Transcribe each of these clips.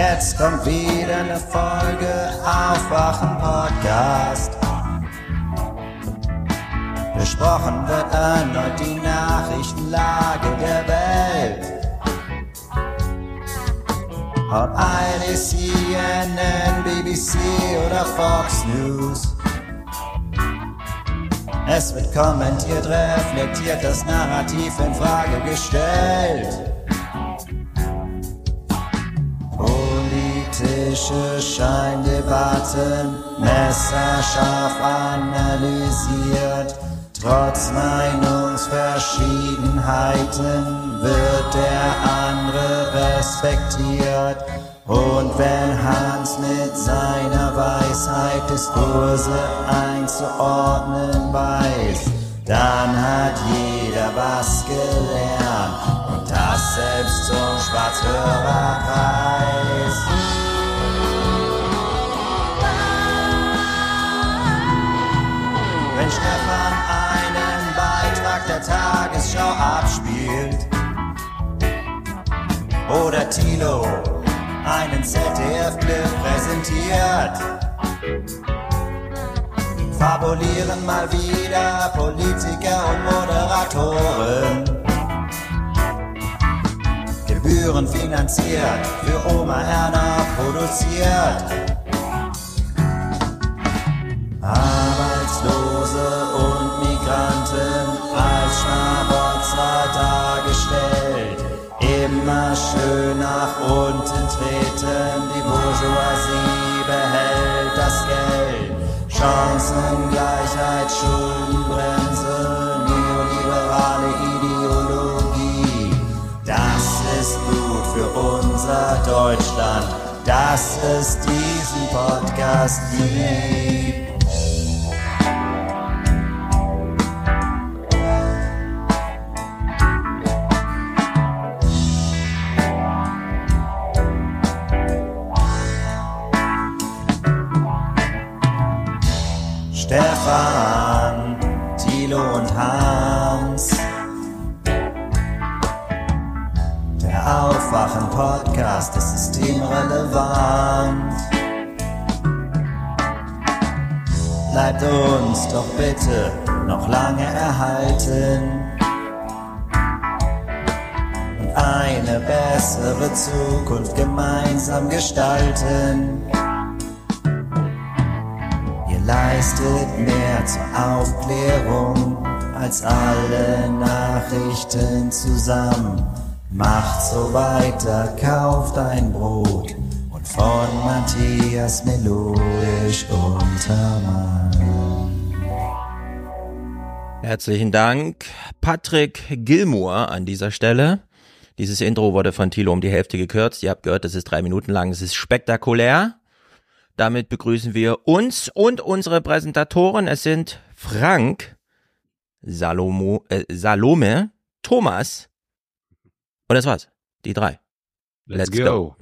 Jetzt kommt wieder eine Folge Aufwachen Podcast. Besprochen wird erneut die Nachrichtenlage der Welt. Ob eine CNN, BBC oder Fox News. Es wird kommentiert, reflektiert, das Narrativ in Frage gestellt. Politische Scheindebatten, messerscharf analysiert. Trotz Meinungsverschiedenheiten wird der andere respektiert. Und wenn Hans mit seiner Weisheit Diskurse einzuordnen weiß, dann hat jeder was gelernt und das selbst zum Schwarzhörerpreis. Stefan einen Beitrag der Tagesschau abspielt oder Tilo einen ZDF-Clip präsentiert. Fabulieren mal wieder Politiker und Moderatoren. Gebühren finanziert, für Oma Erna produziert. Arbeitslose und Migranten als Schmarotzer dargestellt. Immer schön nach unten treten, die Bourgeoisie behält das Geld. Chancengleichheit, Schuldenbremse, neoliberale Ideologie. Das ist gut für unser Deutschland, dass es diesen Podcast gibt. Stefan, Thilo und Hans. Der Aufwachen-Podcast ist systemrelevant. Bleibt uns doch bitte noch lange erhalten. Und eine bessere Zukunft gemeinsam gestalten. Leistet mehr zur Aufklärung als alle Nachrichten zusammen. Macht so weiter, kauft ein Brot und von Matthias melodisch untermalt. Herzlichen Dank, Patrick Gilmour an dieser Stelle. Dieses Intro wurde von Thilo um die Hälfte gekürzt. Ihr habt gehört, das ist drei Minuten lang. Es ist spektakulär. Damit begrüßen wir uns und unsere Präsentatoren. Es sind Frank, Salomo, äh, Salome, Thomas und das war's. Die drei. Let's, go.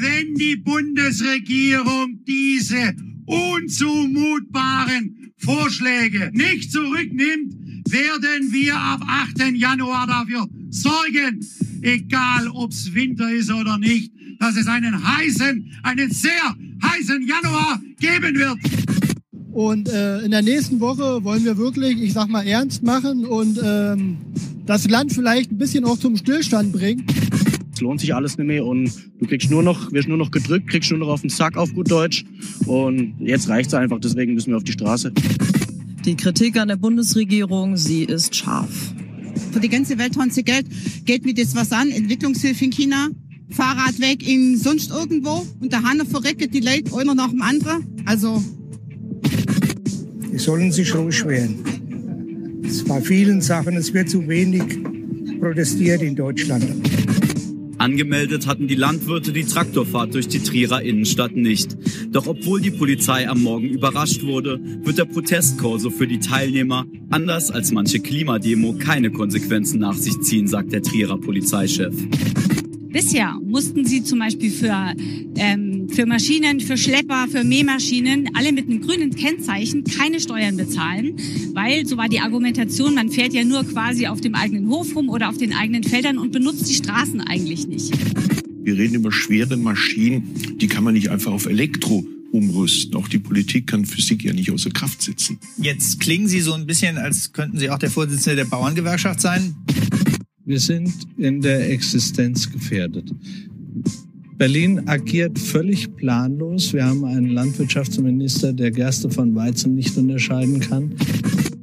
wenn die Bundesregierung diese unzumutbaren Vorschläge nicht zurücknimmt, werden wir ab 8. Januar dafür sorgen, egal ob's Winter ist oder nicht, dass es einen heißen, einen sehr heißen Januar geben wird. Und äh, in der nächsten Woche wollen wir wirklich, ich sag mal, ernst machen und ähm, das Land vielleicht ein bisschen auch zum Stillstand bringen. Es lohnt sich alles nicht mehr und du kriegst nur noch, wirst nur noch gedrückt, kriegst nur noch auf den Sack auf gut Deutsch. Und jetzt reicht's einfach, deswegen müssen wir auf die Straße. Die Kritik an der Bundesregierung, sie ist scharf. Für die ganze Welt haben sie Geld. Geht mir das was an? Entwicklungshilfe in China, Fahrradweg in sonst irgendwo und der Hanna verreckt die Leute einer nach dem anderen. Also Die sollen sich ruhig werden. Es bei vielen Sachen, es wird zu wenig protestiert in Deutschland. Angemeldet hatten die Landwirte die Traktorfahrt durch die Trierer Innenstadt nicht. Doch obwohl die Polizei am Morgen überrascht wurde, wird der Protestkorso für die Teilnehmer, anders als manche Klimademo, keine Konsequenzen nach sich ziehen, sagt der Trierer Polizeichef. Bisher mussten sie zum Beispiel für ähm, für Maschinen, für Schlepper, für Mähmaschinen, alle mit einem grünen Kennzeichen, keine Steuern bezahlen, weil so war die Argumentation, man fährt ja nur quasi auf dem eigenen Hof rum oder auf den eigenen Feldern und benutzt die Straßen eigentlich nicht. Wir reden über schwere Maschinen, die kann man nicht einfach auf Elektro umrüsten. Auch die Politik kann Physik ja nicht außer Kraft setzen. Jetzt klingen Sie so ein bisschen, als könnten Sie auch der Vorsitzende der Bauerngewerkschaft sein. Wir sind in der Existenz gefährdet. Berlin agiert völlig planlos. Wir haben einen Landwirtschaftsminister, der Gerste von Weizen nicht unterscheiden kann.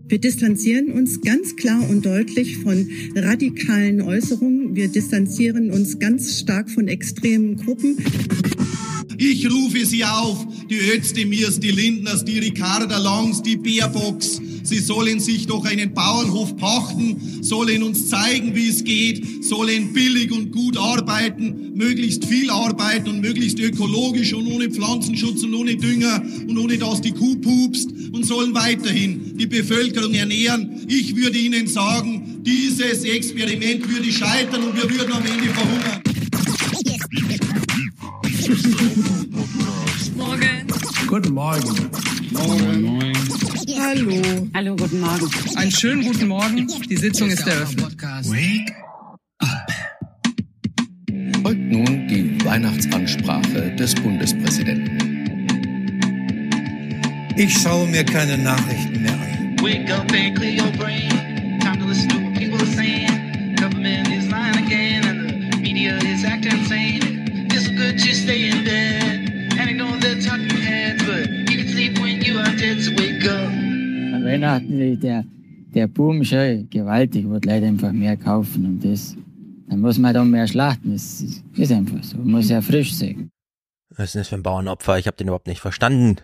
Wir distanzieren uns ganz klar und deutlich von radikalen Äußerungen. Wir distanzieren uns ganz stark von extremen Gruppen. Ich rufe Sie auf, die Özdemirs, die Lindners, die Ricarda Longs, die Baerbocks. Sie sollen sich doch einen Bauernhof pachten, sollen uns zeigen, wie es geht, sollen billig und gut arbeiten, möglichst viel arbeiten und möglichst ökologisch und ohne Pflanzenschutz und ohne Dünger und ohne dass die Kuh pupst und sollen weiterhin die Bevölkerung ernähren. Ich würde Ihnen sagen, dieses Experiment würde scheitern und wir würden am Ende verhungern. Morgen. Guten Morgen. Morgen. Moin. Hallo. Hallo, guten Morgen. Einen schönen guten Morgen. Die Sitzung ist eröffnet. Wake up. Folgt nun die Weihnachtsansprache des Bundespräsidenten. Ich schaue mir keine Nachrichten mehr an. Wake up and clear your brain. Time to listen to It's good to stay in bed and ignore the talking heads, but you can sleep when you are dead, so wake up. An Weihnachten, der, der Boom schon gewaltig, wird Leute einfach mehr kaufen und das, dann muss man dann mehr schlachten. Das ist einfach so. Man muss ja frisch sein. Was ist denn das für ein Bauernopfer? Ich habe den überhaupt nicht verstanden.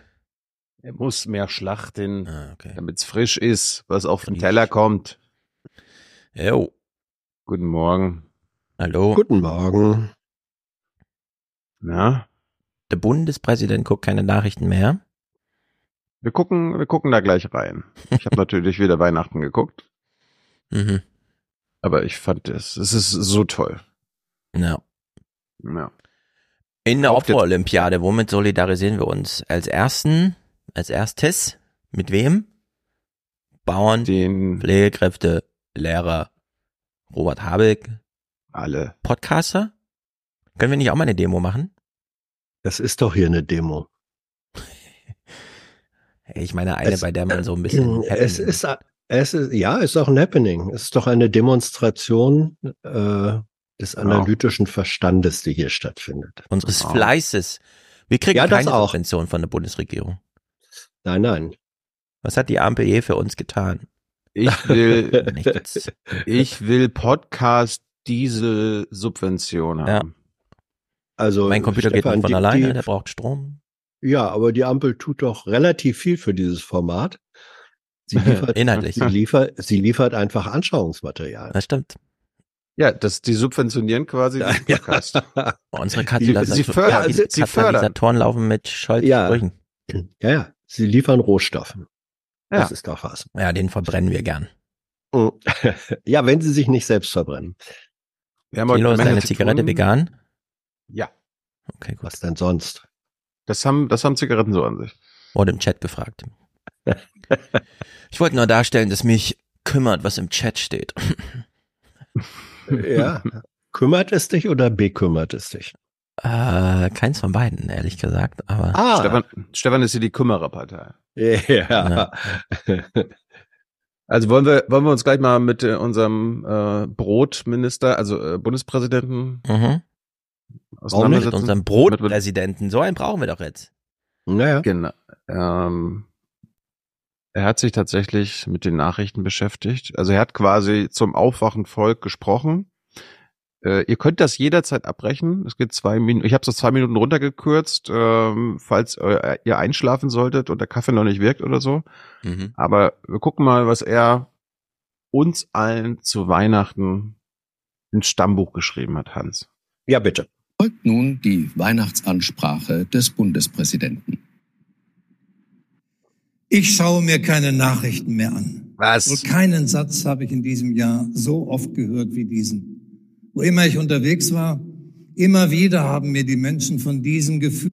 Er muss mehr schlachten, ah, okay. damit es frisch ist, was auf den Teller kommt. Jo. Guten Morgen. Hallo. Guten Morgen. Na? Der Bundespräsident guckt keine Nachrichten mehr. Wir gucken, wir gucken da gleich rein. Ich habe natürlich wieder Weihnachten geguckt. Mhm. Aber ich fand es, es ist so toll. Ja. Ja. In der Opferolympiade, womit solidarisieren wir uns? Als ersten, als erstes, mit wem? Bauern, Den Pflegekräfte, Lehrer, Robert Habeck, alle. Podcaster? Können wir nicht auch mal eine Demo machen? Das ist doch hier eine Demo. Ich meine eine, Es- bei der man so ein bisschen. Es ist, es ist, ja, es ist auch ein Happening. Es ist doch eine Demonstration äh, des analytischen Verstandes, die hier stattfindet. unseres Fleißes. Wir kriegen Ja, das keine auch. Subvention von der Bundesregierung. Nein, nein. Was hat die Ampel je für uns getan? Ich will, Nichts. ich will Podcast Diesel Subvention haben. Also Mein Computer geht Stefan, nicht von alleine, die- der braucht Strom. Ja, aber die Ampel tut doch relativ viel für dieses Format. Sie liefert, Inhaltlich. Sie liefert, sie liefert einfach Anschauungsmaterial. Das stimmt. Ja, das, die subventionieren quasi den Podcast. Unsere Die- Katalysatoren, sie fördern- die sie fördern. Katalysatoren laufen mit Scholz Ja. Sprüchen. Ja, ja, sie liefern Rohstoffe. Ja. Das ist doch was. Ja, den verbrennen wir gern. Ja, wenn sie sich nicht selbst verbrennen. Wir haben Thilo, ist eine Zigarette vegan? Ja, Okay, gut. Was denn sonst? das haben, das haben Zigaretten so an sich. Wurde im Chat gefragt. Ich wollte nur darstellen, dass mich kümmert, was im Chat steht. Ja. Kümmert es dich oder bekümmert es dich? Äh, keins von beiden, ehrlich gesagt. Aber Ah, Stefan, Stefan ist hier die Kümmererpartei. ja. Also wollen wir, wollen wir uns gleich mal mit äh, unserem äh, Brotminister, also äh, Bundespräsidenten mhm. Auseinandersetzen? unserem Mit- Brotpräsidenten, so einen brauchen wir doch jetzt. Naja. Genau. Ähm, er hat sich tatsächlich mit den Nachrichten beschäftigt. Also er hat quasi zum aufwachen Volk gesprochen. Äh, ihr könnt das jederzeit abbrechen. Es geht zwei Minuten. Ich habe es zwei Minuten runtergekürzt, ähm, falls äh, ihr einschlafen solltet und der Kaffee noch nicht wirkt oder so. Mhm. Aber wir gucken mal, was er uns allen zu Weihnachten ins Stammbuch geschrieben hat, Hans. Ja, bitte. Folgt nun die Weihnachtsansprache des Bundespräsidenten. Ich schaue mir keine Nachrichten mehr an. Was? Wohl keinen Satz habe ich in diesem Jahr so oft gehört wie diesen. Wo immer ich unterwegs war, immer wieder haben mir die Menschen von diesem Gefühl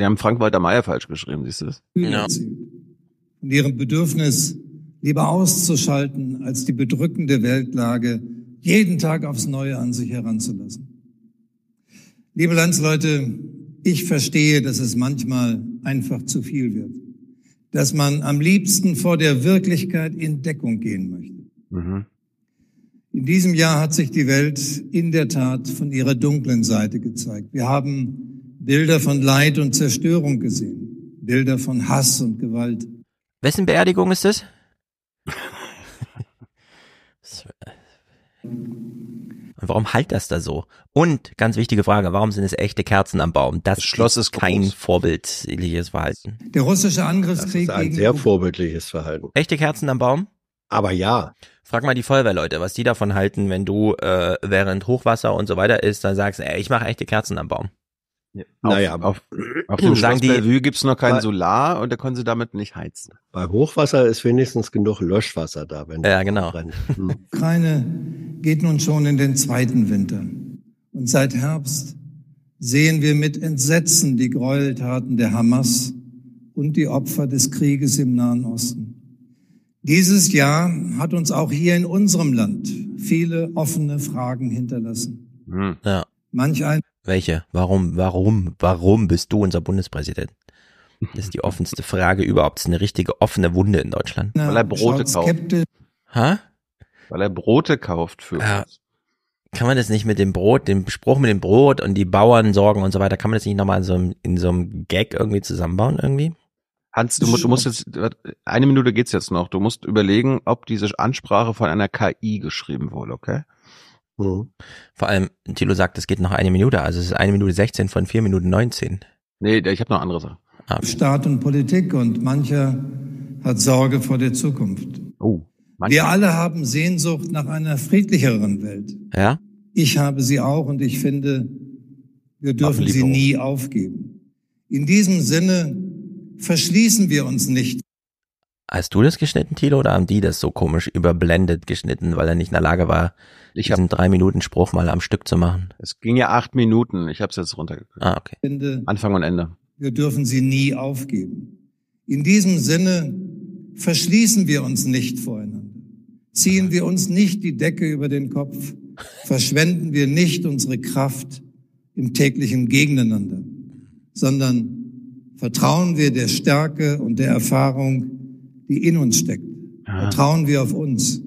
Sie haben Frank-Walter Meyer falsch geschrieben, siehst du das? Ja. Und ihrem Bedürfnis, lieber auszuschalten, als die bedrückende Weltlage jeden Tag aufs Neue an sich heranzulassen. Liebe Landsleute, ich verstehe, dass es manchmal einfach zu viel wird. Dass man am liebsten vor der Wirklichkeit in Deckung gehen möchte. Mhm. In diesem Jahr hat sich die Welt in der Tat von ihrer dunklen Seite gezeigt. Wir haben Bilder von Leid und Zerstörung gesehen, Bilder von Hass und Gewalt. Wessen Beerdigung ist das? Und warum halt das da so? Und ganz wichtige Frage, warum sind es echte Kerzen am Baum? Das, Schloss ist kein groß. vorbildliches Verhalten. Der russische Das Angriffskrieg ist ein gegen sehr vorbildliches Verhalten. Echte Kerzen am Baum? Aber ja, Frag mal die Feuerwehrleute, was die davon halten, wenn du äh, während Hochwasser und so weiter ist, dann sagst, ey, ich mache echte Kerzen am Baum. Naja, Auf, auf dem Sagen die- Bellevue gibt's noch kein Weil- Solar und da können sie damit nicht heizen. bei Hochwasser ist wenigstens genug Löschwasser da, wenn Ja, genau. brennt. Hm. Ukraine geht nun schon in den zweiten Winter. Und seit Herbst sehen wir mit Entsetzen die Gräueltaten der Hamas und die Opfer des Krieges im Nahen Osten. Dieses Jahr hat uns auch hier in unserem Land viele offene Fragen hinterlassen. Hm. Ja. Manch ein Welche? Warum, warum, warum bist du unser Bundespräsident? Das ist die offenste Frage überhaupt. Das ist eine richtige offene Wunde in Deutschland. Weil er Brote kauft. Ha? Weil er Brote kauft für Ja. uns. Kann man das nicht mit dem Brot, dem Spruch mit dem Brot und die Bauern sorgen und so weiter, kann man das nicht nochmal in so einem, in so einem Gag irgendwie zusammenbauen irgendwie? Hans, du, du musst jetzt, eine Minute geht's jetzt noch. Du musst überlegen, ob diese Ansprache von einer KI geschrieben wurde, okay? Hm. Vor allem, Thilo sagt, es geht noch eine Minute, also es ist eine Minute 16 von vier Minuten 19. Nee, ich habe noch andere Sachen. Ah. Staat und Politik und mancher hat Sorge vor der Zukunft. Oh. Wir alle haben Sehnsucht nach einer friedlicheren Welt. Ja? Ich habe sie auch und ich finde, wir dürfen sie nie aufgeben. In diesem Sinne verschließen wir uns nicht. Hast du das geschnitten, Thilo, oder haben die das so komisch überblendet geschnitten, weil er nicht in der Lage war, Ich hab, diesen drei Minuten Spruch mal am Stück zu machen? es ging ja acht Minuten. Ich habe es jetzt runtergekriegt. Ah, okay. Finde, Anfang und Ende. wir dürfen sie nie aufgeben. In diesem Sinne verschließen wir uns nicht voreinander. Ziehen wir uns nicht die Decke über den Kopf. Verschwenden wir nicht unsere Kraft im täglichen Gegeneinander, sondern vertrauen wir der Stärke und der Erfahrung, die in uns steckt. Ah. Vertrauen wir auf uns.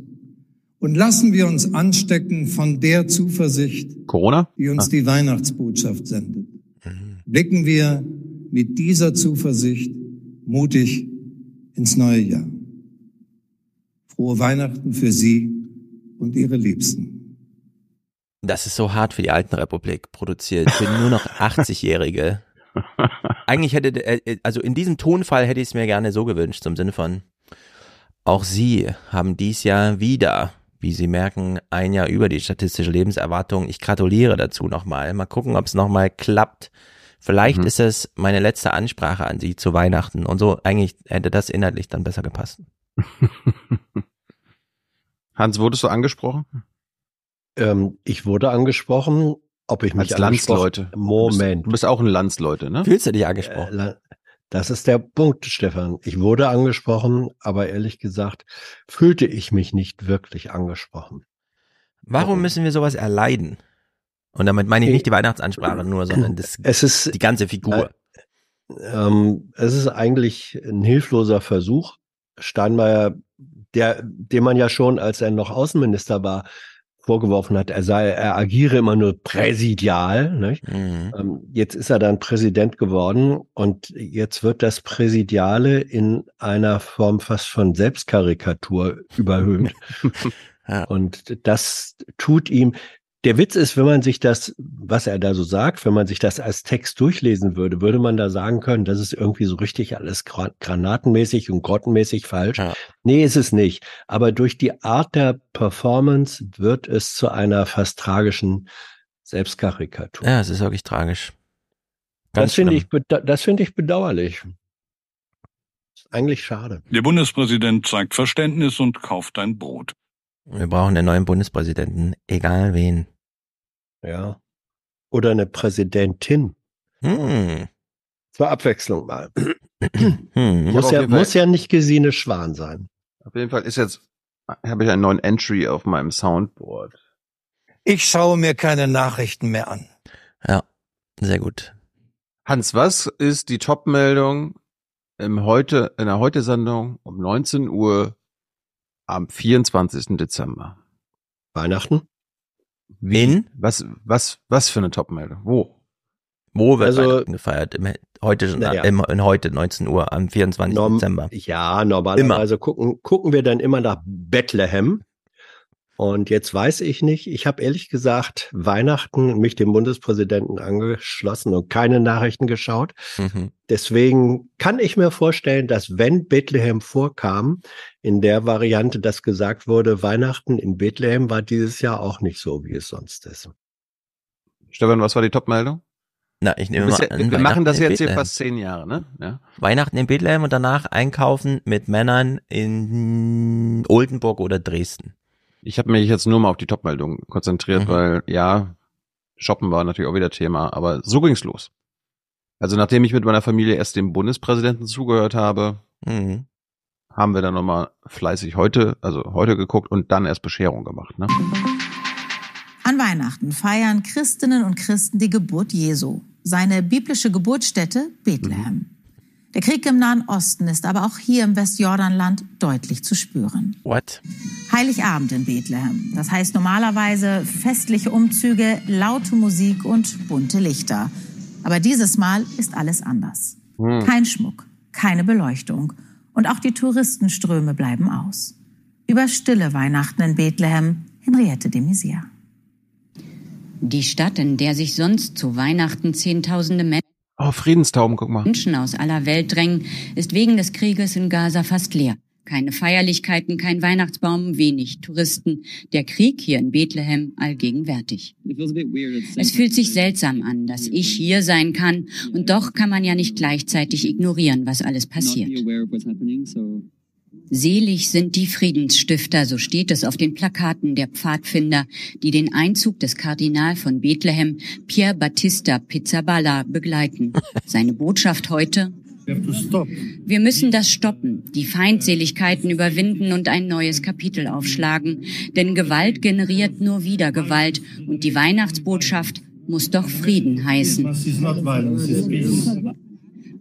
Und lassen wir uns anstecken von der Zuversicht, Corona? die uns Ah. die Weihnachtsbotschaft sendet. Blicken wir mit dieser Zuversicht mutig ins neue Jahr. Frohe Weihnachten für Sie und Ihre Liebsten. Das ist so hart für die alten Republik produziert, für nur noch 80-Jährige. Eigentlich hätte, äh, also in diesem Tonfall hätte ich es mir gerne so gewünscht, zum Sinne von, auch Sie haben dies Jahr wieder, wie Sie merken, ein Jahr über die statistische Lebenserwartung. Ich gratuliere dazu nochmal. Mal gucken, ob es nochmal klappt. Vielleicht Mhm. ist es meine letzte Ansprache an Sie zu Weihnachten und so. Eigentlich hätte das inhaltlich dann besser gepasst. Hans, wurdest du angesprochen? Ähm, ich wurde angesprochen, ob ich mich Als Landsleute. Moment. Du bist auch ein Landsleute, ne? Fühlst du dich Äh, angesprochen? la- Das ist der Punkt, Stefan. Ich wurde angesprochen, aber ehrlich gesagt fühlte ich mich nicht wirklich angesprochen. Warum müssen wir sowas erleiden? Und damit meine ich nicht die Weihnachtsansprache nur, sondern das, Es ist, die ganze Figur. ähm, es ist eigentlich ein hilfloser Versuch. Steinmeier, der, dem man ja schon, als er noch Außenminister war, vorgeworfen hat, er sei, er agiere immer nur präsidial. Nicht? Mhm. Ähm, Jetzt ist er dann Präsident geworden und jetzt wird das Präsidiale in einer Form fast von Selbstkarikatur überhöht. Ja. Und das tut ihm, der Witz ist, wenn man sich das, was er da so sagt, wenn man sich das als Text durchlesen würde, würde man da sagen können, das ist irgendwie so richtig alles gra- granatenmäßig und grottenmäßig falsch. Ja. Nee, ist es nicht. Aber durch die Art der Performance wird es zu einer fast tragischen Selbstkarikatur. Ja, es ist wirklich tragisch. Ganz das finde ich, das finde ich bedauerlich. Ist eigentlich schade. Der Bundespräsident zeigt Verständnis und kauft ein Brot. Wir brauchen einen neuen Bundespräsidenten, egal wen. Ja. Oder eine Präsidentin. Hm. Zur Abwechslung mal. Hm. Muss, ja, muss ja nicht Gesine Schwan sein. Auf jeden Fall ist jetzt, habe ich einen neuen Entry auf meinem Soundboard. Ich schaue mir keine Nachrichten mehr an. Ja, sehr gut. Hans, was ist die Top-Meldung im heute, in der Heute-Sendung um 19 Uhr am 24. Dezember? Weihnachten? Wen? Was, was, was für eine Top-Meldung? Wo? Wo wird Also- Weihnachten gefeiert? Im, heute, Naja. im, in heute 19 Uhr am 24. Norm- Dezember. Ja, normalerweise gucken, gucken wir dann immer nach Bethlehem. Und jetzt weiß ich nicht, ich habe ehrlich gesagt Weihnachten mich dem Bundespräsidenten angeschlossen und keine Nachrichten geschaut. Mhm. Deswegen kann ich mir vorstellen, dass wenn Bethlehem vorkam, in der Variante, dass gesagt wurde, Weihnachten in Bethlehem war dieses Jahr auch nicht so, wie es sonst ist. Stefan, was war die Top-Meldung? Na, ich nehme mal ja- an, wir machen das jetzt hier fast zehn Jahre, ne? Ja. Weihnachten in Bethlehem und danach einkaufen mit Männern in Oldenburg oder Dresden. Ich habe mich jetzt nur mal auf die Top-Meldung konzentriert, Mhm. weil ja, Shoppen war natürlich auch wieder Thema, aber so ging's los. Also nachdem ich mit meiner Familie erst dem Bundespräsidenten zugehört habe, Mhm. haben wir dann nochmal fleißig heute, also heute geguckt und dann erst Bescherung gemacht. Ne? An Weihnachten feiern Christinnen und Christen die Geburt Jesu, seine biblische Geburtsstätte Bethlehem. Der Krieg im Nahen Osten ist aber auch hier im Westjordanland deutlich zu spüren. What? Heiligabend in Bethlehem. Das heißt normalerweise festliche Umzüge, laute Musik und bunte Lichter. Aber dieses Mal ist alles anders. Hm. Kein Schmuck, keine Beleuchtung. Und auch die Touristenströme bleiben aus. Über stille Weihnachten in Bethlehem, Henriette de Maizière. Die Stadt, in der sich sonst zu Weihnachten Zehntausende Oh, Friedenstauben, guck mal. Menschen aus aller Welt drängen, ist wegen des Krieges in Gaza fast leer. Keine Feierlichkeiten, kein Weihnachtsbaum, wenig Touristen. Der Krieg hier in Bethlehem allgegenwärtig. Es fühlt sich seltsam an, dass ich hier sein kann und doch kann man ja nicht gleichzeitig ignorieren, was alles passiert. Selig sind die Friedensstifter, so steht es auf den Plakaten der Pfadfinder, die den Einzug des Kardinal von Bethlehem, Pier Battista Pizzaballa, begleiten. Seine Botschaft heute? Wir müssen das stoppen, die Feindseligkeiten überwinden und ein neues Kapitel aufschlagen, denn Gewalt generiert nur wieder Gewalt und die Weihnachtsbotschaft muss doch Frieden heißen.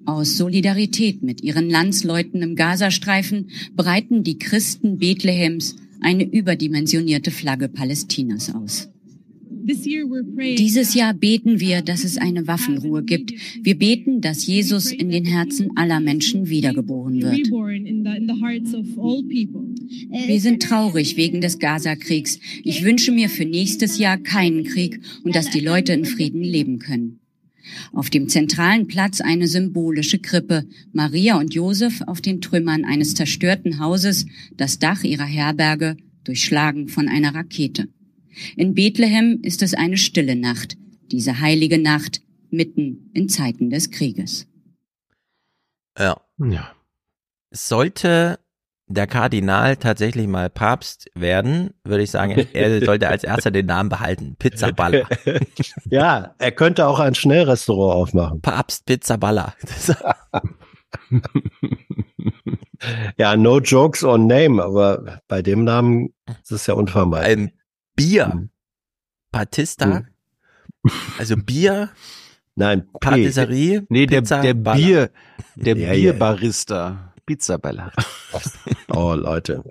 Aus Solidarität mit ihren Landsleuten im Gazastreifen breiten die Christen Bethlehems eine überdimensionierte Flagge Palästinas aus. Dieses Jahr beten wir, dass es eine Waffenruhe gibt. Wir beten, dass Jesus in den Herzen aller Menschen wiedergeboren wird. Wir sind traurig wegen des Gaza-Kriegs. Ich wünsche mir für nächstes Jahr keinen Krieg und dass die Leute in Frieden leben können. Auf dem zentralen Platz eine symbolische Krippe. Maria und Josef auf den Trümmern eines zerstörten Hauses, das Dach ihrer Herberge durchschlagen von einer Rakete. In Bethlehem ist es eine stille Nacht, diese heilige Nacht mitten in Zeiten des Krieges. Ja. ja. Sollte der Kardinal tatsächlich mal Papst werden, würde ich sagen, er sollte als erster den Namen behalten. Pizza Baller. ja, er könnte auch ein Schnellrestaurant aufmachen. Papst Pizza Baller. ja, no jokes on name, aber bei dem Namen ist es ja unvermeidlich. Ein Bier. Batista. Also Bier. Nein, Patisserie. Nee, der, Pizza der Baller. Bier, der Ja, ja. Bierbarista. Pizzabella. Oh, Leute.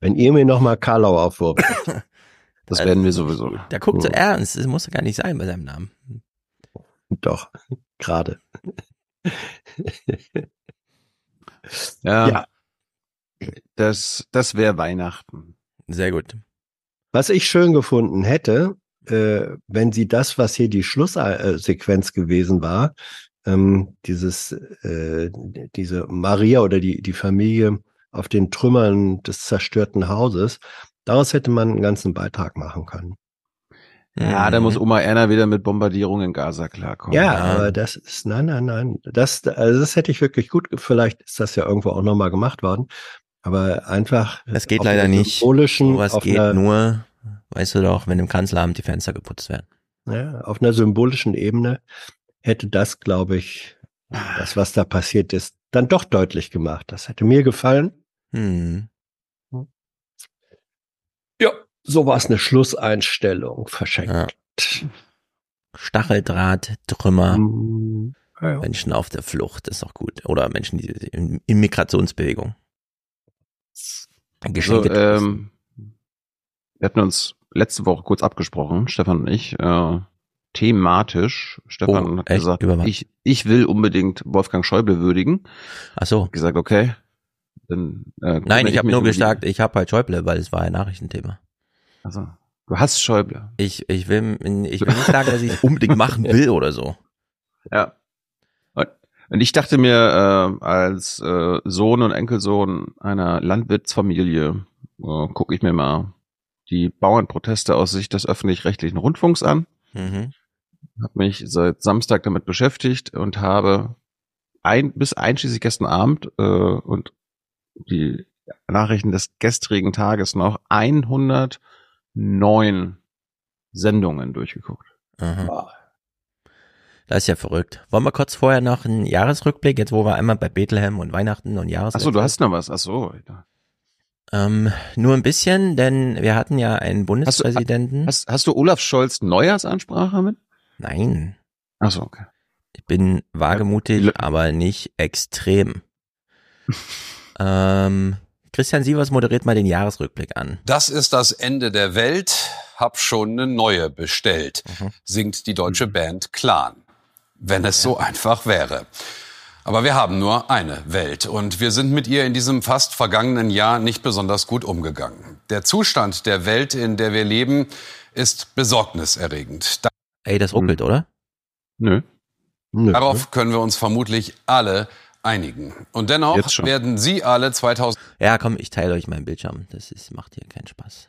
Wenn ihr mir noch mal Karlau aufwurft. Das werden wir sowieso. Der guckt so Hm. ernst. Das muss ja gar nicht sein bei seinem Namen. Doch, gerade. Ja. Ja. Das, das wäre Weihnachten. Sehr gut. Was ich schön gefunden hätte, äh, wenn sie das, was hier die Schlusssequenz gewesen war, ähm, dieses, äh, diese Maria oder die, die Familie auf den Trümmern des zerstörten Hauses, daraus hätte man einen ganzen Beitrag machen können. Ja, da muss Oma Erna wieder mit Bombardierung in Gaza klarkommen. Ja, aber das ist, nein, nein, nein. Das, also das hätte ich wirklich gut, vielleicht ist das ja irgendwo auch nochmal gemacht worden. Aber einfach. Das geht auf leider einer nicht. Symbolischen, Sowas auf geht einer, nur, weißt du doch, wenn im Kanzleramt die Fenster geputzt werden. ja, auf einer symbolischen Ebene hätte das, glaube ich, das, was da passiert ist, dann doch deutlich gemacht. Das hätte mir gefallen. Hm. Ja, so war es eine Schlusseinstellung verschenkt. Ja. Stacheldraht, Trümmer, Mhm. Ja, ja. Menschen auf der Flucht, ist auch gut. Oder Menschen die in, in Migrationsbewegung. Also, Geschenke. ähm, wir hatten uns letzte Woche kurz abgesprochen, Stefan und ich, äh, thematisch. Stefan Oh, hat gesagt, ich, ich will unbedingt Wolfgang Schäuble würdigen. Ach so. Ich gesagt, okay. Dann, äh, Nein, ich habe nur gesagt, ich habe halt Schäuble, weil es war ein Nachrichtenthema. Also, du hast Schäuble. Ich, ich will, ich will nicht sagen, dass ich es unbedingt machen will oder so. Ja. Und, und ich dachte mir, äh, als äh, Sohn und Enkelsohn einer Landwirtsfamilie äh, gucke ich mir mal die Bauernproteste aus Sicht des öffentlich-rechtlichen Rundfunks an. Mhm. Habe mich seit Samstag damit beschäftigt und habe ein, bis einschließlich gestern Abend äh, und die Nachrichten des gestrigen Tages noch 109 Sendungen durchgeguckt. Aha. Das ist ja verrückt. Wollen wir kurz vorher noch einen Jahresrückblick, jetzt wo wir einmal bei Bethlehem und Weihnachten und Jahresrückblick. Achso, du hast noch was. Achso. Ähm, nur ein bisschen, denn wir hatten ja einen Bundespräsidenten. Hast, hast du Olaf Scholz Neujahrsansprache mit? Nein. Achso, okay. Ich bin wagemutig, aber nicht extrem. ähm, Christian Sievers moderiert mal den Jahresrückblick an. Das ist das Ende der Welt, hab schon eine neue bestellt, singt die deutsche Band Clan. Wenn es so einfach wäre. Aber wir haben nur eine Welt und wir sind mit ihr in diesem fast vergangenen Jahr nicht besonders gut umgegangen. Der Zustand der Welt, in der wir leben, ist besorgniserregend. Da Ey, das ruckelt, oder? Nö. Darauf können wir uns vermutlich alle einigen. Und dennoch werden Sie alle 2000 Ja, komm, ich teile euch meinen Bildschirm. Das ist, macht hier keinen Spaß.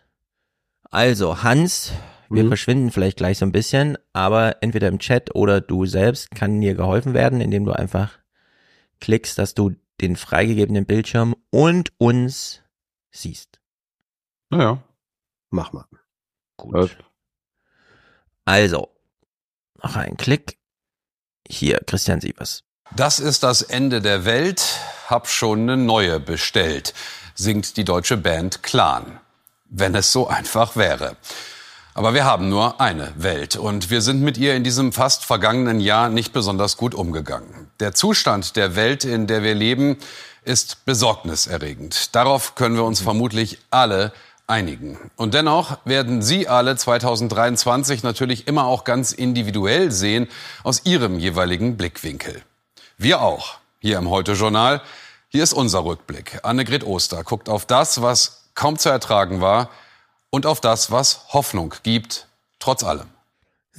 Also, Hans, wir Mhm. verschwinden vielleicht gleich so ein bisschen, aber entweder im Chat oder du selbst kann dir geholfen werden, indem du einfach klickst, dass du den freigegebenen Bildschirm und uns siehst. Naja. Mach mal. Gut. Also, noch ein Klick. Hier, Christian Sievers. Das ist das Ende der Welt, hab schon eine neue bestellt, singt die deutsche Band Clan. Wenn es so einfach wäre. Aber wir haben nur eine Welt und wir sind mit ihr in diesem fast vergangenen Jahr nicht besonders gut umgegangen. Der Zustand der Welt, in der wir leben, ist besorgniserregend. Darauf können wir uns vermutlich alle einigen. Und dennoch werden Sie alle 2023 natürlich immer auch ganz individuell sehen aus Ihrem jeweiligen Blickwinkel. Wir auch. Hier im Heute-Journal. Hier ist unser Rückblick. Annegret Oster guckt auf das, was kaum zu ertragen war und auf das, was Hoffnung gibt, trotz allem.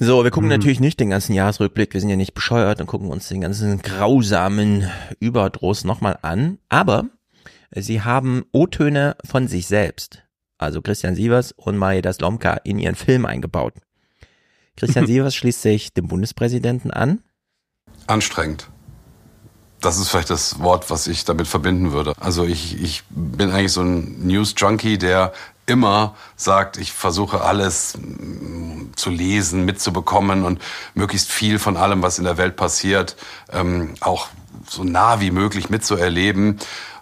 So, wir gucken natürlich nicht den ganzen Jahresrückblick, wir sind ja nicht bescheuert und gucken uns den ganzen grausamen Überdruss nochmal an, aber sie haben O-Töne von sich selbst, also Christian Sievers und Maja Slomka in ihren Film eingebaut. Christian Sievers schließt sich dem Bundespräsidenten an. Anstrengend. Das ist vielleicht das Wort, was ich damit verbinden würde. Also ich, ich bin eigentlich so ein News-Junkie, der immer sagt, ich versuche alles mm, zu lesen, mitzubekommen und möglichst viel von allem, was in der Welt passiert, ähm, auch so nah wie möglich mitzuerleben.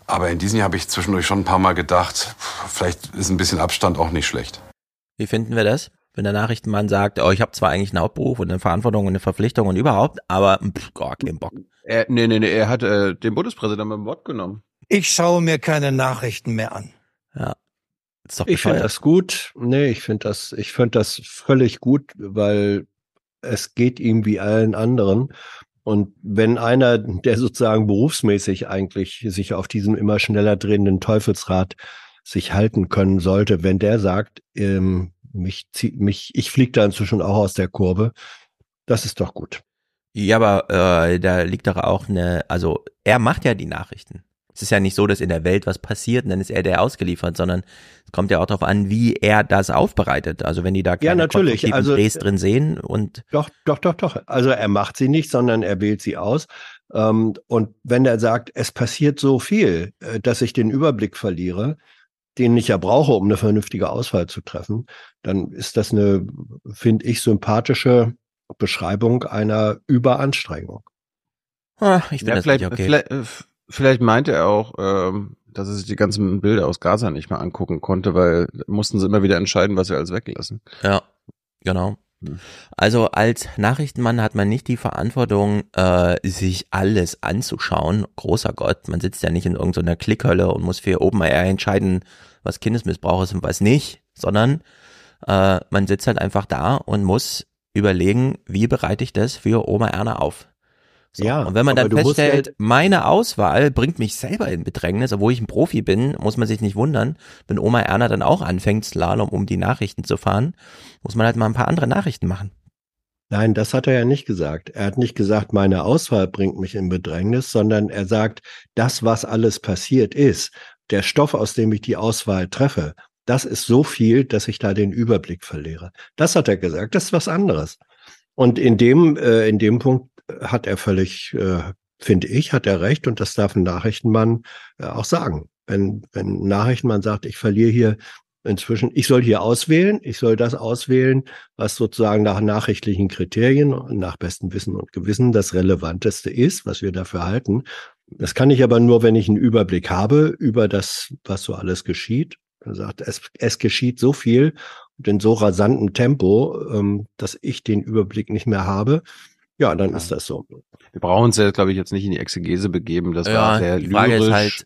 Aber in diesem Jahr habe ich zwischendurch schon ein paar Mal gedacht, vielleicht ist ein bisschen Abstand auch nicht schlecht. Wie finden wir das? Wenn der Nachrichtenmann sagt, oh, ich habe zwar eigentlich einen Hauptberuf und eine Verantwortung und eine Verpflichtung und überhaupt, aber pff, gar keinen Bock. Er, nee, nee, nee, er hat äh, den Bundespräsidenten beim Wort genommen. Ich schaue mir keine Nachrichten mehr an. Ja. Ich finde das gut. Nee, ich finde das, ich finde das völlig gut, weil es geht ihm wie allen anderen. Und wenn einer, der sozusagen berufsmäßig eigentlich sich auf diesem immer schneller drehenden Teufelsrad sich halten können sollte, wenn der sagt, ähm, mich zieht mich, ich fliege da inzwischen auch aus der Kurve, das ist doch gut. Ja, aber äh, da liegt doch auch eine, also er macht ja die Nachrichten. Es ist ja nicht so, dass in der Welt was passiert und dann ist er der ausgeliefert, sondern es kommt ja auch darauf an, wie er das aufbereitet. Also wenn die da keine natürlich. konstruktiven Also- Drehs drin sehen und Doch, doch, doch, doch. Also er macht sie nicht, sondern er wählt sie aus. Ähm, und wenn er sagt, es passiert so viel, äh, dass ich den Überblick verliere, den ich ja brauche, um eine vernünftige Auswahl zu treffen, dann ist das eine, finde ich, sympathische Beschreibung einer Überanstrengung. Ah, ich finde Ja, das vielleicht, nicht okay. vielleicht, äh, vielleicht meinte er auch, ähm, dass er sich die ganzen Bilder aus Gaza nicht mehr angucken konnte, weil mussten sie immer wieder entscheiden, was sie alles weglassen. Ja, genau. Also als Nachrichtenmann hat man nicht die Verantwortung, äh, sich alles anzuschauen. Großer Gott, man sitzt ja nicht in irgendeiner Klickhölle und muss für OpenAI entscheiden, was Kindesmissbrauch ist und was nicht, sondern äh, man sitzt halt einfach da und muss überlegen, wie bereite ich das für Oma Erna auf. So, Ja, und wenn man dann feststellt, halt- meine Auswahl bringt mich selber in Bedrängnis, obwohl ich ein Profi bin, muss man sich nicht wundern, wenn Oma Erna dann auch anfängt, Slalom um die Nachrichten zu fahren, muss man halt mal ein paar andere Nachrichten machen. Nein, das hat er ja nicht gesagt. Er hat nicht gesagt, meine Auswahl bringt mich in Bedrängnis, sondern er sagt, das, was alles passiert ist, der Stoff, aus dem ich die Auswahl treffe, das ist so viel, dass ich da den Überblick verliere. Das hat er gesagt. Das ist was anderes. Und in dem, äh, in dem Punkt hat er völlig, äh, finde ich, hat er recht. Und das darf ein Nachrichtenmann äh, auch sagen. Wenn, wenn ein Nachrichtenmann sagt, ich verliere hier inzwischen, ich soll hier auswählen, ich soll das auswählen, was sozusagen nach nachrichtlichen Kriterien nach bestem Wissen und Gewissen das Relevanteste ist, was wir dafür halten. Das kann ich aber nur, wenn ich einen Überblick habe über das, was so alles geschieht. Er sagt, es, es geschieht so viel und in so rasantem Tempo, ähm, dass ich den Überblick nicht mehr habe. Ja, dann ist das so. Wir brauchen uns ja, glaube ich, jetzt nicht in die Exegese begeben. Das war sehr die Frage lyrisch. ist halt,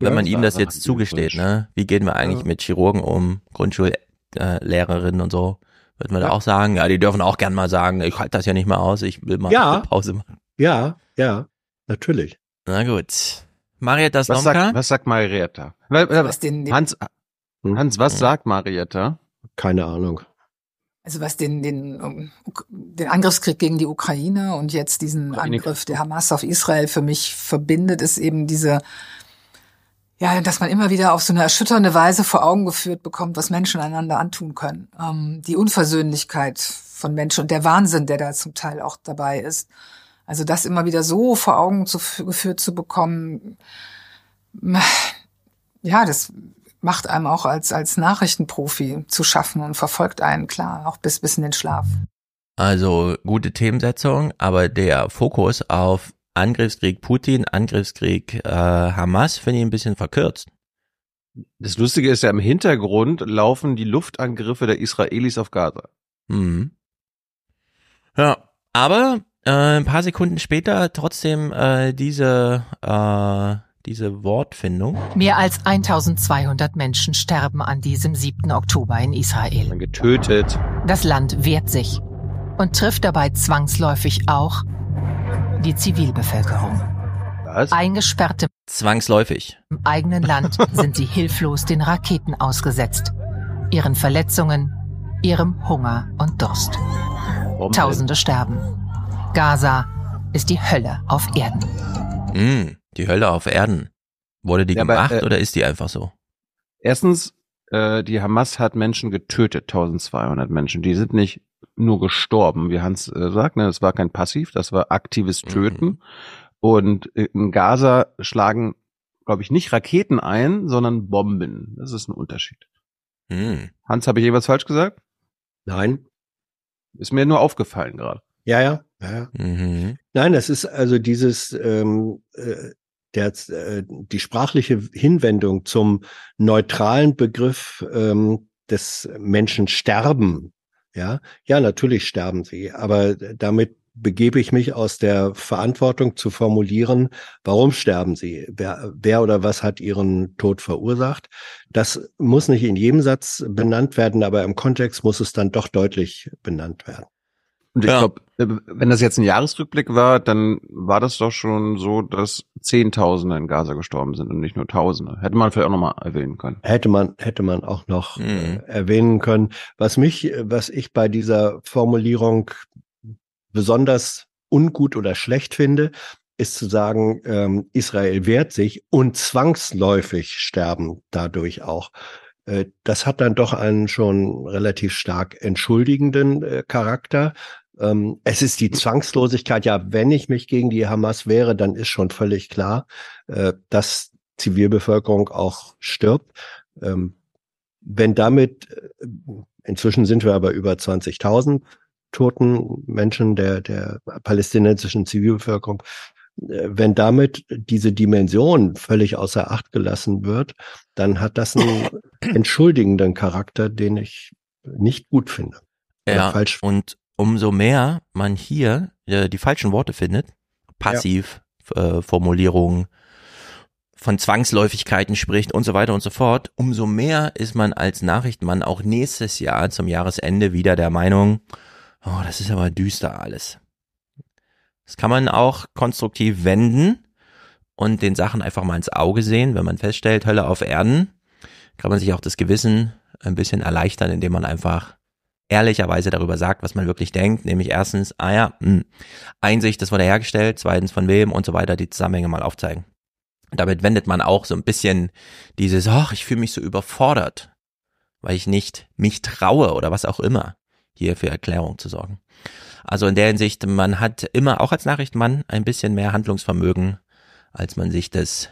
wenn Ja, man ihm das jetzt zugesteht, ne? Wie gehen wir eigentlich Ja. mit Chirurgen um, Grundschullehrerinnen und so? Würden wir da Ja. auch sagen, ja, die dürfen auch gern mal sagen, ich halte das ja nicht mehr aus, ich will mal Ja. eine Pause machen. Ja, ja, natürlich. Na gut. Marietta Was Slomka? sagt, was sagt Marietta? Weil- Was den- den- Hans, Hans, was Hm. sagt Marietta? Keine Ahnung. Also was den, den, den Angriffskrieg gegen die Ukraine und jetzt diesen Angriff der Hamas auf Israel für mich verbindet, ist eben diese, ja, dass man immer wieder auf so eine erschütternde Weise vor Augen geführt bekommt, was Menschen einander antun können. Ähm, die Unversöhnlichkeit von Menschen und der Wahnsinn, der da zum Teil auch dabei ist. Also das immer wieder so vor Augen zu, geführt zu bekommen, ja, das macht einem auch als, als Nachrichtenprofi zu schaffen und verfolgt einen, klar, auch bis, bis in den Schlaf. Also gute Themensetzung, aber der Fokus auf Angriffskrieg Putin, Angriffskrieg äh, Hamas finde ich ein bisschen verkürzt. Das Lustige ist ja, im Hintergrund laufen die Luftangriffe der Israelis auf Gaza. Mhm. Ja, aber äh, ein paar Sekunden später trotzdem äh, diese äh, diese Wortfindung. Mehr als 1200 Menschen sterben an diesem 7. Oktober in Israel. Getötet. Das Land wehrt sich und trifft dabei zwangsläufig auch die Zivilbevölkerung. Was? Eingesperrte Zwangsläufig. im eigenen Land sind sie hilflos den Raketen ausgesetzt, ihren Verletzungen, ihrem Hunger und Durst. Warum Tausende sterben. Gaza ist die Hölle auf Erden. Mm, die Hölle auf Erden. Wurde die Ja, aber, gemacht äh, oder ist die einfach so? Erstens, äh, die Hamas hat Menschen getötet, 1200 Menschen. Die sind nicht nur gestorben, wie Hans äh, sagt, ne, das war kein Passiv, das war aktives Töten. Und in Gaza schlagen, glaube ich, nicht Raketen ein, sondern Bomben. Das ist ein Unterschied. Hm. Hans, habe ich irgendwas falsch gesagt? Nein. Ist mir nur aufgefallen gerade. Ja, ja, ja. ja. Mhm. Nein, das ist also dieses ähm, äh, der, äh, die sprachliche Hinwendung zum neutralen Begriff ähm, des Menschen sterben. Ja, ja, natürlich sterben sie, aber damit begebe ich mich aus der Verantwortung zu formulieren, warum sterben sie? Wer, wer oder was hat ihren Tod verursacht? Das muss nicht in jedem Satz benannt werden, aber im Kontext muss es dann doch deutlich benannt werden. Und ich glaube, wenn das jetzt ein Jahresrückblick war, dann war das doch schon so, dass Zehntausende in Gaza gestorben sind und nicht nur Tausende. Hätte man vielleicht auch nochmal erwähnen können. Hätte man, hätte man auch noch äh, erwähnen können. Was mich, was ich bei dieser Formulierung besonders ungut oder schlecht finde, ist zu sagen, ähm, Israel wehrt sich und zwangsläufig sterben dadurch auch. Äh, das hat dann doch einen schon relativ stark entschuldigenden äh, Charakter. Ähm, es ist die Zwangslosigkeit, ja, wenn ich mich gegen die Hamas wehre, dann ist schon völlig klar, äh, dass Zivilbevölkerung auch stirbt. Ähm, wenn damit, äh, inzwischen sind wir aber über 20.000, toten Menschen der, der palästinensischen Zivilbevölkerung, äh, wenn damit diese Dimension völlig außer Acht gelassen wird, dann hat das einen entschuldigenden Charakter, den ich nicht gut finde. Ja, falsch. und umso mehr man hier äh, die falschen Worte findet, passiv, ja. äh, von Zwangsläufigkeiten spricht und so weiter und so fort, umso mehr ist man als Nachrichtenmann auch nächstes Jahr zum Jahresende wieder der Meinung, oh, das ist aber düster alles. Das kann man auch konstruktiv wenden und den Sachen einfach mal ins Auge sehen, wenn man feststellt, Hölle auf Erden, kann man sich auch das Gewissen ein bisschen erleichtern, indem man einfach ehrlicherweise darüber sagt, was man wirklich denkt, nämlich erstens, ah ja, mh, hm, Einsicht, das wurde hergestellt, zweitens von wem und so weiter, die Zusammenhänge mal aufzeigen. Damit wendet man auch so ein bisschen dieses, ach, ich fühle mich so überfordert, weil ich nicht mich traue oder was auch immer, hier für Erklärung zu sorgen. Also in der Hinsicht, man hat immer auch als Nachrichtenmann ein bisschen mehr Handlungsvermögen, als man sich das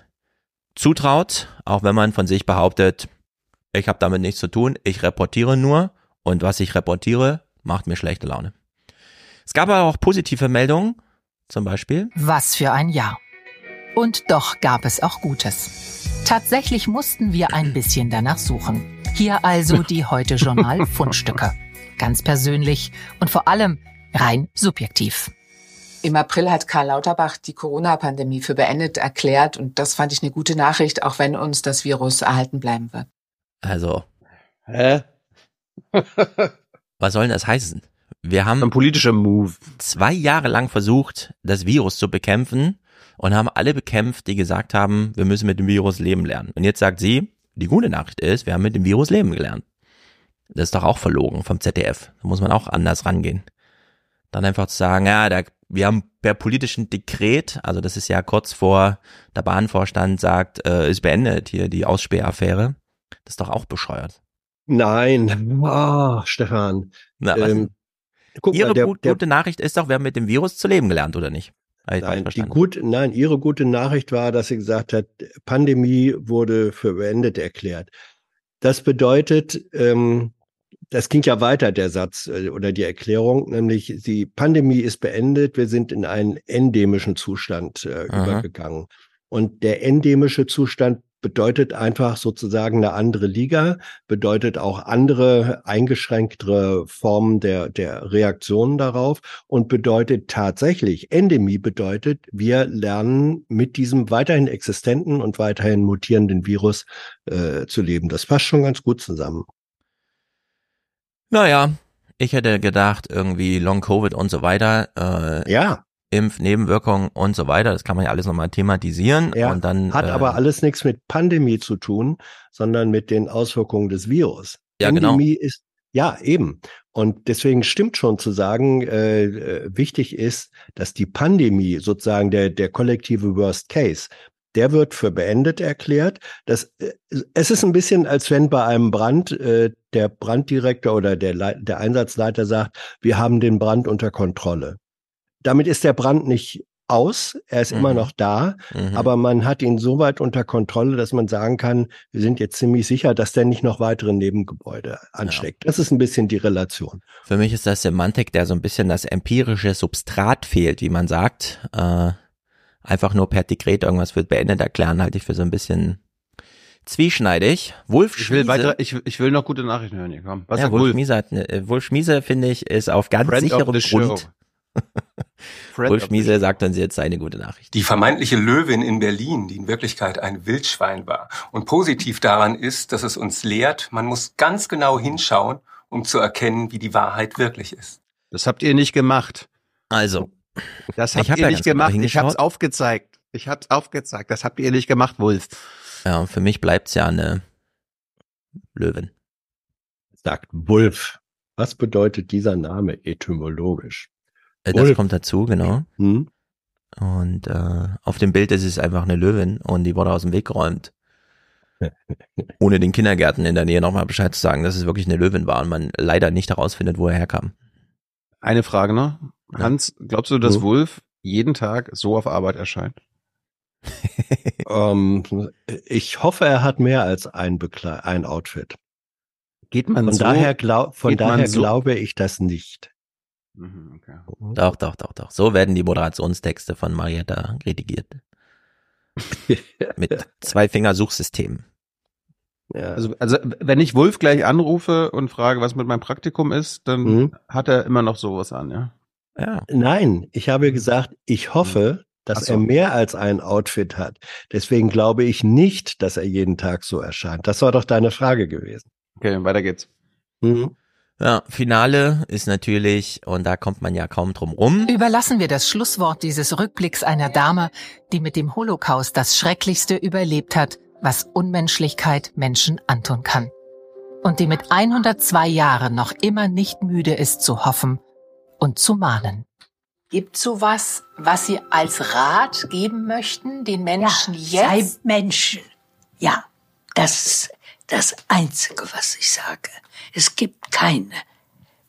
zutraut, auch wenn man von sich behauptet, ich habe damit nichts zu tun, ich reportiere nur und was ich reportiere, macht mir schlechte Laune. Es gab aber auch positive Meldungen, zum Beispiel. Was für ein Jahr. Und doch gab es auch Gutes. Tatsächlich mussten wir ein bisschen danach suchen. Hier also die heute Journal Fundstücke. Ganz persönlich und vor allem rein subjektiv. Im April hat Karl Lauterbach die Corona-Pandemie für beendet erklärt und das fand ich eine gute Nachricht, auch wenn uns das Virus erhalten bleiben wird. Also. Hä? Was soll denn das heißen? Wir haben ein politischer Move. Zwei Jahre lang versucht, das Virus zu bekämpfen und haben alle bekämpft, die gesagt haben, wir müssen mit dem Virus leben lernen. Und jetzt sagt sie, die gute Nachricht ist, wir haben mit dem Virus leben gelernt. Das ist doch auch verlogen vom ZDF. Da muss man auch anders rangehen. Dann einfach zu sagen, ja, da, wir haben per politischen Dekret, also das ist ja kurz vor der Bahnvorstand sagt, äh, ist beendet hier die Ausspähaffäre. Das ist doch auch bescheuert. Nein, oh, Stefan. Na, ähm, Ihre mal, der, gut, der, gute Nachricht ist doch, wir haben mit dem Virus zu leben gelernt, oder nicht? Nein, die gut, nein, Ihre gute Nachricht war, dass sie gesagt hat, Pandemie wurde für beendet erklärt. Das bedeutet, ähm, das ging ja weiter, der Satz äh, oder die Erklärung, nämlich die Pandemie ist beendet, wir sind in einen endemischen Zustand äh, übergegangen. Und der endemische Zustand bedeutet einfach sozusagen eine andere Liga, bedeutet auch andere eingeschränktere Formen der, der Reaktionen darauf und bedeutet tatsächlich, Endemie bedeutet, wir lernen mit diesem weiterhin existenten und weiterhin mutierenden Virus äh, zu leben. Das passt schon ganz gut zusammen. Naja, ich hätte gedacht, irgendwie Long Covid und so weiter. Äh, ja. Impfnebenwirkungen und so weiter. Das kann man ja alles nochmal thematisieren. Ja, und dann, hat äh, aber alles nichts mit Pandemie zu tun, sondern mit den Auswirkungen des Virus. Ja, genau. Pandemie genau. ist ja eben. Und deswegen stimmt schon zu sagen, äh, äh, wichtig ist, dass die Pandemie sozusagen der, der kollektive Worst Case, der wird für beendet erklärt. Das, äh, es ist ein bisschen, als wenn bei einem Brand äh, der Branddirektor oder der, der Einsatzleiter sagt, wir haben den Brand unter Kontrolle damit ist der Brand nicht aus, er ist mhm. immer noch da, mhm. aber man hat ihn so weit unter Kontrolle, dass man sagen kann, wir sind jetzt ziemlich sicher, dass der nicht noch weitere Nebengebäude ansteckt. Ja. Das ist ein bisschen die Relation. Für mich ist das Semantik, der so ein bisschen das empirische Substrat fehlt, wie man sagt. Äh, einfach nur per Dekret irgendwas wird beendet erklären, halte ich für so ein bisschen zwieschneidig. Wolf ich will weiter, ich, ich will noch gute Nachrichten hören. Hier, komm. Was ja, Wolf, Wolf Schmiese, hat, äh, Wolf Schmiese finde ich ist auf ganz Friend sicherem Grund. Show. Wolf Miesel sagt uns jetzt eine gute Nachricht. Die vermeintliche Löwin in Berlin, die in Wirklichkeit ein Wildschwein war. Und positiv daran ist, dass es uns lehrt, man muss ganz genau hinschauen, um zu erkennen, wie die Wahrheit wirklich ist. Das habt ihr nicht gemacht. Also, das habt ihr nicht gemacht. Ich hab's aufgezeigt. Ich hab's aufgezeigt. Das habt ihr nicht gemacht, Wolf. Ja, für mich bleibt's ja eine Löwin. Sagt Wolf. Was bedeutet dieser Name etymologisch? Äh, das Wolf. kommt dazu, genau. Hm. Und äh, auf dem Bild ist es einfach eine Löwin und die wurde aus dem Weg geräumt. Ohne den Kindergärten in der Nähe nochmal Bescheid zu sagen, dass es wirklich eine Löwin war und man leider nicht herausfindet, wo er herkam. Eine Frage noch. Hans, glaubst du, dass hm. Wolf jeden Tag so auf Arbeit erscheint? um, ähm, ich hoffe, er hat mehr als ein, Bekle ein Outfit. Geht man von so? Daher glaub, von daher so, glaube ich das nicht. Mhm, okay. Doch, doch, doch, doch. So werden die Moderationstexte von Marietta redigiert. Mit Zwei-Finger-Suchsystemen. Ja. Also, also wenn ich Wolf gleich anrufe und frage, was mit meinem Praktikum ist, dann Mhm. hat er immer noch sowas an, ja. Ja. Nein, ich habe gesagt, ich hoffe, dass Ach so. er mehr als ein Outfit hat. Deswegen glaube ich nicht, dass er jeden Tag so erscheint. Das war doch deine Frage gewesen. Okay, weiter geht's. Mhm. Ja, Finale ist natürlich, und da kommt man ja kaum drum rum. Überlassen wir das Schlusswort dieses Rückblicks einer Dame, die mit dem Holocaust das Schrecklichste überlebt hat, was Unmenschlichkeit Menschen antun kann. Und die mit 102 Jahren noch immer nicht müde ist zu hoffen und zu mahnen. Gibt sowas, was Sie als Rat geben möchten, den Menschen Sei jetzt? Menschen. Ja, das ist das Einzige, was ich sage. Es gibt kein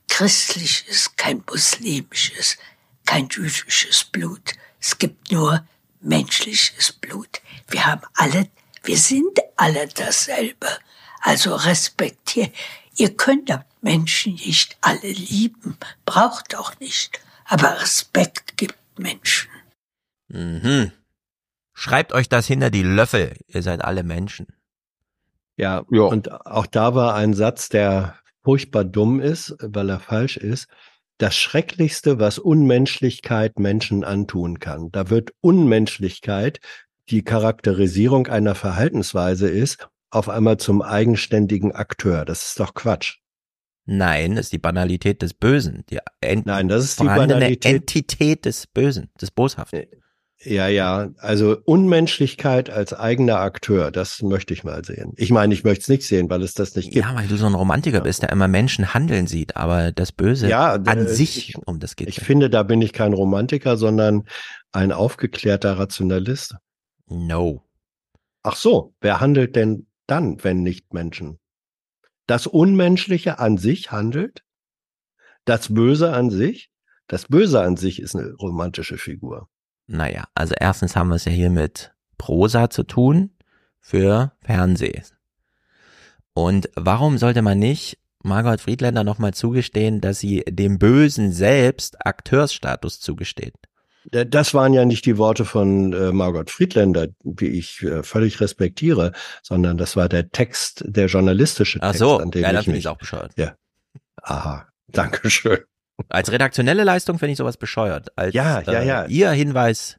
christliches, kein muslimisches, kein jüdisches Blut. Es gibt nur menschliches Blut. Wir haben alle, wir sind alle dasselbe. Also respektiert. Ihr könnt Menschen nicht alle lieben, braucht auch nicht. Aber Respekt gibt Menschen. Mhm. Schreibt euch das hinter die Löffel. Ihr seid alle Menschen. Ja, und auch da war ein Satz, der furchtbar dumm ist, weil er falsch ist. Das Schrecklichste, was Unmenschlichkeit Menschen antun kann. Da wird Unmenschlichkeit, die Charakterisierung einer Verhaltensweise ist, auf einmal zum eigenständigen Akteur. Das ist doch Quatsch. Nein, ist die Banalität des Bösen. Die Ent Nein, das ist die Banalität. Entität des Bösen, des Boshaften. Ja, ja, also Unmenschlichkeit als eigener Akteur, das möchte ich mal sehen. Ich meine, ich möchte es nicht sehen, weil es das nicht gibt. Ja, weil du so ein Romantiker bist, der immer Menschen handeln sieht, aber das Böse Ja, an äh, sich, ich- um das geht. Ich finde, da bin ich kein Romantiker, sondern ein aufgeklärter Rationalist. No. Ach so, wer handelt denn dann, wenn nicht Menschen? Das Unmenschliche an sich handelt? Das Böse an sich? Das Böse an sich ist eine romantische Figur. Naja, also erstens haben wir es ja hier mit Prosa zu tun für Fernsehen. Und warum sollte man nicht Margot Friedländer nochmal zugestehen, dass sie dem Bösen selbst Akteursstatus zugesteht? Das waren ja nicht die Worte von äh, Margot Friedländer, die ich äh, völlig respektiere, sondern das war der Text, der journalistische Ach Text, so, an dem ja, ich mich. ich auch bescheuert. Ja. Aha, danke schön. Als redaktionelle Leistung finde ich sowas bescheuert. Als, Ja, ja, äh, ja. Ihr Hinweis.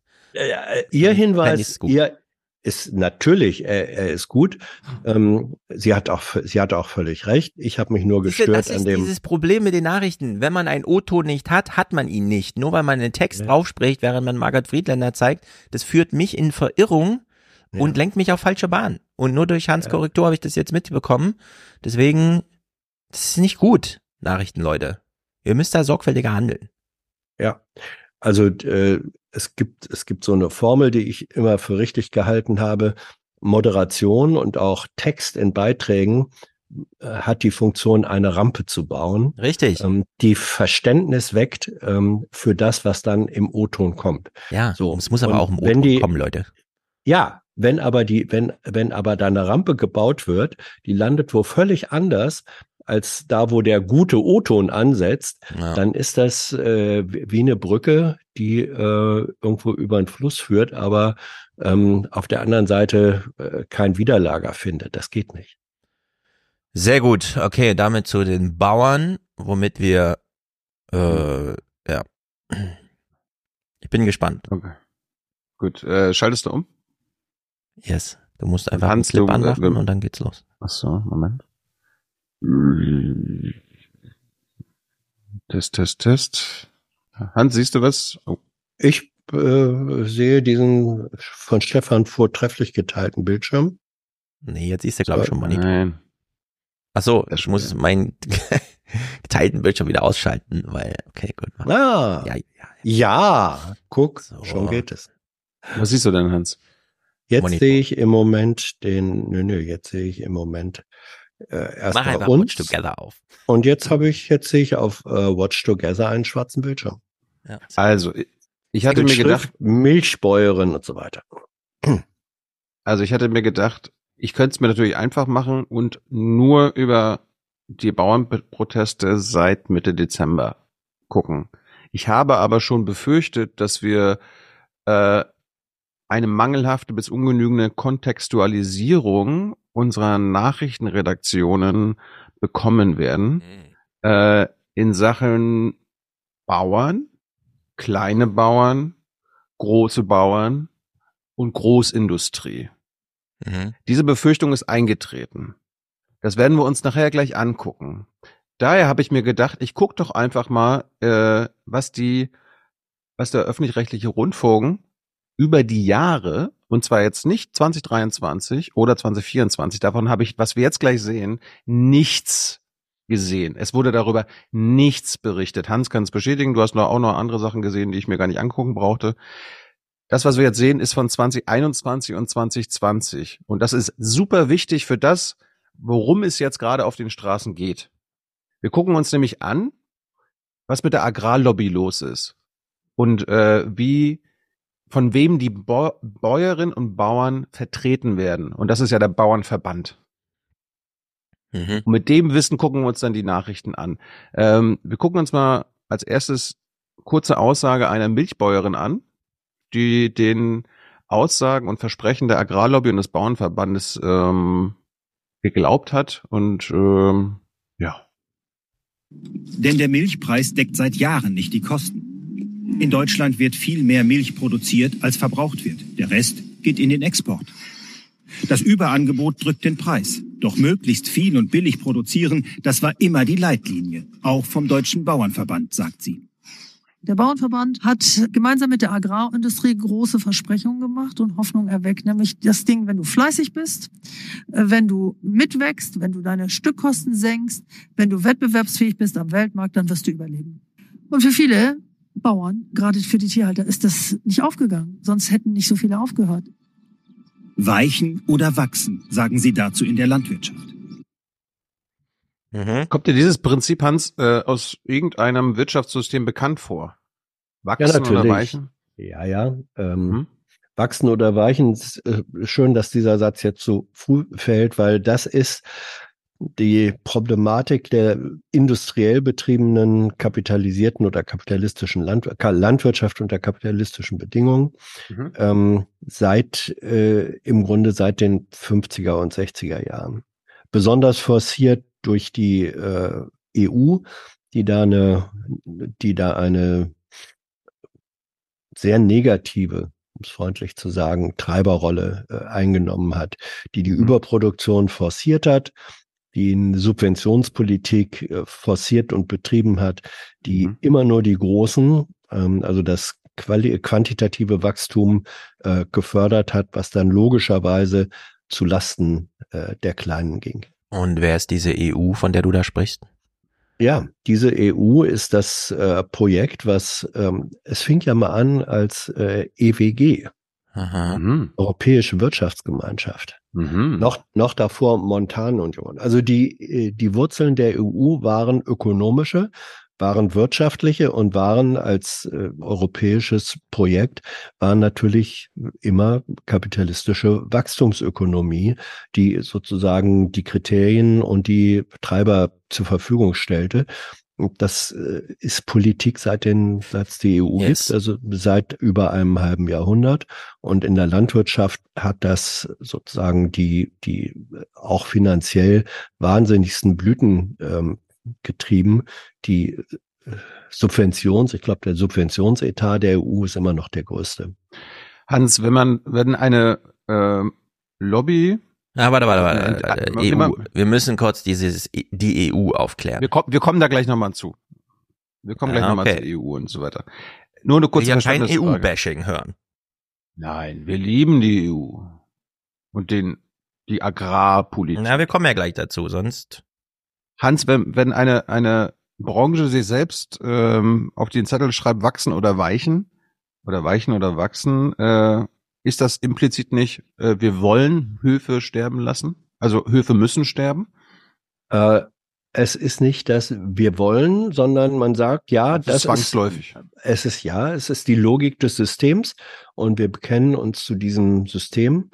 Ihr Fänd Hinweis, ihr ist natürlich, er, er ist gut. Ähm, sie hat auch, sie hat auch völlig recht. Ich habe mich nur gestört das ist an dem. dieses Problem mit den Nachrichten. Wenn man einen O-Ton nicht hat, hat man ihn nicht. Nur weil man einen Text draufspricht, während man Margaret Friedländer zeigt, das führt mich in Verirrung und lenkt mich auf falsche Bahn. Und nur durch Hans Korrektur habe ich das jetzt mitbekommen. Deswegen, das ist nicht gut, Nachrichtenleute. Ihr müsst da sorgfältiger handeln. Ja, also äh, es gibt es gibt so eine Formel, die ich immer für richtig gehalten habe. Moderation und auch Text in Beiträgen äh, hat die Funktion, eine Rampe zu bauen. Richtig. Ähm, die Verständnis weckt ähm, für das, was dann im O-Ton kommt. Ja, so. es muss aber Und auch im O-Ton kommen, Leute. Ja, wenn aber die, wenn, wenn aber da eine Rampe gebaut wird, die landet wo völlig anders als da, wo der gute O-Ton ansetzt, Ja. dann ist das äh, wie eine Brücke, die äh, irgendwo über einen Fluss führt, aber ähm, auf der anderen Seite äh, kein Widerlager findet. Das geht nicht. Sehr gut. Okay, damit zu den Bauern, womit wir, äh, ja. Ich bin gespannt. Okay. Gut, äh, schaltest du um? Yes. Du musst einfach einen Hans, Clip du, äh, anmachen wir- und dann geht's los. Ach so, Moment. Test, Test, Test. Hans, siehst du was? Oh. Ich äh, sehe diesen von Stefan vortrefflich geteilten Bildschirm. Nee, jetzt siehst du, glaube ich, schon Monitor. Nein. Ach so, ich muss meinen geteilten Bildschirm wieder ausschalten, weil, okay, gut. mach. Ah, Ja, ja, guck, schon geht es. Was siehst du denn, Hans? Jetzt Monitor. sehe ich im Moment den, nö, nö, jetzt sehe ich im Moment äh, erst Mach einfach uns. Watch Together auf. Und jetzt habe ich, jetzt sehe ich auf äh, Watch Together einen schwarzen Bildschirm. Ja. Also, ich hatte mir gedacht, Milchbäuerin und so weiter. also ich hatte mir gedacht, ich könnte es mir natürlich einfach machen und nur über die Bauernproteste seit Mitte Dezember gucken. Ich habe aber schon befürchtet, dass wir äh, eine mangelhafte bis ungenügende Kontextualisierung unserer Nachrichtenredaktionen bekommen werden Mhm. äh, in Sachen Bauern, kleine Bauern, große Bauern und Großindustrie. Mhm. Diese Befürchtung ist eingetreten. Das werden wir uns nachher gleich angucken. Daher habe ich mir gedacht, ich gucke doch einfach mal, äh, was die, was der öffentlich-rechtliche Rundfunk über die Jahre, und zwar jetzt nicht 2023 oder 2024, davon habe ich, was wir jetzt gleich sehen, nichts gesehen. Es wurde darüber nichts berichtet. Hans kann es bestätigen, du hast noch auch noch andere Sachen gesehen, die ich mir gar nicht angucken brauchte. Das, was wir jetzt sehen, ist von 2021 und 2020. Und das ist super wichtig für das, worum es jetzt gerade auf den Straßen geht. Wir gucken uns nämlich an, was mit der Agrarlobby los ist und äh, wie von wem die Bäuerinnen und Bauern vertreten werden. Und das ist ja der Bauernverband. Mhm. Und mit dem Wissen gucken wir uns dann die Nachrichten an. Ähm, wir gucken uns mal als erstes kurze Aussage einer Milchbäuerin an, die den Aussagen und Versprechen der Agrarlobby und des Bauernverbandes ähm, geglaubt hat. Und ähm, ja. Denn der Milchpreis deckt seit Jahren nicht die Kosten. In Deutschland wird viel mehr Milch produziert, als verbraucht wird. Der Rest geht in den Export. Das Überangebot drückt den Preis. Doch möglichst viel und billig produzieren, das war immer die Leitlinie. Auch vom Deutschen Bauernverband, sagt sie. Der Bauernverband hat gemeinsam mit der Agrarindustrie große Versprechungen gemacht und Hoffnung erweckt, nämlich das Ding, wenn du fleißig bist, äh, wenn du mitwächst, wenn du deine Stückkosten senkst, wenn du wettbewerbsfähig bist am Weltmarkt, dann wirst du überleben. Und für viele Bauern, gerade für die Tierhalter, ist das nicht aufgegangen. Sonst hätten nicht so viele aufgehört. Weichen oder wachsen, sagen sie dazu in der Landwirtschaft. Mhm. Kommt dir dieses Prinzip, Hans, äh, aus irgendeinem Wirtschaftssystem bekannt vor? Wachsen Ja, oder weichen? Ja, ja. Ähm, Wachsen oder weichen, äh, schön, dass dieser Satz jetzt so früh fällt, weil das ist die Problematik der industriell betriebenen kapitalisierten oder kapitalistischen Land Landwirtschaft unter kapitalistischen Bedingungen Mhm. ähm, seit äh, im Grunde seit den 50er und 60er Jahren. Besonders forciert durch die äh, EU, die da eine, die da eine sehr negative, um es freundlich zu sagen, Treiberrolle äh, eingenommen hat, die die Überproduktion forciert hat, die eine Subventionspolitik äh, forciert und betrieben hat, die immer nur die Großen, ähm, also das quali quantitative Wachstum äh, gefördert hat, was dann logischerweise zu Lasten äh, der Kleinen ging. Und wer ist diese EU, von der du da sprichst? Ja, diese EU ist das äh, Projekt, was ähm, es fing ja mal an als äh, EWG, Aha. Europäische Wirtschaftsgemeinschaft. Mhm. Noch, noch davor Montanunion. Also die, äh, die Wurzeln der EU waren ökonomische, waren wirtschaftliche und waren als äh, europäisches Projekt, waren natürlich immer kapitalistische Wachstumsökonomie, die sozusagen die Kriterien und die Treiber zur Verfügung stellte. Das äh, ist Politik seit den, seit es die EU Yes. gibt, also seit über einem halben Jahrhundert. Und in der Landwirtschaft hat das sozusagen die, die auch finanziell wahnsinnigsten Blüten ähm, getrieben. Die äh, Subventions, ich glaube, der Subventionsetat der EU ist immer noch der größte. Hans, wenn man, wenn eine ähm, Lobby Ah, warte, warte, warte. äh, EU. Wir müssen kurz dieses, die EU aufklären. Wir, kommen, wir kommen da gleich nochmal zu. Wir kommen gleich Ah, nochmal okay. zur EU und so weiter. Nur eine kurze Wir ja kein. EU-Bashing hören. Nein, wir lieben die EU. Und den, die Agrarpolitik. Na, wir kommen ja gleich dazu, sonst. Hans, wenn, wenn eine, eine Branche sich selbst ähm, auf den Zettel schreibt, wachsen oder weichen, oder weichen oder wachsen, äh, ist das implizit nicht, äh, wir wollen Höfe sterben lassen? Also Höfe müssen sterben? Äh, es ist nicht, dass wir wollen, sondern man sagt, ja, das zwangsläufig. Ist, es ist ja, es ist die Logik des Systems und wir bekennen uns zu diesem System.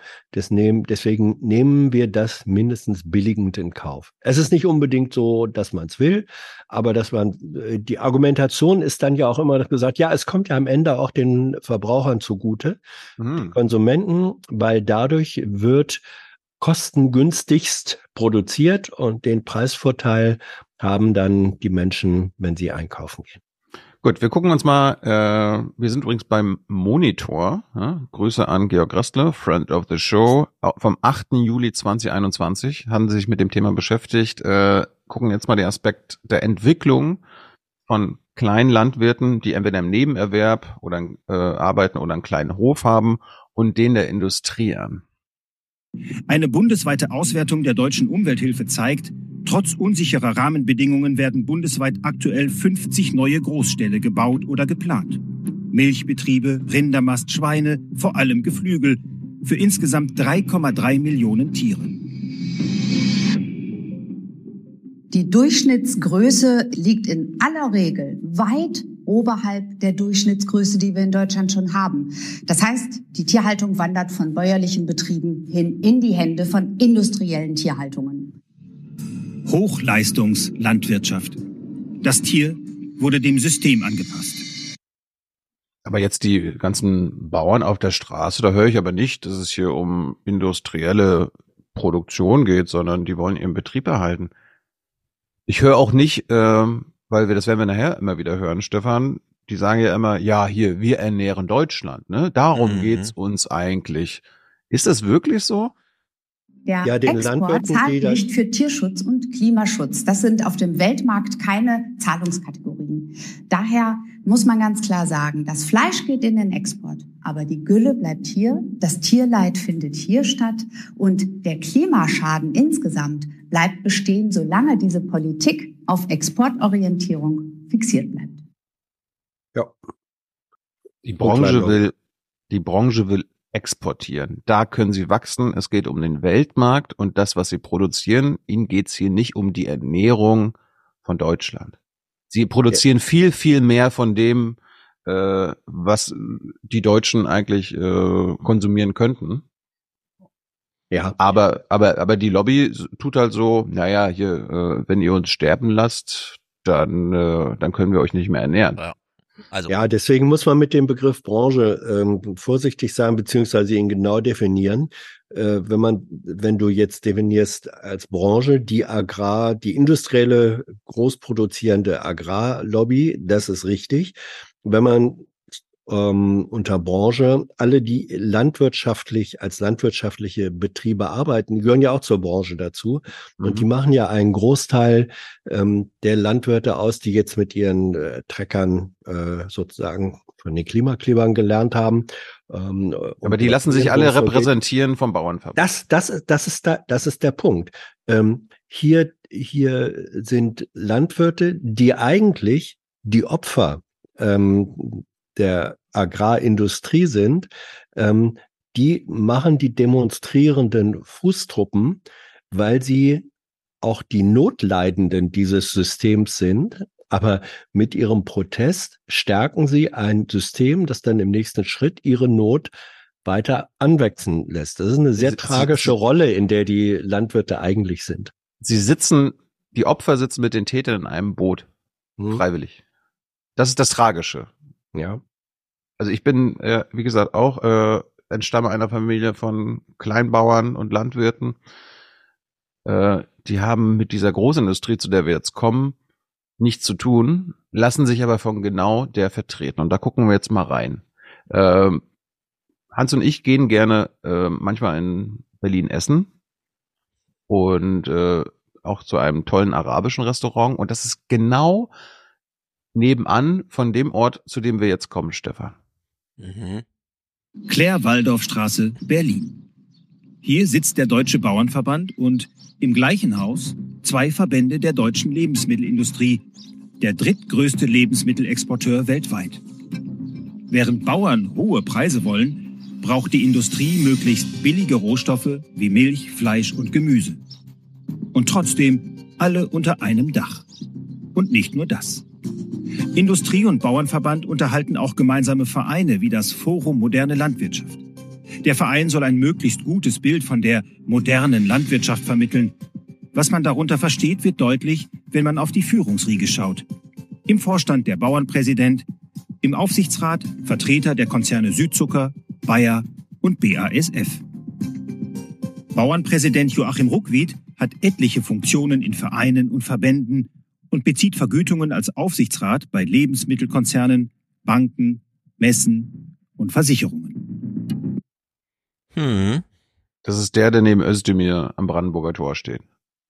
Nehmen, deswegen nehmen wir das mindestens billigend in Kauf. Es ist nicht unbedingt so, dass man es will, aber dass man, äh, die Argumentation ist dann ja auch immer gesagt, ja, es kommt ja am Ende auch den Verbrauchern zugute, mhm. Konsumenten, weil dadurch wird kostengünstigst produziert und den Preisvorteil haben dann die Menschen, wenn sie einkaufen gehen. Gut, wir gucken uns mal, äh, wir sind übrigens beim Monitor. Ja? Grüße an Georg Rastler, Friend of the Show. Vom 8. Juli 2021 haben sie sich mit dem Thema beschäftigt. Äh, gucken jetzt mal den Aspekt der Entwicklung von kleinen Landwirten, die entweder im Nebenerwerb oder äh, arbeiten oder einen kleinen Hof haben und den der Industrie an. Eine bundesweite Auswertung der deutschen Umwelthilfe zeigt, Trotz unsicherer Rahmenbedingungen werden bundesweit aktuell 50 neue Großställe gebaut oder geplant. Milchbetriebe, Rindermast, Schweine, vor allem Geflügel, für insgesamt 3,3 Millionen Tiere. Die Durchschnittsgröße liegt in aller Regel weit oberhalb der Durchschnittsgröße, die wir in Deutschland schon haben. Das heißt, die Tierhaltung wandert von bäuerlichen Betrieben hin in die Hände von industriellen Tierhaltungen. Hochleistungslandwirtschaft. Das Tier wurde dem System angepasst. Aber jetzt die ganzen Bauern auf der Straße, da höre ich aber nicht, dass es hier um industrielle Produktion geht, sondern die wollen ihren Betrieb erhalten. Ich höre auch nicht, äh, weil wir das werden wir nachher immer wieder hören, Stefan, die sagen ja immer, ja, hier, wir ernähren Deutschland, ne? Darum mhm. geht's uns eigentlich. Ist das wirklich so? Der ja, Export zahlt nicht für Tierschutz und Klimaschutz. Das sind auf dem Weltmarkt keine Zahlungskategorien. Daher muss man ganz klar sagen, das Fleisch geht in den Export, aber die Gülle bleibt hier, das Tierleid findet hier statt und der Klimaschaden insgesamt bleibt bestehen, solange diese Politik auf Exportorientierung fixiert bleibt. Ja. Die Branche will, die Branche will exportieren. Da können sie wachsen. Es geht um den Weltmarkt und das, was sie produzieren. Ihnen geht es hier nicht um die Ernährung von Deutschland. Sie produzieren viel, viel mehr von dem, äh, was die Deutschen eigentlich äh, konsumieren könnten. Ja. Aber, aber, aber die Lobby tut halt so, naja, hier, äh, wenn ihr uns sterben lasst, dann, äh, dann können wir euch nicht mehr ernähren. Ja. Also. Ja, deswegen muss man mit dem Begriff Branche ähm, vorsichtig sein, beziehungsweise ihn genau definieren. Äh, wenn man, wenn du jetzt definierst als Branche die Agrar, die industrielle, großproduzierende Agrarlobby, das ist richtig. Wenn man ähm, unter Branche. Alle, die landwirtschaftlich als landwirtschaftliche Betriebe arbeiten, die gehören ja auch zur Branche dazu. Mhm. Und die mhm. machen ja einen Großteil ähm, der Landwirte aus, die jetzt mit ihren äh, Treckern äh, sozusagen von den Klimaklebern gelernt haben. Ähm, Aber die lassen sich alle repräsentieren vom Bauernverband. Das, das, das ist da, das ist der Punkt. Ähm, hier, hier sind Landwirte, die eigentlich die Opfer ähm, der Agrarindustrie sind, ähm, die machen die demonstrierenden Fußtruppen, weil sie auch die Notleidenden dieses Systems sind. Aber mit ihrem Protest stärken sie ein System, das dann im nächsten Schritt ihre Not weiter anwachsen lässt. Das ist eine sehr sie, tragische sie, Rolle, in der die Landwirte eigentlich sind. Sie sitzen, die Opfer sitzen mit den Tätern in einem Boot. Hm. Freiwillig. Das ist das Tragische. Ja. Also ich bin, äh, wie gesagt, auch äh, entstamme einer Familie von Kleinbauern und Landwirten. Äh, die haben mit dieser Großindustrie, zu der wir jetzt kommen, nichts zu tun, lassen sich aber von genau der vertreten. Und da gucken wir jetzt mal rein. Äh, Hans und ich gehen gerne äh, manchmal in Berlin essen und äh, auch zu einem tollen arabischen Restaurant. Und das ist genau nebenan von dem Ort, zu dem wir jetzt kommen, Stefan. Mhm. Claire-Waldorfstraße, Berlin. Hier sitzt der Deutsche Bauernverband und im gleichen Haus zwei Verbände der deutschen Lebensmittelindustrie, der drittgrößte Lebensmittelexporteur weltweit. Während Bauern hohe Preise wollen, braucht die Industrie möglichst billige Rohstoffe wie Milch, Fleisch und Gemüse. Und trotzdem alle unter einem Dach. Und nicht nur das. Industrie- und Bauernverband unterhalten auch gemeinsame Vereine wie das Forum Moderne Landwirtschaft. Der Verein soll ein möglichst gutes Bild von der modernen Landwirtschaft vermitteln. Was man darunter versteht, wird deutlich, wenn man auf die Führungsriege schaut. Im Vorstand der Bauernpräsident, im Aufsichtsrat Vertreter der Konzerne Südzucker, Bayer und BASF. Bauernpräsident Joachim Ruckwied hat etliche Funktionen in Vereinen und Verbänden und bezieht Vergütungen als Aufsichtsrat bei Lebensmittelkonzernen, Banken, Messen und Versicherungen. Hm. Das ist der, der neben Özdemir am Brandenburger Tor steht.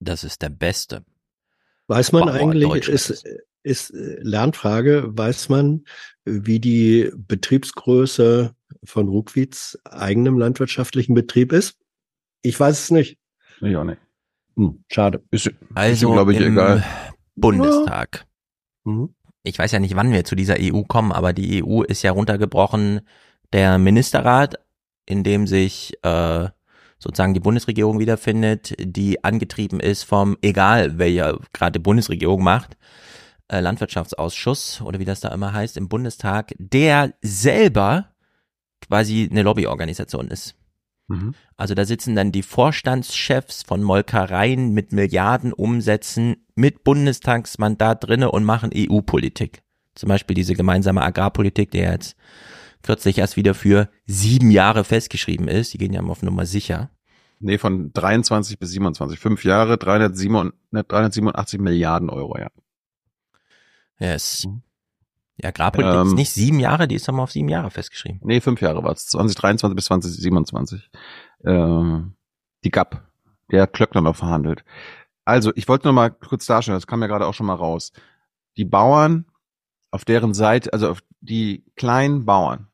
Das ist der Beste. Weiß man Bauer eigentlich, ist, ist Lernfrage, weiß man, wie die Betriebsgröße von Ruckwieds eigenem landwirtschaftlichen Betrieb ist? Ich weiß es nicht. Ich auch nicht. Hm, schade. Ist, Also glaube ich, im egal. Bundestag. Mhm. Ich weiß ja nicht, wann wir zu dieser EU kommen, aber die EU ist ja runtergebrochen der Ministerrat, in dem sich äh, sozusagen die Bundesregierung wiederfindet, die angetrieben ist vom, egal welcher gerade Bundesregierung macht, äh, Landwirtschaftsausschuss oder wie das da immer heißt im Bundestag, der selber quasi eine Lobbyorganisation ist. Mhm. Also da sitzen dann die Vorstandschefs von Molkereien mit Milliardenumsätzen mit Bundestagsmandat drinne und machen EU-Politik. Zum Beispiel diese gemeinsame Agrarpolitik, die jetzt kürzlich erst wieder für sieben Jahre festgeschrieben ist. Die gehen ja mal auf Nummer sicher. Nee, von 23 bis 27. Fünf Jahre, 387, 387 Milliarden Euro, ja. Yes. Die Agrarpolitik ist Ähm. nicht sieben Jahre, die ist mal auf sieben Jahre festgeschrieben. Nee, fünf Jahre war es. 2023 bis 2027. Äh, die GAP. Der Klöckner noch verhandelt. Also, ich wollte noch mal kurz darstellen, das kam ja gerade auch schon mal raus. Die Bauern, auf deren Seite, also auf die kleinen Bauern,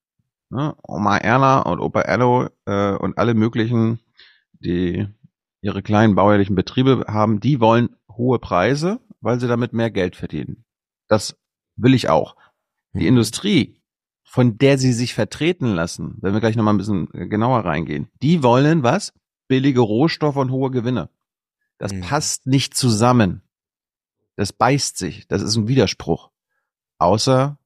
ne, Oma Erna und Opa Erlo äh, und alle möglichen, die ihre kleinen bäuerlichen Betriebe haben, die wollen hohe Preise, weil sie damit mehr Geld verdienen. Das will ich auch. Die Industrie, von der sie sich vertreten lassen, wenn wir gleich nochmal ein bisschen genauer reingehen, die wollen was? Billige Rohstoffe und hohe Gewinne. Das passt nicht zusammen. Das beißt sich. Das ist ein Widerspruch. Außer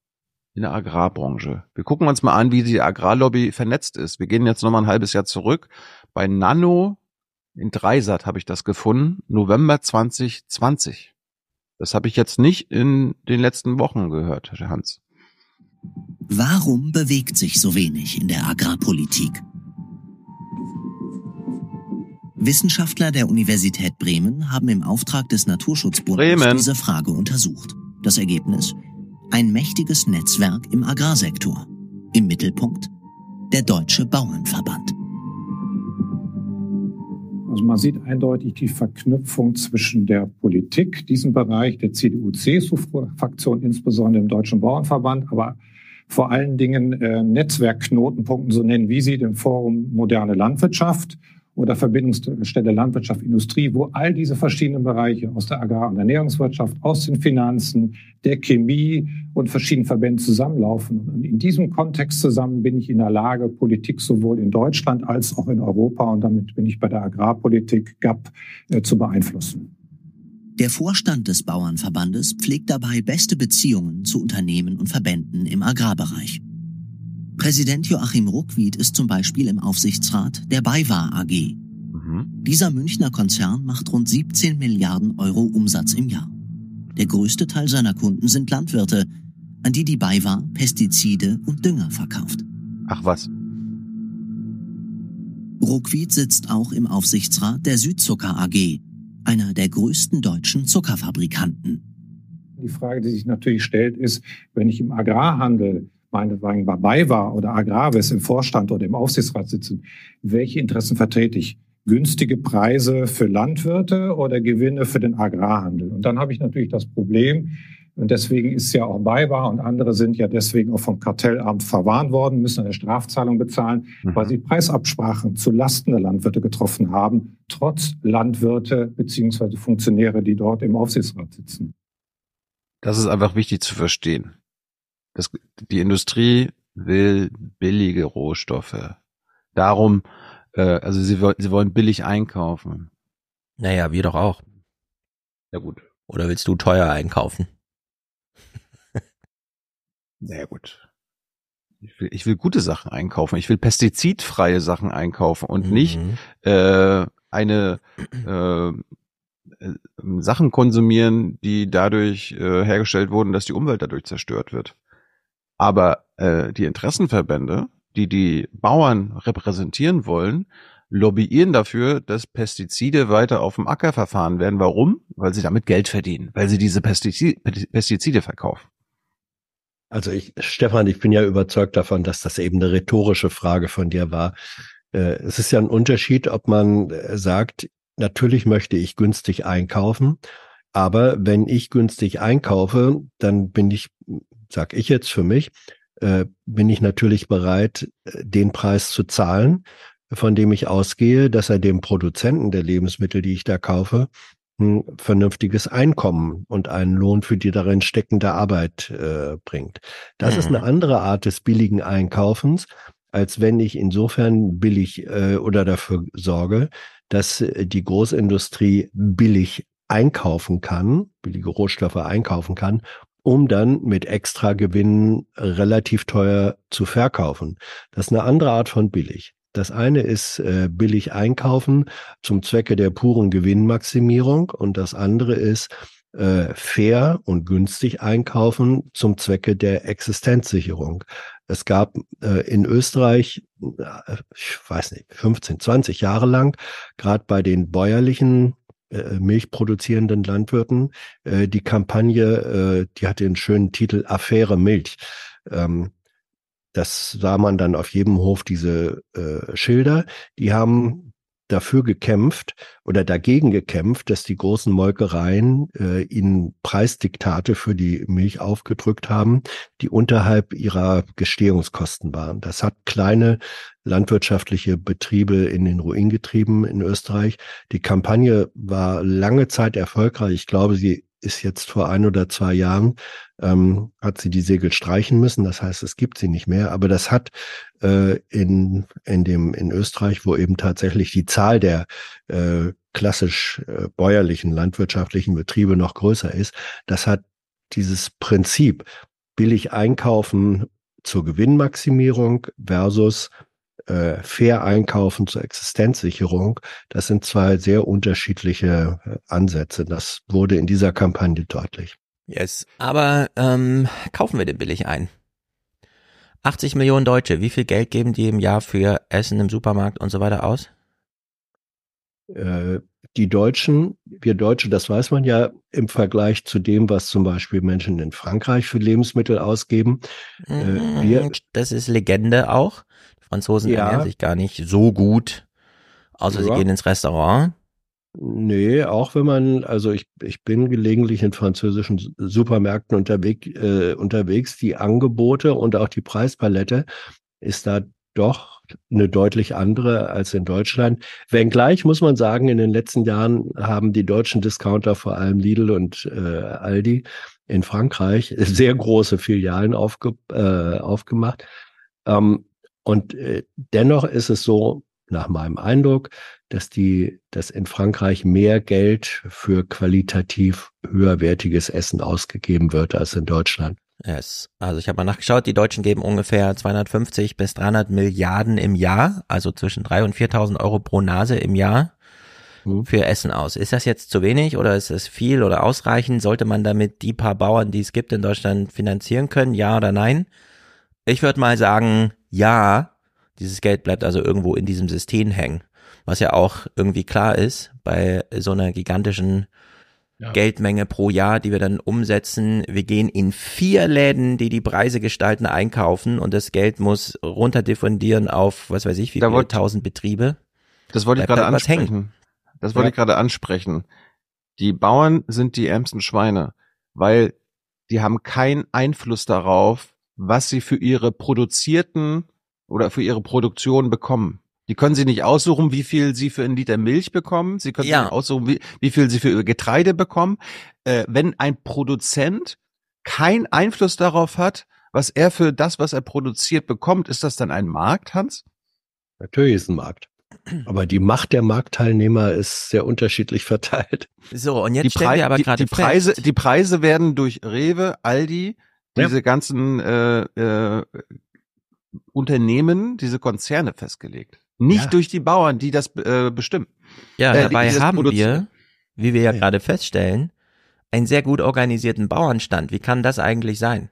in der Agrarbranche. Wir gucken uns mal an, wie die Agrarlobby vernetzt ist. Wir gehen jetzt nochmal ein halbes Jahr zurück. Bei Nano in Dreisat habe ich das gefunden. November 2020. Das habe ich jetzt nicht in den letzten Wochen gehört, Herr Hans. Warum bewegt sich so wenig in der Agrarpolitik? Wissenschaftler der Universität Bremen haben im Auftrag des Naturschutzbundes Bremen. diese Frage untersucht. Das Ergebnis? Ein mächtiges Netzwerk im Agrarsektor. Im Mittelpunkt der Deutsche Bauernverband. Also man sieht eindeutig die Verknüpfung zwischen der Politik, diesem Bereich der CDU-CSU-Fraktion, insbesondere im Deutschen Bauernverband, aber vor allen Dingen äh, Netzwerkknotenpunkten, so nennen wir sie, dem Forum Moderne Landwirtschaft oder Verbindungsstelle Landwirtschaft, Industrie, wo all diese verschiedenen Bereiche aus der Agrar- und Ernährungswirtschaft, aus den Finanzen, der Chemie und verschiedenen Verbänden zusammenlaufen. Und in diesem Kontext zusammen bin ich in der Lage, Politik sowohl in Deutschland als auch in Europa und damit bin ich bei der Agrarpolitik GAP äh, zu beeinflussen. Der Vorstand des Bauernverbandes pflegt dabei beste Beziehungen zu Unternehmen und Verbänden im Agrarbereich. Präsident Joachim Ruckwied ist zum Beispiel im Aufsichtsrat der BayWa AG. Dieser Münchner Konzern macht rund 17 Milliarden Euro Umsatz im Jahr. Der größte Teil seiner Kunden sind Landwirte, an die die BayWa Pestizide und Dünger verkauft. Ach was. Ruckwied sitzt auch im Aufsichtsrat der Südzucker AG, einer der größten deutschen Zuckerfabrikanten. Die Frage, die sich natürlich stellt, ist, wenn ich im Agrarhandel meinetwegen bei BayWa oder Agravis im Vorstand oder im Aufsichtsrat sitzen, welche Interessen vertrete ich? Günstige Preise für Landwirte oder Gewinne für den Agrarhandel? Und dann habe ich natürlich das Problem, und deswegen ist ja auch BayWa und andere sind ja deswegen auch vom Kartellamt verwarnt worden, müssen eine Strafzahlung bezahlen, weil sie Preisabsprachen zu Lasten der Landwirte getroffen haben, trotz Landwirte beziehungsweise Funktionäre, die dort im Aufsichtsrat sitzen. Das ist einfach wichtig zu verstehen. Das, die Industrie will billige Rohstoffe. Darum, äh, also sie, sie wollen billig einkaufen. Naja, wir doch auch. Ja gut. Oder willst du teuer einkaufen? Sehr gut. Ich will, ich will gute Sachen einkaufen. Ich will pestizidfreie Sachen einkaufen und mhm. nicht äh, eine äh, äh, Sachen konsumieren, die dadurch äh, hergestellt wurden, dass die Umwelt dadurch zerstört wird. Aber äh, die Interessenverbände, die die Bauern repräsentieren wollen, lobbyieren dafür, dass Pestizide weiter auf dem Acker verfahren werden. Warum? Weil sie damit Geld verdienen, weil sie diese Pestizide, verkaufen. Also ich, Stefan, ich bin ja überzeugt davon, dass das eben eine rhetorische Frage von dir war. Äh, es ist ja ein Unterschied, ob man äh, sagt, natürlich möchte ich günstig einkaufen, aber wenn ich günstig einkaufe, dann bin ich, sag ich jetzt für mich, äh, bin ich natürlich bereit, den Preis zu zahlen, von dem ich ausgehe, dass er dem Produzenten der Lebensmittel, die ich da kaufe, ein vernünftiges Einkommen und einen Lohn für die darin steckende Arbeit äh, bringt. Das mhm. ist eine andere Art des billigen Einkaufens, als wenn ich insofern billig äh, oder dafür sorge, dass äh, die Großindustrie billig einkaufen kann, billige Rohstoffe einkaufen kann, um dann mit extra Gewinnen relativ teuer zu verkaufen. Das ist eine andere Art von billig. Das eine ist äh, billig einkaufen zum Zwecke der puren Gewinnmaximierung und das andere ist äh, fair und günstig einkaufen zum Zwecke der Existenzsicherung. Es gab äh, in Österreich, äh, ich weiß nicht, 15, 20 Jahre lang, gerade bei den bäuerlichen milchproduzierenden Landwirten, äh, die Kampagne, äh, die hatte den schönen Titel Affäre Milch. Ähm, das sah man dann auf jedem Hof diese äh, Schilder. Die haben dafür gekämpft oder dagegen gekämpft, dass die großen Molkereien äh, ihnen Preisdiktate für die Milch aufgedrückt haben, die unterhalb ihrer Gestehungskosten waren. Das hat kleine landwirtschaftliche Betriebe in den Ruin getrieben in Österreich. Die Kampagne war lange Zeit erfolgreich. Ich glaube, sie ist jetzt vor ein oder zwei Jahren, ähm, hat sie die Segel streichen müssen. Das heißt, es gibt sie nicht mehr. Aber das hat äh, in, in dem, in Österreich, wo eben tatsächlich die Zahl der äh, klassisch äh, bäuerlichen landwirtschaftlichen Betriebe noch größer ist, das hat dieses Prinzip billig einkaufen zur Gewinnmaximierung versus äh, fair einkaufen zur Existenzsicherung, das sind zwei sehr unterschiedliche äh, Ansätze. Das wurde in dieser Kampagne deutlich. Yes, aber ähm, kaufen wir den billig ein? 80 Millionen Deutsche, wie viel Geld geben die im Jahr für Essen im Supermarkt und so weiter aus? Äh, die Deutschen, wir Deutsche, das weiß man ja im Vergleich zu dem, was zum Beispiel Menschen in Frankreich für Lebensmittel ausgeben. Äh, wir, mhm, das ist Legende auch. Franzosen ja. ernähren sich gar nicht so gut, außer ja. sie gehen ins Restaurant. Nee, auch wenn man, also ich, ich bin gelegentlich in französischen Supermärkten unterwegs, äh, unterwegs, die Angebote und auch die Preispalette ist da doch eine deutlich andere als in Deutschland. Wenngleich muss man sagen, in den letzten Jahren haben die deutschen Discounter, vor allem Lidl und äh, Aldi in Frankreich, sehr große Filialen aufge, äh, aufgemacht. Ähm, und äh, dennoch ist es so, nach meinem Eindruck, dass die, dass in Frankreich mehr Geld für qualitativ höherwertiges Essen ausgegeben wird als in Deutschland. Yes. Also ich habe mal nachgeschaut, die Deutschen geben ungefähr 250 bis 300 Milliarden im Jahr, also zwischen 3.000 und 4.000 Euro pro Nase im Jahr hm. für Essen aus. Ist das jetzt zu wenig oder ist es viel oder ausreichend? Sollte man damit die paar Bauern, die es gibt in Deutschland, finanzieren können? Ja oder nein? Ich würde mal sagen, ja, dieses Geld bleibt also irgendwo in diesem System hängen. Was ja auch irgendwie klar ist bei so einer gigantischen ja. Geldmenge pro Jahr, die wir dann umsetzen. Wir gehen in vier Läden, die die Preise gestalten, einkaufen und das Geld muss runterdiffundieren auf, was weiß ich, wie viele tausend Betriebe. Das wollte ich gerade ansprechen. Das wollte ja. ich gerade ansprechen. Die Bauern sind die ärmsten Schweine, weil die haben keinen Einfluss darauf, was sie für ihre produzierten oder für ihre Produktion bekommen. Die können sie nicht aussuchen, wie viel sie für einen Liter Milch bekommen. Sie können ja. nicht aussuchen, wie, wie viel sie für ihr Getreide bekommen. Äh, wenn ein Produzent keinen Einfluss darauf hat, was er für das, was er produziert, bekommt, ist das dann ein Markt, Hans? Natürlich ist ein Markt. Aber die Macht der Marktteilnehmer ist sehr unterschiedlich verteilt. So, und jetzt die, Pre aber die, die Preise, die Preise werden durch Rewe, Aldi, diese ganzen äh, äh, Unternehmen, diese Konzerne festgelegt. Nicht ja. durch die Bauern, die das äh, bestimmen. Ja, äh, dabei haben wir, wie wir ja, ja. gerade feststellen, einen sehr gut organisierten Bauernstand. Wie kann das eigentlich sein?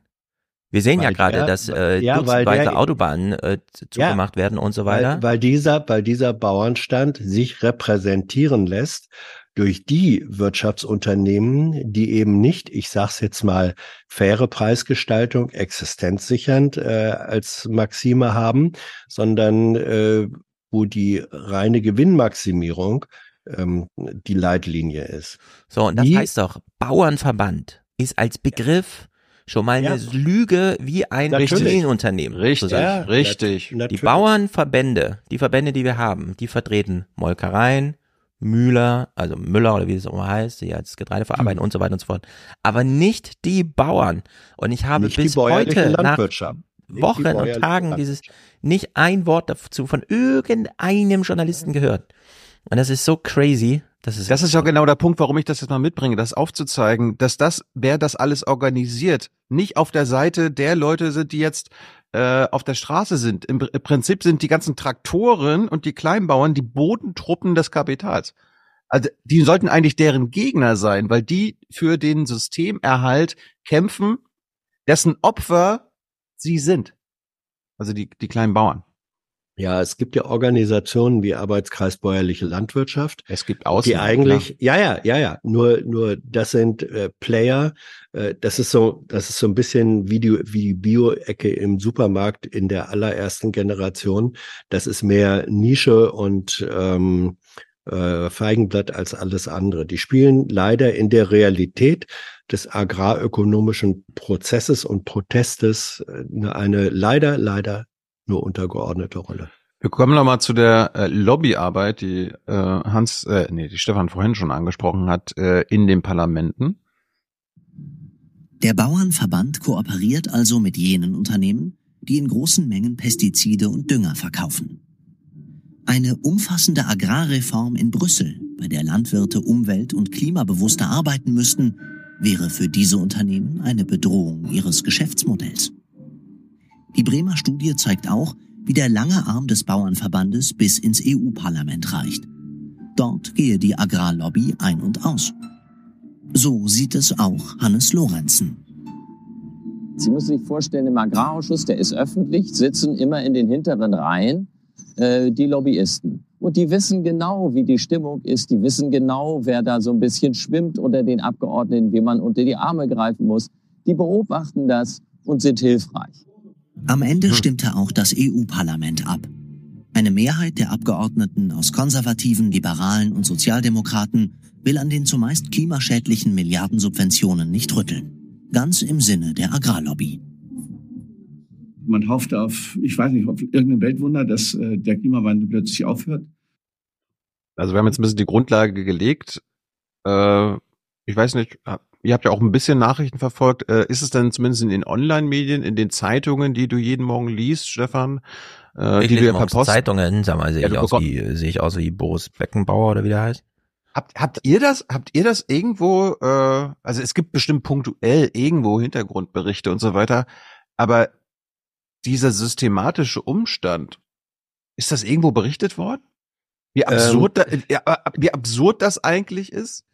Wir sehen weil ja gerade, der, dass äh, ja, dutzendweise Autobahnen äh, zugemacht ja, werden und so weiter. Weil, weil dieser, weil dieser Bauernstand sich repräsentieren lässt durch die Wirtschaftsunternehmen, die eben nicht, ich sag's jetzt mal, faire Preisgestaltung, existenzsichernd äh, als Maxime haben, sondern äh, wo die reine Gewinnmaximierung ähm, die Leitlinie ist. So, und das die, heißt doch, Bauernverband ist als Begriff schon mal eine ja. Lüge wie ein Familienunternehmen. Richtig, ja, richtig. Die Bauernverbände, die Verbände, die wir haben, die vertreten Molkereien, Müller, also Müller oder wie es auch immer heißt, die als Getreide verarbeiten hm. und so weiter und so fort. Aber nicht die Bauern. Und ich habe nicht bis heute nach Wochen und Tagen dieses nicht ein Wort dazu von irgendeinem Journalisten gehört. Und das ist so crazy. Das ist, das ist ja genau der Punkt, warum ich das jetzt mal mitbringe, das aufzuzeigen, dass das, wer das alles organisiert, nicht auf der Seite der Leute sind, die jetzt äh, auf der Straße sind. Im, Prinzip sind die ganzen Traktoren und die Kleinbauern die Bodentruppen des Kapitals. Also die sollten eigentlich deren Gegner sein, weil die für den Systemerhalt kämpfen, dessen Opfer sie sind. Also die, die kleinen Bauern. Ja, es gibt ja Organisationen wie Arbeitskreis Bäuerliche Landwirtschaft. Es gibt Ausnahmen. Die eigentlich, ja, ja, ja, ja. Nur, nur das sind äh, Player. Äh, das ist so, das ist so ein bisschen wie die, wie die Bio-Ecke im Supermarkt in der allerersten Generation. Das ist mehr Nische und ähm, äh, Feigenblatt als alles andere. Die spielen leider in der Realität des agrarökonomischen Prozesses und Protestes äh, eine leider, leider nur untergeordnete Rolle. Wir kommen nochmal zu der äh, Lobbyarbeit, die äh, Hans, äh, nee, die Stefan vorhin schon angesprochen hat, äh, in den Parlamenten. Der Bauernverband kooperiert also mit jenen Unternehmen, die in großen Mengen Pestizide und Dünger verkaufen. Eine umfassende Agrarreform in Brüssel, bei der Landwirte umwelt- und klimabewusster arbeiten müssten, wäre für diese Unternehmen eine Bedrohung ihres Geschäftsmodells. Die Bremer Studie zeigt auch, wie der lange Arm des Bauernverbandes bis ins EU-Parlament reicht. Dort gehe die Agrarlobby ein und aus. So sieht es auch Hannes Lorenzen. Sie müssen sich vorstellen, im Agrarausschuss, der ist öffentlich, sitzen immer in den hinteren Reihen äh, die Lobbyisten. Und die wissen genau, wie die Stimmung ist. Die wissen genau, wer da so ein bisschen schwimmt unter den Abgeordneten, wie man unter die Arme greifen muss. Die beobachten das und sind hilfreich. Am Ende stimmte auch das EU-Parlament ab. Eine Mehrheit der Abgeordneten aus Konservativen, Liberalen und Sozialdemokraten will an den zumeist klimaschädlichen Milliardensubventionen nicht rütteln. Ganz im Sinne der Agrarlobby. Man hofft auf, ich weiß nicht, auf irgendein Weltwunder, dass äh, der Klimawandel plötzlich aufhört. Also wir haben jetzt ein bisschen die Grundlage gelegt. Äh, ich weiß nicht, ihr habt ja auch ein bisschen Nachrichten verfolgt. Äh, ist es denn zumindest in den Online-Medien, in den Zeitungen, die du jeden Morgen liest, Stefan? Äh, ich die du ja per Post Zeitungen, sag mal, sehe ja, ich, aus wie, sehe ich aus wie Boris Beckenbauer oder wie der heißt? Habt, habt ihr das, habt ihr das irgendwo, äh, also es gibt bestimmt punktuell irgendwo Hintergrundberichte und so weiter, aber dieser systematische Umstand, ist das irgendwo berichtet worden? Wie absurd, ähm, da, ja, wie absurd das eigentlich ist?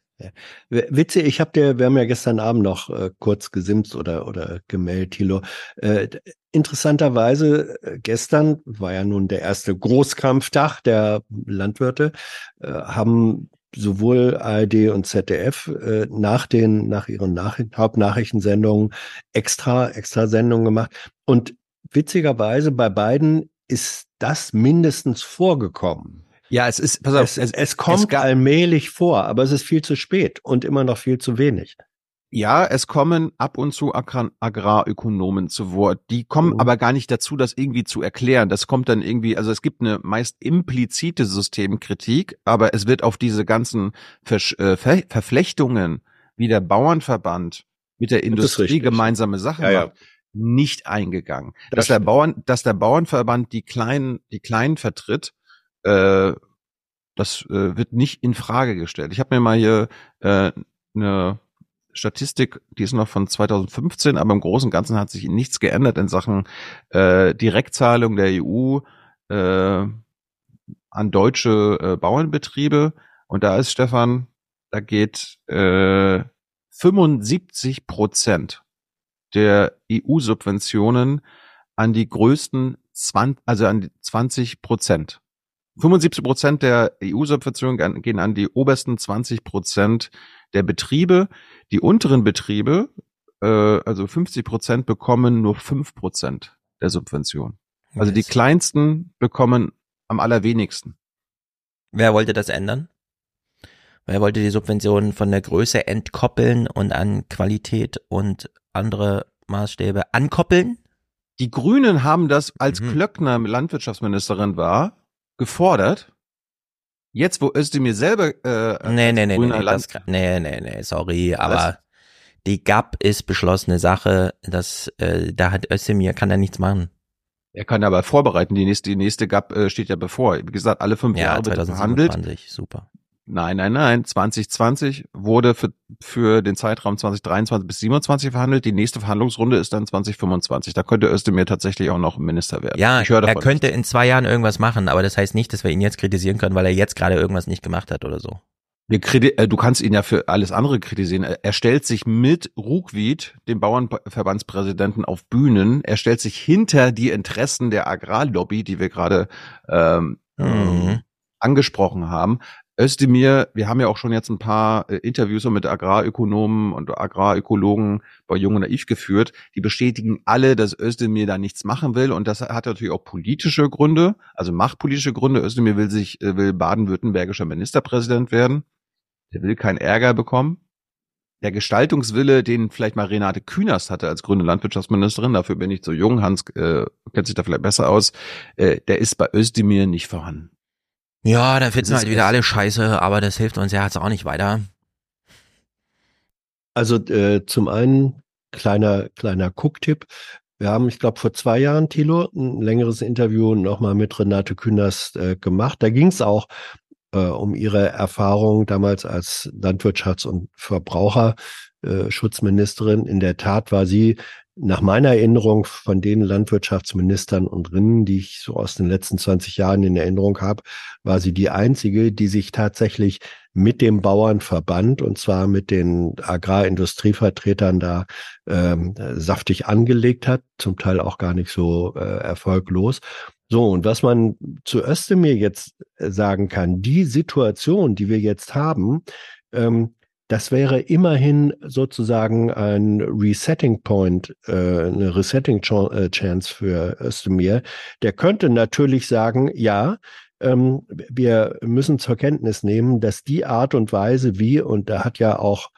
Witzig, ich habe dir, wir haben ja gestern Abend noch äh, kurz gesimst oder oder gemeldet, Thilo. Äh, interessanterweise, äh, gestern war ja nun der erste Großkampftag der Landwirte, äh, haben sowohl ARD und ZDF äh, nach den nach ihren nach Hauptnachrichtensendungen extra extra Sendungen gemacht und witzigerweise bei beiden ist das mindestens vorgekommen. Ja, es ist, pass auf, es, es, es kommt es allmählich vor, aber es ist viel zu spät und immer noch viel zu wenig. Ja, es kommen ab und zu Agrar Agrarökonomen zu Wort. Die kommen mhm. aber gar nicht dazu, das irgendwie zu erklären. Das kommt dann irgendwie, also es gibt eine meist implizite Systemkritik, aber es wird auf diese ganzen Versch äh, Ver Verflechtungen, wie der Bauernverband mit der Industrie gemeinsame Sachen ja, macht, ja. nicht eingegangen. Das dass der Bauern, dass der Bauernverband die kleinen, die kleinen vertritt, äh, das äh, wird nicht in Frage gestellt. Ich habe mir mal hier äh, eine Statistik, die ist noch von 2015, aber im Großen und Ganzen hat sich nichts geändert in Sachen äh, Direktzahlung der EU äh, an deutsche äh, Bauernbetriebe. Und da ist Stefan, da geht äh, 75 Prozent der EU-Subventionen an die größten 20, also an 20 Prozent. 75 Prozent der EU-Subventionen gehen an die obersten 20 Prozent der Betriebe. Die unteren Betriebe, äh, also 50 Prozent, bekommen nur 5 Prozent der Subvention. Also die kleinsten bekommen am allerwenigsten. Wer wollte das ändern? Wer wollte die Subventionen von der Größe entkoppeln und an Qualität und andere Maßstäbe ankoppeln? Die Grünen haben das, als mhm. Klöckner Landwirtschaftsministerin war, gefordert. Jetzt, wo Özdemir selber äh, nee, nee, nee, nee, nee, das, nee, nee, nee, sorry, aber Was? die GAP ist beschlossene Sache, dass äh, da hat Özdemir kann da nichts machen. Er kann aber vorbereiten. Die nächste, die nächste GAP äh, steht ja bevor. Wie gesagt, alle fünf ja, Jahre wird verhandelt. Super. Nein, nein, nein. 2020 wurde für, für den Zeitraum 2023 bis 2027 verhandelt. Die nächste Verhandlungsrunde ist dann 2025. Da könnte Özdemir tatsächlich auch noch Minister werden. Ja, er könnte in zwei Jahren irgendwas machen, aber das heißt nicht, dass wir ihn jetzt kritisieren können, weil er jetzt gerade irgendwas nicht gemacht hat oder so. Äh, du kannst ihn ja für alles andere kritisieren. Er stellt sich mit Ruckwied, dem Bauernverbandspräsidenten, auf Bühnen. Er stellt sich hinter die Interessen der Agrarlobby, die wir gerade ähm, mhm. angesprochen haben. Özdemir, wir haben ja auch schon jetzt ein paar äh, Interviews mit Agrarökonomen und Agrarökologen bei Jung und Naiv geführt. Die bestätigen alle, dass Özdemir da nichts machen will. Und das hat natürlich auch politische Gründe, also machtpolitische Gründe. Özdemir will sich, äh, will baden-württembergischer Ministerpräsident werden. Der will keinen Ärger bekommen. Der Gestaltungswille, den vielleicht mal Renate Künast hatte als grüne Landwirtschaftsministerin, dafür bin ich zu jung, Hans äh, kennt sich da vielleicht besser aus, äh, der ist bei Özdemir nicht vorhanden. Ja, da finden halt wieder alle scheiße, aber das hilft uns ja jetzt auch nicht weiter. Also äh, zum einen kleiner kleiner Cook-Tipp. Wir haben, ich glaube, vor zwei Jahren, Thilo, ein längeres Interview nochmal mit Renate Künast äh, gemacht. Da ging es auch äh, um ihre Erfahrung damals als Landwirtschafts- und Verbraucherschutzministerin. In der Tat war sie nach meiner Erinnerung von den Landwirtschaftsministern und Rinnen, die ich so aus den letzten 20 Jahren in Erinnerung habe, war sie die einzige, die sich tatsächlich mit dem Bauernverband und zwar mit den Agrarindustrievertretern da ähm, saftig angelegt hat, zum Teil auch gar nicht so äh, erfolglos. So, und was man zu Özdemir jetzt sagen kann, die Situation, die wir jetzt haben, ähm, das wäre immerhin sozusagen ein Resetting Point, äh, eine Resetting äh, Chance für Özdemir. Der könnte natürlich sagen, ja, ähm, wir müssen zur Kenntnis nehmen, dass die Art und Weise, wie, und da hat ja auch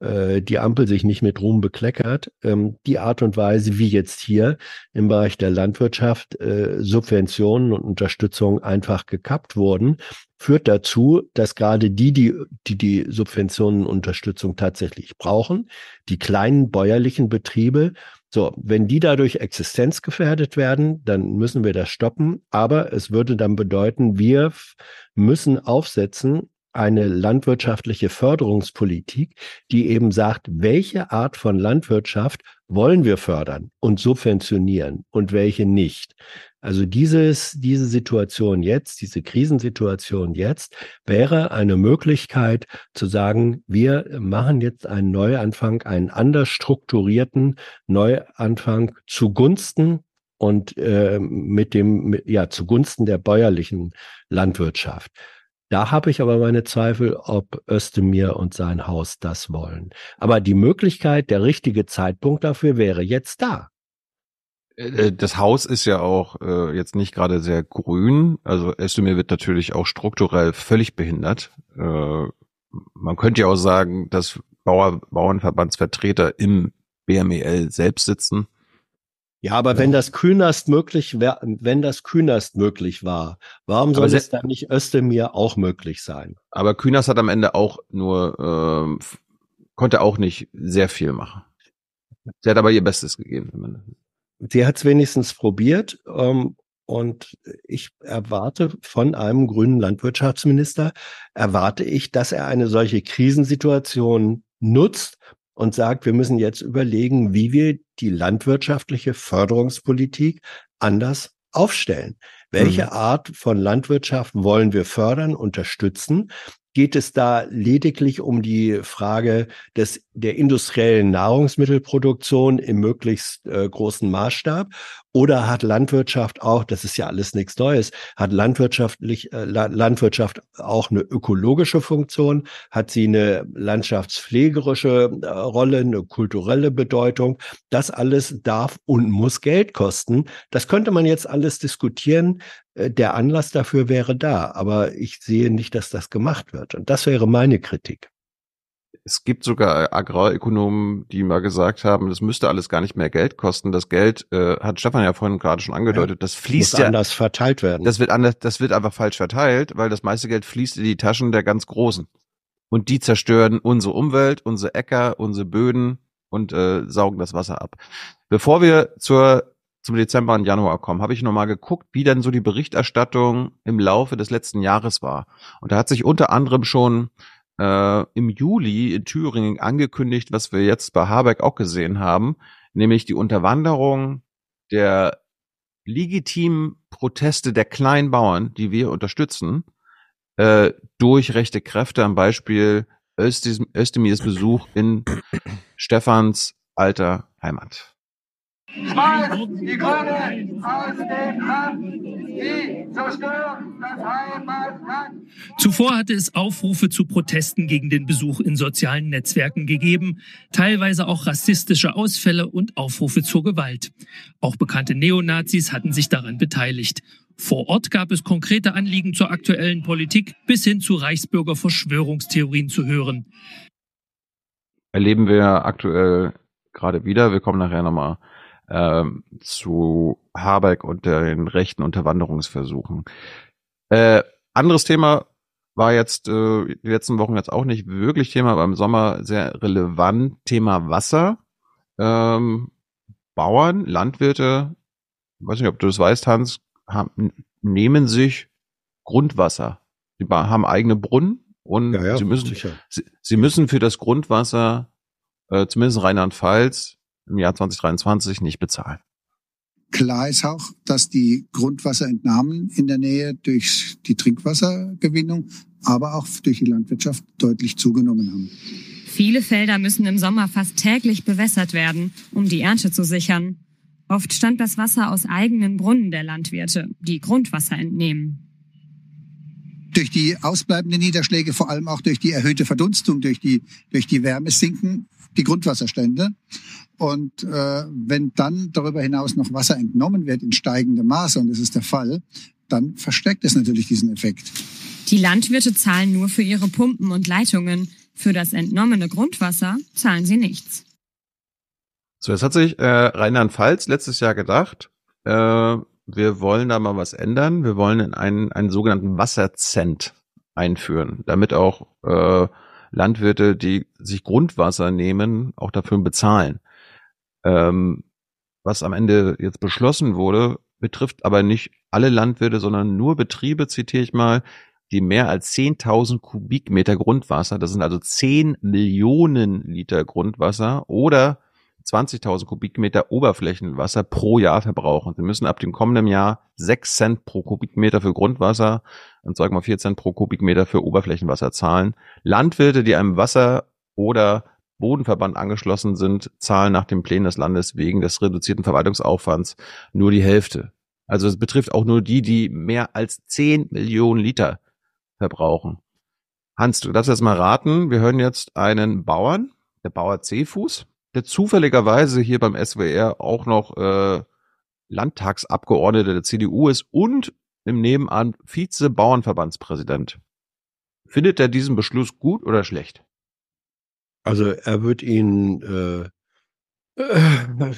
äh, die Ampel sich nicht mit Ruhm bekleckert. Ähm, die Art und Weise, wie jetzt hier im Bereich der Landwirtschaft äh, Subventionen und Unterstützung einfach gekappt wurden, führt dazu, dass gerade die, die die, die Subventionen und Unterstützung tatsächlich brauchen, die kleinen bäuerlichen Betriebe, so, wenn die dadurch existenzgefährdet werden, dann müssen wir das stoppen. Aber es würde dann bedeuten, wir müssen aufsetzen eine landwirtschaftliche Förderungspolitik, die eben sagt, welche Art von Landwirtschaft wollen wir fördern und subventionieren und welche nicht. Also dieses, diese Situation jetzt, diese Krisensituation jetzt wäre eine Möglichkeit zu sagen, wir machen jetzt einen Neuanfang, einen anders strukturierten Neuanfang zugunsten und äh, mit dem, mit, ja, zugunsten der bäuerlichen Landwirtschaft. Da habe ich aber meine Zweifel, ob Özdemir und sein Haus das wollen. Aber die Möglichkeit, der richtige Zeitpunkt dafür wäre jetzt da. Äh, das Haus ist ja auch äh, jetzt nicht gerade sehr grün. Also Özdemir wird natürlich auch strukturell völlig behindert. Äh, man könnte ja auch sagen, dass Bauer, Bauernverbandsvertreter im BMEL selbst sitzen. Ja, aber ja. wenn das Künast möglich wär, wenn das Künast möglich war, warum soll es dann nicht Özdemir auch möglich sein? Aber Künast hat am Ende auch nur, äh, konnte auch nicht sehr viel machen. Sie hat aber ihr Bestes gegeben. Sie hat es wenigstens probiert. Ähm, und ich erwarte von einem grünen Landwirtschaftsminister, erwarte ich, dass er eine solche Krisensituation nutzt, und sagt, wir müssen jetzt überlegen, wie wir die landwirtschaftliche Förderungspolitik anders aufstellen. Welche mhm. Art von Landwirtschaft wollen wir fördern, unterstützen? Geht es da lediglich um die Frage des, der industriellen Nahrungsmittelproduktion im möglichst äh, großen Maßstab? Oder hat Landwirtschaft auch, das ist ja alles nichts Neues, hat landwirtschaftlich, äh, Landwirtschaft auch eine ökologische Funktion? Hat sie eine landschaftspflegerische äh, Rolle, eine kulturelle Bedeutung? Das alles darf und muss Geld kosten. Das könnte man jetzt alles diskutieren. Äh, der Anlass dafür wäre da, aber ich sehe nicht, dass das gemacht wird. Und das wäre meine Kritik. Es gibt sogar Agrarökonomen, die mal gesagt haben, das müsste alles gar nicht mehr Geld kosten. Das Geld, äh, hat Stefan ja vorhin gerade schon angedeutet, ja, das fließt muss ja anders verteilt werden. Das wird anders, das wird einfach falsch verteilt, weil das meiste Geld fließt in die Taschen der ganz Großen. Und die zerstören unsere Umwelt, unsere Äcker, unsere Böden und äh, saugen das Wasser ab. Bevor wir zur zum Dezember und Januar kommen, habe ich nochmal geguckt, wie denn so die Berichterstattung im Laufe des letzten Jahres war. Und da hat sich unter anderem schon äh, im Juli in Thüringen angekündigt, was wir jetzt bei Habeck auch gesehen haben, nämlich die Unterwanderung der legitimen Proteste der kleinen Bauern, die wir unterstützen, äh, durch rechte Kräfte, am Beispiel Özdemirs Besuch in Stefans alter Heimat. Schmeißt die Grüne aus dem Land! Sie zerstören das Heimatland! Zuvor hatte es Aufrufe zu Protesten gegen den Besuch in sozialen Netzwerken gegeben, teilweise auch rassistische Ausfälle und Aufrufe zur Gewalt. Auch bekannte Neonazis hatten sich daran beteiligt. Vor Ort gab es konkrete Anliegen zur aktuellen Politik bis hin zu Reichsbürger-Verschwörungstheorien zu hören. Erleben wir aktuell gerade wieder. Wir kommen nachher nochmal ähm, zu Habeck und den rechten Unterwanderungsversuchen. Äh, anderes Thema war jetzt äh, die letzten Wochen jetzt auch nicht wirklich Thema, aber im Sommer sehr relevant. Thema Wasser. Ähm, Bauern, Landwirte, weiß nicht, ob du das weißt, Hans, haben, nehmen sich Grundwasser. Sie haben eigene Brunnen und ja, ja, sie müssen sie, sie, müssen für das Grundwasser, äh, zumindest Rheinland-Pfalz, im Jahr 2023 nicht bezahlen. Klar ist auch, dass die Grundwasserentnahmen in der Nähe durch die Trinkwassergewinnung, aber auch durch die Landwirtschaft deutlich zugenommen haben. Viele Felder müssen im Sommer fast täglich bewässert werden, um die Ernte zu sichern. Oft stammt das Wasser aus eigenen Brunnen der Landwirte, die Grundwasser entnehmen. Durch die ausbleibenden Niederschläge, vor allem auch durch die erhöhte Verdunstung, durch die, durch die Wärme sinken die Grundwasserstände. Und äh, wenn dann darüber hinaus noch Wasser entnommen wird in steigendem Maße, und das ist der Fall, dann versteckt es natürlich diesen Effekt. Die Landwirte zahlen nur für ihre Pumpen und Leitungen. Für das entnommene Grundwasser zahlen sie nichts. So, jetzt hat sich äh, Rheinland-Pfalz letztes Jahr gedacht, äh, wir wollen da mal was ändern. Wir wollen einen, einen sogenannten Wasserzent einführen, damit auch äh, Landwirte, die sich Grundwasser nehmen, auch dafür bezahlen. Ähm, was am Ende jetzt beschlossen wurde, betrifft aber nicht alle Landwirte, sondern nur Betriebe, zitiere ich mal, die mehr als 10.000 Kubikmeter Grundwasser, das sind also 10 Millionen Liter Grundwasser oder 20.000 Kubikmeter Oberflächenwasser pro Jahr verbrauchen. Sie müssen ab dem kommenden Jahr 6 Cent pro Kubikmeter für Grundwasser und sagen wir 4 Cent pro Kubikmeter für Oberflächenwasser zahlen. Landwirte, die einem Wasser- oder Bodenverband angeschlossen sind, zahlen nach den Plänen des Landes wegen des reduzierten Verwaltungsaufwands nur die Hälfte. Also es betrifft auch nur die, die mehr als 10 Millionen Liter verbrauchen. Hans, du darfst jetzt mal raten. Wir hören jetzt einen Bauern, der Bauer C-Fuß, der zufälligerweise hier beim SWR auch noch äh, Landtagsabgeordneter der CDU ist und im Nebenan Vize-Bauernverbandspräsident. Findet er diesen Beschluss gut oder schlecht? Also er wird ihn, äh, äh,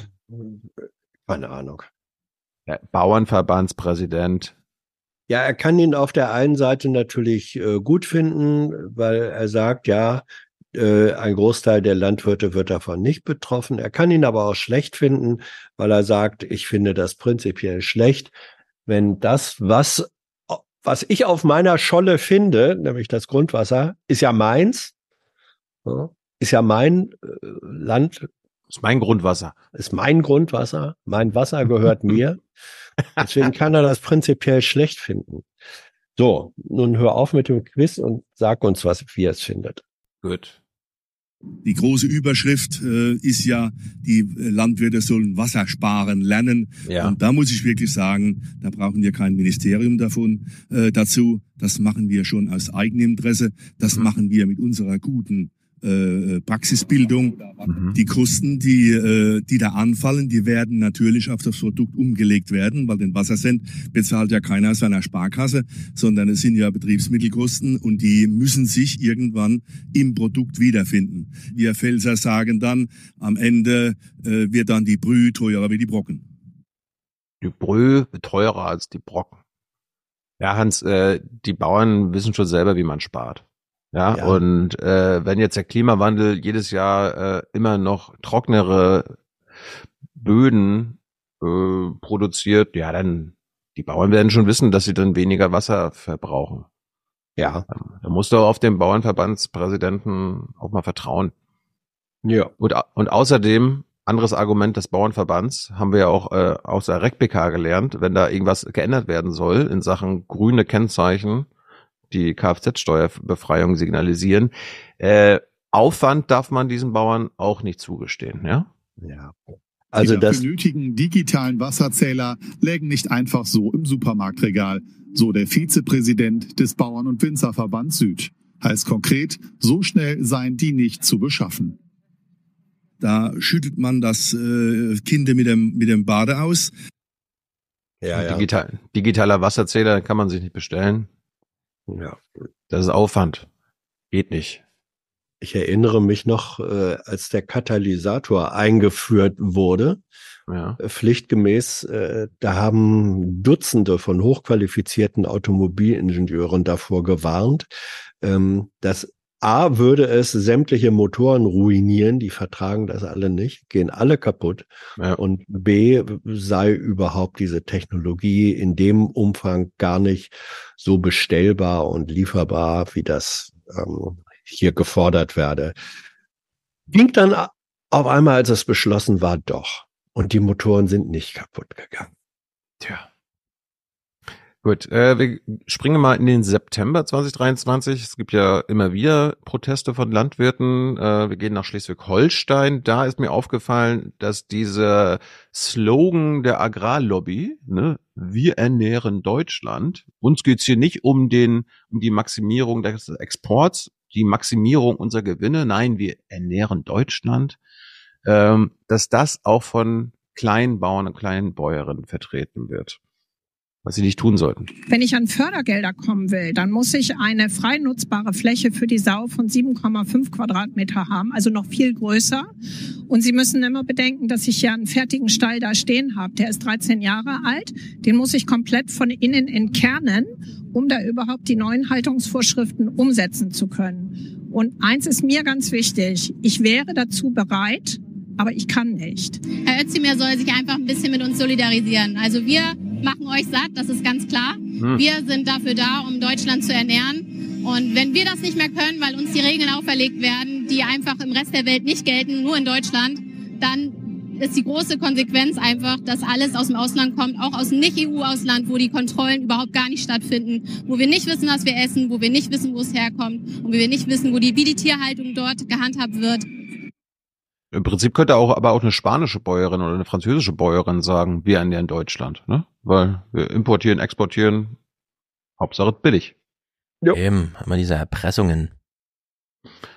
keine Ahnung. Ja, Bauernverbandspräsident. Ja, er kann ihn auf der einen Seite natürlich äh, gut finden, weil er sagt, ja, äh, ein Großteil der Landwirte wird davon nicht betroffen. Er kann ihn aber auch schlecht finden, weil er sagt, ich finde das prinzipiell schlecht, wenn das, was, was ich auf meiner Scholle finde, nämlich das Grundwasser, ist ja meins. Ist ja mein äh, Land. Ist mein Grundwasser. Ist mein Grundwasser. Mein Wasser gehört mir. Deswegen kann er das prinzipiell schlecht finden. So, nun hör auf mit dem Quiz und sag uns, was wie ihr es findet. Gut. Die große Überschrift äh, ist ja, die äh, Landwirte sollen Wasser sparen lernen. Ja. Und da muss ich wirklich sagen, da brauchen wir kein Ministerium davon äh, dazu. Das machen wir schon aus Eigeninteresse. Das mhm. machen wir mit unserer guten äh, Praxisbildung. Mhm. Die Kosten, die, äh, die da anfallen, die werden natürlich auf das Produkt umgelegt werden, weil den Wassercent bezahlt ja keiner aus seiner Sparkasse, sondern es sind ja Betriebsmittelkosten und die müssen sich irgendwann im Produkt wiederfinden. Wir Pfälzer sagen dann, am Ende äh, wird dann die Brühe teurer wie die Brocken. Die Brühe teurer als die Brocken. Ja, Hans, äh, die Bauern wissen schon selber, wie man spart. Ja, ja. und äh, wenn jetzt der Klimawandel jedes Jahr äh, immer noch trocknere Böden äh, produziert, ja, dann die Bauern werden schon wissen, dass sie dann weniger Wasser verbrauchen. Ja. Da musst du auf den Bauernverbandspräsidenten auch mal vertrauen. Ja. Und, und außerdem, anderes Argument des Bauernverbands, haben wir ja auch äh, aus der RecBK gelernt, wenn da irgendwas geändert werden soll in Sachen grüne Kennzeichen, die Kfz-Steuerbefreiung signalisieren. Äh, Aufwand darf man diesen Bauern auch nicht zugestehen, ja? Ja. Also die das benötigen digitalen Wasserzähler lägen nicht einfach so im Supermarktregal, so der Vizepräsident des Bauern- und Winzerverbands Süd. Heißt konkret, so schnell seien die nicht zu beschaffen. Da schüttelt man das äh, Kind mit dem, mit dem Bade aus. Ja, ja. Digital, digitaler Wasserzähler kann man sich nicht bestellen. Ja. Das ist Aufwand. Geht nicht. Ich erinnere mich noch, äh, als der Katalysator eingeführt wurde, ja. Äh, pflichtgemäß, äh, da haben Dutzende von hochqualifizierten Automobilingenieuren davor gewarnt, ähm, dass A würde es sämtliche Motoren ruinieren, die vertragen das alle nicht, gehen alle kaputt. Ja. Und B sei überhaupt diese Technologie in dem Umfang gar nicht so bestellbar und lieferbar, wie das ähm, hier gefordert werde. Ging dann auf einmal, als es beschlossen war, doch. Und die Motoren sind nicht kaputt gegangen. Tja. Gut, äh, wir springen mal in den September 2023. Es gibt ja immer wieder Proteste von Landwirten. Äh, wir gehen nach Schleswig-Holstein. Da ist mir aufgefallen, dass dieser Slogan der Agrarlobby, ne, wir ernähren Deutschland. Uns geht's hier nicht um den, um die Maximierung des Exports, die Maximierung unserer Gewinne. Nein, wir ernähren Deutschland. Ähm, dass das auch von kleinen Bauern und kleinen Bäuerinnen vertreten wird was sie nicht tun sollten. Wenn ich an Fördergelder kommen will, dann muss ich eine frei nutzbare Fläche für die Sau von 7,5 Quadratmeter haben, also noch viel größer. Und Sie müssen immer bedenken, dass ich ja einen fertigen Stall da stehen habe. Der ist 13 Jahre alt. Den muss ich komplett von innen entkernen, um da überhaupt die neuen Haltungsvorschriften umsetzen zu können. Und eins ist mir ganz wichtig. Ich wäre dazu bereit, aber ich kann nicht. Herr Özdemir soll sich einfach ein bisschen mit uns solidarisieren. Also wir machen euch satt, das ist ganz klar. Hm. Wir sind dafür da, um Deutschland zu ernähren. Und wenn wir das nicht mehr können, weil uns die Regeln auferlegt werden, die einfach im Rest der Welt nicht gelten, nur in Deutschland, dann ist die große Konsequenz einfach, dass alles aus dem Ausland kommt, auch aus dem Nicht-EU-Ausland, wo die Kontrollen überhaupt gar nicht stattfinden, wo wir nicht wissen, was wir essen, wo wir nicht wissen, wo es herkommt und wo wir nicht wissen, wo die, wie die Tierhaltung dort gehandhabt wird. Im Prinzip könnte auch aber auch eine spanische Bäuerin oder eine französische Bäuerin sagen, wir ernähren Deutschland, ne? Weil wir importieren, exportieren, Hauptsache billig. Jo. Eben, immer diese Erpressungen.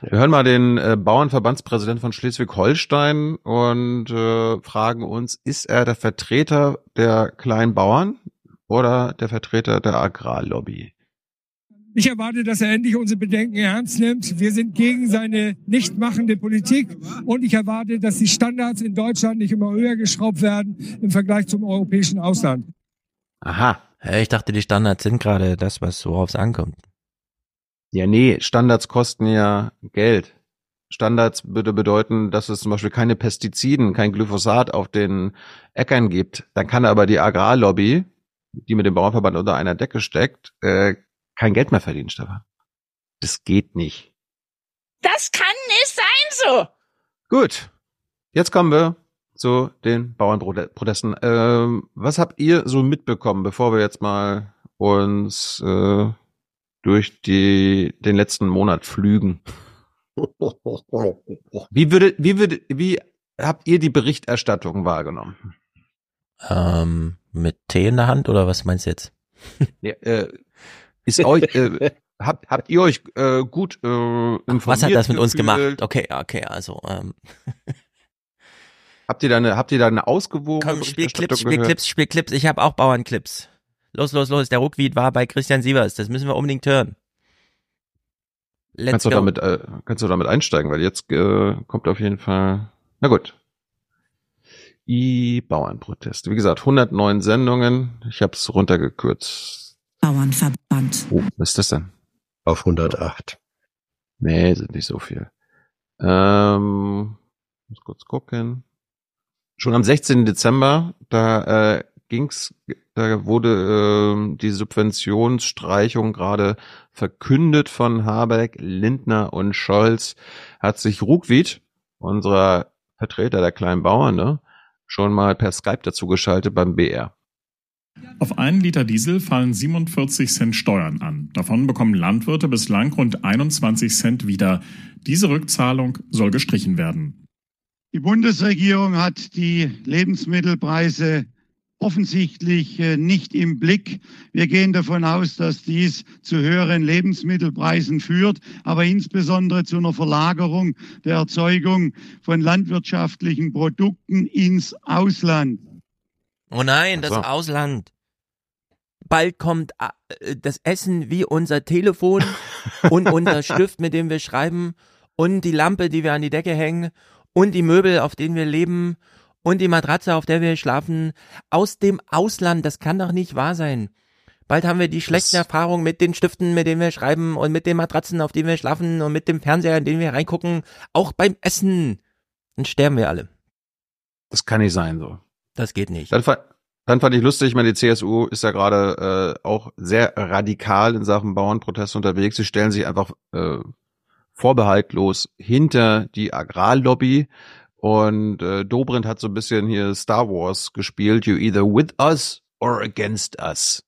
Wir hören mal den äh, Bauernverbandspräsidenten von Schleswig-Holstein und äh, fragen uns, ist er der Vertreter der kleinen Bauern oder der Vertreter der Agrarlobby? Ich erwarte, dass er endlich unsere Bedenken ernst nimmt. Wir sind gegen seine nicht machende Politik und ich erwarte, dass die Standards in Deutschland nicht immer höher geschraubt werden im Vergleich zum europäischen Ausland. Aha. Ich dachte, die Standards sind gerade das, was worauf es ankommt. Ja, nee, Standards kosten ja Geld. Standards würde bedeuten, dass es zum Beispiel keine Pestiziden, kein Glyphosat auf den Äckern gibt. Dann kann aber die Agrarlobby, die mit dem Bauernverband unter einer Decke steckt, äh, kein Geld mehr verdienen, Stefan. Das geht nicht. Das kann nicht sein so. Gut. Jetzt kommen wir zu den Bauernprotesten. Ähm, was habt ihr so mitbekommen, bevor wir jetzt mal uns äh, durch die, den letzten Monat flügen? Wie würde, wie würde, wie habt ihr die Berichterstattung wahrgenommen? Ähm, mit Tee in der Hand oder was meinst du jetzt? ja, äh, ist euch, äh, habt, habt ihr euch äh, gut äh, informiert? Was hat das mit uns gemacht? Okay, okay, also ähm. Habt ihr da eine, habt ihr da eine ausgewogene Komm, spiel Clips, spiel Clips, spiel Clips. Ich habe auch Bauernclips. Los, los, los. Der Ruckwied war bei Christian Sievers. Das müssen wir unbedingt hören. Let's kannst, du damit, äh, kannst du damit einsteigen, weil jetzt äh, kommt auf jeden Fall. Na gut. I-Bauernprotest. Wie gesagt, 109 Sendungen. Ich habe es runtergekürzt. Bauernverband. Oh, was ist das denn? Auf 108. Nee, sind nicht so viel. Ähm, muss kurz gucken schon am 16. Dezember, da äh, ging's, da wurde äh, die Subventionsstreichung gerade verkündet von Habeck, Lindner und Scholz. Hat sich Ruckwied, unser Vertreter der kleinen Bauern, ne, schon mal per Skype dazu geschaltet beim BR. Auf einen Liter Diesel fallen 47 Cent Steuern an. Davon bekommen Landwirte bislang rund 21 Cent wieder. Diese Rückzahlung soll gestrichen werden. Die Bundesregierung hat die Lebensmittelpreise offensichtlich äh, nicht im Blick. Wir gehen davon aus, dass dies zu höheren Lebensmittelpreisen führt, aber insbesondere zu einer Verlagerung der Erzeugung von landwirtschaftlichen Produkten ins Ausland. Oh nein, das Ausland. Bald kommt äh, das Essen wie unser Telefon und unser Stift, mit dem wir schreiben und die Lampe, die wir an die Decke hängen und die Möbel, auf denen wir leben und die Matratze, auf der wir schlafen, aus dem Ausland. Das kann doch nicht wahr sein. Bald haben wir die schlechten das Erfahrungen mit den Stiften, mit denen wir schreiben und mit den Matratzen, auf denen wir schlafen und mit dem Fernseher, in den wir reingucken, auch beim Essen. Dann sterben wir alle. Das kann nicht sein so. Das geht nicht. Dann, dann fand ich lustig, ich meine, die CSU ist ja gerade äh, auch sehr radikal in Sachen Bauernprotest unterwegs. Sie stellen sich einfach äh, vorbehaltlos hinter die Agrarlobby. Und äh, Dobrindt hat so ein bisschen hier Star Wars gespielt. You either with us or against us.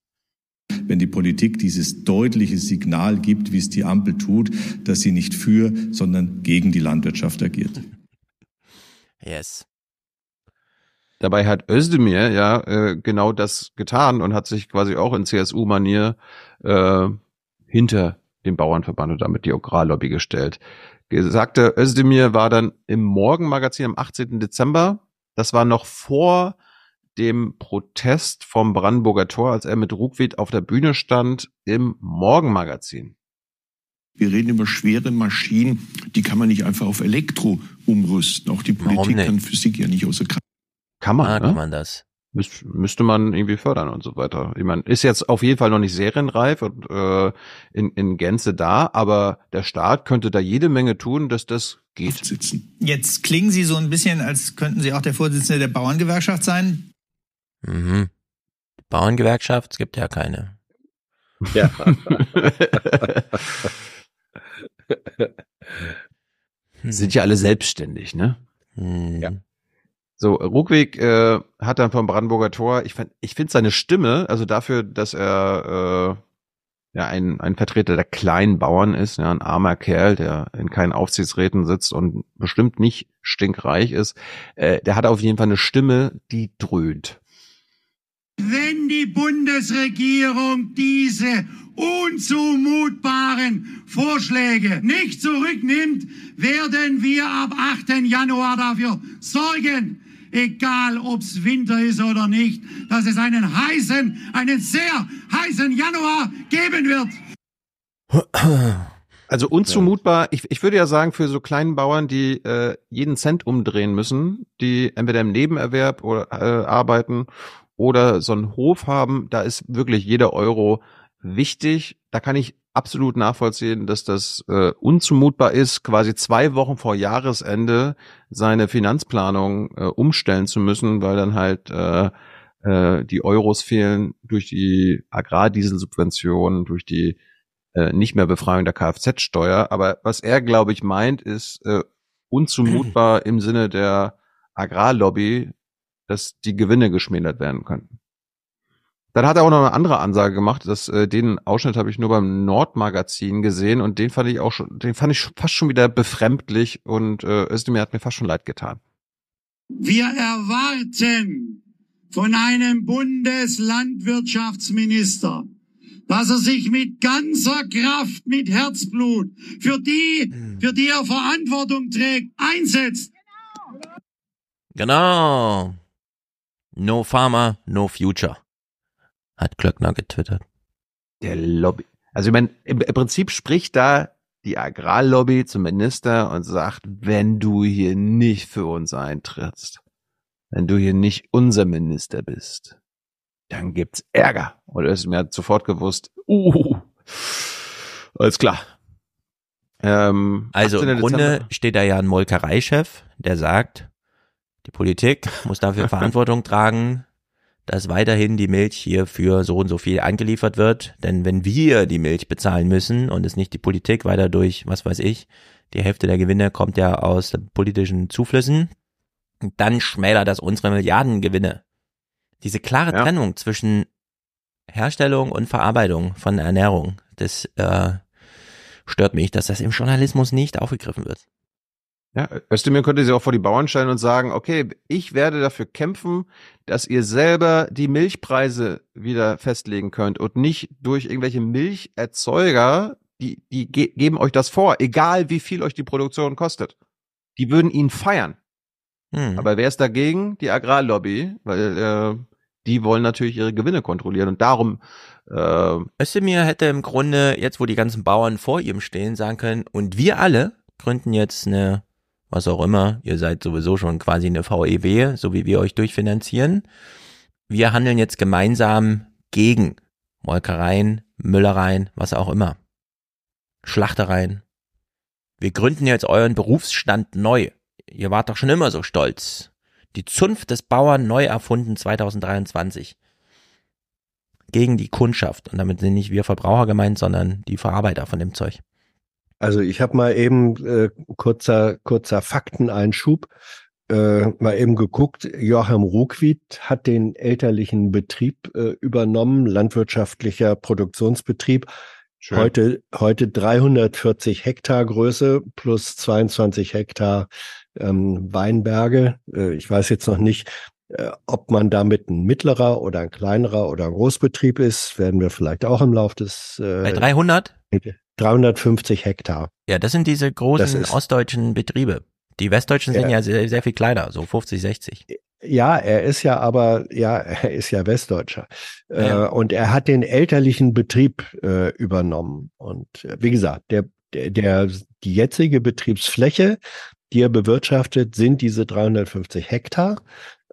Wenn die Politik dieses deutliche Signal gibt, wie es die Ampel tut, dass sie nicht für, sondern gegen die Landwirtschaft agiert. Yes. Dabei hat Özdemir ja äh, genau das getan und hat sich quasi auch in CSU-Manier äh, hinter den Bauernverband und damit die Agrarlobby gestellt. Gesagte Özdemir war dann im Morgenmagazin am 18. Dezember. Das war noch vor dem Protest vom Brandenburger Tor, als er mit Ruckwied auf der Bühne stand im Morgenmagazin. Wir reden über schwere Maschinen, die kann man nicht einfach auf Elektro umrüsten. Auch die Politik kann Physik ja nicht außer Kraft. Kann man, ah, ne? kann man das müsste man irgendwie fördern und so weiter. Ich meine, ist jetzt auf jeden Fall noch nicht serienreif und äh, in, in Gänze da, aber der Staat könnte da jede Menge tun, dass das geht. Sitzen. Jetzt klingen Sie so ein bisschen, als könnten Sie auch der Vorsitzende der Bauerngewerkschaft sein. Mhm. Bauerngewerkschaft, es gibt ja keine. Ja. Sind ja alle selbstständig, ne? Hm. Ja. So, Ruckweg äh, hat dann vom Brandenburger Tor, ich, ich finde seine Stimme, also dafür, dass er äh, ja ein, ein Vertreter der kleinen Bauern ist, ja, ein armer Kerl, der in keinen Aufsichtsräten sitzt und bestimmt nicht stinkreich ist, äh, der hat auf jeden Fall eine Stimme, die dröhnt. Wenn die Bundesregierung diese unzumutbaren Vorschläge nicht zurücknimmt, werden wir ab 8. Januar dafür sorgen, egal ob's Winter ist oder nicht, dass es einen heißen, einen sehr heißen Januar geben wird. Also unzumutbar, ich, ich würde ja sagen, für so kleinen Bauern, die äh, jeden Cent umdrehen müssen, die entweder im Nebenerwerb oder, äh, arbeiten oder so einen Hof haben, da ist wirklich jeder Euro wichtig. Da kann ich absolut nachvollziehen, dass das äh, unzumutbar ist, quasi zwei Wochen vor Jahresende seine Finanzplanung äh, umstellen zu müssen, weil dann halt äh, äh, die Euros fehlen durch die Agrardieselsubventionen, durch die äh, nicht mehr Befreiung der Kfz-Steuer. Aber was er, glaube ich, meint, ist äh, unzumutbar im Sinne der Agrarlobby, dass die Gewinne geschmälert werden könnten. Dann hat er auch noch eine andere Ansage gemacht, dass äh, den Ausschnitt habe ich nur beim Nordmagazin gesehen und den fand ich auch schon, den fand ich fast schon wieder befremdlich und äh, Özdemir hat mir fast schon leid getan. Wir erwarten von einem Bundeslandwirtschaftsminister, dass er sich mit ganzer Kraft, mit Herzblut für die, für die er Verantwortung trägt, einsetzt. Genau. No Farmer, no Future hat Klöckner getwittert. Der Lobby. Also ich meine, im, im Prinzip spricht da die Agrarlobby zum Minister und sagt, wenn du hier nicht für uns eintrittst, wenn du hier nicht unser Minister bist, dann gibt's Ärger. Und er ist mir sofort gewusst, uh, alles klar. Ähm, also im Grunde steht da ja ein Molkereichef, der sagt, die Politik muss dafür Verantwortung tragen, dass weiterhin die Milch hier für so und so viel angeliefert wird. Denn wenn wir die Milch bezahlen müssen und es nicht die Politik weiter durch, was weiß ich, die Hälfte der Gewinne kommt ja aus politischen Zuflüssen, dann schmälert das unsere Milliardengewinne. Diese klare ja. Trennung zwischen Herstellung und Verarbeitung von Ernährung, das äh, stört mich, dass das im Journalismus nicht aufgegriffen wird. Ja, Özdemir könnte sich auch vor die Bauern stellen und sagen, okay, ich werde dafür kämpfen, dass ihr selber die Milchpreise wieder festlegen könnt und nicht durch irgendwelche Milcherzeuger, die, die ge geben euch das vor, egal wie viel euch die Produktion kostet. Die würden ihn feiern. Hm. Aber wer ist dagegen? Die Agrarlobby, weil äh, die wollen natürlich ihre Gewinne kontrollieren und darum äh, Özdemir hätte im Grunde, jetzt wo die ganzen Bauern vor ihm stehen, sagen können, und wir alle gründen jetzt eine was auch immer. Ihr seid sowieso schon quasi eine VEW, so wie wir euch durchfinanzieren. Wir handeln jetzt gemeinsam gegen Molkereien, Müllereien, was auch immer. Schlachtereien. Wir gründen jetzt euren Berufsstand neu. Ihr wart doch schon immer so stolz. Die Zunft des Bauern neu erfunden 2023. Gegen die Kundschaft. Und damit sind nicht wir Verbraucher gemeint, sondern die Verarbeiter von dem Zeug. Also ich habe mal eben äh, kurzer kurzer Fakteneinschub äh, mal eben geguckt. Joachim Ruckwied hat den elterlichen Betrieb äh, übernommen, landwirtschaftlicher Produktionsbetrieb. Schön. Heute heute 340 Hektar Größe plus 22 Hektar ähm, Weinberge. Äh, ich weiß jetzt noch nicht, äh, ob man damit ein mittlerer oder ein kleinerer oder ein Großbetrieb ist, werden wir vielleicht auch im Lauf des. Äh, Bei 300? 350 Hektar. Ja, das sind diese großen ostdeutschen Betriebe. Die westdeutschen sind ja, ja sehr, sehr viel kleiner, so 50, 60. Ja, er ist ja aber, ja, er ist ja Westdeutscher. Ja. Äh, und er hat den elterlichen Betrieb äh, übernommen. Und äh, wie gesagt, der, der, der, die jetzige Betriebsfläche, die er bewirtschaftet, sind diese 350 Hektar.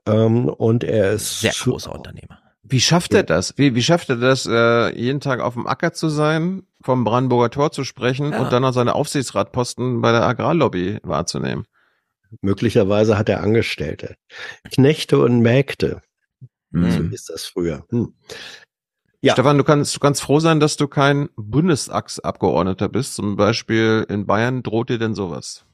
Ähm, und er ist sehr großer Unternehmer. Wie schafft er das? Wie, wie schafft er das, äh, jeden Tag auf dem Acker zu sein, vom Brandenburger Tor zu sprechen ja. und dann noch seine Aufsichtsratposten bei der Agrarlobby wahrzunehmen? Möglicherweise hat er Angestellte. Knechte und Mägde. Hm. So ist das früher. Hm. Ja. Stefan, du kannst, du kannst froh sein, dass du kein Bundestagsabgeordneter bist. Zum Beispiel in Bayern droht dir denn sowas?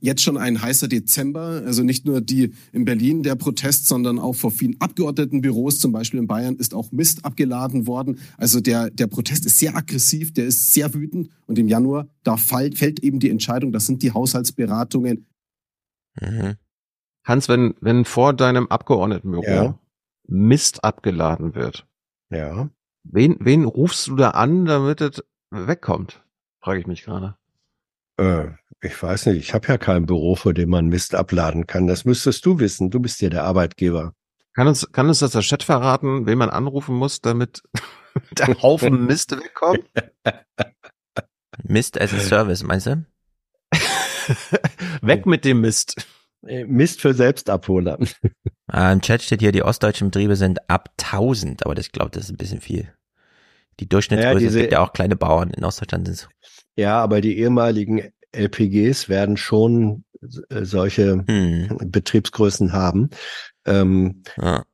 Jetzt schon ein heißer Dezember. Also nicht nur die in Berlin der Protest, sondern auch vor vielen Abgeordnetenbüros, zum Beispiel in Bayern, ist auch Mist abgeladen worden. Also der, der Protest ist sehr aggressiv, der ist sehr wütend. Und im Januar, da fällt, fällt eben die Entscheidung, das sind die Haushaltsberatungen. Mhm. Hans, wenn, wenn vor deinem Abgeordnetenbüro ja. Mist abgeladen wird, ja. wen, wen rufst du da an, damit es wegkommt? Frage ich mich gerade. Äh, ich weiß nicht, ich habe ja kein Büro, vor dem man Mist abladen kann. Das müsstest du wissen. Du bist ja der Arbeitgeber. Kann uns, kann uns das der Chat verraten, wen man anrufen muss, damit der Haufen Mist wegkommt? Mist as a Service, meinst du? Weg mit dem Mist. Äh, Mist für Selbstabholer. Ah, Im Chat steht hier, die ostdeutschen Betriebe sind ab 1000, aber das, ich glaube, das ist ein bisschen viel. Die Durchschnittsgröße, ja, diese, es gibt ja auch kleine Bauern in Ostdeutschland. Sind ja, aber die ehemaligen LPGs werden schon äh, solche hm. Betriebsgrößen haben. Ähm, ja.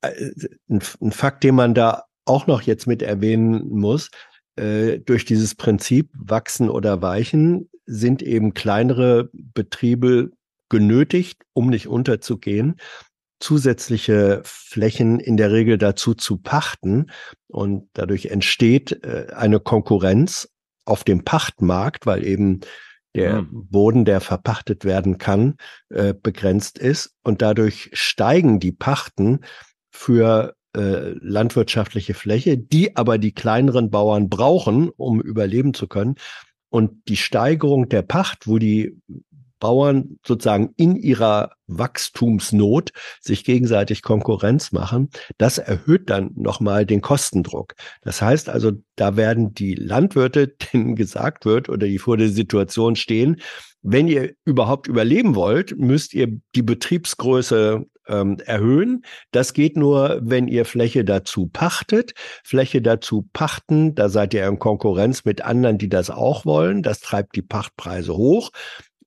Äh, ein, ein, Fakt, den man da auch noch jetzt mit erwähnen muss, äh, durch dieses Prinzip wachsen oder weichen, sind eben kleinere Betriebe genötigt, um nicht unterzugehen, zusätzliche Flächen in der Regel dazu zu pachten. Und dadurch entsteht äh, eine Konkurrenz auf dem Pachtmarkt, weil eben der mhm. Boden, der verpachtet werden kann, äh, begrenzt ist. Und dadurch steigen die Pachten für äh, landwirtschaftliche Fläche, die aber die kleineren Bauern brauchen, um überleben zu können. Und die Steigerung der Pacht, wo die Bauern sozusagen in ihrer Wachstumsnot sich gegenseitig Konkurrenz machen, das erhöht dann nochmal den Kostendruck. Das heißt also, da werden die Landwirte, denen gesagt wird oder die vor der Situation stehen, wenn ihr überhaupt überleben wollt, müsst ihr die Betriebsgröße ähm, erhöhen. Das geht nur, wenn ihr Fläche dazu pachtet. Fläche dazu pachten, da seid ihr in Konkurrenz mit anderen, die das auch wollen. Das treibt die Pachtpreise hoch.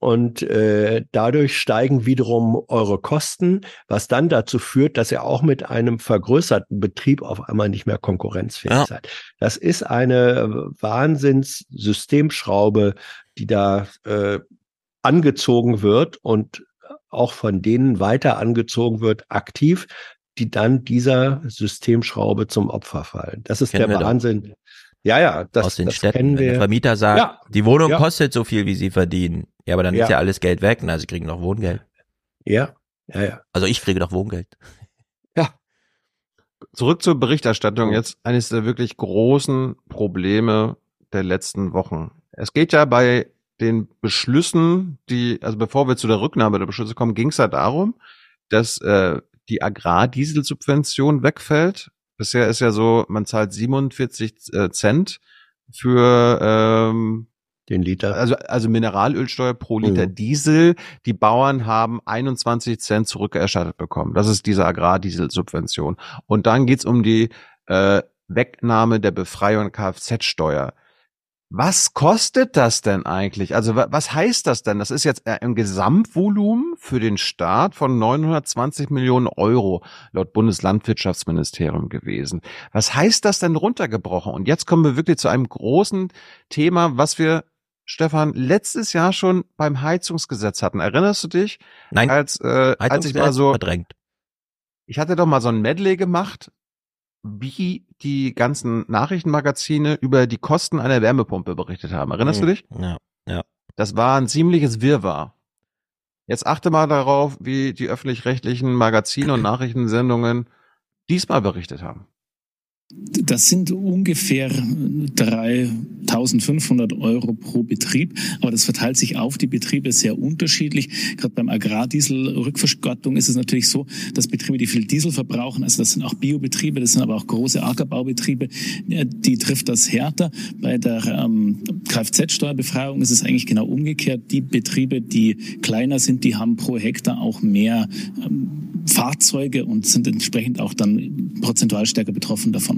Und äh, dadurch steigen wiederum eure Kosten, was dann dazu führt, dass ihr auch mit einem vergrößerten Betrieb auf einmal nicht mehr konkurrenzfähig ja. seid. Das ist eine Wahnsinnssystemschraube, die da äh, angezogen wird und auch von denen weiter angezogen wird, aktiv, die dann dieser Systemschraube zum Opfer fallen. Das ist Kennen der Wahnsinn. Doch. Ja, ja, das, aus den das Städten. Wenn der Vermieter sagt, ja. die Wohnung ja. kostet so viel, wie sie verdienen. Ja, aber dann ja. ist ja alles Geld weg, na, sie kriegen noch Wohngeld. Ja, ja, ja. Also ich kriege noch Wohngeld. Ja. Zurück zur Berichterstattung jetzt eines der wirklich großen Probleme der letzten Wochen. Es geht ja bei den Beschlüssen, die, also bevor wir zu der Rücknahme der Beschlüsse kommen, ging es ja darum, dass äh, die Agrardieselsubvention wegfällt Bisher ist ja so, man zahlt 47 äh, Cent für ähm, den Liter. Also, also Mineralölsteuer pro Liter mhm. Diesel. Die Bauern haben 21 Cent zurückerstattet bekommen. Das ist diese Agrardieselsubvention. Und dann geht's um die äh, Wegnahme der Befreiung Kfz-Steuer. Was kostet das denn eigentlich? Also was heißt das denn? Das ist jetzt äh, ein Gesamtvolumen für den Staat von 920 Millionen Euro laut Bundeslandwirtschaftsministerium gewesen. Was heißt das denn runtergebrochen? Und jetzt kommen wir wirklich zu einem großen Thema, was wir Stefan, letztes Jahr schon beim Heizungsgesetz hatten. Erinnerst du dich? Nein. Als, äh, als ich mal so verdrängt. Ich hatte doch mal so ein Medley gemacht wie die ganzen Nachrichtenmagazine über die Kosten einer Wärmepumpe berichtet haben. Erinnerst mhm. du dich? Ja, ja. Das war ein ziemliches Wirrwarr. Jetzt achte mal darauf, wie die öffentlich-rechtlichen Magazine und Nachrichtensendungen diesmal berichtet haben. Das sind ungefähr 3.500 Euro pro Betrieb, aber das verteilt sich auf die Betriebe sehr unterschiedlich. Gerade beim Agrardiesel-Rückverstattung ist es natürlich so, dass Betriebe, die viel Diesel verbrauchen, also das sind auch Biobetriebe, das sind aber auch große Ackerbaubetriebe, die trifft das härter. Bei der ähm, Kfz-Steuerbefreiung ist es eigentlich genau umgekehrt. Die Betriebe, die kleiner sind, die haben pro Hektar auch mehr ähm, Fahrzeuge und sind entsprechend auch dann prozentual stärker betroffen davon.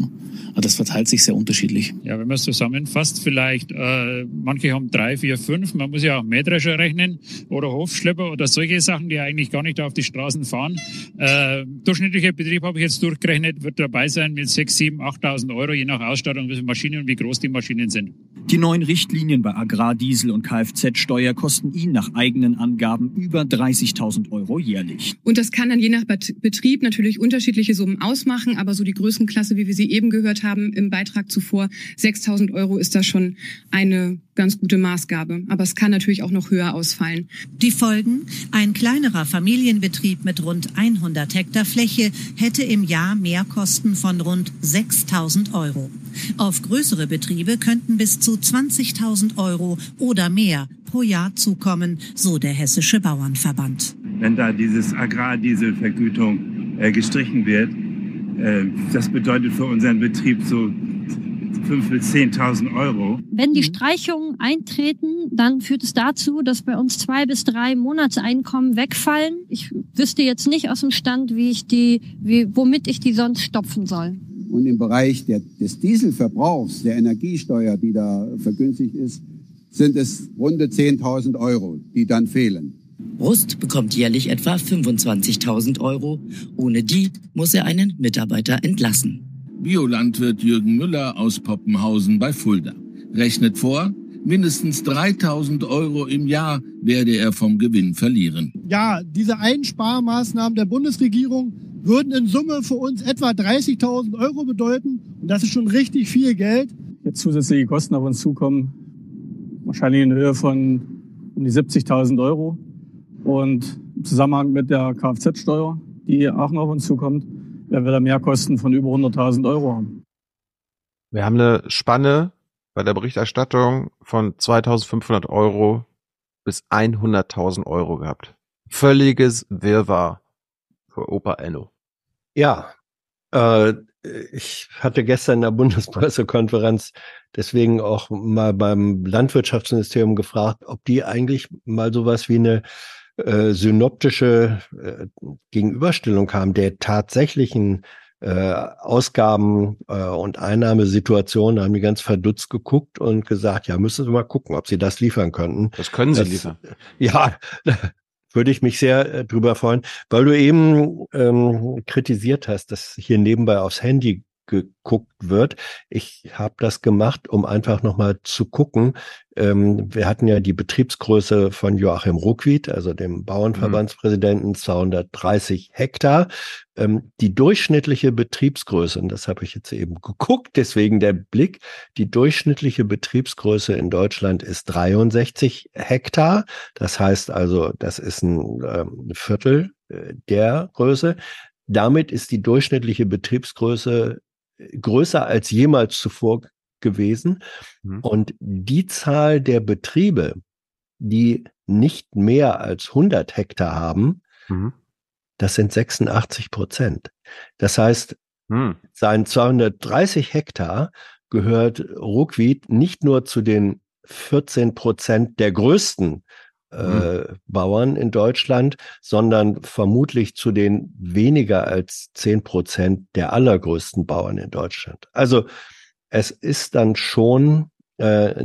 Aber das verteilt sich sehr unterschiedlich. Ja, wenn man es zusammenfasst, vielleicht, äh, manche haben drei, vier, fünf, man muss ja auch Mähdrescher rechnen oder Hofschlepper oder solche Sachen, die eigentlich gar nicht auf die Straßen fahren. Äh, durchschnittlicher Betrieb habe ich jetzt durchgerechnet, wird dabei sein mit sechs, sieben, 8.000 Euro, je nach Ausstattung, wie viele Maschinen und wie groß die Maschinen sind. Die neuen Richtlinien bei Agrardiesel und Kfz-Steuer kosten ihn nach eigenen Angaben über 30.000 Euro jährlich. Und das kann dann je nach Betrieb natürlich unterschiedliche Summen ausmachen, aber so die Größenklasse, wie wir sie eben gehört haben im Beitrag zuvor, 6.000 Euro ist da schon eine ganz gute Maßgabe. Aber es kann natürlich auch noch höher ausfallen. Die Folgen? Ein kleinerer Familienbetrieb mit rund 100 Hektar Fläche hätte im Jahr Mehrkosten von rund 6.000 Euro. Auf größere Betriebe könnten bis zu 20.000 Euro oder mehr pro Jahr zukommen, so der Hessische Bauernverband. Wenn da dieses Agrardieselvergütung äh, gestrichen wird, das bedeutet für unseren Betrieb so 5.000 bis 10.000 Euro. Wenn die Streichungen eintreten, dann führt es dazu, dass bei uns zwei bis drei Monatseinkommen wegfallen. Ich wüsste jetzt nicht aus dem Stand, wie ich die, wie, womit ich die sonst stopfen soll. Und im Bereich der, des Dieselverbrauchs, der Energiesteuer, die da vergünstigt ist, sind es runde 10.000 Euro, die dann fehlen. Rust bekommt jährlich etwa 25.000 Euro. Ohne die muss er einen Mitarbeiter entlassen. Biolandwirt Jürgen Müller aus Poppenhausen bei Fulda. Rechnet vor, mindestens 3000 Euro im Jahr werde er vom Gewinn verlieren. Ja, diese Einsparmaßnahmen der Bundesregierung würden in Summe für uns etwa 30.000 Euro bedeuten. Und das ist schon richtig viel Geld. Jetzt zusätzliche Kosten auf uns zukommen, wahrscheinlich in Höhe von um die 70.000 Euro. Und im Zusammenhang mit der Kfz-Steuer, die auch noch auf uns zukommt, werden wir da Mehrkosten von über 100.000 Euro haben. Wir haben eine Spanne bei der Berichterstattung von 2.500 Euro bis 100.000 Euro gehabt. Völliges Wirrwarr für Opa Enno. Ja, äh, ich hatte gestern in der Bundespressekonferenz deswegen auch mal beim Landwirtschaftsministerium gefragt, ob die eigentlich mal sowas wie eine äh, synoptische äh, Gegenüberstellung haben der tatsächlichen äh, Ausgaben äh, und Einnahmesituationen, haben die ganz verdutzt geguckt und gesagt, ja, müssen Sie mal gucken, ob Sie das liefern könnten. Das können Sie das, liefern. Ja, würde ich mich sehr äh, drüber freuen, weil du eben ähm, kritisiert hast, dass hier nebenbei aufs Handy geguckt wird. Ich habe das gemacht, um einfach nochmal zu gucken. Ähm, wir hatten ja die Betriebsgröße von Joachim Ruckwied, also dem Bauernverbandspräsidenten, 230 Hektar. Ähm, die durchschnittliche Betriebsgröße, und das habe ich jetzt eben geguckt, deswegen der Blick, die durchschnittliche Betriebsgröße in Deutschland ist 63 Hektar. Das heißt also, das ist ein ähm, Viertel äh, der Größe. Damit ist die durchschnittliche Betriebsgröße größer als jemals zuvor gewesen. Mhm. Und die Zahl der Betriebe, die nicht mehr als 100 Hektar haben, mhm. das sind 86 Prozent. Das heißt, mhm. sein 230 Hektar gehört Ruckwied nicht nur zu den 14 Prozent der größten äh, Bauern in Deutschland, sondern vermutlich zu den weniger als zehn Prozent der allergrößten Bauern in Deutschland. Also es ist dann schon, äh,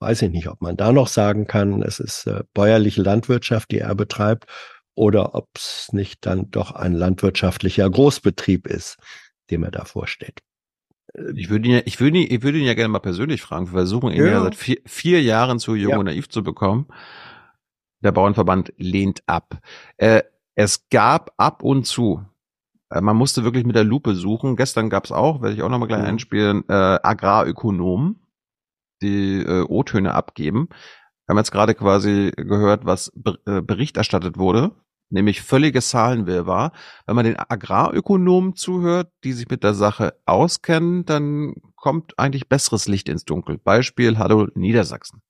weiß ich nicht, ob man da noch sagen kann, es ist äh, bäuerliche Landwirtschaft, die er betreibt, oder ob es nicht dann doch ein landwirtschaftlicher Großbetrieb ist, dem er da vorsteht. Ich würde ihn ja, ich würde ihn, ich würde ihn ja gerne mal persönlich fragen. Wir versuchen ihn ja, ja seit vier, vier Jahren zu Jung ja. und Naiv zu bekommen. Der Bauernverband lehnt ab. Äh, es gab ab und zu, äh, man musste wirklich mit der Lupe suchen. Gestern gab es auch, werde ich auch nochmal gleich mhm. einspielen, äh, Agrarökonomen, die äh, O-Töne abgeben. Wir haben jetzt gerade quasi gehört, was äh, Bericht erstattet wurde nämlich völliges Zahlenwirrwarr. Wenn man den Agrarökonomen zuhört, die sich mit der Sache auskennen, dann kommt eigentlich besseres Licht ins Dunkel. Beispiel Hallo Niedersachsen.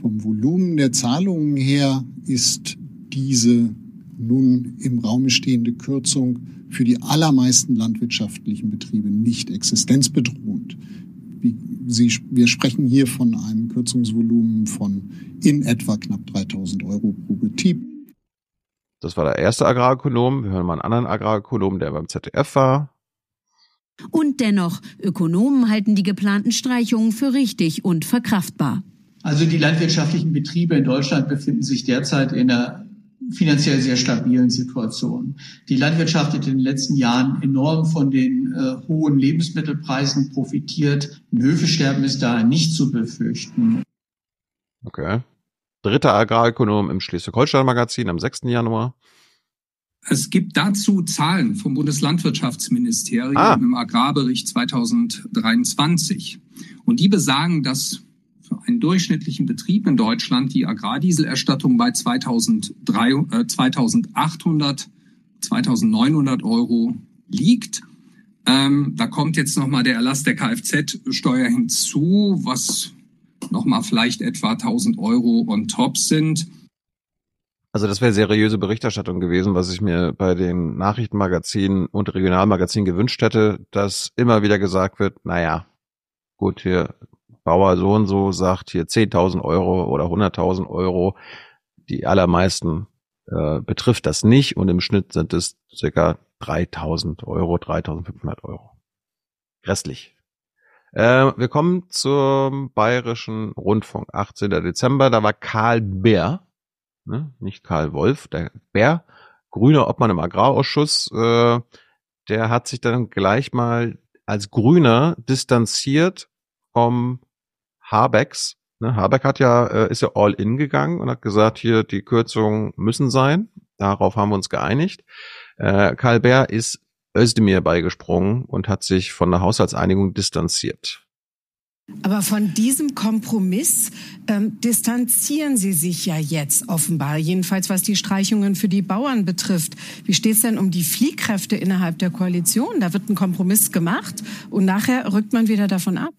Vom Volumen der Zahlungen her ist diese nun im Raume stehende Kürzung für die allermeisten landwirtschaftlichen Betriebe nicht existenzbedrohend. Sie, wir sprechen hier von einem Kürzungsvolumen von in etwa knapp 3000 Euro pro Betrieb. Das war der erste Agrarökonom. Wir hören mal einen anderen Agrarökonom, der beim ZDF war. Und dennoch, Ökonomen halten die geplanten Streichungen für richtig und verkraftbar. Also die landwirtschaftlichen Betriebe in Deutschland befinden sich derzeit in einer finanziell sehr stabilen Situation. Die Landwirtschaft hat in den letzten Jahren enorm von den äh, hohen Lebensmittelpreisen profitiert. Ein Höfesterben ist daher nicht zu befürchten. Okay dritter Agrarökonom im Schleswig-Holstein-Magazin am 6. Januar. Es gibt dazu Zahlen vom Bundeslandwirtschaftsministerium ah. im Agrarbericht 2023. Und die besagen, dass für einen durchschnittlichen Betrieb in Deutschland die Agrardieselerstattung bei 2300, äh, 2800, 2900 Euro liegt. Ähm, da kommt jetzt nochmal der Erlass der Kfz-Steuer hinzu, was nochmal vielleicht etwa 1000 Euro on top sind. Also das wäre seriöse Berichterstattung gewesen, was ich mir bei den Nachrichtenmagazinen und Regionalmagazinen gewünscht hätte, dass immer wieder gesagt wird, naja, gut, hier Bauer so und so sagt hier 10.000 Euro oder 100.000 Euro. Die allermeisten äh, betrifft das nicht und im Schnitt sind es circa 3.000 Euro, 3.500 Euro. Restlich äh, wir kommen zum Bayerischen Rundfunk. 18. Dezember, da war Karl Bär, ne? nicht Karl Wolf, der Bär, grüner Obmann im Agrarausschuss, äh, der hat sich dann gleich mal als Grüner distanziert vom Habecks. Ne, Habeck hat ja, äh, ist ja all in gegangen und hat gesagt, hier, die Kürzungen müssen sein. Darauf haben wir uns geeinigt. Äh, Karl Bär ist Özdemir beigesprungen und hat sich von der Haushaltseinigung distanziert. Aber von diesem Kompromiss ähm, distanzieren Sie sich ja jetzt offenbar, jedenfalls was die Streichungen für die Bauern betrifft. Wie steht es denn um die Fliehkräfte innerhalb der Koalition? Da wird ein Kompromiss gemacht und nachher rückt man wieder davon ab.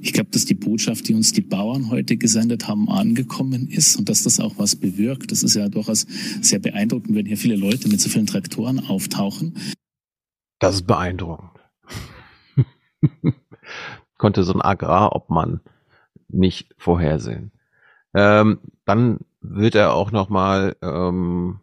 Ich glaube, dass die Botschaft, die uns die Bauern heute gesendet haben, angekommen ist und dass das auch was bewirkt. Das ist ja durchaus sehr beeindruckend, wenn hier viele Leute mit so vielen Traktoren auftauchen. Das ist beeindruckend. Konnte so ein Agrarobmann nicht vorhersehen. Ähm, dann wird er auch noch mal ähm,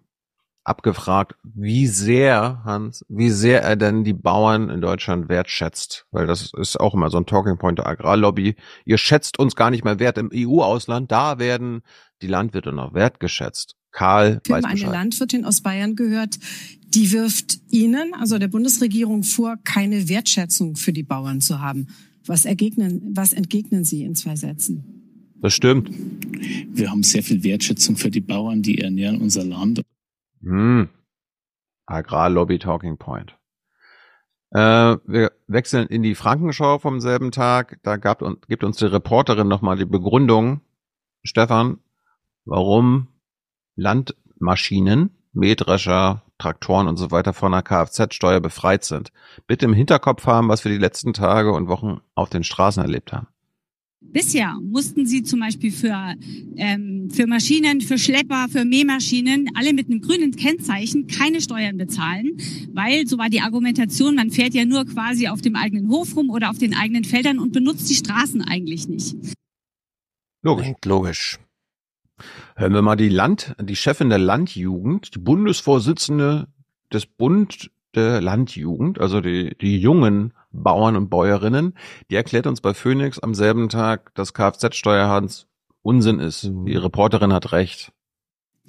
abgefragt, wie sehr, Hans, wie sehr er denn die Bauern in Deutschland wertschätzt. Weil das ist auch immer so ein Talking Point der Agrarlobby. Ihr schätzt uns gar nicht mehr wert im EU-Ausland. Da werden die Landwirte noch wertgeschätzt. Karl Ich weiß habe eine Bescheid. Landwirtin aus Bayern gehört, die wirft Ihnen, also der Bundesregierung, vor, keine Wertschätzung für die Bauern zu haben. Was, ergegnen, was entgegnen Sie in zwei Sätzen? Das stimmt. Wir haben sehr viel Wertschätzung für die Bauern, die ernähren unser Land. Hm. Agrarlobby Talking Point. Äh, wir wechseln in die Frankenschau vom selben Tag. Da gab, gibt uns die Reporterin nochmal die Begründung, Stefan, warum Landmaschinen, Mähdrescher, Traktoren und so weiter von der Kfz-Steuer befreit sind. Bitte im Hinterkopf haben, was wir die letzten Tage und Wochen auf den Straßen erlebt haben. Bisher mussten sie zum Beispiel für, ähm, für Maschinen, für Schlepper, für Mähmaschinen, alle mit einem grünen Kennzeichen keine Steuern bezahlen, weil so war die Argumentation, man fährt ja nur quasi auf dem eigenen Hof rum oder auf den eigenen Feldern und benutzt die Straßen eigentlich nicht. Logisch. Logisch. Hören wir mal die Land, die Chefin der Landjugend, die Bundesvorsitzende des Bund der Landjugend, also die, die jungen Bauern und Bäuerinnen, die erklärt uns bei Phoenix am selben Tag, dass Kfz-Steuerhans Unsinn ist. Die Reporterin hat recht.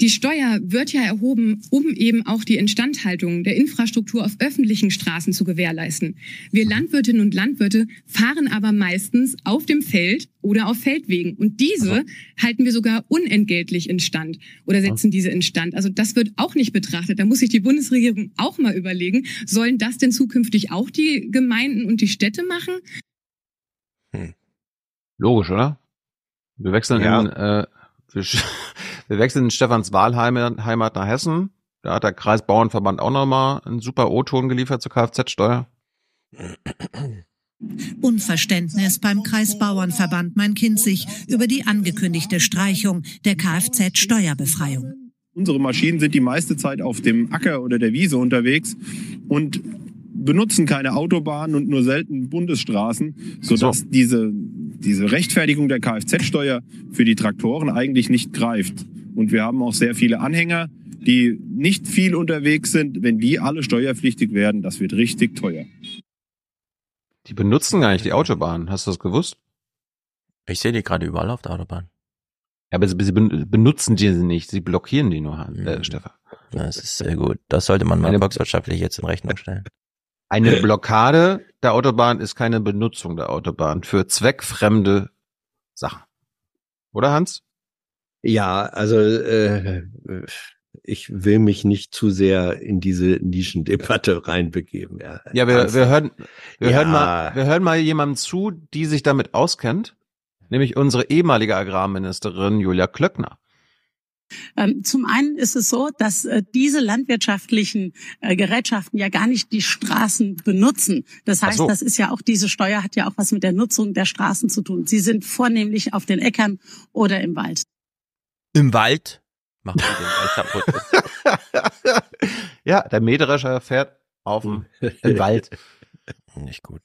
Die Steuer wird ja erhoben, um eben auch die Instandhaltung der Infrastruktur auf öffentlichen Straßen zu gewährleisten. Wir Landwirtinnen und Landwirte fahren aber meistens auf dem Feld oder auf Feldwegen. Und diese halten wir sogar unentgeltlich instand oder setzen diese instand. Also das wird auch nicht betrachtet. Da muss sich die Bundesregierung auch mal überlegen, sollen das denn zukünftig auch die Gemeinden und die Städte machen? Logisch, oder? Wir wechseln Ja. in, äh, wir, wechseln in Stefans Wahlheimat Heimat nach Hessen. Da hat der Kreisbauernverband auch nochmal einen super O-Ton geliefert zur Kfz-Steuer. Unverständnis beim Kreisbauernverband Main-Kinzig über die angekündigte Streichung der Kfz-Steuerbefreiung. Unsere Maschinen sind die meiste Zeit auf dem Acker oder der Wiese unterwegs und benutzen keine Autobahnen und nur selten Bundesstraßen, sodass diese, diese Rechtfertigung der Kfz-Steuer für die Traktoren eigentlich nicht greift. Und wir haben auch sehr viele Anhänger, die nicht viel unterwegs sind. Wenn die alle steuerpflichtig werden, das wird richtig teuer. Die benutzen gar nicht die Autobahn. Hast du das gewusst? Ich sehe die gerade überall auf der Autobahn. Ja, aber sie sie ben- benutzen die nicht. Sie blockieren die nur, äh, Stefan. Das ist sehr gut. Das sollte man mal Eine- volkswirtschaftlich jetzt in Rechnung stellen. Eine Blockade der Autobahn ist keine Benutzung der Autobahn für zweckfremde Sachen. Oder Hans? Ja, also äh, ich will mich nicht zu sehr in diese Nischendebatte reinbegeben. Ja, Ja, wir, wir hören, wir Ja. hören mal, wir hören mal jemandem zu, die sich damit auskennt, nämlich unsere ehemalige Agrarministerin Julia Klöckner. Ähm, Zum einen ist es so, dass äh, diese landwirtschaftlichen äh, Gerätschaften ja gar nicht die Straßen benutzen. Das heißt, so. das ist ja auch diese Steuer hat ja auch was mit der Nutzung der Straßen zu tun. Sie sind vornehmlich auf den Äckern oder im Wald. Im Wald macht sie den Wald kaputt. Ja, der Mähdrescher fährt auf dem Wald. Nicht gut.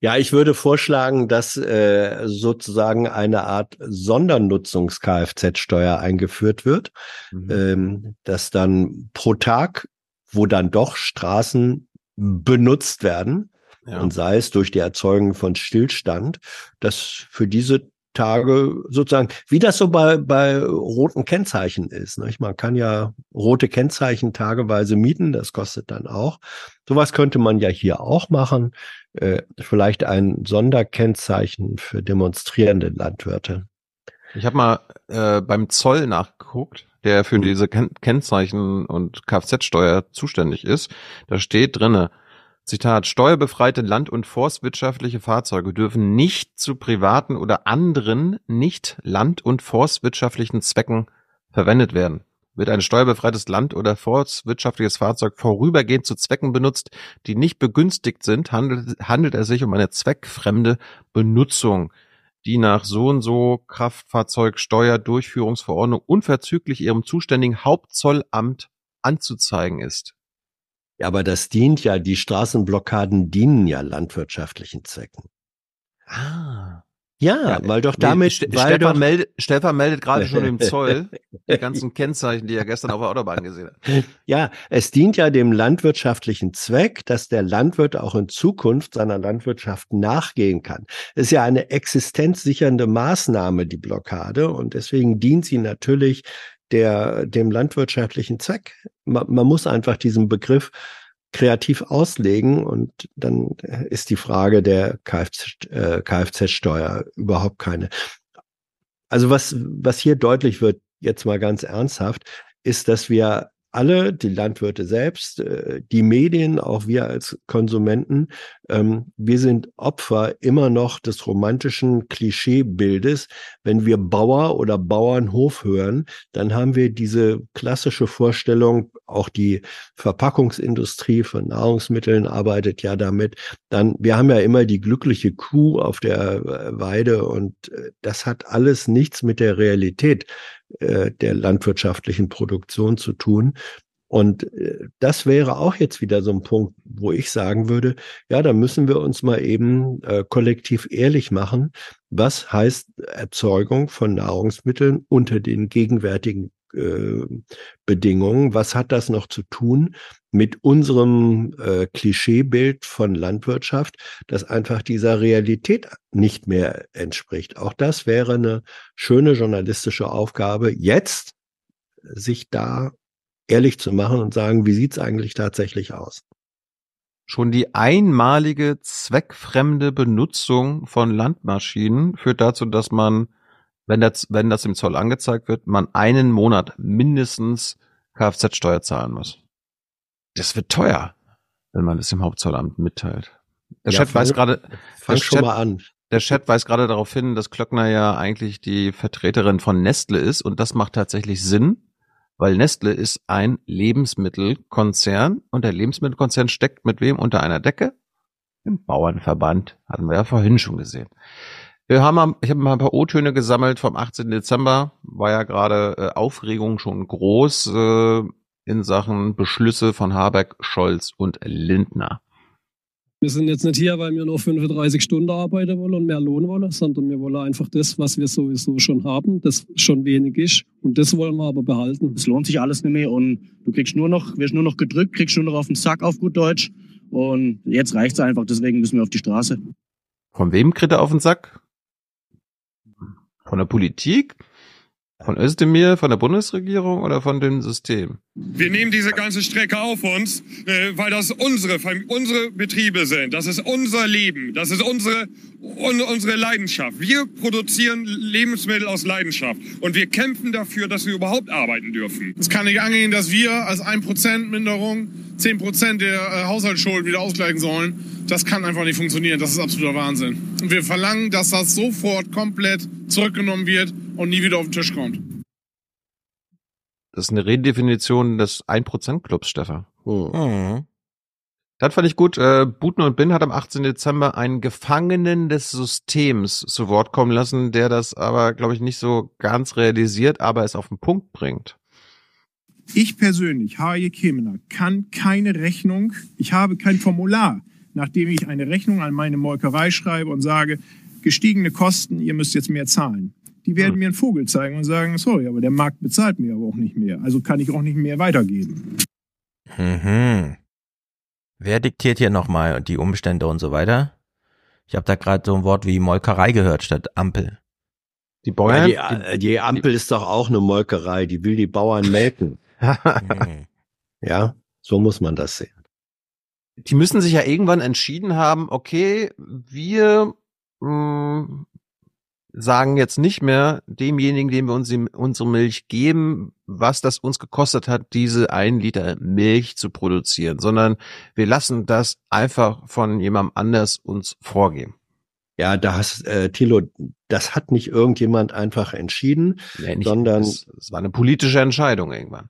Ja, ich würde vorschlagen, dass äh, sozusagen eine Art Sondernutzungs-Kfz-Steuer eingeführt wird, ähm, dass dann pro Tag, wo dann doch Straßen benutzt werden, Ja. und sei es durch die Erzeugung von Stillstand, dass für diese Tage sozusagen, wie das so bei, bei roten Kennzeichen ist. Nicht? Man kann ja rote Kennzeichen tageweise mieten, das kostet dann auch. Sowas könnte man ja hier auch machen. Äh, vielleicht ein Sonderkennzeichen für demonstrierende Landwirte. Ich habe mal äh, beim Zoll nachgeguckt, der für diese Ken Kennzeichen und Kfz-Steuer zuständig ist. Da steht drinne, Zitat, steuerbefreite land- und forstwirtschaftliche Fahrzeuge dürfen nicht zu privaten oder anderen nicht land- und forstwirtschaftlichen Zwecken verwendet werden. Wird ein steuerbefreites land- oder forstwirtschaftliches Fahrzeug vorübergehend zu Zwecken benutzt, die nicht begünstigt sind, handelt, handelt es sich um eine zweckfremde Benutzung, die nach so und so Kraftfahrzeugsteuerdurchführungsverordnung unverzüglich ihrem zuständigen Hauptzollamt anzuzeigen ist. Ja, aber das dient ja, die Straßenblockaden dienen ja landwirtschaftlichen Zwecken. Ah. Ja, weil doch damit, Ste weil Stefan, doch, meldet, Stefan meldet gerade schon im Zoll die ganzen Kennzeichen, die er gestern auf der Autobahn gesehen hat. Ja, es dient ja dem landwirtschaftlichen Zweck, dass der Landwirt auch in Zukunft seiner Landwirtschaft nachgehen kann. Es ist ja eine existenzsichernde Maßnahme, die Blockade, und deswegen dient sie natürlich der, dem landwirtschaftlichen Zweck. Man, man muss einfach diesen Begriff kreativ auslegen und dann ist die Frage der Kfz, äh, Kfz-Steuer überhaupt keine. Also was, was hier deutlich wird, jetzt mal ganz ernsthaft, ist, dass wir alle, die Landwirte selbst, äh, die Medien, auch wir als Konsumenten, ähm, wir sind Opfer immer noch des romantischen Klischeebildes. Wenn wir Bauer oder Bauernhof hören, dann haben wir diese klassische Vorstellung, auch die Verpackungsindustrie von Nahrungsmitteln arbeitet ja damit. Dann, wir haben ja immer die glückliche Kuh auf der äh, Weide und äh, das hat alles nichts mit der Realität äh, der landwirtschaftlichen Produktion zu tun. Und äh, das wäre auch jetzt wieder so ein Punkt, wo ich sagen würde, ja, da müssen wir uns mal eben äh, kollektiv ehrlich machen. Was heißt Erzeugung von Nahrungsmitteln unter den gegenwärtigen äh, Bedingungen? Was hat das noch zu tun mit unserem äh, Klischeebild von Landwirtschaft, das einfach dieser Realität nicht mehr entspricht? Auch das wäre eine schöne journalistische Aufgabe, jetzt sich da ehrlich zu machen und sagen, wie sieht's eigentlich tatsächlich aus? Schon die einmalige zweckfremde Benutzung von Landmaschinen führt dazu, dass man, wenn das, wenn das im Zoll angezeigt wird, man einen Monat mindestens Kfz-Steuer zahlen muss. Das wird teuer, wenn man das im Hauptzollamt mitteilt. Der Ja, Chat fang- weist gerade, fang schon Chat- mal an. Der Chat weist gerade darauf hin, dass Klöckner ja eigentlich die Vertreterin von Nestle ist und das macht tatsächlich Sinn, weil Nestle ist ein Lebensmittelkonzern und der Lebensmittelkonzern steckt mit wem unter einer Decke? Im Bauernverband, hatten wir ja vorhin schon gesehen. Wir haben, ich habe mal ein paar O-Töne gesammelt vom 18. Dezember, war ja gerade äh, Aufregung schon groß äh, in Sachen Beschlüsse von Habeck, Scholz und Lindner. Wir sind jetzt nicht hier, weil wir nur 35 Stunden arbeiten wollen und mehr Lohn wollen, sondern wir wollen einfach das, was wir sowieso schon haben, das schon wenig ist. Und das wollen wir aber behalten. Es lohnt sich alles nicht mehr und du kriegst nur noch, wirst nur noch gedrückt, kriegst nur noch auf den Sack auf gut Deutsch. Und jetzt reicht's einfach, deswegen müssen wir auf die Straße. Von wem kriegt er auf den Sack? Von der Politik? Von Özdemir, von der Bundesregierung oder von dem System? Wir nehmen diese ganze Strecke auf uns, äh, weil das unsere, unsere Betriebe sind. Das ist unser Leben. Das ist unsere, un, unsere Leidenschaft. Wir produzieren Lebensmittel aus Leidenschaft. Und wir kämpfen dafür, dass wir überhaupt arbeiten dürfen. Es kann nicht angehen, dass wir als 1% Minderung 10% der äh, Haushaltsschulden wieder ausgleichen sollen. Das kann einfach nicht funktionieren. Das ist absoluter Wahnsinn. Und wir verlangen, dass das sofort komplett zurückgenommen wird und nie wieder auf den Tisch kommt. Das ist eine Redefinition des 1%-Clubs, Stefan. Hm. Das fand ich gut. Äh, Buten und Bin hat am 18. Dezember einen Gefangenen des Systems zu Wort kommen lassen, der das aber, glaube ich, nicht so ganz realisiert, aber es auf den Punkt bringt. Ich persönlich, H.J. Kemener, kann keine Rechnung, ich habe kein Formular, nachdem ich eine Rechnung an meine Molkerei schreibe und sage, gestiegene Kosten, ihr müsst jetzt mehr zahlen. Die werden mir einen Vogel zeigen und sagen, sorry, aber der Markt bezahlt mir aber auch nicht mehr. Also kann ich auch nicht mehr weitergeben. Mhm. Wer diktiert hier nochmal die Umstände und so weiter? Ich habe da gerade so ein Wort wie Molkerei gehört statt Ampel. Die Bäuern. Ja, die, die, Ampel ist doch auch eine Molkerei, die will die Bauern melken. ja, so muss man das sehen. Die müssen sich ja irgendwann entschieden haben, okay, wir mh, mm, sagen jetzt nicht mehr demjenigen, dem wir uns die, unsere Milch geben, was das uns gekostet hat, diese ein Liter Milch zu produzieren, sondern wir lassen das einfach von jemandem anders uns vorgeben. Ja, da hast, äh, Thilo, das hat nicht irgendjemand einfach entschieden, nee, nicht, sondern es war eine politische Entscheidung irgendwann.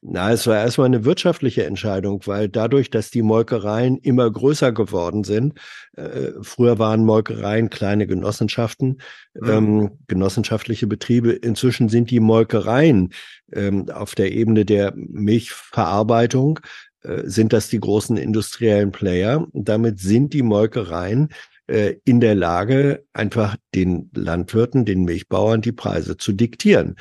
Na, es war erstmal eine wirtschaftliche Entscheidung, weil dadurch, dass die Molkereien immer größer geworden sind, äh, früher waren Molkereien kleine Genossenschaften, mhm. ähm, genossenschaftliche Betriebe, inzwischen sind die Molkereien ähm, auf der Ebene der Milchverarbeitung, äh, sind das die großen industriellen Player. Und damit sind die Molkereien äh, in der Lage, einfach den Landwirten, den Milchbauern die Preise zu diktieren.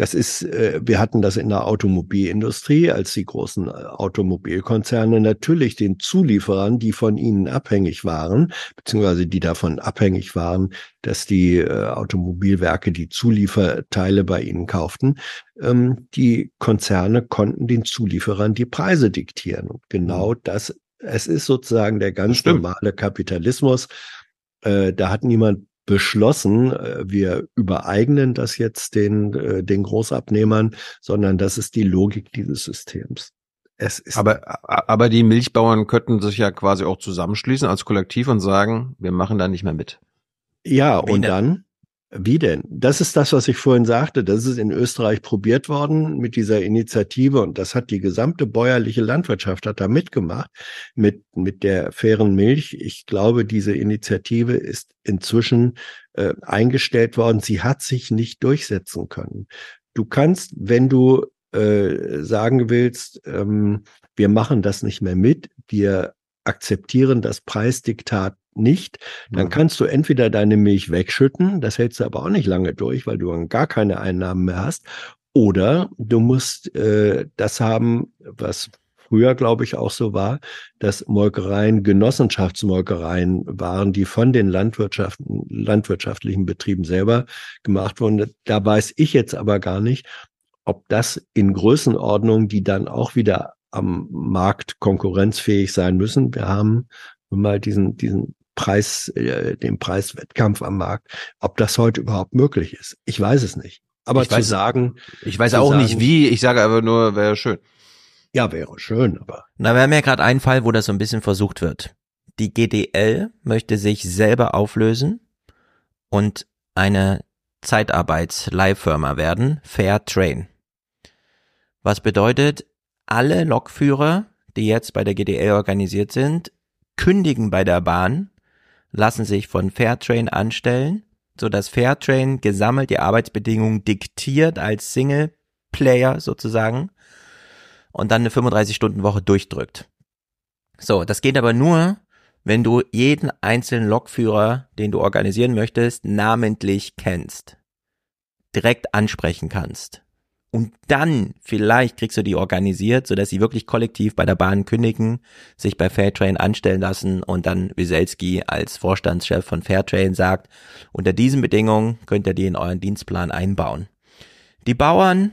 Das ist, äh, wir hatten das in der Automobilindustrie, als die großen äh, Automobilkonzerne natürlich den Zulieferern, die von ihnen abhängig waren, beziehungsweise die davon abhängig waren, dass die äh, Automobilwerke die Zulieferteile bei ihnen kauften, ähm, die Konzerne konnten den Zulieferern die Preise diktieren. Und genau mhm. das, es ist sozusagen der ganz normale Kapitalismus. Da hat niemand beschlossen, äh, wir übereignen das jetzt den, äh, den Großabnehmern, sondern das ist die Logik dieses Systems. Es ist aber, aber die Milchbauern könnten sich ja quasi auch zusammenschließen als Kollektiv und sagen, wir machen da nicht mehr mit. Ja, Wie und denn? dann? Wie denn? Das ist das, was ich vorhin sagte. Das ist in Österreich probiert worden mit dieser Initiative und das hat die gesamte bäuerliche Landwirtschaft hat da mitgemacht mit, mit der fairen Milch. Ich glaube, diese Initiative ist inzwischen äh, eingestellt worden. Sie hat sich nicht durchsetzen können. Du kannst, wenn du äh, sagen willst, ähm, wir machen das nicht mehr mit, wir akzeptieren das Preisdiktat nicht, dann kannst du entweder deine Milch wegschütten, das hältst du aber auch nicht lange durch, weil du dann gar keine Einnahmen mehr hast, oder du musst äh, das haben, was früher, glaube ich, auch so war, dass Molkereien Genossenschaftsmolkereien waren, die von den Landwirtschaften, landwirtschaftlichen Betrieben selber gemacht wurden. Da weiß ich jetzt aber gar nicht, ob das in Größenordnung, die dann auch wieder am Markt konkurrenzfähig sein müssen. Wir haben mal diesen, diesen Preis, äh, den Preiswettkampf am Markt, ob das heute überhaupt möglich ist. Ich weiß es nicht. Aber ich zu weiß, sagen. Ich weiß auch sagen, nicht wie, ich sage aber nur, wäre schön. Ja, wäre schön, aber. Na, wir haben ja gerade einen Fall, wo das so ein bisschen versucht wird. Die GDL möchte sich selber auflösen und eine Zeitarbeits-Leihfirma werden, Fair Train. Was bedeutet, alle Lokführer, die jetzt bei der GDL organisiert sind, kündigen bei der Bahn lassen sich von Fairtrain anstellen, so dass Fairtrain gesammelt die Arbeitsbedingungen diktiert als Single Player sozusagen und dann eine 35-Stunden-Woche durchdrückt. So, das geht aber nur, wenn du jeden einzelnen Lokführer, den du organisieren möchtest, namentlich kennst, direkt ansprechen kannst und dann vielleicht kriegst du die organisiert, sodass sie wirklich kollektiv bei der Bahn kündigen, sich bei Fairtrain anstellen lassen und dann Wieselski als Vorstandschef von Fairtrain sagt, unter diesen Bedingungen könnt ihr die in euren Dienstplan einbauen. Die Bauern,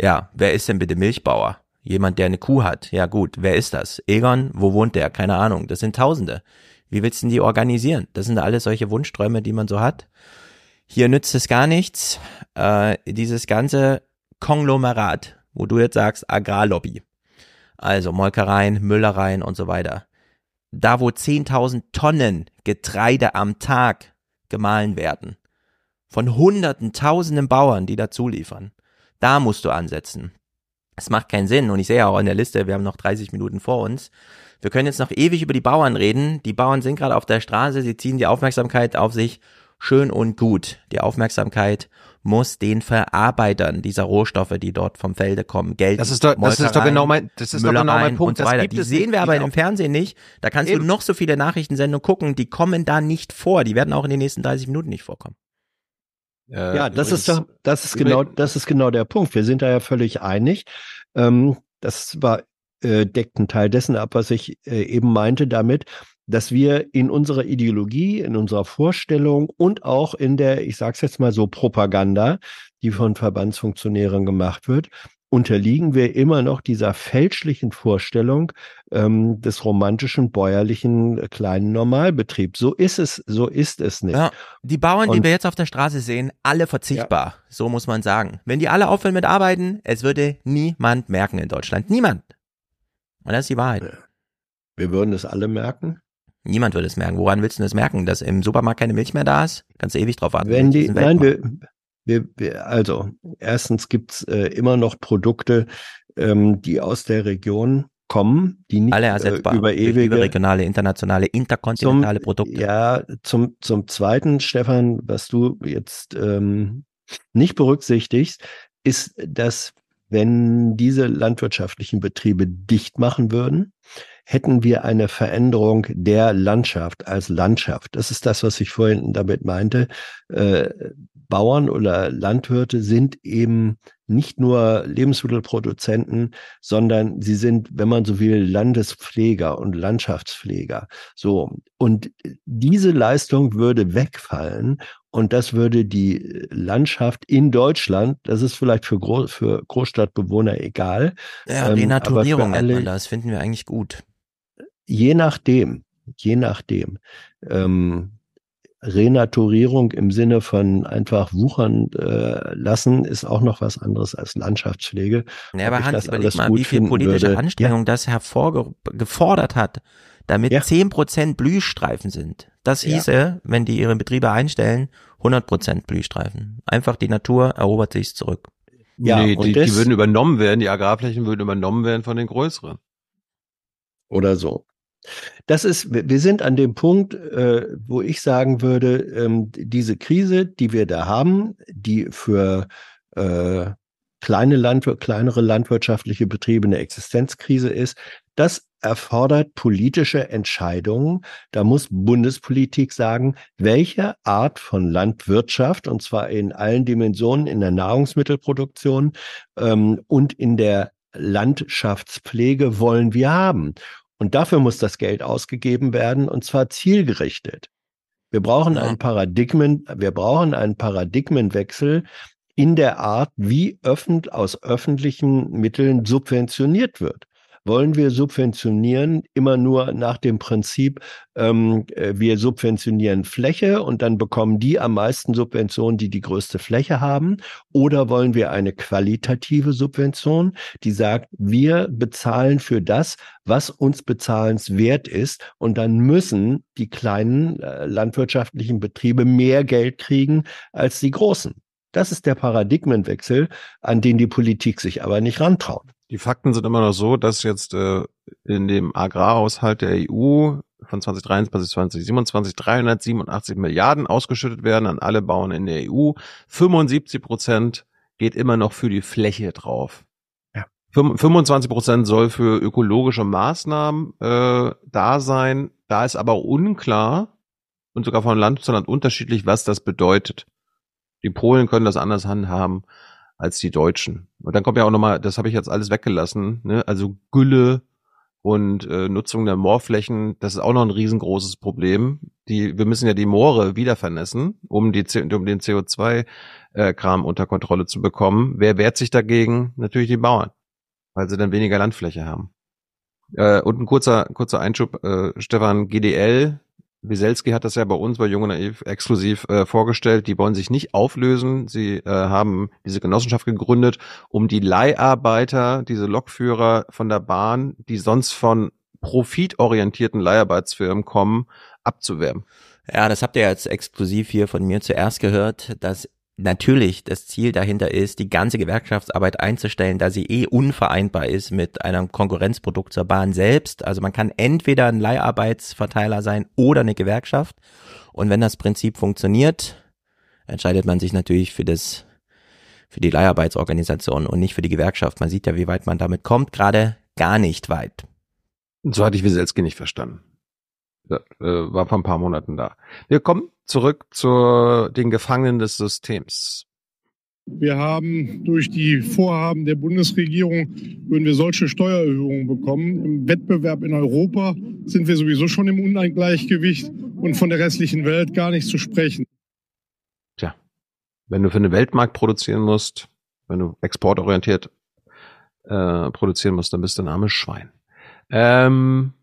ja, wer ist denn bitte Milchbauer? Jemand, der eine Kuh hat. Ja gut, wer ist das? Egon, wo wohnt der? Keine Ahnung. Das sind Tausende. Wie willst du denn die organisieren? Das sind alles solche Wunschträume, die man so hat. Hier nützt es gar nichts. Äh, dieses ganze Konglomerat, wo du jetzt sagst Agrarlobby, also Molkereien, Müllereien und so weiter, da wo 10.000 Tonnen Getreide am Tag gemahlen werden, von hunderten, tausenden Bauern, die dazu liefern, da musst du ansetzen. Es macht keinen Sinn und ich sehe auch in der Liste, wir haben noch 30 Minuten vor uns. Wir können jetzt noch ewig über die Bauern reden. Die Bauern sind gerade auf der Straße, sie ziehen die Aufmerksamkeit auf sich. Schön und gut. Die Aufmerksamkeit muss den Verarbeitern dieser Rohstoffe, die dort vom Felde kommen, Geld. Das ist doch, das ist doch genau mein, das ist doch genau mein Punkt. Und so weiter. Die sehen wir aber im Fernsehen nicht. Da kannst Eben. du noch so viele Nachrichtensendungen gucken, die kommen da nicht vor. Die werden auch in den nächsten 30 Minuten nicht vorkommen. Äh, ja, das übrigens, ist doch, das ist genau, das ist genau der Punkt. Wir sind da ja völlig einig. Ähm, das war äh, deckt einen Teil dessen ab, was ich äh, eben meinte damit, dass wir in unserer Ideologie, in unserer Vorstellung und auch in der, ich sage es jetzt mal so, Propaganda, die von Verbandsfunktionären gemacht wird, unterliegen wir immer noch dieser fälschlichen Vorstellung ähm, des romantischen bäuerlichen äh, kleinen Normalbetriebs. So ist es, so ist es nicht. Ja, die Bauern, Und- die wir jetzt auf der Straße sehen, alle verzichtbar. So muss man sagen. Wenn die alle aufhören mit Arbeiten, es würde niemand merken in Deutschland. Niemand. Und das ist die Wahrheit. Wir würden es alle merken. Niemand würde es merken. Woran willst du das merken? Dass im Supermarkt keine Milch mehr da ist? Kannst du ewig drauf warten. Wenn die, nein, wir, wir, wir, also erstens gibt's äh, immer noch Produkte, ähm, die aus der Region kommen, die nicht alle äh, ersetzbar. über durch ewige überregionale, internationale, interkontinentale Produkte. Ja, zum, zum Zweiten, Stefan, was du jetzt ähm, nicht berücksichtigst, ist, dass wenn diese landwirtschaftlichen Betriebe dicht machen würden, hätten wir eine Veränderung der Landschaft als Landschaft. Das ist das, was ich vorhin damit meinte. Äh, Bauern oder Landwirte sind eben nicht nur Lebensmittelproduzenten, sondern sie sind, wenn man so will, Landespfleger und Landschaftspfleger. So. Und diese Leistung würde wegfallen und das würde die Landschaft in Deutschland, das ist vielleicht für, Gro für Großstadtbewohner egal. Ja, ähm, Renaturierung aber für nennt alle, man das. Finden wir eigentlich gut. Je nachdem, je nachdem. Ähm, Renaturierung im Sinne von einfach wuchern äh, lassen ist auch noch was anderes als Landschaftspflege. Ja, aber ich Hans, das überleg alles mal, gut wie viel politische würde. Anstrengung das hervorgefordert hat, damit Ja. 10% Blühstreifen sind. Das Ja. hieße, wenn die ihre Betriebe einstellen, 100% Blühstreifen. Einfach die Natur erobert sich zurück. Ja, nee, und die, das- die würden übernommen werden, die Agrarflächen würden übernommen werden von den größeren. oder so. Das ist, wir sind an dem Punkt, äh, wo ich sagen würde, ähm, diese Krise, die wir da haben, die für äh, kleine Landwir kleinere landwirtschaftliche Betriebe eine Existenzkrise ist, das erfordert politische Entscheidungen. Da muss Bundespolitik sagen, welche Art von Landwirtschaft, und zwar in allen Dimensionen, in der Nahrungsmittelproduktion ähm, und in der Landschaftspflege wollen wir haben. Und dafür muss das Geld ausgegeben werden, und zwar zielgerichtet. Wir brauchen einen Paradigmen, wir brauchen einen Paradigmenwechsel in der Art, wie öffent, aus öffentlichen Mitteln subventioniert wird. Wollen wir subventionieren immer nur nach dem Prinzip, ähm, äh, wir subventionieren Fläche und dann bekommen die am meisten Subventionen, die die größte Fläche haben? Oder wollen wir eine qualitative Subvention, die sagt, wir bezahlen für das, was uns bezahlenswert ist und dann müssen die kleinen äh, landwirtschaftlichen Betriebe mehr Geld kriegen als die großen. Das ist der Paradigmenwechsel, an den die Politik sich aber nicht rantraut. Die Fakten sind immer noch so, dass jetzt äh, in dem Agrarhaushalt der EU von 2023 2027 387 Milliarden ausgeschüttet werden an alle Bauern in der EU. 75 Prozent geht immer noch für die Fläche drauf. Ja. 25 Prozent soll für ökologische Maßnahmen äh, da sein. Da ist aber unklar und sogar von Land zu Land unterschiedlich, was das bedeutet. Die Polen können das anders handhaben als die Deutschen. Und dann kommt ja auch nochmal, das habe ich jetzt alles weggelassen, ne? also Gülle und äh, Nutzung der Moorflächen, das ist auch noch ein riesengroßes Problem. Die, wir müssen ja die Moore wieder vernässen, um, die, um den CO2-Kram unter Kontrolle zu bekommen. Wer wehrt sich dagegen? Natürlich die Bauern, weil sie dann weniger Landfläche haben. Äh, und ein kurzer, kurzer Einschub, äh, Stefan, GDL, Wieselski hat das ja bei uns bei Jung und Naiv exklusiv äh, vorgestellt. Die wollen sich nicht auflösen. Sie äh, haben diese Genossenschaft gegründet, um die Leiharbeiter, diese Lokführer von der Bahn, die sonst von profitorientierten Leiharbeitsfirmen kommen, abzuwerben. Ja, das habt ihr jetzt exklusiv hier von mir zuerst gehört, dass natürlich das Ziel dahinter ist, die ganze Gewerkschaftsarbeit einzustellen, da sie eh unvereinbar ist mit einem Konkurrenzprodukt zur Bahn selbst. Also man kann entweder ein Leiharbeitsverteiler sein oder eine Gewerkschaft. Und wenn das Prinzip funktioniert, entscheidet man sich natürlich für das, für die Leiharbeitsorganisation und nicht für die Gewerkschaft. Man sieht ja, wie weit man damit kommt, gerade gar nicht weit. So hatte ich Wieselski nicht verstanden. Äh, war vor ein paar Monaten da. Wir kommen zurück zu den Gefangenen des Systems. Wir haben durch die Vorhaben der Bundesregierung, würden wir solche Steuererhöhungen bekommen. Im Wettbewerb in Europa sind wir sowieso schon im Ungleichgewicht und von der restlichen Welt gar nicht zu sprechen. Tja, wenn du für den Weltmarkt produzieren musst, wenn du exportorientiert äh, produzieren musst, dann bist du ein armes Schwein. Ähm,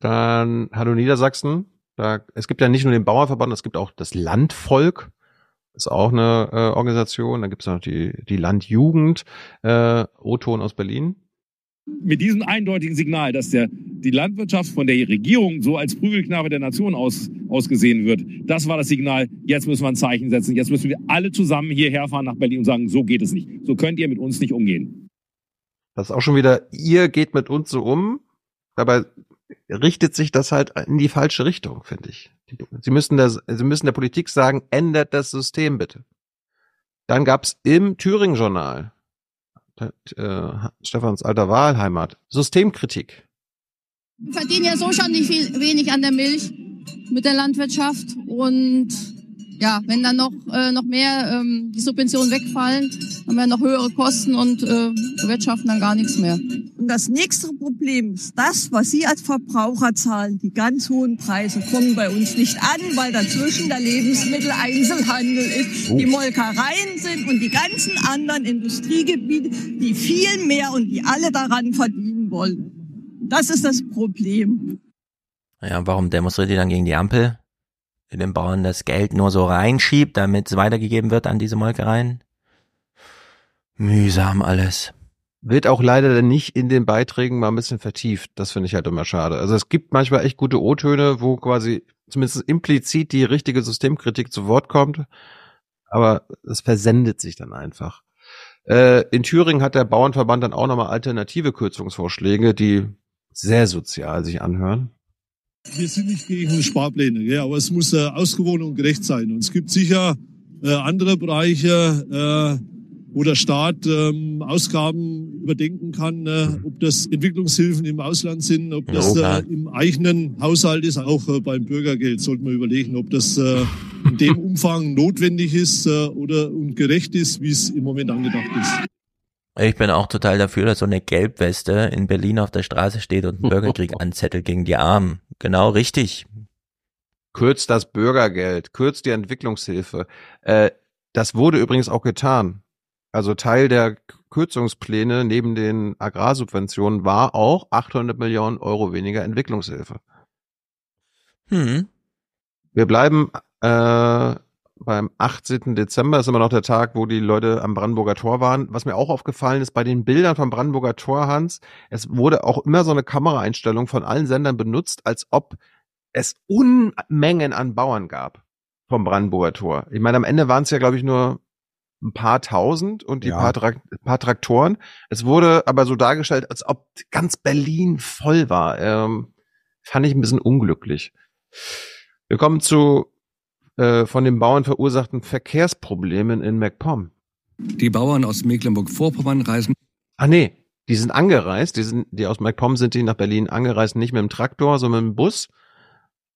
dann Hallo Niedersachsen. Da, es gibt ja nicht nur den Bauernverband, es gibt auch das Landvolk. Ist auch eine äh, Organisation. Dann gibt es noch die, die Landjugend. Äh, O-Ton aus Berlin. Mit diesem eindeutigen Signal, dass der, die Landwirtschaft von der Regierung so als Prügelknabe der Nation aus, ausgesehen wird, das war das Signal, jetzt müssen wir ein Zeichen setzen. Jetzt müssen wir alle zusammen hierher fahren nach Berlin und sagen, so geht es nicht. So könnt ihr mit uns nicht umgehen. Das ist auch schon wieder, ihr geht mit uns so um. Dabei richtet sich das halt in die falsche Richtung, finde ich. Sie müssen, das, Sie müssen der Politik sagen, ändert das System bitte. Dann gab's im Thüringen-Journal, äh, Stefans alter Wahlheimat, Systemkritik. Wir verdienen ja so schon nicht viel, wenig an der Milch mit der Landwirtschaft und ja, wenn dann noch, äh, noch mehr ähm, die Subventionen wegfallen, haben wir noch höhere Kosten und äh, wirtschaften dann gar nichts mehr. Und das nächste Problem ist das, was Sie als Verbraucher zahlen. Die ganz hohen Preise kommen bei uns nicht an, weil dazwischen der Lebensmitteleinzelhandel ist, die Molkereien sind und die ganzen anderen Industriegebiete, die viel mehr und die alle daran verdienen wollen. Das ist das Problem. Ja, warum demonstriert ihr dann gegen die Ampel? Die den Bauern das Geld nur so reinschiebt, damit es weitergegeben wird an diese Molkereien? Mühsam alles. Wird auch leider nicht in den Beiträgen mal ein bisschen vertieft. Das finde ich halt immer schade. Also es gibt manchmal echt gute O-Töne, wo quasi zumindest implizit die richtige Systemkritik zu Wort kommt. Aber es versendet sich dann einfach. Äh, in Thüringen hat der Bauernverband dann auch nochmal alternative Kürzungsvorschläge, die sehr sozial sich anhören. Wir sind nicht gegen Sparpläne, ja, aber es muss äh, ausgewogen und gerecht sein. Und es gibt sicher äh, andere Bereiche, äh, wo der Staat ähm, Ausgaben überdenken kann, äh, ob das Entwicklungshilfen im Ausland sind, ob das äh, im eigenen Haushalt ist, auch äh, beim Bürgergeld sollte man überlegen, ob das äh, in dem Umfang notwendig ist äh, oder und gerecht ist, wie es im Moment angedacht ist. Ich bin auch total dafür, dass so eine Gelbweste in Berlin auf der Straße steht und einen Bürgerkrieg anzettelt gegen die Armen. Genau richtig. Kürzt das Bürgergeld, kürzt die Entwicklungshilfe. Äh, das wurde übrigens auch getan. Also Teil der Kürzungspläne neben den Agrarsubventionen war auch 800 Millionen Euro weniger Entwicklungshilfe. Hm. Wir bleiben äh, beim 18. Dezember, ist immer noch der Tag, wo die Leute am Brandenburger Tor waren. Was mir auch aufgefallen ist, bei den Bildern vom Brandenburger Tor, Hans, es wurde auch immer so eine Kameraeinstellung von allen Sendern benutzt, als ob es Unmengen an Bauern gab vom Brandenburger Tor. Ich meine, am Ende waren es ja, glaube ich, nur ein paar tausend und die ja. paar, Tra paar Traktoren. Es wurde aber so dargestellt, als ob ganz Berlin voll war. Ähm, fand ich ein bisschen unglücklich. Wir kommen zu äh, von den Bauern verursachten Verkehrsproblemen in MacPom. Die Bauern aus Mecklenburg-Vorpommern reisen. Ah nee, die sind angereist. Die sind, die aus MacPom sind die nach Berlin angereist, nicht mit dem Traktor, sondern mit dem Bus.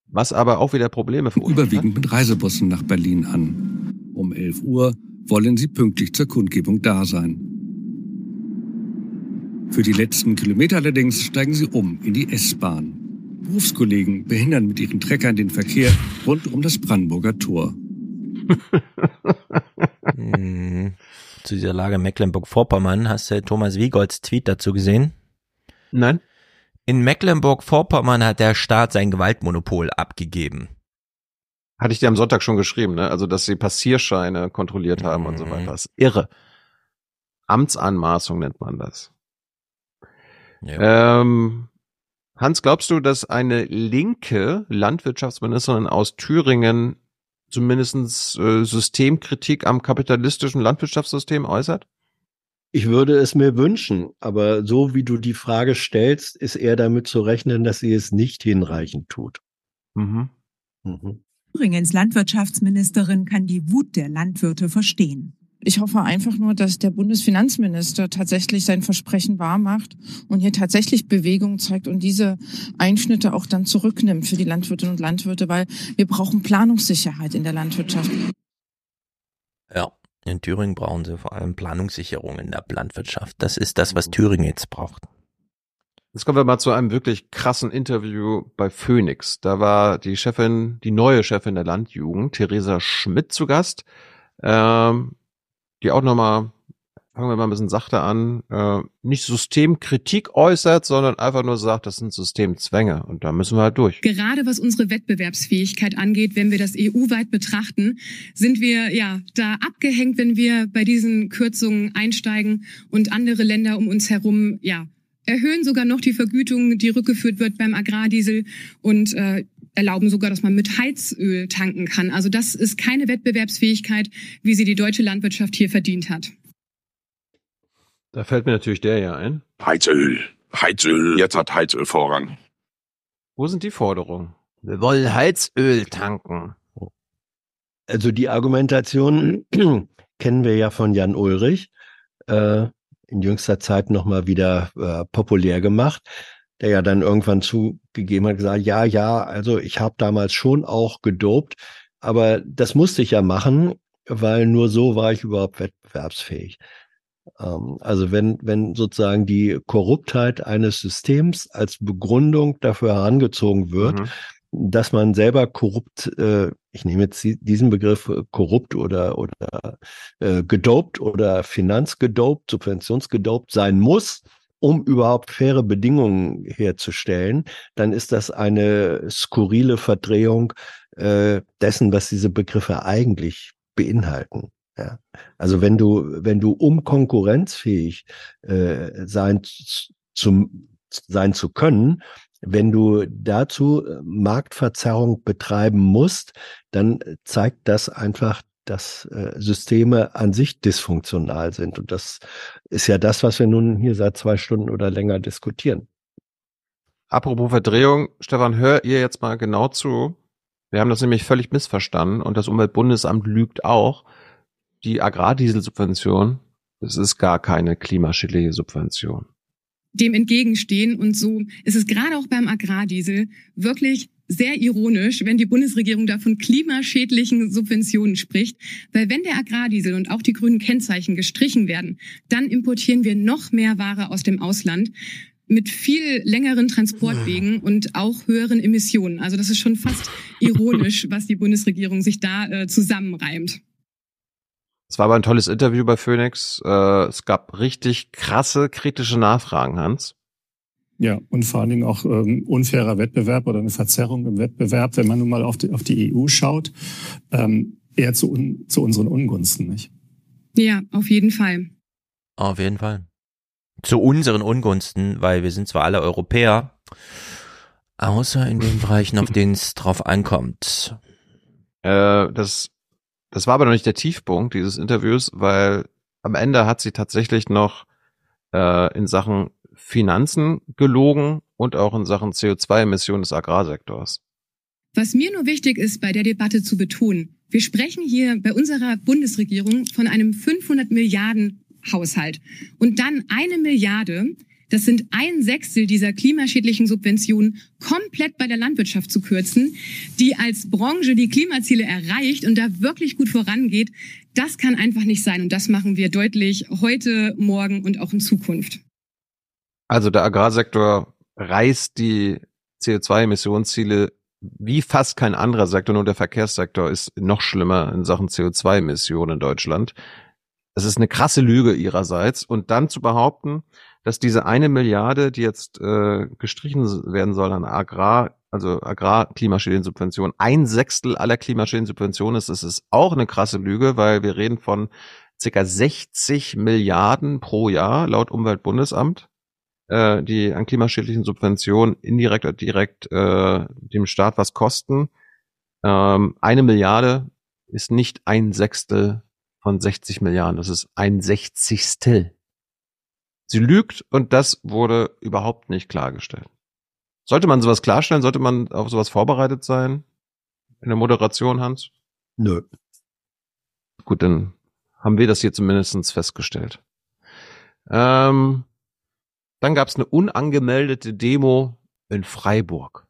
Was aber auch wieder Probleme verursacht. Überwiegend mit Reisebussen nach Berlin an. Um 11 Uhr wollen sie pünktlich zur Kundgebung da sein. Für die letzten Kilometer allerdings steigen sie um in die S-Bahn. Berufskollegen behindern mit ihren Treckern den Verkehr rund um das Brandenburger Tor. hm. Zu dieser Lage Mecklenburg-Vorpommern hast du Thomas Wiegolds Tweet dazu gesehen? Nein. In Mecklenburg-Vorpommern hat der Staat sein Gewaltmonopol abgegeben. Hatte ich dir am Sonntag schon geschrieben, ne? Also, dass sie Passierscheine kontrolliert haben mhm. und so mhm. weiter. Das ist irre. Amtsanmaßung nennt man das. Ja. Ähm, Hans, glaubst du, dass eine linke Landwirtschaftsministerin aus Thüringen zumindest äh, Systemkritik am kapitalistischen Landwirtschaftssystem äußert? Ich würde es mir wünschen, aber so wie du die Frage stellst, ist eher damit zu rechnen, dass sie es nicht hinreichend tut. Mhm. Mhm. Thüringens Landwirtschaftsministerin kann die Wut der Landwirte verstehen. Ich hoffe einfach nur, dass der Bundesfinanzminister tatsächlich sein Versprechen wahrmacht und hier tatsächlich Bewegung zeigt und diese Einschnitte auch dann zurücknimmt für die Landwirtinnen und Landwirte, weil wir brauchen Planungssicherheit in der Landwirtschaft. Ja, In Thüringen brauchen sie vor allem Planungssicherung in der Landwirtschaft. Das ist das, was Thüringen jetzt braucht. Jetzt kommen wir mal zu einem wirklich krassen Interview bei Phoenix. Da war die Chefin, die neue Chefin der Landjugend, Theresa Schmidt, zu Gast, ähm, die auch nochmal, fangen wir mal ein bisschen sachter an, äh, nicht Systemkritik äußert, sondern einfach nur sagt, das sind Systemzwänge und da müssen wir halt durch. Gerade was unsere Wettbewerbsfähigkeit angeht, wenn wir das EU-weit betrachten, sind wir ja da abgehängt, wenn wir bei diesen Kürzungen einsteigen und andere Länder um uns herum ja erhöhen sogar noch die Vergütung, die rückgeführt wird beim Agrardiesel und äh, erlauben sogar, dass man mit Heizöl tanken kann. Also das ist keine Wettbewerbsfähigkeit, wie sie die deutsche Landwirtschaft hier verdient hat. Da fällt mir natürlich der ja ein. Heizöl. Heizöl. Jetzt hat Heizöl Vorrang. Wo sind die Forderungen? Wir wollen Heizöl tanken. Also die Argumentation kennen wir ja von Jan Ulrich. Äh, in jüngster Zeit nochmal wieder äh, populär gemacht, der ja dann irgendwann zugegeben hat, gesagt, ja, ja, also ich habe damals schon auch gedopt, aber das musste ich ja machen, weil nur so war ich überhaupt wettbewerbsfähig. Ähm, also wenn, wenn sozusagen die Korruptheit eines Systems als Begründung dafür herangezogen wird, mhm dass man selber korrupt, äh, ich nehme jetzt diesen Begriff äh, korrupt oder oder äh, gedopt oder finanzgedopt, subventionsgedopt sein muss, um überhaupt faire Bedingungen herzustellen, dann ist das eine skurrile Verdrehung äh, dessen, was diese Begriffe eigentlich beinhalten. Ja. Also wenn du, wenn du um konkurrenzfähig äh, sein zu, sein zu können, wenn du dazu äh, Marktverzerrung betreiben musst, dann zeigt das einfach, dass äh, Systeme an sich dysfunktional sind. Und das ist ja das, was wir nun hier seit zwei Stunden oder länger diskutieren. Apropos Verdrehung, Stefan, hör ihr jetzt mal genau zu. Wir haben das nämlich völlig missverstanden und das Umweltbundesamt lügt auch. Die Agrardieselsubvention, das ist gar keine klimaschädliche Subvention dem entgegenstehen. Und so ist es gerade auch beim Agrardiesel wirklich sehr ironisch, wenn die Bundesregierung da von klimaschädlichen Subventionen spricht, weil wenn der Agrardiesel und auch die grünen Kennzeichen gestrichen werden, dann importieren wir noch mehr Ware aus dem Ausland mit viel längeren Transportwegen und auch höheren Emissionen. Also das ist schon fast ironisch, was die Bundesregierung sich da äh, zusammenreimt. Es war aber ein tolles Interview bei Phoenix. Äh, es gab richtig krasse kritische Nachfragen, Hans. Ja, und vor allen Dingen auch ähm, unfairer Wettbewerb oder eine Verzerrung im Wettbewerb, wenn man nun mal auf die, auf die EU schaut, ähm, eher zu, un, zu unseren Ungunsten, nicht? Ja, auf jeden Fall. Auf jeden Fall. Zu unseren Ungunsten, weil wir sind zwar alle Europäer, außer in den Bereichen, auf denen es drauf ankommt. Äh, das das war aber noch nicht der Tiefpunkt dieses Interviews, weil am Ende hat sie tatsächlich noch äh, in Sachen Finanzen gelogen und auch in Sachen CO2-Emissionen des Agrarsektors. Was mir nur wichtig ist, bei der Debatte zu betonen, wir sprechen hier bei unserer Bundesregierung von einem 500 Milliarden Haushalt und dann eine Milliarde das sind ein Sechstel dieser klimaschädlichen Subventionen komplett bei der Landwirtschaft zu kürzen, die als Branche die Klimaziele erreicht und da wirklich gut vorangeht. Das kann einfach nicht sein und das machen wir deutlich heute, morgen und auch in Zukunft. Also der Agrarsektor reißt die CO2-Emissionsziele wie fast kein anderer Sektor, nur der Verkehrssektor ist noch schlimmer in Sachen CO2-Emissionen in Deutschland. Es ist eine krasse Lüge ihrerseits. Und dann zu behaupten, dass diese eine Milliarde, die jetzt äh, gestrichen werden soll an Agrar, also Agrarklimaschädensubventionen, ein Sechstel aller Klimaschädensubventionen ist, das ist auch eine krasse Lüge, weil wir reden von circa 60 Milliarden pro Jahr laut Umweltbundesamt, äh, die an klimaschädlichen Subventionen indirekt oder direkt äh, dem Staat was kosten. Ähm, eine Milliarde ist nicht ein Sechstel von 60 Milliarden, das ist ein Sechzigstel. Sie lügt und das wurde überhaupt nicht klargestellt. Sollte man sowas klarstellen? Sollte man auf sowas vorbereitet sein? In der Moderation, Hans? Nö. Gut, dann haben wir das hier zumindest festgestellt. Ähm, dann gab es eine unangemeldete Demo in Freiburg.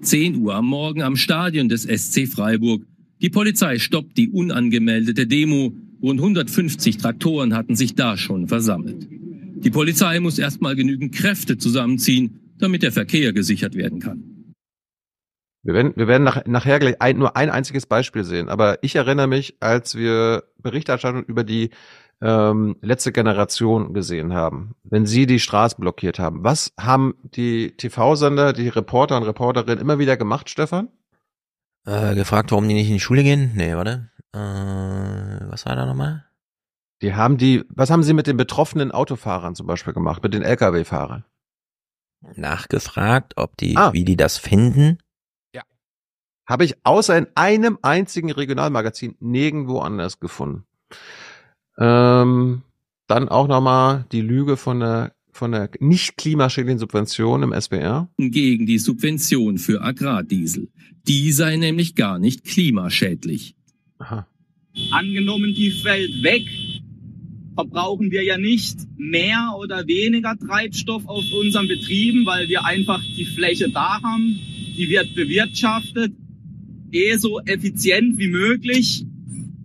10 Uhr am Morgen am Stadion des SC Freiburg. Die Polizei stoppt die unangemeldete Demo Rund 150 Traktoren hatten sich da schon versammelt. Die Polizei muss erstmal genügend Kräfte zusammenziehen, damit der Verkehr gesichert werden kann. Wir werden, wir werden nach, nachher gleich ein, nur ein einziges Beispiel sehen. Aber ich erinnere mich, als wir Berichterstattung über die ähm, letzte Generation gesehen haben, wenn sie die Straße blockiert haben. Was haben die TV-Sender, die Reporter und Reporterinnen immer wieder gemacht, Stefan? Äh, gefragt, warum die nicht in die Schule gehen? Nee, warte. Äh, was war da nochmal? Die haben die, was haben sie mit den betroffenen Autofahrern zum Beispiel gemacht, mit den Lkw-Fahrern? Nachgefragt, ob die, ah. wie die das finden. Ja. Habe ich außer in einem einzigen Regionalmagazin nirgendwo anders gefunden. Ähm, dann auch nochmal die Lüge von der von der nicht klimaschädlichen Subvention im SBR? Gegen die Subvention für Agrardiesel. Die sei nämlich gar nicht klimaschädlich. Aha. Angenommen, die fällt weg, verbrauchen wir ja nicht mehr oder weniger Treibstoff auf unseren Betrieben, weil wir einfach die Fläche da haben, die wird bewirtschaftet, eh so effizient wie möglich.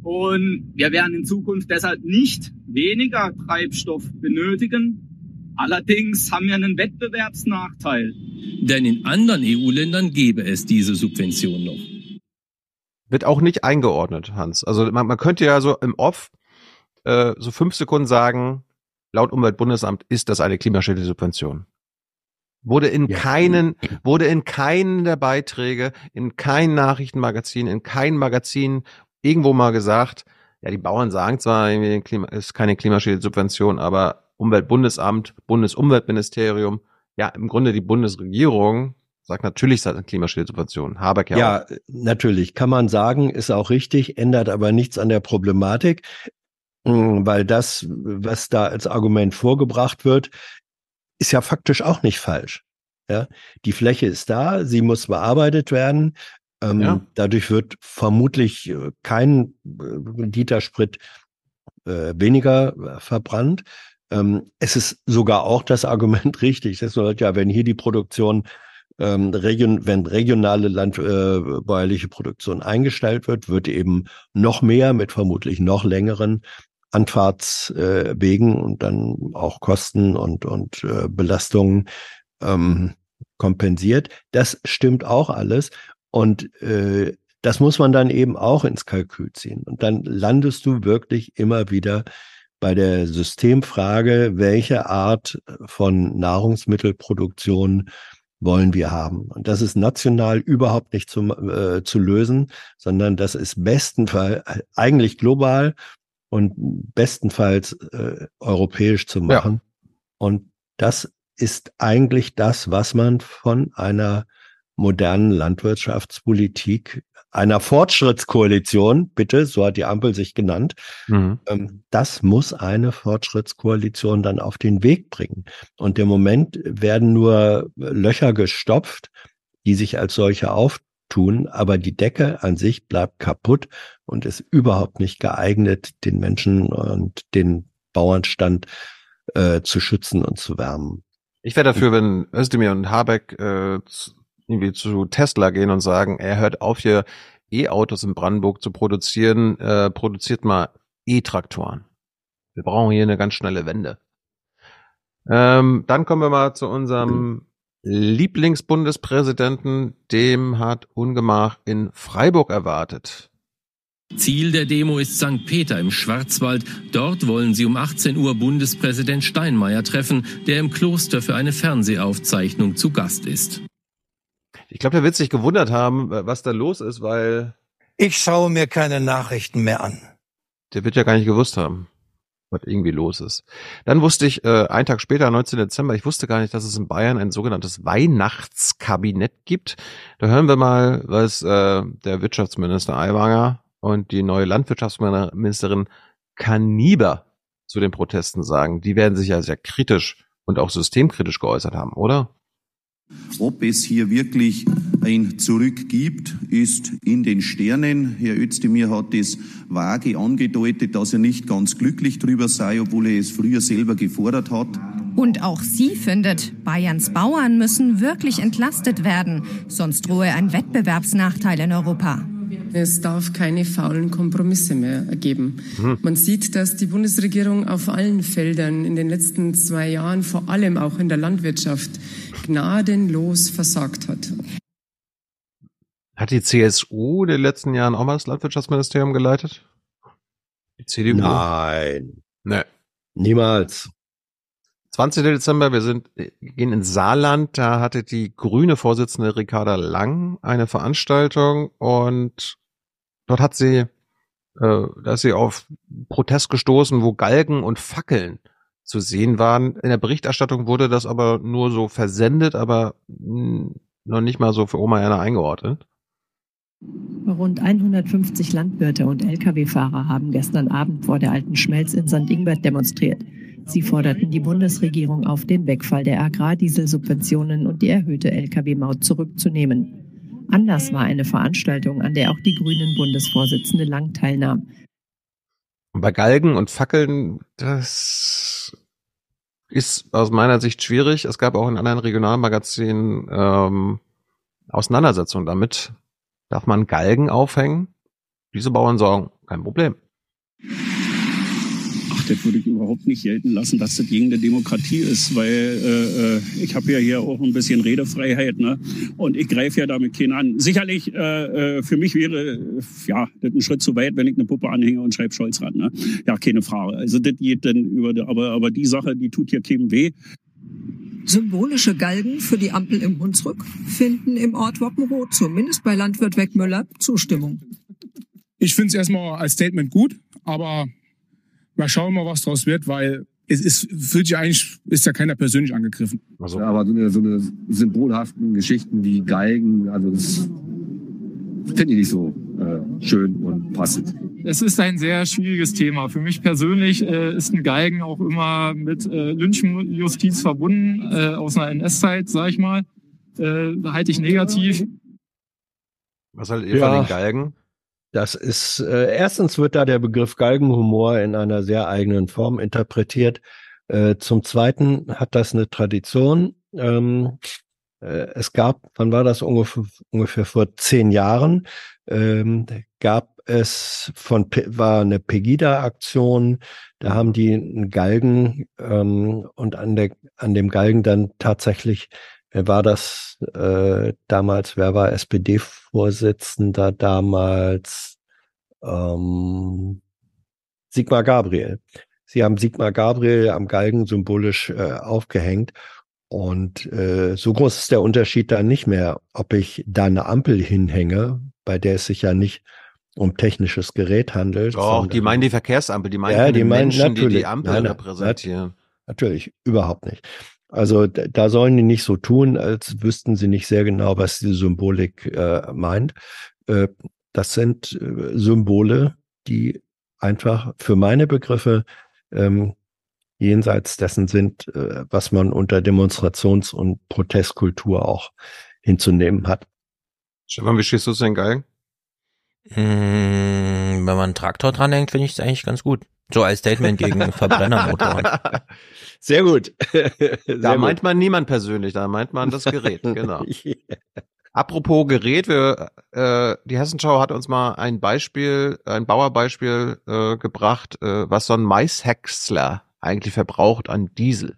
Und wir werden in Zukunft deshalb nicht weniger Treibstoff benötigen. Allerdings haben wir einen Wettbewerbsnachteil. Denn in anderen EU-Ländern gäbe es diese Subvention noch. Wird auch nicht eingeordnet, Hans. Also man, man könnte ja so im Off äh, so fünf Sekunden sagen, laut Umweltbundesamt ist das eine klimaschädliche Subvention. Wurde in ja. keinen, wurde in keinen der Beiträge, in kein Nachrichtenmagazin, in kein Magazin irgendwo mal gesagt, ja, die Bauern sagen zwar, Klima, ist keine klimaschädliche Subvention, aber Umweltbundesamt, Bundesumweltministerium, ja, im Grunde die Bundesregierung sagt natürlich, es klimaschädliche Subvention. Habeck ja, ja auch. natürlich, kann man sagen, ist auch richtig, ändert aber nichts an der Problematik, hm, weil das, was da als Argument vorgebracht wird, ist ja faktisch auch nicht falsch. Ja, die Fläche ist da, sie muss bearbeitet werden. Ähm, ja. Dadurch wird vermutlich äh, kein äh, Liter äh, weniger äh, verbrannt. Ähm, es ist sogar auch das Argument richtig. Das ist ja, wenn hier die Produktion, ähm, region, wenn regionale landbäuerliche äh, Produktion eingestellt wird, wird eben noch mehr mit vermutlich noch längeren Anfahrtswegen äh, und dann auch Kosten und, und äh, Belastungen ähm, kompensiert. Das stimmt auch alles. Und äh, das muss man dann eben auch ins Kalkül ziehen. Und dann landest du wirklich immer wieder bei der Systemfrage, welche Art von Nahrungsmittelproduktion wollen wir haben. Und das ist national überhaupt nicht zu, äh, zu lösen, sondern das ist bestenfalls eigentlich global und bestenfalls äh, europäisch zu machen. Ja. Und das ist eigentlich das, was man von einer modernen Landwirtschaftspolitik einer Fortschrittskoalition, bitte, so hat die Ampel sich genannt, mhm. Ähm, das muss eine Fortschrittskoalition dann auf den Weg bringen. Und im Moment werden nur Löcher gestopft, die sich als solche auftun, aber die Decke an sich bleibt kaputt und ist überhaupt nicht geeignet, den Menschen und den Bauernstand äh, zu schützen und zu wärmen. Ich wäre dafür, wenn Özdemir und Habeck äh, irgendwie zu Tesla gehen und sagen, er hört auf hier E-Autos in Brandenburg zu produzieren, äh, produziert mal E-Traktoren. Wir brauchen hier eine ganz schnelle Wende. Ähm, dann kommen wir mal zu unserem Lieblingsbundespräsidenten. Dem hat Ungemach in Freiburg erwartet. Ziel der Demo ist St. Peter im Schwarzwald. Dort wollen sie um 18 Uhr Bundespräsident Steinmeier treffen, der im Kloster für eine Fernsehaufzeichnung zu Gast ist. Ich glaube, der wird sich gewundert haben, was da los ist, weil. Ich schaue mir keine Nachrichten mehr an. Der wird ja gar nicht gewusst haben, was irgendwie los ist. Dann wusste ich, äh, einen Tag später, 19. Dezember, ich wusste gar nicht, dass es in Bayern ein sogenanntes Weihnachtskabinett gibt. Da hören wir mal, was äh, der Wirtschaftsminister Aiwanger und die neue Landwirtschaftsministerin Kaniber zu den Protesten sagen. Die werden sich ja sehr kritisch und auch systemkritisch geäußert haben, oder? Ob es hier wirklich ein Zurück gibt, ist in den Sternen. Herr Özdemir hat es vage angedeutet, dass er nicht ganz glücklich drüber sei, obwohl er es früher selber gefordert hat. Und auch sie findet, Bayerns Bauern müssen wirklich entlastet werden, sonst drohe ein Wettbewerbsnachteil in Europa. Es darf keine faulen Kompromisse mehr geben. Hm. Man sieht, dass die Bundesregierung auf allen Feldern in den letzten zwei Jahren, vor allem auch in der Landwirtschaft, gnadenlos versagt hat. Hat die CSU in den letzten Jahren auch mal das Landwirtschaftsministerium geleitet? Die CDU? Nein. Nee. Niemals. 20. Dezember, wir sind, gehen ins Saarland, da hatte die grüne Vorsitzende Ricarda Lang eine Veranstaltung und dort hat sie, äh, da ist sie auf Protest gestoßen, wo Galgen und Fackeln zu sehen waren. In der Berichterstattung wurde das aber nur so versendet, aber mh, noch nicht mal so für Oma Erna eingeordnet. Rund 150 Landwirte und Lkw-Fahrer haben gestern Abend vor der alten Schmelz in St. Ingbert demonstriert. Sie forderten die Bundesregierung auf, den Wegfall der Agrardieselsubventionen und die erhöhte Lkw-Maut zurückzunehmen. Anders war eine Veranstaltung, an der auch die Grünen Bundesvorsitzende Lang teilnahm. Und bei Galgen und Fackeln, das ist aus meiner Sicht schwierig. Es gab auch in anderen Regionalmagazinen ähm, Auseinandersetzungen damit. Darf man Galgen aufhängen? Diese Bauern sagen, kein Problem. Das würde ich überhaupt nicht gelten lassen, dass das gegen die Demokratie ist, weil äh, äh, ich habe ja hier auch ein bisschen Redefreiheit, ne? Und ich greife ja damit keinen an. Sicherlich, äh, äh, für mich wäre ja das ein Schritt zu weit, wenn ich eine Puppe anhänge und schreibe Scholz ran, ne? Ja, keine Frage. Also das geht dann über, aber aber die Sache, die tut hier keinem weh. Symbolische Galgen für die Ampel im Hunsrück finden im Ort Woppenroth, zumindest bei Landwirt Wegmüller, Zustimmung. Ich finde es erstmal als Statement gut, aber mal schauen mal, was draus wird, weil es ist, fühlt sich eigentlich, ist ja keiner persönlich angegriffen. Also, aber so eine, so eine symbolhaften Geschichten wie Geigen, also das finde ich nicht so äh, schön und passend. Es ist ein sehr schwieriges Thema. Für mich persönlich äh, ist ein Galgen auch immer mit äh, Lynchjustiz verbunden, äh, aus einer NS-Zeit, sag ich mal. Äh, halte ich negativ. Was haltet ihr von den Galgen? Das ist, äh, erstens wird da der Begriff Galgenhumor in einer sehr eigenen Form interpretiert. Äh, zum Zweiten hat das eine Tradition. Ähm, äh, es gab, wann war das ungefähr, ungefähr vor zehn Jahren, ähm, gab es von, war eine Pegida-Aktion, da haben die einen Galgen ähm, und an, der, an dem Galgen dann tatsächlich Wer war das äh, damals? Wer war SPD-Vorsitzender damals? Ähm, Sigmar Gabriel. Sie haben Sigmar Gabriel am Galgen symbolisch äh, aufgehängt. Und äh, so groß ist der Unterschied da nicht mehr, ob ich da eine Ampel hinhänge, bei der es sich ja nicht um technisches Gerät handelt. Doch, die meinen die Verkehrsampel, die meinen ja, die meinen Menschen, die natürlich. die Ampel nein, repräsentieren. Natürlich, überhaupt nicht. Also da sollen die nicht so tun, als wüssten sie nicht sehr genau, was die Symbolik äh, meint. Äh, das sind äh, Symbole, die einfach für meine Begriffe ähm, jenseits dessen sind, äh, was man unter Demonstrations- und Protestkultur auch hinzunehmen hat. Stefan, wie stehst du zu den Galgen? Mm, wenn man einen Traktor dranhängt, finde ich es eigentlich ganz gut. So als Statement gegen Verbrennermotoren. Sehr gut. Da Sehr meint gut. man niemand persönlich, da meint man das Gerät, genau. Apropos Gerät, wir, äh, die Hessenschau hat uns mal ein Beispiel, ein Bauerbeispiel äh, gebracht, äh, was so ein Maishäcksler eigentlich verbraucht an Diesel.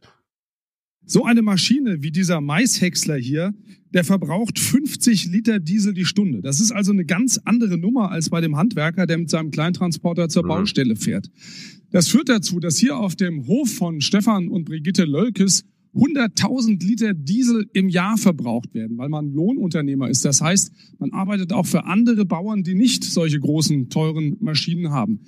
So eine Maschine wie dieser Maishäcksler hier, der verbraucht 50 Liter Diesel die Stunde. Das ist also eine ganz andere Nummer als bei dem Handwerker, der mit seinem Kleintransporter zur Baustelle fährt. Das führt dazu, dass hier auf dem Hof von Stefan und Brigitte Lölkes 100.000 Liter Diesel im Jahr verbraucht werden, weil man Lohnunternehmer ist. Das heißt, man arbeitet auch für andere Bauern, die nicht solche großen, teuren Maschinen haben.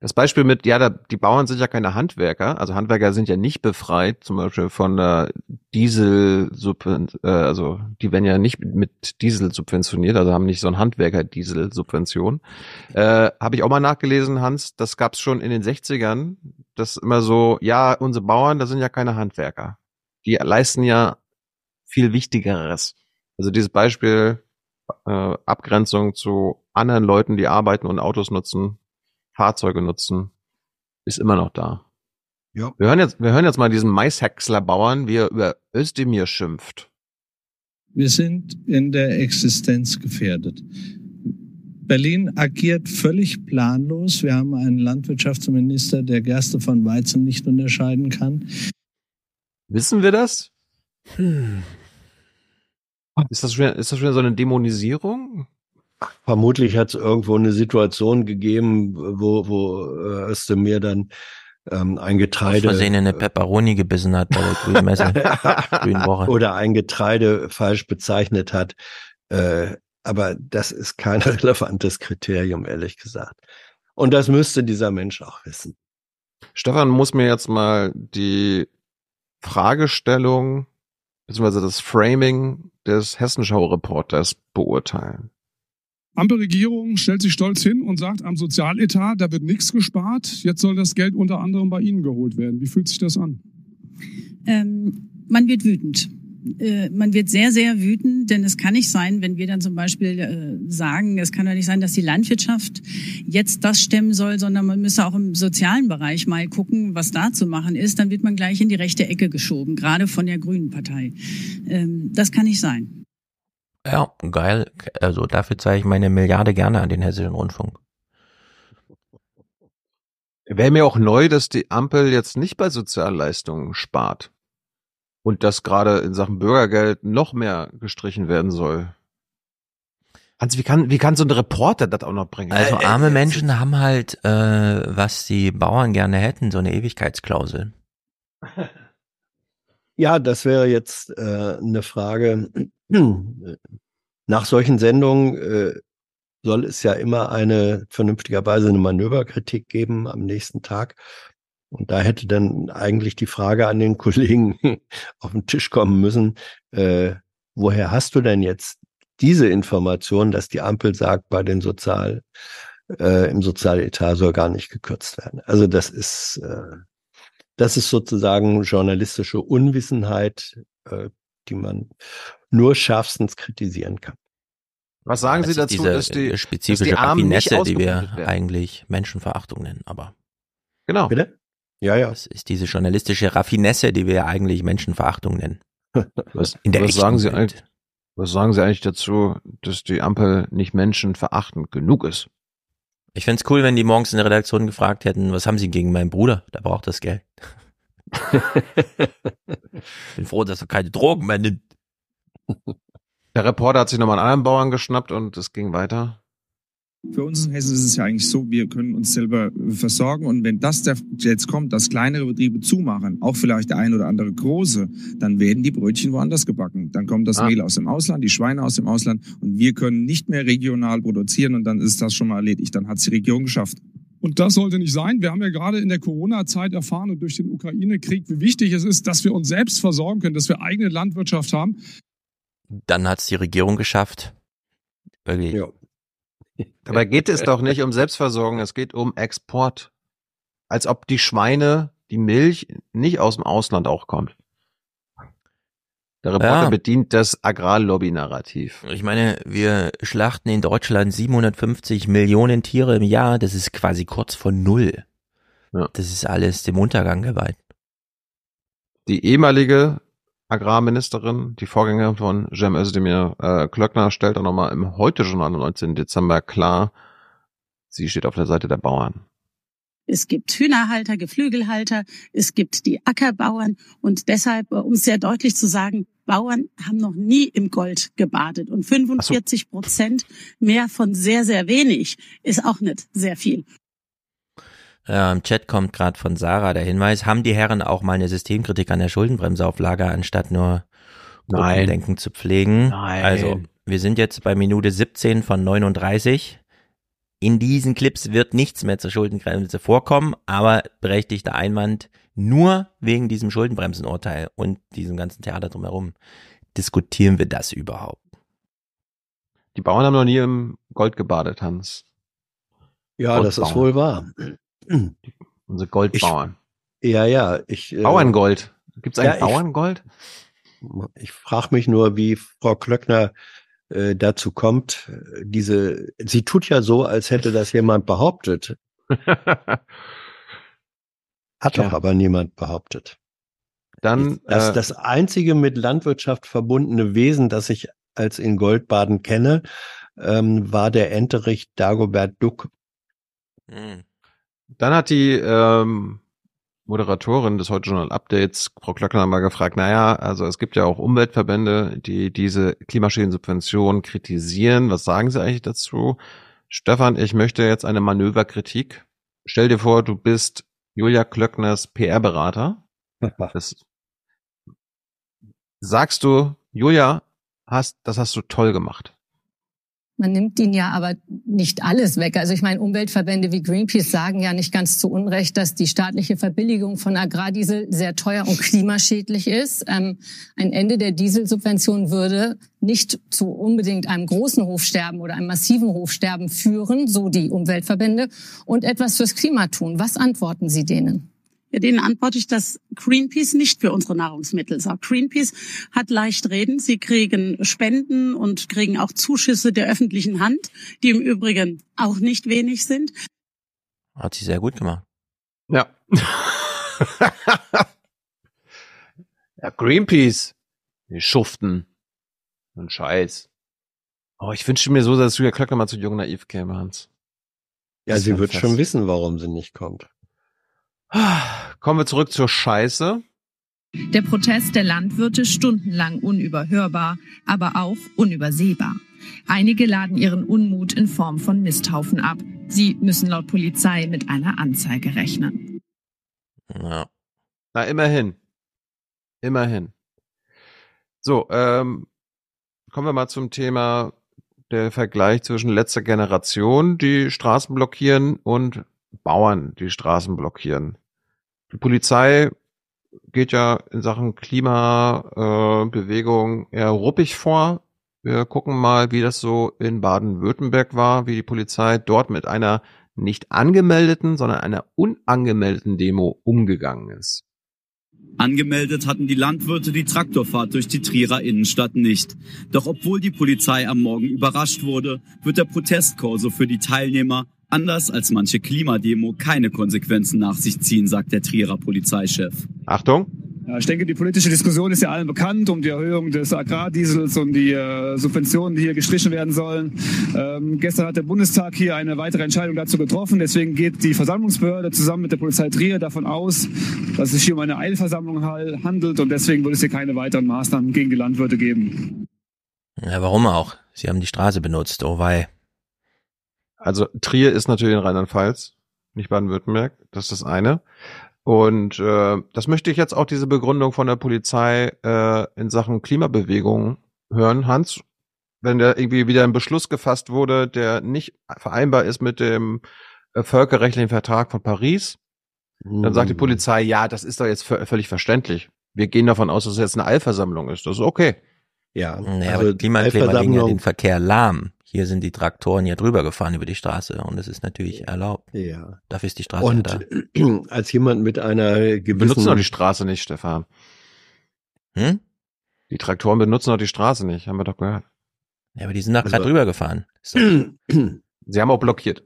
Das Beispiel mit, ja, da, die Bauern sind ja keine Handwerker, also Handwerker sind ja nicht befreit, zum Beispiel von der Diesel, äh, also die werden ja nicht mit Diesel subventioniert, also haben nicht so ein Handwerker-Diesel-Subvention. Äh, Habe ich auch mal nachgelesen, Hans, das gab es schon in den 60ern, das immer so, ja, unsere Bauern, das sind ja keine Handwerker. Die leisten ja viel Wichtigeres. Also dieses Beispiel, äh, Abgrenzung zu anderen Leuten, die arbeiten und Autos nutzen, Fahrzeuge nutzen, ist immer noch da. Ja. Wir hören jetzt, wir hören jetzt mal diesen Maishäcksler-Bauern, wie er über Özdemir schimpft. Wir sind in der Existenz gefährdet. Berlin agiert völlig planlos. Wir haben einen Landwirtschaftsminister, der Gerste von Weizen nicht unterscheiden kann. Wissen wir das? Hm. Ist das schon, ist das schon so eine Dämonisierung? Vermutlich hat es irgendwo eine Situation gegeben, wo, wo äh, Özdemir dann ähm, ein Getreide. Aus Versehen eine Pepperoni gebissen hat bei der Grünen Messe, Grünen Woche. Oder ein Getreide falsch bezeichnet hat. Äh, aber das ist kein relevantes Kriterium, ehrlich gesagt. Und das müsste dieser Mensch auch wissen. Stefan muss mir jetzt mal die Fragestellung beziehungsweise das Framing des Hessenschau-Reporters beurteilen. Ampelregierung stellt sich stolz hin und sagt, am Sozialetat, da wird nichts gespart. Jetzt soll das Geld unter anderem bei Ihnen geholt werden. Wie fühlt sich das an? Ähm, man wird wütend. Äh, man wird sehr, sehr wütend, denn es kann nicht sein, wenn wir dann zum Beispiel äh, sagen, es kann doch nicht sein, dass die Landwirtschaft jetzt das stemmen soll, sondern man müsse auch im sozialen Bereich mal gucken, was da zu machen ist. Dann wird man gleich in die rechte Ecke geschoben, gerade von der Grünen Partei. Ähm, das kann nicht sein. Ja, geil. Also dafür zeige ich meine Milliarde gerne an den Hessischen Rundfunk. Wäre mir auch neu, dass die Ampel jetzt nicht bei Sozialleistungen spart. Und dass gerade in Sachen Bürgergeld noch mehr gestrichen werden soll. Hans, wie kann, wie kann so ein Reporter das auch noch bringen? Also arme Menschen haben halt, äh, was die Bauern gerne hätten, so eine Ewigkeitsklausel. Ja, das wäre jetzt äh, eine Frage. Nach solchen Sendungen äh, soll es ja immer eine vernünftigerweise eine Manöverkritik geben am nächsten Tag. Und da hätte dann eigentlich die Frage an den Kollegen auf den Tisch kommen müssen, äh, woher hast du denn jetzt diese Information, dass die Ampel sagt, bei den Sozial, äh, im Sozialetat soll gar nicht gekürzt werden. Also das ist, äh, das ist sozusagen journalistische Unwissenheit, äh, die man nur schärfstens kritisieren kann. Was sagen das Sie dazu, diese dass die spezifische dass die Armen nicht Raffinesse, die wir werden? eigentlich Menschenverachtung nennen, aber Genau. Bitte? Ja, ja. das ist diese journalistische Raffinesse, die wir eigentlich Menschenverachtung nennen. Was, In der was sagen Sie eigentlich? Was sagen Sie eigentlich dazu, dass die Ampel nicht menschenverachtend genug ist? Ich fänd's cool, wenn die morgens in der Redaktion gefragt hätten, was haben Sie gegen meinen Bruder? Der braucht das Geld. Bin froh, dass er keine Drogen mehr nimmt. Der Reporter hat sich nochmal einen anderen Bauern geschnappt und es ging weiter. Für uns in Hessen ist es ja eigentlich so, wir können uns selber versorgen und wenn das jetzt kommt, dass kleinere Betriebe zumachen, auch vielleicht der ein oder andere große, dann werden die Brötchen woanders gebacken. Dann kommt das Ah. Mehl aus dem Ausland, die Schweine aus dem Ausland und wir können nicht mehr regional produzieren und dann ist das schon mal erledigt. Dann hat die Regierung geschafft. Und das sollte nicht sein. Wir haben ja gerade in der Corona-Zeit erfahren und durch den Ukraine-Krieg, wie wichtig es ist, dass wir uns selbst versorgen können, dass wir eigene Landwirtschaft haben. Dann hat's die Regierung geschafft. Wirklich. Ja. Dabei geht es doch nicht um Selbstversorgung, es geht um Export. Als ob die Schweine, die Milch nicht aus dem Ausland auch kommt. Der Reporter Ja. bedient das Agrarlobby-Narrativ. Ich meine, wir schlachten in Deutschland 750 Millionen Tiere im Jahr. Das ist quasi kurz vor Null. Ja. Das ist alles dem Untergang geweiht. Die ehemalige Agrarministerin, die Vorgängerin von Cem Özdemir äh, Klöckner, stellt auch nochmal im Heute-Journal am 19. Dezember klar, sie steht auf der Seite der Bauern. Es gibt Hühnerhalter, Geflügelhalter, es gibt die Ackerbauern und deshalb, äh, um es sehr deutlich zu sagen, Bauern haben noch nie im Gold gebadet und 45 Prozent mehr von sehr, sehr wenig ist auch nicht sehr viel. Ja, Im Chat kommt gerade von Sarah der Hinweis, haben die Herren auch mal eine Systemkritik an der Schuldenbremse auf Lager, anstatt nur. Gruppendenken zu pflegen? Nein. Also, wir sind jetzt bei Minute 17 von 39. In diesen Clips wird nichts mehr zur Schuldenbremse vorkommen, aber berechtigter Einwand, nur wegen diesem Schuldenbremsenurteil und diesem ganzen Theater drumherum diskutieren wir das überhaupt. Die Bauern haben noch nie im Gold gebadet, Hans. Ja, das ist wohl wahr. Unsere Goldbauern. Ja, ja. Ich, äh, Bauerngold. Gibt's eigentlich ja, ich- Bauerngold? Ich frage mich nur, wie Frau Klöckner äh, dazu kommt. Diese, sie tut ja so, als hätte das jemand behauptet. Hat doch Ja. aber niemand behauptet. Dann, Das, äh, das einzige mit Landwirtschaft verbundene Wesen, das ich als in Goldbaden kenne, ähm, war der Enterich Dagobert Duck. Hm. Dann hat die ähm, Moderatorin des Heute Journal Updates, Frau Klöckner, mal gefragt, naja, also es gibt ja auch Umweltverbände, die diese Klimaschädensubvention kritisieren. Was sagen Sie eigentlich dazu? Stefan, ich möchte jetzt eine Manöverkritik. Stell dir vor, du bist Julia Klöckners PR-Berater. Sagst du, Julia, hast, das hast du toll gemacht. Man nimmt ihnen ja aber nicht alles weg. Also ich meine, Umweltverbände wie Greenpeace sagen ja nicht ganz zu Unrecht, dass die staatliche Verbilligung von Agrardiesel sehr teuer und klimaschädlich ist. Ähm, ein Ende der Dieselsubvention würde nicht zu unbedingt einem großen Hofsterben oder einem massiven Hofsterben führen, so die Umweltverbände, und etwas fürs Klima tun. Was antworten Sie denen? Ja, denen antworte ich, dass Greenpeace nicht für unsere Nahrungsmittel sagt. Greenpeace hat leicht reden. Sie kriegen Spenden und kriegen auch Zuschüsse der öffentlichen Hand, die im Übrigen auch nicht wenig sind. Hat sie sehr gut gemacht. Ja. ja, Greenpeace. Die schuften. Und Scheiß. Oh, ich wünsche mir so, dass Julia Klöckner mal zu Jung Naiv käme, Hans. Ja, Das sie wird fast- schon wissen, warum sie nicht kommt. Kommen wir zurück zur Scheiße. Der Protest der Landwirte stundenlang unüberhörbar, aber auch unübersehbar. Einige laden ihren Unmut in Form von Misthaufen ab. Sie müssen laut Polizei mit einer Anzeige rechnen. Ja. Na, immerhin. Immerhin. So, ähm, kommen wir mal zum Thema der Vergleich zwischen letzter Generation, die Straßen blockieren, und Bauern, die Straßen blockieren. Die Polizei geht ja in Sachen Klimabewegung äh, eher ruppig vor. Wir gucken mal, wie das so in Baden-Württemberg war, wie die Polizei dort mit einer nicht angemeldeten, sondern einer unangemeldeten Demo umgegangen ist. Angemeldet hatten die Landwirte die Traktorfahrt durch die Trierer Innenstadt nicht. Doch obwohl die Polizei am Morgen überrascht wurde, wird der Protestkorso für die Teilnehmer, anders als manche Klimademo, keine Konsequenzen nach sich ziehen, sagt der Trierer Polizeichef. Achtung. Ja, ich denke, die politische Diskussion ist ja allen bekannt um die Erhöhung des Agrardiesels und die äh, Subventionen, die hier gestrichen werden sollen. Ähm, gestern hat der Bundestag hier eine weitere Entscheidung dazu getroffen. Deswegen geht die Versammlungsbehörde zusammen mit der Polizei Trier davon aus, dass es sich hier um eine Eilversammlung handelt und deswegen wird es hier keine weiteren Maßnahmen gegen die Landwirte geben. Ja, warum auch? Sie haben die Straße benutzt, oh wei. Also Trier ist natürlich in Rheinland-Pfalz, nicht Baden-Württemberg. Das ist das eine. Und äh, das möchte ich jetzt auch diese Begründung von der Polizei äh, in Sachen Klimabewegung hören, Hans. Wenn da irgendwie wieder ein Beschluss gefasst wurde, der nicht vereinbar ist mit dem äh, völkerrechtlichen Vertrag von Paris, dann sagt die Mhm. Polizei, ja, das ist doch jetzt vö- völlig verständlich. Wir gehen davon aus, dass es jetzt eine Eilversammlung ist. Das ist okay. Ja, Naja, also aber die Klimakleber legen ja den Verkehr lahm. Hier sind die Traktoren ja drüber gefahren über die Straße und das ist natürlich erlaubt. Ja. Dafür ist die Straße Und da. als jemand mit einer gewissen benutzen doch die Straße nicht, Stefan. Hm? Die Traktoren benutzen doch die Straße nicht, haben wir doch gehört. Ja, aber die sind doch gerade Also- drüber gefahren. Sie haben auch blockiert.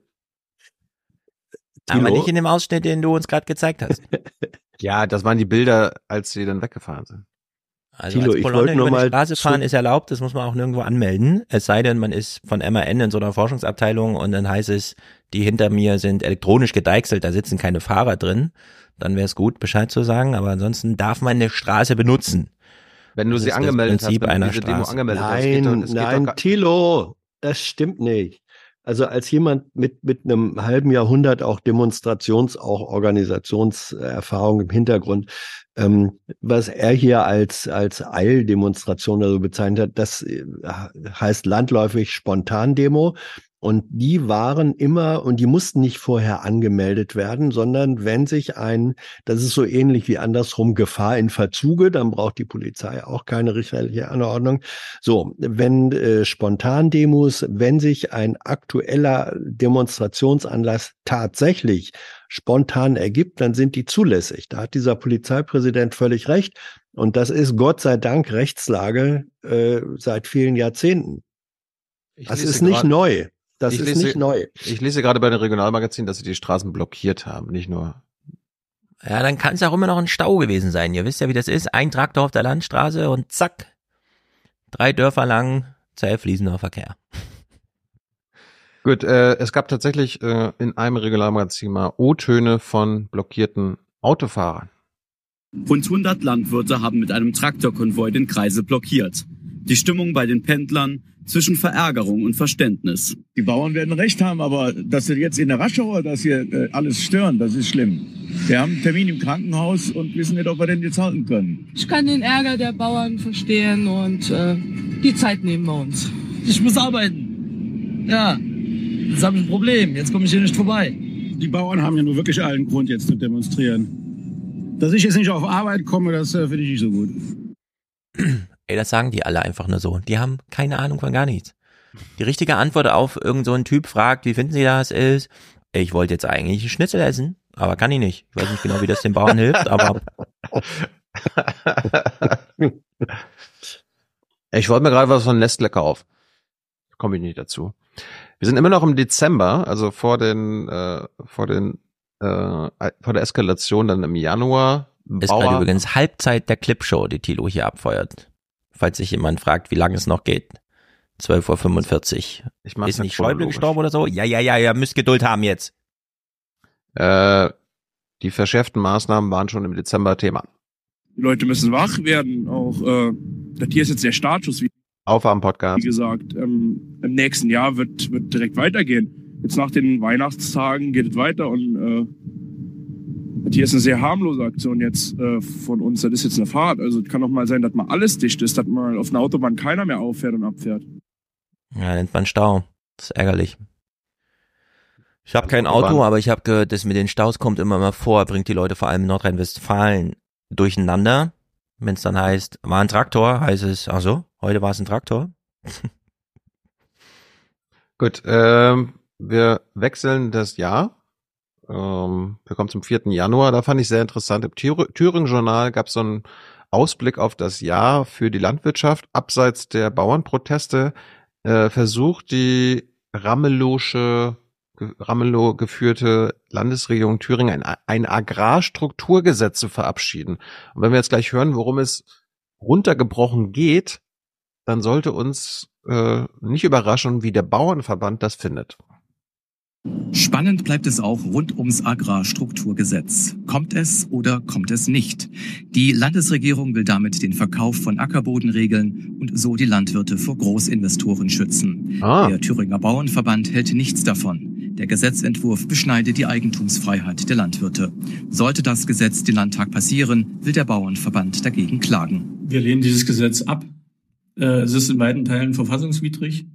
aber Thilo? nicht in dem Ausschnitt, den du uns gerade gezeigt hast. Ja, das waren die Bilder, als sie dann weggefahren sind. Also Thilo, als ich Kolonne nur über die mal Straße fahren ist erlaubt, das muss man auch nirgendwo anmelden. Es sei denn, man ist von MAN in so einer Forschungsabteilung und dann heißt es, die hinter mir sind elektronisch gedeichselt, da sitzen keine Fahrer drin. Dann wäre es gut, Bescheid zu sagen, aber ansonsten darf man eine Straße benutzen. Wenn du Das sie angemeldet hast, wenn du diese Demo angemeldet hast, geht Nein, doch- es geht nein, doch gar- Thilo, das stimmt nicht. Also als jemand mit, mit einem halben Jahrhundert auch Demonstrations-, auch Organisationserfahrung im Hintergrund, ähm, was er hier als, als Eildemonstration oder so bezeichnet hat, das äh, heißt landläufig Spontandemo. Und die waren immer, und die mussten nicht vorher angemeldet werden, sondern wenn sich ein, das ist so ähnlich wie andersrum Gefahr in Verzuge, dann braucht die Polizei auch keine richterliche Anordnung. So, wenn äh, Spontandemos, wenn sich ein aktueller Demonstrationsanlass tatsächlich spontan ergibt, dann sind die zulässig. Da hat dieser Polizeipräsident völlig recht. Und das ist Gott sei Dank Rechtslage äh, seit vielen Jahrzehnten. Ich Das ist nicht neu. Das ich ist lese- nicht neu. Ich lese gerade bei den Regionalmagazinen, dass sie die Straßen blockiert haben, nicht nur. Ja, dann kann es auch immer noch ein Stau gewesen sein. Ihr wisst ja, wie das ist. Ein Traktor auf der Landstraße und zack, drei Dörfer lang zäh fließender Verkehr. Gut, äh, es gab tatsächlich äh, in einem Regionalmagazin mal O-Töne von blockierten Autofahrern. Rund 100 Landwirte haben mit einem Traktorkonvoi den Kreisel blockiert. Die Stimmung bei den Pendlern zwischen Verärgerung und Verständnis. Die Bauern werden recht haben, aber dass sie jetzt in der Raschauer das hier äh, alles stören, das ist schlimm. Wir haben einen Termin im Krankenhaus und wissen nicht, ob wir den jetzt halten können. Ich kann den Ärger der Bauern verstehen und äh, die Zeit nehmen wir uns. Ich muss arbeiten. Ja, jetzt habe ich ein Problem. Jetzt komme ich hier nicht vorbei. Die Bauern haben ja nur wirklich allen Grund, jetzt zu demonstrieren. Dass ich jetzt nicht auf Arbeit komme, das äh, finde ich nicht so gut. Ey, das sagen die alle einfach nur so. Die haben keine Ahnung von gar nichts. Die richtige Antwort auf irgend so einen Typ fragt, wie finden Sie das, ist, ich wollte jetzt eigentlich einen Schnitzel essen, aber kann ich nicht. Ich weiß nicht genau, wie das den Bauern hilft, aber Ich wollte mir gerade was von Nestle kaufen. Komme ich nicht dazu. Wir sind immer noch im Dezember, also vor den äh, vor den äh, vor der Eskalation dann im Januar. ist gerade übrigens Halbzeit der Clipshow, die Tilo hier abfeuert. Falls sich jemand fragt, wie lange es noch geht. 12.45 Uhr. Ich mach's Ist nicht Schäuble gestorben oder so? Ja, ja, ja, ihr müsst Geduld haben jetzt. Äh, die verschärften Maßnahmen waren schon im Dezember Thema. Die Leute müssen wach werden. Auch äh, das hier ist jetzt der Status, wie, Aufwärm-Podcast. wie gesagt. Ähm, Im nächsten Jahr wird, wird direkt weitergehen. Jetzt nach den Weihnachtstagen geht es weiter und äh, hier ist eine sehr harmlose Aktion jetzt äh, von uns. Das ist jetzt eine Fahrt. Also es kann auch mal sein, dass mal alles dicht ist, dass mal auf einer Autobahn keiner mehr auffährt und abfährt. Ja, nennt man Stau. Das ist ärgerlich. Ich habe kein Autobahn. Auto, aber ich habe gehört, das mit den Staus kommt immer mal vor, bringt die Leute vor allem in Nordrhein-Westfalen durcheinander. Wenn es dann heißt, war ein Traktor, heißt es, ach so, heute war es ein Traktor. Gut, ähm, wir wechseln das Jahr. Ähm, wir kommen zum 4. Januar. Da fand ich sehr interessant. Im Thür Thüringen-Journal gab es so einen Ausblick auf das Jahr für die Landwirtschaft. Abseits der Bauernproteste äh, versucht die Ramelosche, Ramelow geführte Landesregierung Thüringen ein, ein Agrarstrukturgesetz zu verabschieden. Und wenn wir jetzt gleich hören, worum es runtergebrochen geht, dann sollte uns äh, nicht überraschen, wie der Bauernverband das findet. Spannend bleibt es auch rund ums Agrarstrukturgesetz. Kommt es oder kommt es nicht? Die Landesregierung will damit den Verkauf von Ackerboden regeln und so die Landwirte vor Großinvestoren schützen. Ah. Der Thüringer Bauernverband hält nichts davon. Der Gesetzentwurf beschneidet die Eigentumsfreiheit der Landwirte. Sollte das Gesetz den Landtag passieren, will der Bauernverband dagegen klagen. Wir lehnen dieses Gesetz ab. Äh, Es ist in weiten Teilen verfassungswidrig.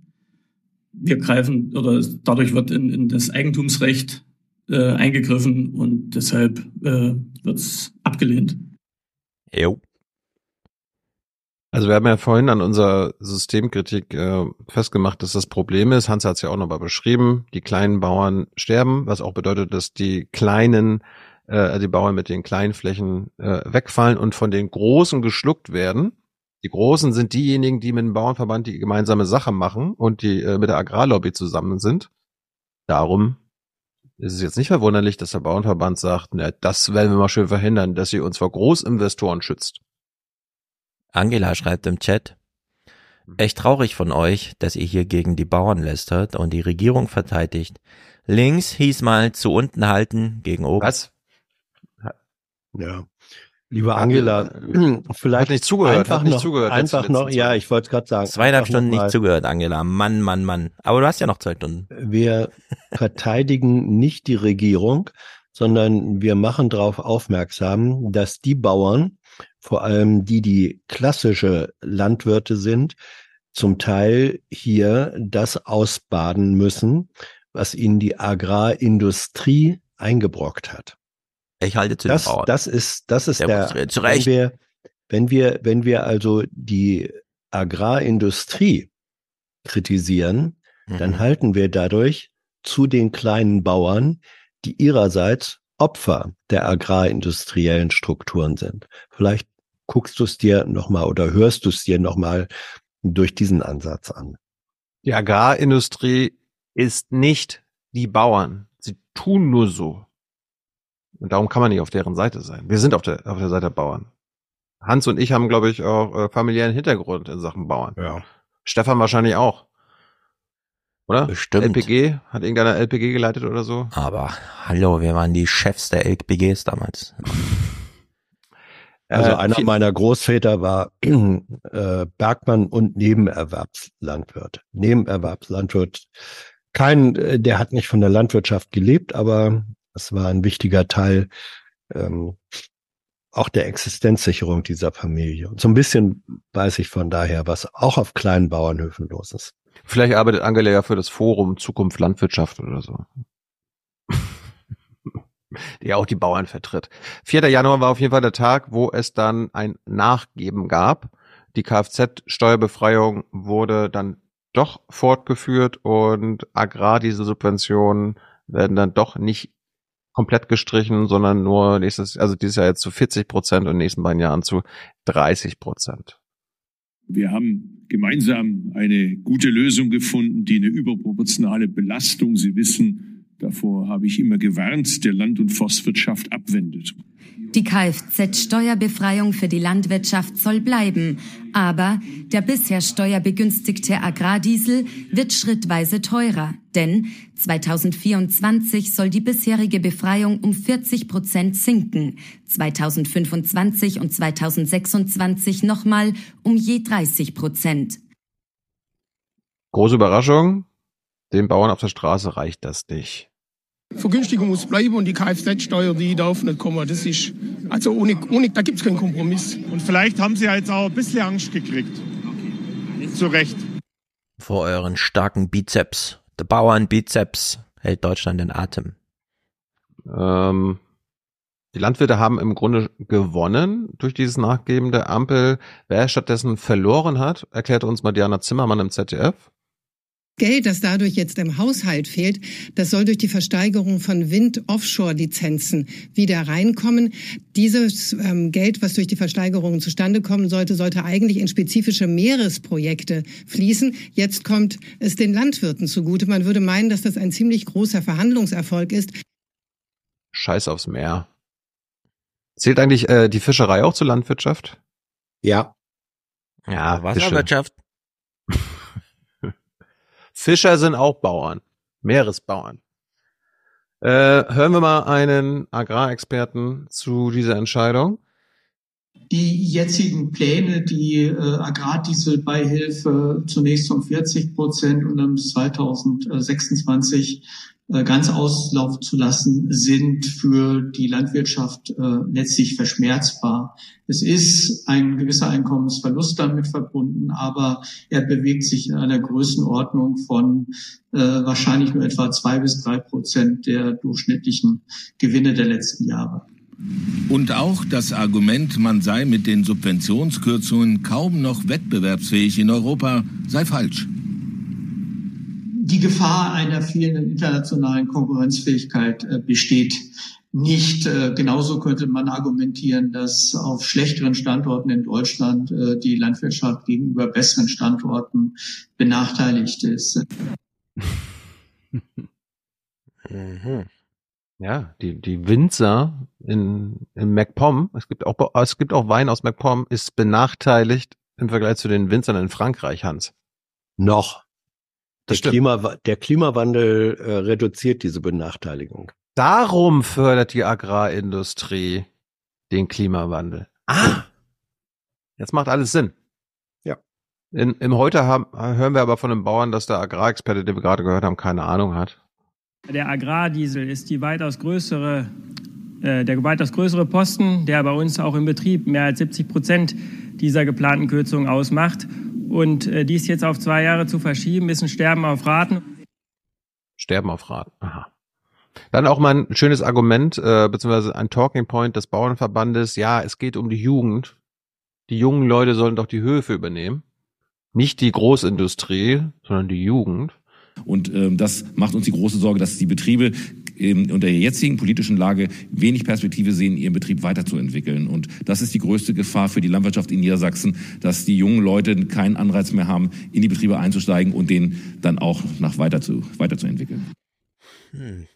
Wir greifen oder dadurch wird in, in das Eigentumsrecht äh, eingegriffen und deshalb äh, wird es abgelehnt. Jo. Also wir haben ja vorhin an unserer Systemkritik äh, festgemacht, dass das Problem ist, Hans hat es ja auch nochmal beschrieben, die kleinen Bauern sterben, was auch bedeutet, dass die kleinen, äh, die Bauern mit den kleinen Flächen äh, wegfallen und von den großen geschluckt werden. Die Großen sind diejenigen, die mit dem Bauernverband die gemeinsame Sache machen und die äh, mit der Agrarlobby zusammen sind. Darum ist es jetzt nicht verwunderlich, dass der Bauernverband sagt, na, das werden wir mal schön verhindern, dass ihr uns vor Großinvestoren schützt. Angela schreibt im Chat, echt traurig von euch, dass ihr hier gegen die Bauern lästert und die Regierung verteidigt. Links hieß mal zu unten halten, gegen oben. Was? Ja. Lieber Angela, vielleicht Hat nicht zugehört, einfach nicht noch, zugehört, einfach noch, ja, ich wollte es gerade sagen. Zweieinhalb Stunden nicht zugehört, Angela. Mann, Mann, Mann. Aber du hast ja noch zwei Stunden. Wir verteidigen nicht die Regierung, sondern wir machen darauf aufmerksam, dass die Bauern, vor allem die, die klassische Landwirte sind, zum Teil hier das ausbaden müssen, was ihnen die Agrarindustrie eingebrockt hat. Ich halte zu das, den Bauern. Das ist, das ist Der der, zu wenn Recht. wir, wenn wir, wenn wir also die Agrarindustrie kritisieren, dann Mhm. halten wir dadurch zu den kleinen Bauern, die ihrerseits Opfer der agrarindustriellen Strukturen sind. Vielleicht guckst du es dir nochmal oder hörst du es dir nochmal durch diesen Ansatz an. Die Agrarindustrie ist nicht die Bauern. Sie tun nur so. Und darum kann man nicht auf deren Seite sein. Wir sind auf der, auf der Seite der Bauern. Hans und ich haben, glaube ich, auch äh, familiären Hintergrund in Sachen Bauern. Ja. Stefan wahrscheinlich auch. Oder? Bestimmt. LPG? Hat irgendeiner LPG geleitet oder so? Aber hallo, wir waren die Chefs der LPGs damals. Also Äh, einer meiner Großväter war äh, Bergmann und Nebenerwerbslandwirt. Nebenerwerbslandwirt. Kein, äh, der hat nicht von der Landwirtschaft gelebt, aber es war ein wichtiger Teil ähm, auch der Existenzsicherung dieser Familie. Und so ein bisschen weiß ich von daher, was auch auf kleinen Bauernhöfen los ist. Vielleicht arbeitet Angela ja für das Forum Zukunft Landwirtschaft oder so. Die auch die Bauern vertritt. 4. Januar war auf jeden Fall der Tag, wo es dann ein Nachgeben gab. Die Kfz-Steuerbefreiung wurde dann doch fortgeführt und Agrardieselsubventionen werden dann doch nicht komplett gestrichen, sondern nur nächstes, also dieses Jahr jetzt zu 40 Prozent und nächsten beiden Jahren zu 30 Prozent. Wir haben gemeinsam eine gute Lösung gefunden, die eine überproportionale Belastung, Sie wissen, davor habe ich immer gewarnt, der Land- und Forstwirtschaft abwendet. Die Kfz-Steuerbefreiung für die Landwirtschaft soll bleiben, aber der bisher steuerbegünstigte Agrardiesel wird schrittweise teurer, denn 2024 soll die bisherige Befreiung um 40 Prozent sinken, 2025 und 2026 nochmal um je 30 Prozent. Große Überraschung, den Bauern auf der Straße reicht das nicht. Vergünstigung muss bleiben und die Kfz-Steuer, die darf nicht kommen. Das ist, also ohne, ohne da gibt es keinen Kompromiss. Und vielleicht haben sie ja jetzt auch ein bisschen Angst gekriegt. Zu Recht. Vor euren starken Bizeps. Der Bauernbizeps hält Deutschland in Atem. Ähm, die Landwirte haben im Grunde gewonnen durch dieses Nachgeben der Ampel. Wer stattdessen verloren hat, erklärt uns mal Diana Zimmermann im ZDF. Geld, das dadurch jetzt im Haushalt fehlt, das soll durch die Versteigerung von Wind-Offshore-Lizenzen wieder reinkommen. Dieses ähm, Geld, was durch die Versteigerung zustande kommen sollte, sollte eigentlich in spezifische Meeresprojekte fließen. Jetzt kommt es den Landwirten zugute. Man würde meinen, dass das ein ziemlich großer Verhandlungserfolg ist. Scheiß aufs Meer. Zählt eigentlich äh, die Fischerei auch zur Landwirtschaft? Ja. Ja, Wasserwirtschaft. Fischer sind auch Bauern. Meeresbauern. Äh, hören wir mal einen Agrarexperten zu dieser Entscheidung. Die jetzigen Pläne, die äh, Agrardieselbeihilfe zunächst um 40 Prozent und dann bis 2026 äh, ganz auslaufen zu lassen, sind für die Landwirtschaft äh, letztlich verschmerzbar. Es ist ein gewisser Einkommensverlust damit verbunden, aber er bewegt sich in einer Größenordnung von äh, wahrscheinlich nur etwa zwei bis drei Prozent der durchschnittlichen Gewinne der letzten Jahre. Und auch das Argument, man sei mit den Subventionskürzungen kaum noch wettbewerbsfähig in Europa, sei falsch. Die Gefahr einer fehlenden internationalen Konkurrenzfähigkeit äh, besteht nicht. Äh, genauso könnte man argumentieren, dass auf schlechteren Standorten in Deutschland äh, die Landwirtschaft gegenüber besseren Standorten benachteiligt ist. Mhm. Ja, die, die Winzer in, in MacPom, es gibt auch, es gibt auch Wein aus MacPom, ist benachteiligt im Vergleich zu den Winzern in Frankreich, Hans. Noch. Der, Das stimmt. Klima, der Klimawandel äh, reduziert diese Benachteiligung. Darum fördert die Agrarindustrie den Klimawandel. Ah! Jetzt macht alles Sinn. Ja. In, Im Heute haben, hören wir aber von einem Bauern, dass der Agrarexperte, den wir gerade gehört haben, keine Ahnung hat. Der Agrardiesel ist die weitaus größere, äh, der weitaus größere Posten, der bei uns auch im Betrieb mehr als 70 Prozent dieser geplanten Kürzungen ausmacht. Und äh, dies jetzt auf zwei Jahre zu verschieben, ist ein Sterben auf Raten. Sterben auf Rat. Aha. Dann auch mal ein schönes Argument, äh, beziehungsweise ein Talking Point des Bauernverbandes. Ja, es geht um die Jugend. Die jungen Leute sollen doch die Höfe übernehmen. Nicht die Großindustrie, sondern die Jugend. Und ähm, das macht uns die große Sorge, dass die Betriebe unter der jetzigen politischen Lage wenig Perspektive sehen, ihren Betrieb weiterzuentwickeln. Und das ist die größte Gefahr für die Landwirtschaft in Niedersachsen, dass die jungen Leute keinen Anreiz mehr haben, in die Betriebe einzusteigen und den dann auch nach weiter zu, weiterzuentwickeln. Hm.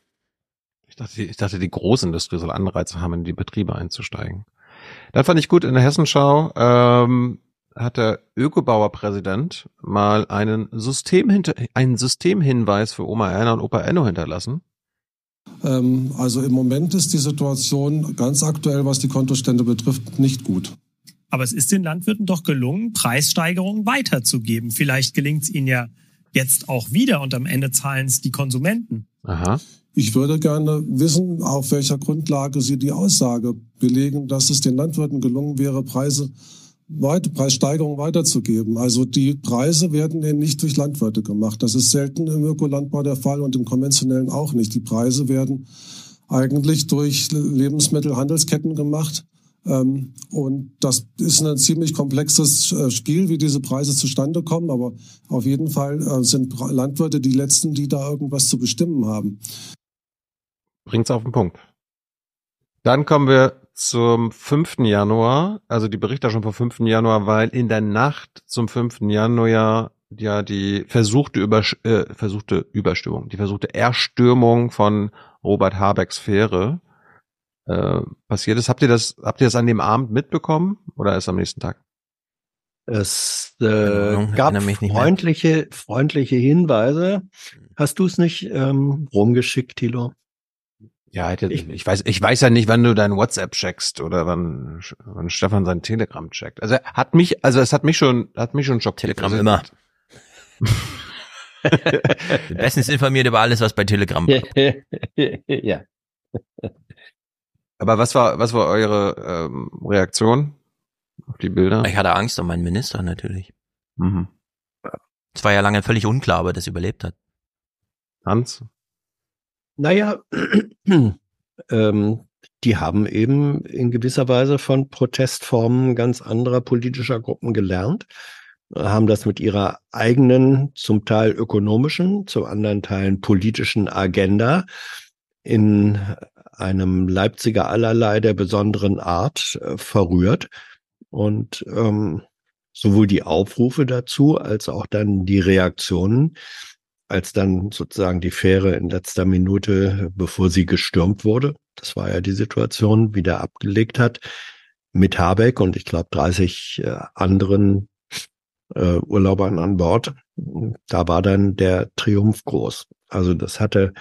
Ich dachte, ich dachte, die Großindustrie soll Anreize haben, in die Betriebe einzusteigen. Dann fand ich gut in der Hessenschau, ähm, hat der Ökobauer-Präsident mal einen, System einen Systemhinweis für Oma Erna und Opa Enno hinterlassen. Ähm, also im Moment ist die Situation ganz aktuell, was die Kontostände betrifft, nicht gut. Aber es ist den Landwirten doch gelungen, Preissteigerungen weiterzugeben. Vielleicht gelingt es ihnen ja jetzt auch wieder und am Ende zahlen es die Konsumenten. Aha. Ich würde gerne wissen, auf welcher Grundlage Sie die Aussage belegen, dass es den Landwirten gelungen wäre, Preise weiter, Preissteigerungen weiterzugeben. Also die Preise werden eben nicht durch Landwirte gemacht. Das ist selten im Ökolandbau der Fall und im konventionellen auch nicht. Die Preise werden eigentlich durch Lebensmittelhandelsketten gemacht. Ähm, und das ist ein ziemlich komplexes äh, Spiel, wie diese Preise zustande kommen. Aber auf jeden Fall äh, sind Landwirte die Letzten, die da irgendwas zu bestimmen haben bringt's auf den Punkt. Dann kommen wir zum 5. Januar, also die Berichterstattung vom 5. Januar, weil in der Nacht zum 5. Januar ja die versuchte, Übersch äh, versuchte Überstürmung, die versuchte Erstürmung von Robert Habecks Fähre äh, passiert ist. Habt ihr das, habt ihr das an dem Abend mitbekommen oder erst am nächsten Tag? Es äh, gab freundliche, freundliche Hinweise. Hast du es nicht ähm, rumgeschickt, Thilo? Ja, ich, ich weiß, ich weiß ja nicht, wann du dein WhatsApp checkst oder wann, wann Stefan sein Telegram checkt. Also hat mich, also es hat mich schon, hat mich schon schockiert. Telegram immer. Bestens informiert über alles, was bei Telegram. ja. Aber was war, was war eure ähm, Reaktion auf die Bilder? Ich hatte Angst um meinen Minister natürlich. Mhm. Es war ja lange völlig unklar, ob er das überlebt hat. Hans? Naja, ähm, die haben eben in gewisser Weise von Protestformen ganz anderer politischer Gruppen gelernt, haben das mit ihrer eigenen, zum Teil ökonomischen, zum anderen Teilen politischen Agenda in einem Leipziger allerlei der besonderen Art äh, verrührt. Und ähm, sowohl die Aufrufe dazu als auch dann die Reaktionen als dann sozusagen die Fähre in letzter Minute, bevor sie gestürmt wurde, das war ja die Situation, wieder abgelegt hat, mit Habeck und ich glaube 30 äh, anderen äh, Urlaubern an Bord. Da war dann der Triumph groß. Also das hatte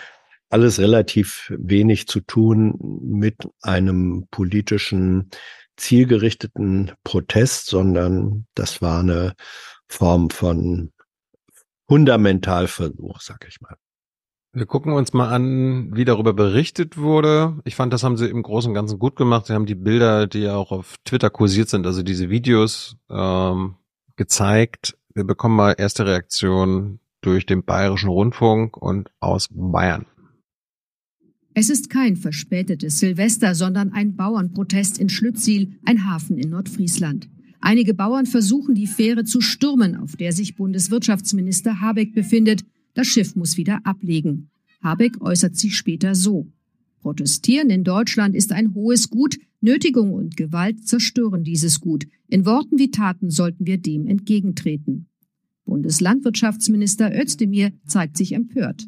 alles relativ wenig zu tun mit einem politischen zielgerichteten Protest, sondern das war eine Form von Fundamentalversuch, sag ich mal. Wir gucken uns mal an, wie darüber berichtet wurde. Ich fand, das haben sie im Großen und Ganzen gut gemacht. Sie haben die Bilder, die ja auch auf Twitter kursiert sind, also diese Videos ähm, gezeigt. Wir bekommen mal erste Reaktionen durch den Bayerischen Rundfunk und aus Bayern. Es ist kein verspätetes Silvester, sondern ein Bauernprotest in Schlüttsiel, ein Hafen in Nordfriesland. Einige Bauern versuchen, die Fähre zu stürmen, auf der sich Bundeswirtschaftsminister Habeck befindet. Das Schiff muss wieder ablegen. Habeck äußert sich später so. Protestieren in Deutschland ist ein hohes Gut. Nötigung und Gewalt zerstören dieses Gut. In Worten wie Taten sollten wir dem entgegentreten. Bundeslandwirtschaftsminister Özdemir zeigt sich empört.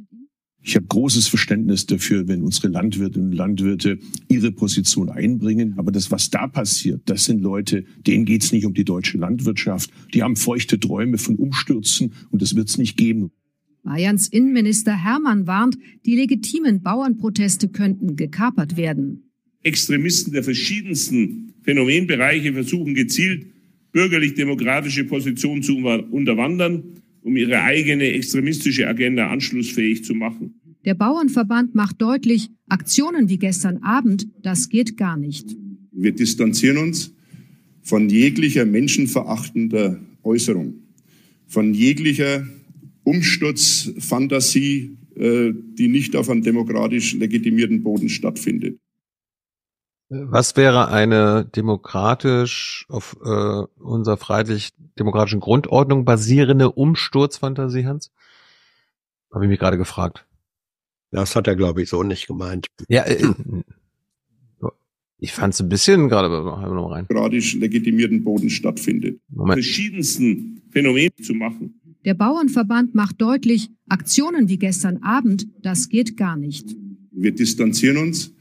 Ich habe großes Verständnis dafür, wenn unsere Landwirtinnen und Landwirte ihre Position einbringen. Aber das, was da passiert, das sind Leute, denen geht es nicht um die deutsche Landwirtschaft. Die haben feuchte Träume von Umstürzen und das wird es nicht geben. Bayerns Innenminister Hermann warnt, die legitimen Bauernproteste könnten gekapert werden. Extremisten der verschiedensten Phänomenbereiche versuchen gezielt, bürgerlich-demokratische Positionen zu unterwandern um ihre eigene extremistische Agenda anschlussfähig zu machen. Der Bauernverband macht deutlich, Aktionen wie gestern Abend, das geht gar nicht. Wir distanzieren uns von jeglicher menschenverachtender Äußerung, von jeglicher Umsturzfantasie, äh, die nicht auf einem demokratisch legitimierten Boden stattfindet. Was wäre eine demokratisch auf äh, unserer freiheitlich-demokratischen Grundordnung basierende Umsturzfantasie, Hans? Habe ich mich gerade gefragt. Das hat er, glaube ich, so nicht gemeint. Ja, äh, ich fand es ein bisschen gerade noch rein. Demokratisch legitimierten Boden stattfindet. Moment. Verschiedensten Phänomenen zu machen. Der Bauernverband macht deutlich, Aktionen wie gestern Abend, das geht gar nicht. Wir distanzieren uns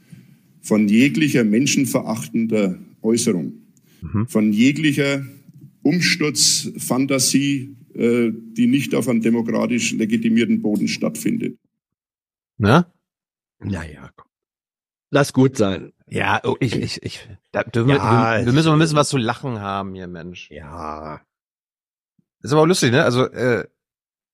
von jeglicher menschenverachtender Äußerung, mhm. von jeglicher Umsturzfantasie, äh, die nicht auf einem demokratisch legitimierten Boden stattfindet. Na? Naja, lass gut sein. Ja, oh, ich, ich, ich, da dürfen ja, wir, wir müssen, wir müssen was zu lachen haben hier, Mensch. Ja. Ist aber auch lustig, ne? Also, äh,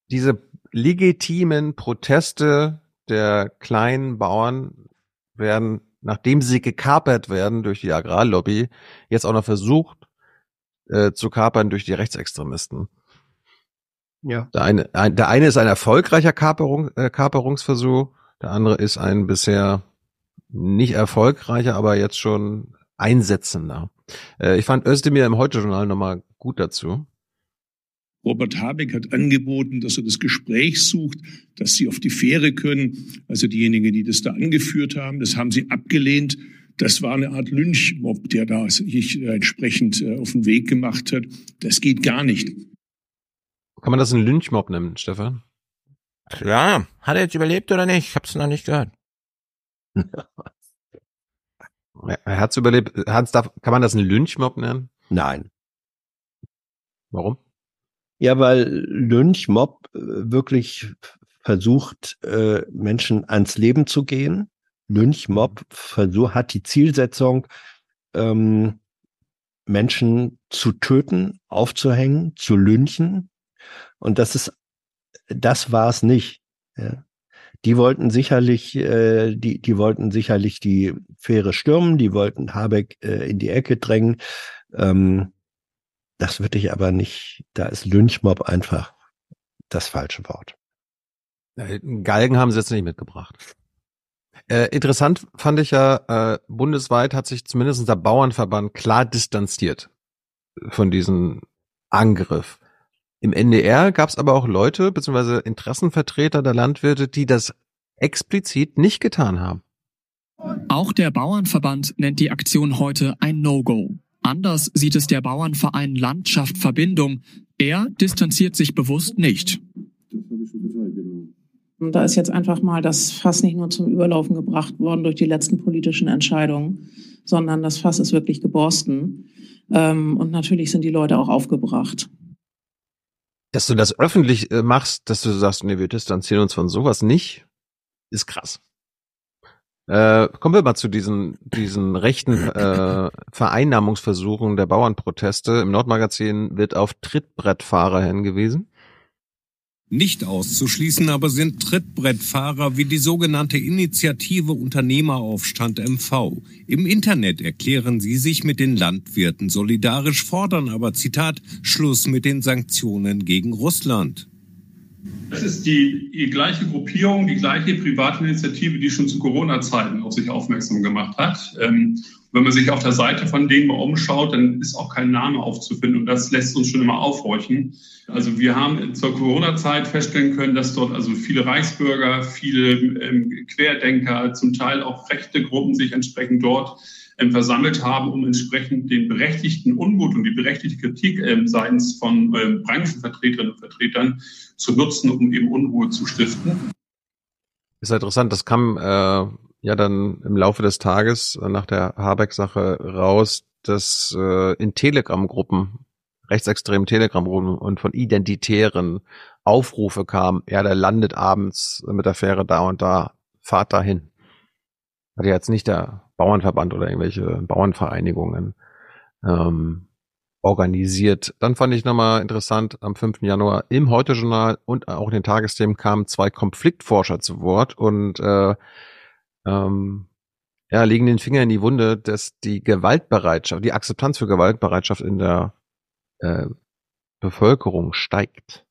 diese legitimen Proteste der kleinen Bauern werden, nachdem sie gekapert werden durch die Agrarlobby, jetzt auch noch versucht äh, zu kapern durch die Rechtsextremisten. Ja. Der eine, ein, der eine ist ein erfolgreicher Kaperung, äh, Kaperungsversuch, der andere ist ein bisher nicht erfolgreicher, aber jetzt schon einsetzender. Äh, ich fand Özdemir im Heute-Journal nochmal gut dazu. Robert Habeck hat angeboten, dass er das Gespräch sucht, dass sie auf die Fähre können. Also diejenigen, die das da angeführt haben, das haben sie abgelehnt. Das war eine Art Lynchmob, der da sich entsprechend äh, auf den Weg gemacht hat. Das geht gar nicht. Kann man das einen Lynchmob nennen, Stefan? Ja, hat er jetzt überlebt oder nicht? Ich hab's noch nicht gehört. er hat's überlebt. Hans, darf, kann man das einen Lynchmob nennen? Nein. Warum? Ja, weil Lynchmob äh, wirklich versucht, äh, Menschen ans Leben zu gehen. Lynchmob versucht, hat die Zielsetzung, ähm, Menschen zu töten, aufzuhängen, zu lynchen. Und das ist, das war es nicht. Ja. Die wollten sicherlich, äh, die, die wollten sicherlich die Fähre stürmen, die wollten Habeck äh, in die Ecke drängen. Ähm, das würde ich aber nicht, da ist Lynchmob einfach das falsche Wort. Galgen haben sie jetzt nicht mitgebracht. Äh, interessant fand ich ja, äh, bundesweit hat sich zumindest der Bauernverband klar distanziert von diesem Angriff. Im NDR gab es aber auch Leute beziehungsweise Interessenvertreter der Landwirte, die das explizit nicht getan haben. Auch der Bauernverband nennt die Aktion heute ein No-Go. Anders sieht es der Bauernverein Landschaft Verbindung. Er distanziert sich bewusst nicht. Da ist jetzt einfach mal das Fass nicht nur zum Überlaufen gebracht worden durch die letzten politischen Entscheidungen, sondern das Fass ist wirklich geborsten. Ähm, und natürlich sind die Leute auch aufgebracht. Dass du das öffentlich äh, machst, dass du sagst, nee, wir distanzieren uns von sowas nicht, ist krass. Äh, kommen wir mal zu diesen, diesen rechten äh, Vereinnahmungsversuchen der Bauernproteste. Im Nordmagazin wird auf Trittbrettfahrer hingewiesen. Nicht auszuschließen aber sind Trittbrettfahrer wie die sogenannte Initiative Unternehmeraufstand MV. Im Internet erklären sie sich mit den Landwirten solidarisch, fordern aber, Zitat, Schluss mit den Sanktionen gegen Russland. Das ist die, die gleiche Gruppierung, die gleiche private Initiative, die schon zu Corona-Zeiten auf sich aufmerksam gemacht hat. Ähm, wenn man sich auf der Seite von denen mal umschaut, dann ist auch kein Name aufzufinden und das lässt uns schon immer aufhorchen. Also wir haben zur Corona-Zeit feststellen können, dass dort also viele Reichsbürger, viele ähm, Querdenker, zum Teil auch rechte Gruppen sich entsprechend dort ähm, versammelt haben, um entsprechend den berechtigten Unmut und die berechtigte Kritik ähm, seitens von ähm, Branchenvertreterinnen und Vertretern zu nutzen, um eben Unruhe zu stiften. Ist interessant, das kam äh, ja dann im Laufe des Tages nach der Habeck-Sache raus, dass äh, in Telegram-Gruppen, rechtsextremen Telegram-Gruppen und von Identitären Aufrufe kamen, ja, der landet abends mit der Fähre da und da, fahrt dahin. Hat ja jetzt nicht der Bauernverband oder irgendwelche Bauernvereinigungen ähm, organisiert. Dann fand ich nochmal interessant, am 5. Januar im Heute-Journal und auch in den Tagesthemen kamen zwei Konfliktforscher zu Wort und äh, ähm, ja, legen den Finger in die Wunde, dass die Gewaltbereitschaft, die Akzeptanz für Gewaltbereitschaft in der äh, Bevölkerung steigt.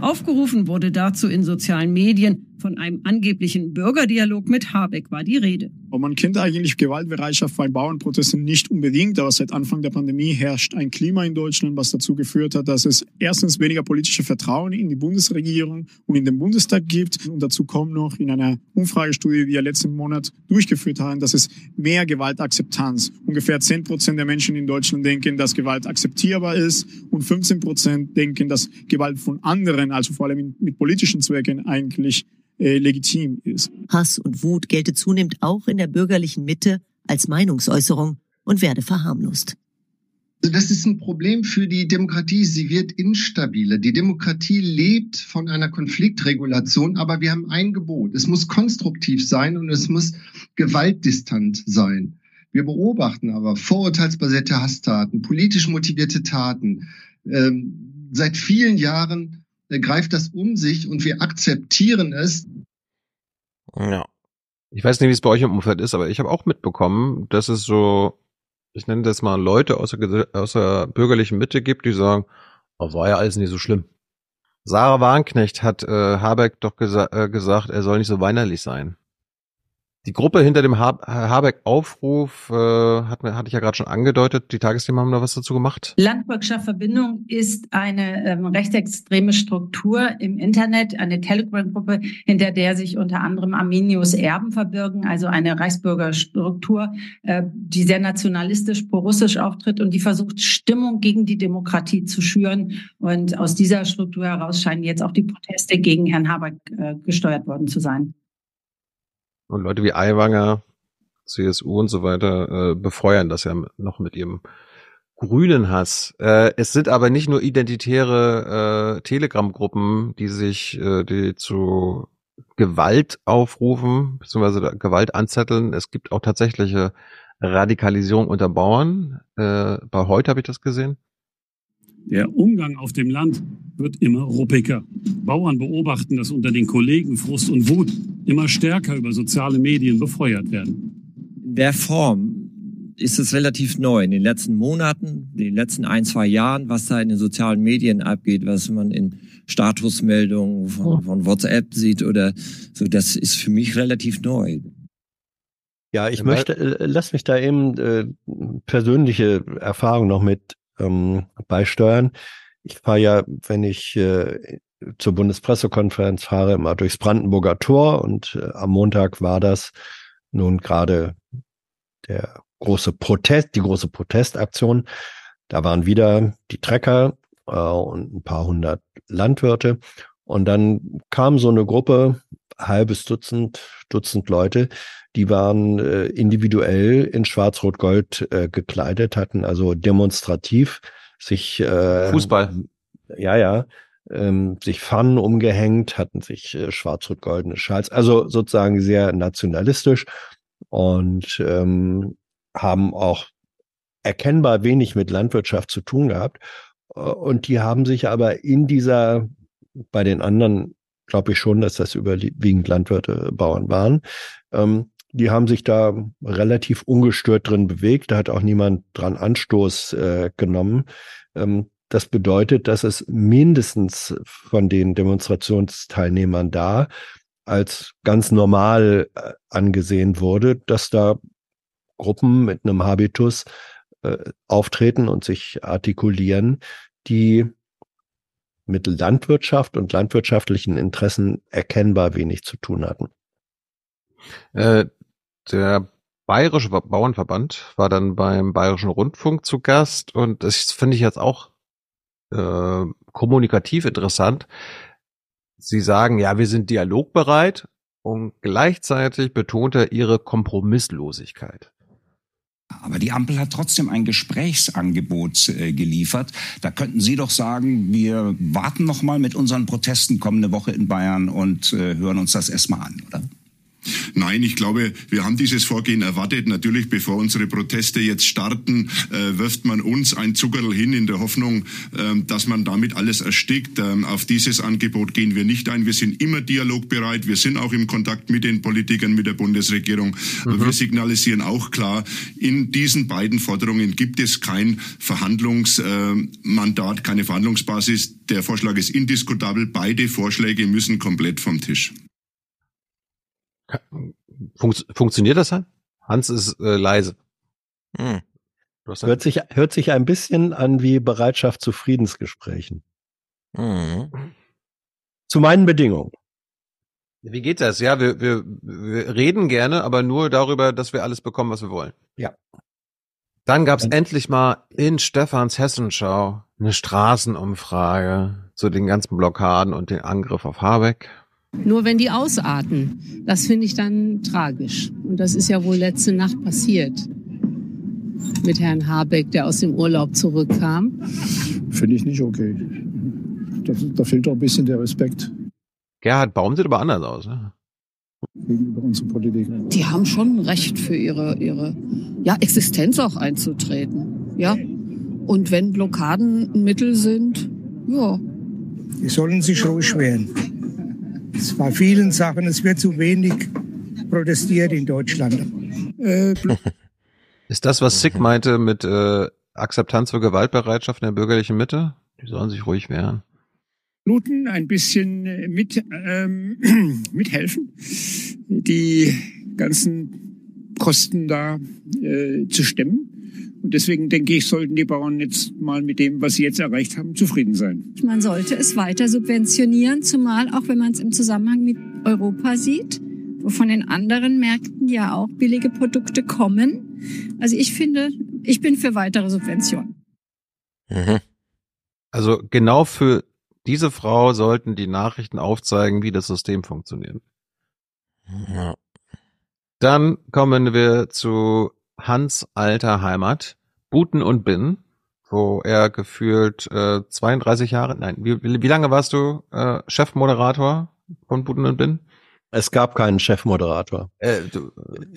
Aufgerufen wurde dazu in sozialen Medien. Von einem angeblichen Bürgerdialog mit Habeck war die Rede. Und man kennt eigentlich Gewaltbereitschaft bei Bauernprotesten nicht unbedingt, aber seit Anfang der Pandemie herrscht ein Klima in Deutschland, was dazu geführt hat, dass es erstens weniger politische Vertrauen in die Bundesregierung und in den Bundestag gibt. Und dazu kommt noch in einer Umfragestudie, die wir letzten Monat durchgeführt haben, dass es mehr Gewaltakzeptanz. Ungefähr 10 Prozent der Menschen in Deutschland denken, dass Gewalt akzeptierbar ist und 15 Prozent denken, dass Gewalt von anderen, also vor allem mit politischen Zwecken, eigentlich äh, legitim ist. Hass und Wut gelte zunehmend auch in der bürgerlichen Mitte als Meinungsäußerung und werde verharmlost. Also das ist ein Problem für die Demokratie. Sie wird instabiler. Die Demokratie lebt von einer Konfliktregulation, aber wir haben ein Gebot. Es muss konstruktiv sein und es muss gewaltdistant sein. Wir beobachten aber vorurteilsbasierte Hasstaten, politisch motivierte Taten. Ähm, seit vielen Jahren äh, greift das um sich und wir akzeptieren es. Ja. Ich weiß nicht, wie es bei euch im Umfeld ist, aber ich habe auch mitbekommen, dass es so ich nenne das mal Leute aus der, aus der bürgerlichen Mitte gibt, die sagen, oh, war ja alles nicht so schlimm. Sarah Warnknecht hat äh, Habeck doch gesa äh, gesagt, er soll nicht so weinerlich sein. Die Gruppe hinter dem ha Habeck-Aufruf äh, hat, hatte ich ja gerade schon angedeutet. Die Tagesthemen haben da was dazu gemacht. Landbürgscher Verbindung ist eine ähm, rechtsextreme Struktur im Internet, eine Telegram-Gruppe, hinter der sich unter anderem Arminius Erben verbirgen, also eine Reichsbürgerstruktur, äh, die sehr nationalistisch, pro-russisch auftritt und die versucht, Stimmung gegen die Demokratie zu schüren. Und aus dieser Struktur heraus scheinen jetzt auch die Proteste gegen Herrn Habeck äh, gesteuert worden zu sein. Und Leute wie Aiwanger, CSU und so weiter äh, befeuern das ja noch mit ihrem grünen Hass. Äh, es sind aber nicht nur identitäre äh, Telegram-Gruppen, die sich äh, die zu Gewalt aufrufen, beziehungsweise Gewalt anzetteln. Es gibt auch tatsächliche Radikalisierung unter Bauern. Äh, bei heute habe ich das gesehen. Der Umgang auf dem Land wird immer ruppiger. Bauern beobachten, dass unter den Kollegen Frust und Wut immer stärker über soziale Medien befeuert werden. In der Form ist es relativ neu. In den letzten Monaten, in den letzten ein, zwei Jahren, was da in den sozialen Medien abgeht, was man in Statusmeldungen von, von WhatsApp sieht oder so, das ist für mich relativ neu. Ja, ich möchte, äh, lass mich da eben äh, persönliche Erfahrung noch mit ähm, beisteuern. Ich fahre ja, wenn ich äh, zur Bundespressekonferenz fahre, immer durchs Brandenburger Tor und äh, am Montag war das nun gerade der große Protest, die große Protestaktion. Da waren wieder die Trecker äh, und ein paar hundert Landwirte. Und dann kam so eine Gruppe, halbes Dutzend, Dutzend Leute, die waren äh, individuell in Schwarz-Rot-Gold äh, gekleidet, hatten also demonstrativ sich äh, Fußball. Ja, ja. Ähm, sich Pfannen umgehängt, hatten sich äh, schwarz-rot-goldene Schals, also sozusagen sehr nationalistisch und ähm, haben auch erkennbar wenig mit Landwirtschaft zu tun gehabt. Äh, und die haben sich aber in dieser, bei den anderen glaube ich schon, dass das überwiegend Landwirte, Bauern waren, ähm, die haben sich da relativ ungestört drin bewegt. Da hat auch niemand dran Anstoß äh, genommen. Ähm, das bedeutet, dass es mindestens von den Demonstrationsteilnehmern da als ganz normal äh, angesehen wurde, dass da Gruppen mit einem Habitus äh, auftreten und sich artikulieren, die mit Landwirtschaft und landwirtschaftlichen Interessen erkennbar wenig zu tun hatten. Äh, der Bayerische Bauernverband war dann beim Bayerischen Rundfunk zu Gast und das finde ich jetzt auch äh, kommunikativ interessant. Sie sagen, ja, wir sind dialogbereit und gleichzeitig betont er ihre Kompromisslosigkeit. Aber die Ampel hat trotzdem ein Gesprächsangebot äh, geliefert. Da könnten Sie doch sagen, wir warten noch mal mit unseren Protesten kommende Woche in Bayern und äh, hören uns das erstmal an, oder? Nein, ich glaube, wir haben dieses Vorgehen erwartet. Natürlich, bevor unsere Proteste jetzt starten, äh, wirft man uns ein Zuckerl hin in der Hoffnung, äh, dass man damit alles erstickt. Ähm, auf dieses Angebot gehen wir nicht ein. Wir sind immer dialogbereit. Wir sind auch im Kontakt mit den Politikern, mit der Bundesregierung. Mhm. Wir signalisieren auch klar, in diesen beiden Forderungen gibt es kein Verhandlungsmandat, äh, keine Verhandlungsbasis. Der Vorschlag ist indiskutabel. Beide Vorschläge müssen komplett vom Tisch. Funkt, funktioniert das dann? Hans ist äh, leise. Hm. Hört sich, hört sich ein bisschen an wie Bereitschaft zu Friedensgesprächen. Mhm. Zu meinen Bedingungen. Wie geht das? Ja, wir, wir, wir reden gerne, aber nur darüber, dass wir alles bekommen, was wir wollen. Ja. Dann gab's endlich mal in Stefans Hessenschau eine Straßenumfrage zu den ganzen Blockaden und den Angriff auf Habeck. Nur wenn die ausarten, das finde ich dann tragisch. Und das ist ja wohl letzte Nacht passiert. mit Herrn Habeck, der aus dem Urlaub zurückkam? Finde ich nicht okay. Das, da fehlt doch ein bisschen der Respekt. Gerhard Baum sieht aber anders aus. Ne? Gegenüber unseren Politikern. Die haben schon ein Recht für ihre, ihre ja, Existenz auch einzutreten. Ja. Und wenn Blockaden ein Mittel sind, ja. Die sollen sich ruhig wehren. Es bei vielen Sachen, es wird zu wenig protestiert in Deutschland. Äh, Ist das, was Sick meinte mit äh, Akzeptanz für Gewaltbereitschaft in der bürgerlichen Mitte? Die sollen sich ruhig wehren. Minuten ein bisschen äh, mit, ähm, mithelfen, die ganzen Kosten da äh, zu stemmen. Und deswegen denke ich, sollten die Bauern jetzt mal mit dem, was sie jetzt erreicht haben, zufrieden sein. Man sollte es weiter subventionieren, zumal auch wenn man es im Zusammenhang mit Europa sieht, wo von den anderen Märkten ja auch billige Produkte kommen. Also ich finde, ich bin für weitere Subventionen. Mhm. Also genau für diese Frau sollten die Nachrichten aufzeigen, wie das System funktioniert. Ja. Dann kommen wir zu Hans alter Heimat, Buten und Bin, wo er gefühlt äh, 32 Jahre, nein, wie, wie lange warst du äh, Chefmoderator von Buten und Bin? Es gab keinen Chefmoderator. Äh, du,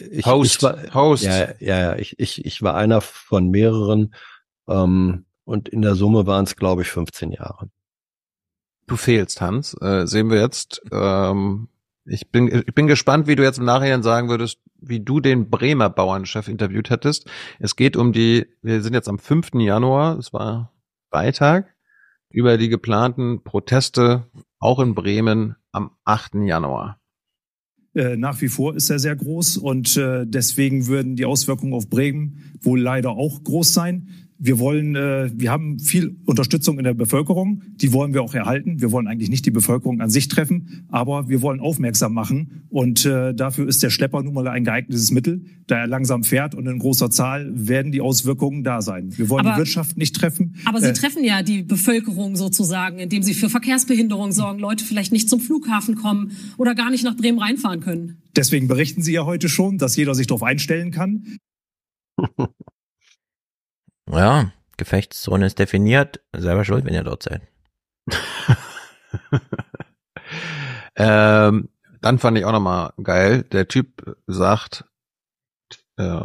ich, Host, ich war, Host. Ja, ja, ja ich, ich, ich war einer von mehreren ähm, und in der Summe waren es, glaube ich, 15 Jahre. Du fehlst, Hans. Äh, sehen wir jetzt. Ähm, ich bin, ich bin gespannt, wie du jetzt im Nachhinein sagen würdest, wie du den Bremer Bauernchef interviewt hättest. Es geht um die, wir sind jetzt am 5. Januar, es war Freitag, über die geplanten Proteste auch in Bremen am 8. Januar. Äh, nach wie vor ist er sehr groß und äh, deswegen würden die Auswirkungen auf Bremen wohl leider auch groß sein. Wir wollen, äh, wir haben viel Unterstützung in der Bevölkerung, die wollen wir auch erhalten. Wir wollen eigentlich nicht die Bevölkerung an sich treffen, aber wir wollen aufmerksam machen und äh, dafür ist der Schlepper nun mal ein geeignetes Mittel. Da er langsam fährt und in großer Zahl werden die Auswirkungen da sein. Wir wollen Aber- die Wirtschaft nicht treffen. Aber Sie Äh, treffen ja die Bevölkerung sozusagen, indem Sie für Verkehrsbehinderung sorgen, Leute vielleicht nicht zum Flughafen kommen oder gar nicht nach Bremen reinfahren können. deswegen berichten Sie ja heute schon, dass jeder sich darauf einstellen kann. Ja, Gefechtszone ist definiert. Selber schuld, wenn ihr dort seid. Ähm, dann fand ich auch nochmal geil, der Typ sagt, äh,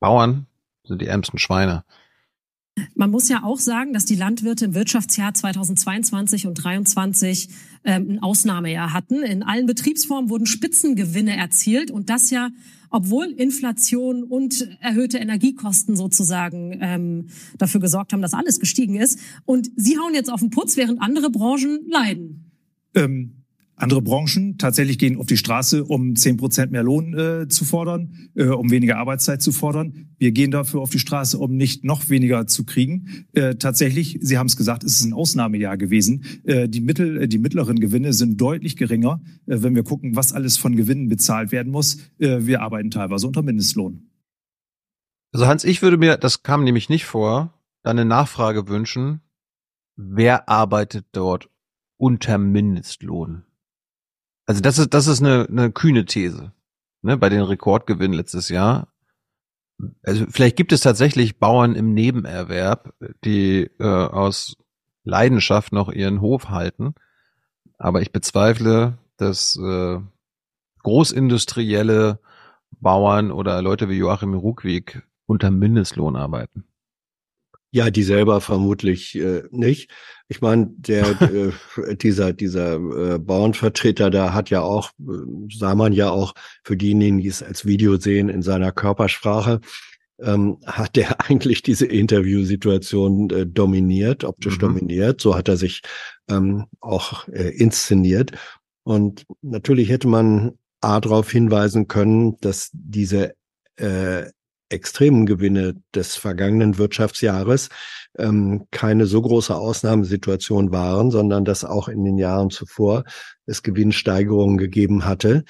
Bauern sind die ärmsten Schweine. Man muss ja auch sagen, dass die Landwirte im Wirtschaftsjahr 2022 und 2023 ähm, ein Ausnahmejahr hatten. In allen Betriebsformen wurden Spitzengewinne erzielt und das ja, obwohl Inflation und erhöhte Energiekosten sozusagen ähm, dafür gesorgt haben, dass alles gestiegen ist. Und Sie hauen jetzt auf den Putz, während andere Branchen leiden. Ähm, andere Branchen tatsächlich gehen auf die Straße, um 10 Prozent mehr Lohn äh, zu fordern, äh, um weniger Arbeitszeit zu fordern. Wir gehen dafür auf die Straße, um nicht noch weniger zu kriegen. Äh, tatsächlich, Sie haben es gesagt, es ist ein Ausnahmejahr gewesen. Äh, die, Mittel, äh, die mittleren Gewinne sind deutlich geringer, äh, wenn wir gucken, was alles von Gewinnen bezahlt werden muss. Wir arbeiten teilweise unter Mindestlohn. Also Hans, ich würde mir, das kam nämlich nicht vor, eine Nachfrage wünschen, wer arbeitet dort unter Mindestlohn? Also das ist, das ist eine, eine kühne These, ne, bei den Rekordgewinnen letztes Jahr. Also vielleicht gibt es tatsächlich Bauern im Nebenerwerb, die äh, aus Leidenschaft noch ihren Hof halten. Aber ich bezweifle, dass äh, großindustrielle Bauern oder Leute wie Joachim Ruckwieg unter Mindestlohn arbeiten. Ja, die selber vermutlich äh, nicht. Ich meine, der äh, dieser dieser äh, Bauernvertreter da hat ja auch, äh, sah man ja auch für diejenigen, die es als Video sehen, in seiner Körpersprache, ähm, hat der eigentlich diese Interviewsituation äh, dominiert, optisch dominiert. So hat er sich ähm, auch äh, inszeniert. Und natürlich hätte man A darauf hinweisen können, dass diese äh, extremen Gewinne des vergangenen Wirtschaftsjahres ähm, keine so große Ausnahmesituation waren, sondern dass auch in den Jahren zuvor es Gewinnsteigerungen gegeben hatte.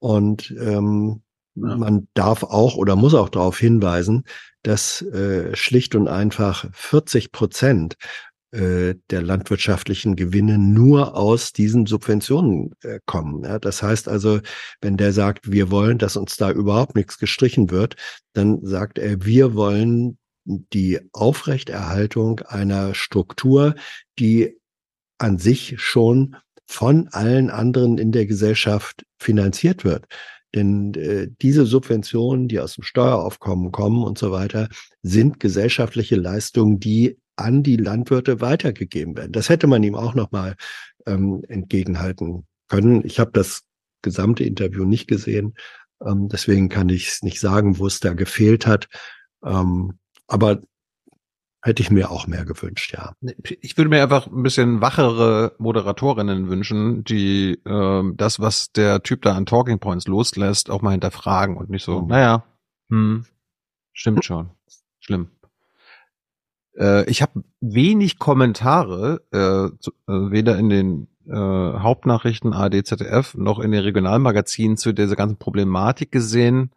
Und ähm, man darf auch oder muss auch darauf hinweisen, dass äh, schlicht und einfach 40 Prozent äh, der landwirtschaftlichen Gewinne nur aus diesen Subventionen äh, kommen. Das heißt also, wenn der sagt, wir wollen, dass uns da überhaupt nichts gestrichen wird, dann sagt er, wir wollen die Aufrechterhaltung einer Struktur, die an sich schon von allen anderen in der Gesellschaft finanziert wird. Denn äh, diese Subventionen, die aus dem Steueraufkommen kommen und so weiter, sind gesellschaftliche Leistungen, die an die Landwirte weitergegeben werden. Das hätte man ihm auch nochmal ähm, entgegenhalten können. Ich habe das gesamte Interview nicht gesehen, ähm, deswegen kann ich es nicht sagen, wo es da gefehlt hat. Ähm, aber hätte ich mir auch mehr gewünscht, ja. Ich würde mir einfach ein bisschen wachere Moderatorinnen wünschen, die ähm, das, was der Typ da an Talking Points loslässt, auch mal hinterfragen und nicht so, mhm. naja, hm, stimmt schon, schlimm. Äh, ich habe wenig Kommentare, äh, zu, äh, weder in den äh, Hauptnachrichten AD, ZDF noch in den Regionalmagazinen zu dieser ganzen Problematik gesehen.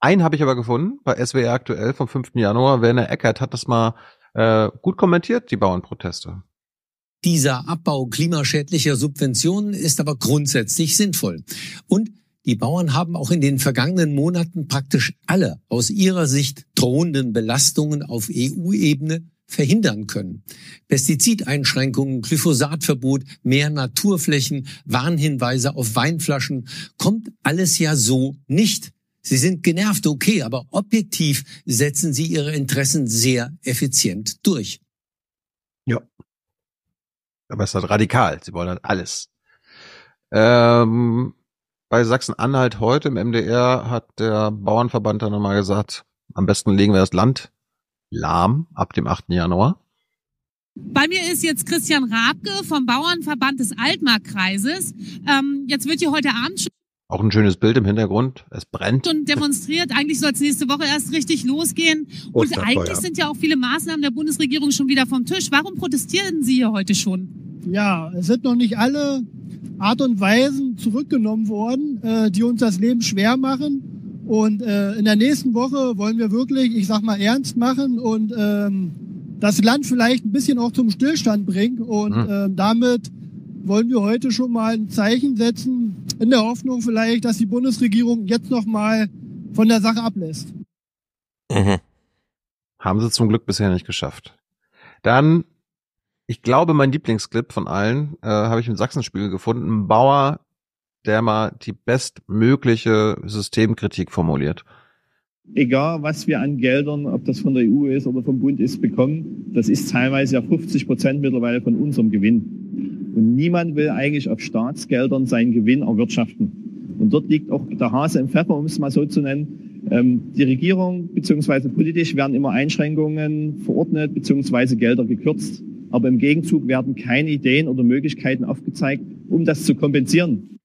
Einen habe ich aber gefunden bei SWR aktuell vom 5. Januar. Werner Eckert hat das mal äh, gut kommentiert, die Bauernproteste. Dieser Abbau klimaschädlicher Subventionen ist aber grundsätzlich sinnvoll. Und die Bauern haben auch in den vergangenen Monaten praktisch alle aus ihrer Sicht drohenden Belastungen auf EU-Ebene verhindern können. Pestizideinschränkungen, Glyphosatverbot, mehr Naturflächen, Warnhinweise auf Weinflaschen, kommt alles ja so nicht. Sie sind genervt, okay, aber objektiv setzen sie ihre Interessen sehr effizient durch. Ja. Aber es ist halt radikal. Sie wollen halt alles. Ähm, bei Sachsen-Anhalt heute im MDR hat der Bauernverband dann nochmal gesagt, am besten legen wir das Land lahm ab dem 8. Januar. Bei mir ist jetzt Christian Rabke vom Bauernverband des Altmarkkreises. Ähm, jetzt wird hier heute Abend schon auch ein schönes Bild im Hintergrund. Es brennt. Und demonstriert. Eigentlich soll es nächste Woche erst richtig losgehen. Und eigentlich sind ja auch viele Maßnahmen der Bundesregierung schon wieder vom Tisch. Warum protestieren Sie hier heute schon? Ja, es sind noch nicht alle Art und Weisen zurückgenommen worden, äh, die uns das Leben schwer machen. Und äh, in der nächsten Woche wollen wir wirklich, ich sag mal, ernst machen und ähm, das Land vielleicht ein bisschen auch zum Stillstand bringen. Und äh, damit wollen wir heute schon mal ein Zeichen setzen, in der Hoffnung vielleicht, dass die Bundesregierung jetzt noch mal von der Sache ablässt. Mhm. Haben sie zum Glück bisher nicht geschafft. Dann, ich glaube, mein Lieblingsclip von allen äh, habe ich im Sachsenspiegel gefunden. Ein Bauer, der mal die bestmögliche Systemkritik formuliert. Egal, was wir an Geldern, ob das von der EU ist oder vom Bund ist, bekommen, das ist teilweise ja 50 Prozent mittlerweile von unserem Gewinn. Und niemand will eigentlich auf Staatsgeldern seinen Gewinn erwirtschaften. Und dort liegt auch der Hase im Pfeffer, um es mal so zu nennen. Ähm, die Regierung bzw. politisch werden immer Einschränkungen verordnet bzw. Gelder gekürzt. Aber im Gegenzug werden keine Ideen oder Möglichkeiten aufgezeigt, um das zu kompensieren.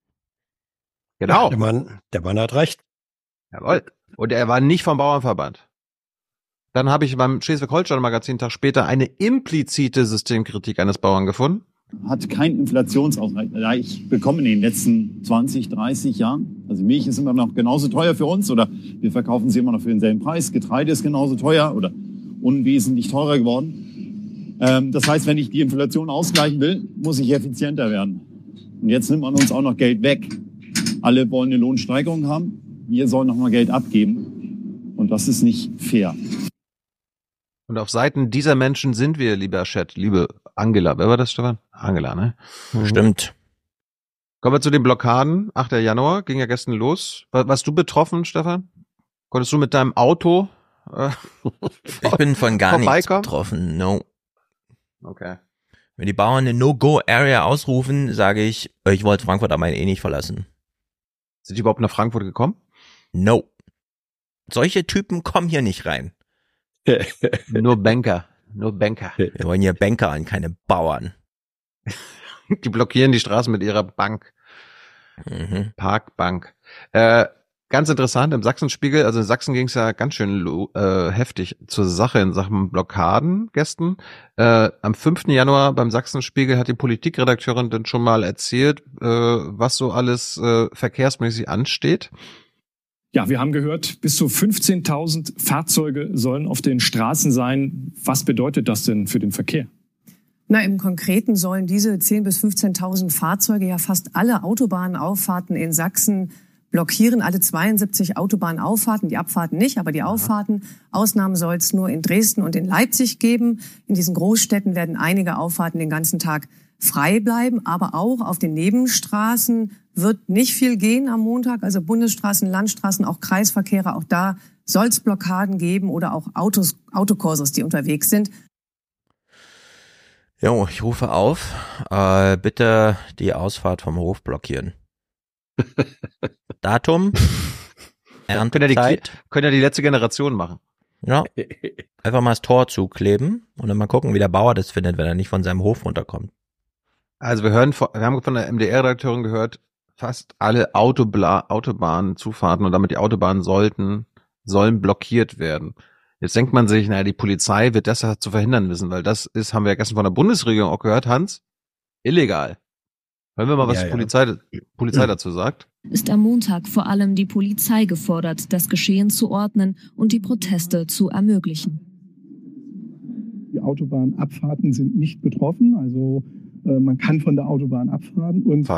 Genau. Der Mann, der Mann hat recht. Jawohl. Und er war nicht vom Bauernverband. Dann habe ich beim Schleswig-Holstein-Magazin Tag später eine implizite Systemkritik eines Bauern gefunden hat keinen Inflationsausgleich bekommen in den letzten 20, 30 Jahren. Also Milch ist immer noch genauso teuer für uns oder wir verkaufen sie immer noch für denselben Preis. Getreide ist genauso teuer oder unwesentlich teurer geworden. Ähm, das heißt, wenn ich die Inflation ausgleichen will, muss ich effizienter werden. Und jetzt nimmt man uns auch noch Geld weg. Alle wollen eine Lohnsteigerung haben. Wir sollen noch mal Geld abgeben. Und das ist nicht fair. Und auf Seiten dieser Menschen sind wir, lieber Chat, liebe Angela. Wer war das, Stefan? Angela, ne? Mhm. Stimmt. Kommen wir zu den Blockaden. 8. Januar ging ja gestern los. War, warst du betroffen, Stefan? Konntest du mit deinem Auto? Äh, ich bin von gar nichts betroffen. No. Okay. Wenn die Bauern eine No-Go-Area ausrufen, sage ich, ich wollte Frankfurt aber eh nicht verlassen. Sind die überhaupt nach Frankfurt gekommen? No. Solche Typen kommen hier nicht rein. Nur Banker. Nur Banker. Wir wollen hier Banker an, keine Bauern. Die blockieren die Straßen mit ihrer Bank. Mhm. Parkbank. Äh, ganz interessant, im Sachsenspiegel, also in Sachsen ging es ja ganz schön äh, heftig zur Sache in Sachen Blockaden gestern. Äh, am 5. Januar beim Sachsenspiegel hat die Politikredakteurin dann schon mal erzählt, äh, was so alles äh, verkehrsmäßig ansteht. Ja, wir haben gehört, bis zu 15.000 Fahrzeuge sollen auf den Straßen sein. Was bedeutet das denn für den Verkehr? Na, im Konkreten sollen diese 10.000 bis 15.000 Fahrzeuge ja fast alle Autobahnauffahrten in Sachsen blockieren, alle 72 Autobahnauffahrten, die Abfahrten nicht, aber die Auffahrten. Ausnahmen soll es nur in Dresden und in Leipzig geben. In diesen Großstädten werden einige Auffahrten den ganzen Tag frei bleiben, aber auch auf den Nebenstraßen wird nicht viel gehen am Montag. Also Bundesstraßen, Landstraßen, auch Kreisverkehre, auch da soll es Blockaden geben oder auch Autos, Autokurses, die unterwegs sind. Jo, ich rufe auf, äh, bitte die Ausfahrt vom Hof blockieren. Datum, können ja, die, können ja die letzte Generation machen. Ja, einfach mal das Tor zukleben und dann mal gucken, wie der Bauer das findet, wenn er nicht von seinem Hof runterkommt. Also wir hören, wir haben von der MDR-Redakteurin gehört, fast alle Autobla Autobahnzufahrten und damit die Autobahnen sollten, sollen blockiert werden. Jetzt denkt man sich, naja, die Polizei wird das zu verhindern wissen, weil das ist, haben wir ja gestern von der Bundesregierung auch gehört, Hans, illegal. Hören wir mal, was ja, die Polizei, ja. Polizei dazu sagt. Ist am Montag vor allem die Polizei gefordert, das Geschehen zu ordnen und die Proteste zu ermöglichen. Die Autobahnabfahrten sind nicht betroffen, also äh, man kann von der Autobahn abfahren und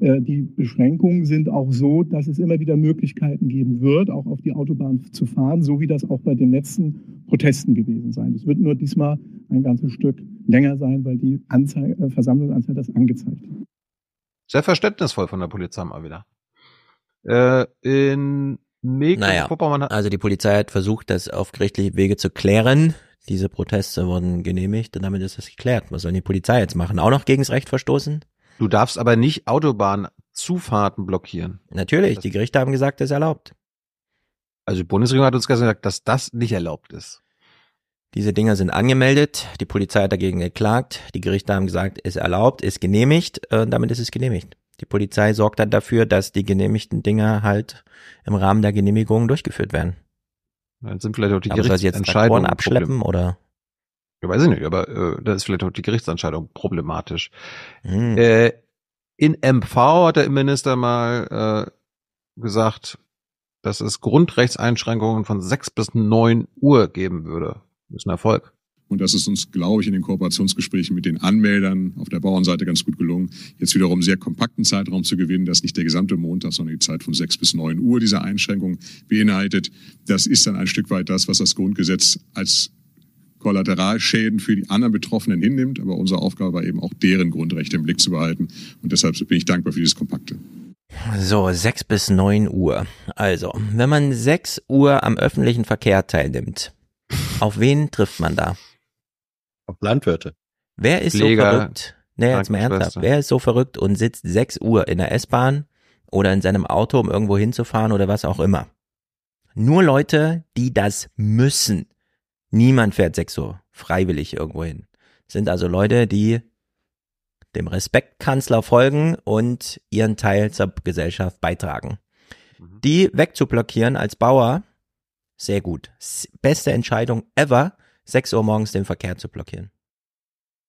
äh, die Beschränkungen sind auch so, dass es immer wieder Möglichkeiten geben wird, auch auf die Autobahn zu fahren, so wie das auch bei den letzten Protesten gewesen sein. Es wird nur diesmal ein ganzes Stück länger sein, weil die Anzeige, äh, Versammlungsanzahl das angezeigt hat. Sehr verständnisvoll von der Polizei mal wieder. Äh, in Mecklenburg-Vorpommern naja, also die Polizei hat versucht, das auf gerichtliche Wege zu klären. Diese Proteste wurden genehmigt und damit ist das geklärt. Was soll die Polizei jetzt machen? Auch noch gegen das Recht verstoßen? Du darfst aber nicht Autobahnzufahrten blockieren. Natürlich, das die Gerichte haben gesagt, das ist erlaubt. Also die Bundesregierung hat uns gesagt, dass das nicht erlaubt ist. Diese Dinger sind angemeldet, die Polizei hat dagegen geklagt, die Gerichte haben gesagt, ist erlaubt, ist genehmigt, äh, damit ist es genehmigt. Die Polizei sorgt dann dafür, dass die genehmigten Dinger halt im Rahmen der Genehmigung durchgeführt werden. Dann sind vielleicht auch die Gerichtsentscheidungen abschleppen oder? Ja, weiß ich nicht, aber äh, da ist vielleicht auch die Gerichtsentscheidung problematisch. Hm. Äh, in MV hat der Innenminister mal äh, gesagt, dass es Grundrechtseinschränkungen von sechs bis neun Uhr geben würde. Das ist ein Erfolg. Und das ist uns, glaube ich, in den Kooperationsgesprächen mit den Anmeldern auf der Bauernseite ganz gut gelungen, jetzt wiederum sehr kompakten Zeitraum zu gewinnen, dass nicht der gesamte Montag, sondern die Zeit von sechs bis neun Uhr diese Einschränkung beinhaltet. Das ist dann ein Stück weit das, was das Grundgesetz als Kollateralschäden für die anderen Betroffenen hinnimmt. Aber unsere Aufgabe war eben auch, deren Grundrechte im Blick zu behalten. Und deshalb bin ich dankbar für dieses Kompakte. So, sechs bis neun Uhr. Also, wenn man sechs Uhr am öffentlichen Verkehr teilnimmt, auf wen trifft man da? Auf Landwirte. Wer ist Pfleger, so verrückt? Nee, jetzt mal ernsthaft. Wer ist so verrückt und sitzt 6 Uhr in der S-Bahn oder in seinem Auto, um irgendwo hinzufahren oder was auch immer? Nur Leute, die das müssen. Niemand fährt 6 Uhr freiwillig irgendwo hin. Sind also Leute, die dem Respektkanzler folgen und ihren Teil zur Gesellschaft beitragen. Mhm. Die wegzublockieren als Bauer, sehr gut. Beste Entscheidung ever, 6 Uhr morgens den Verkehr zu blockieren.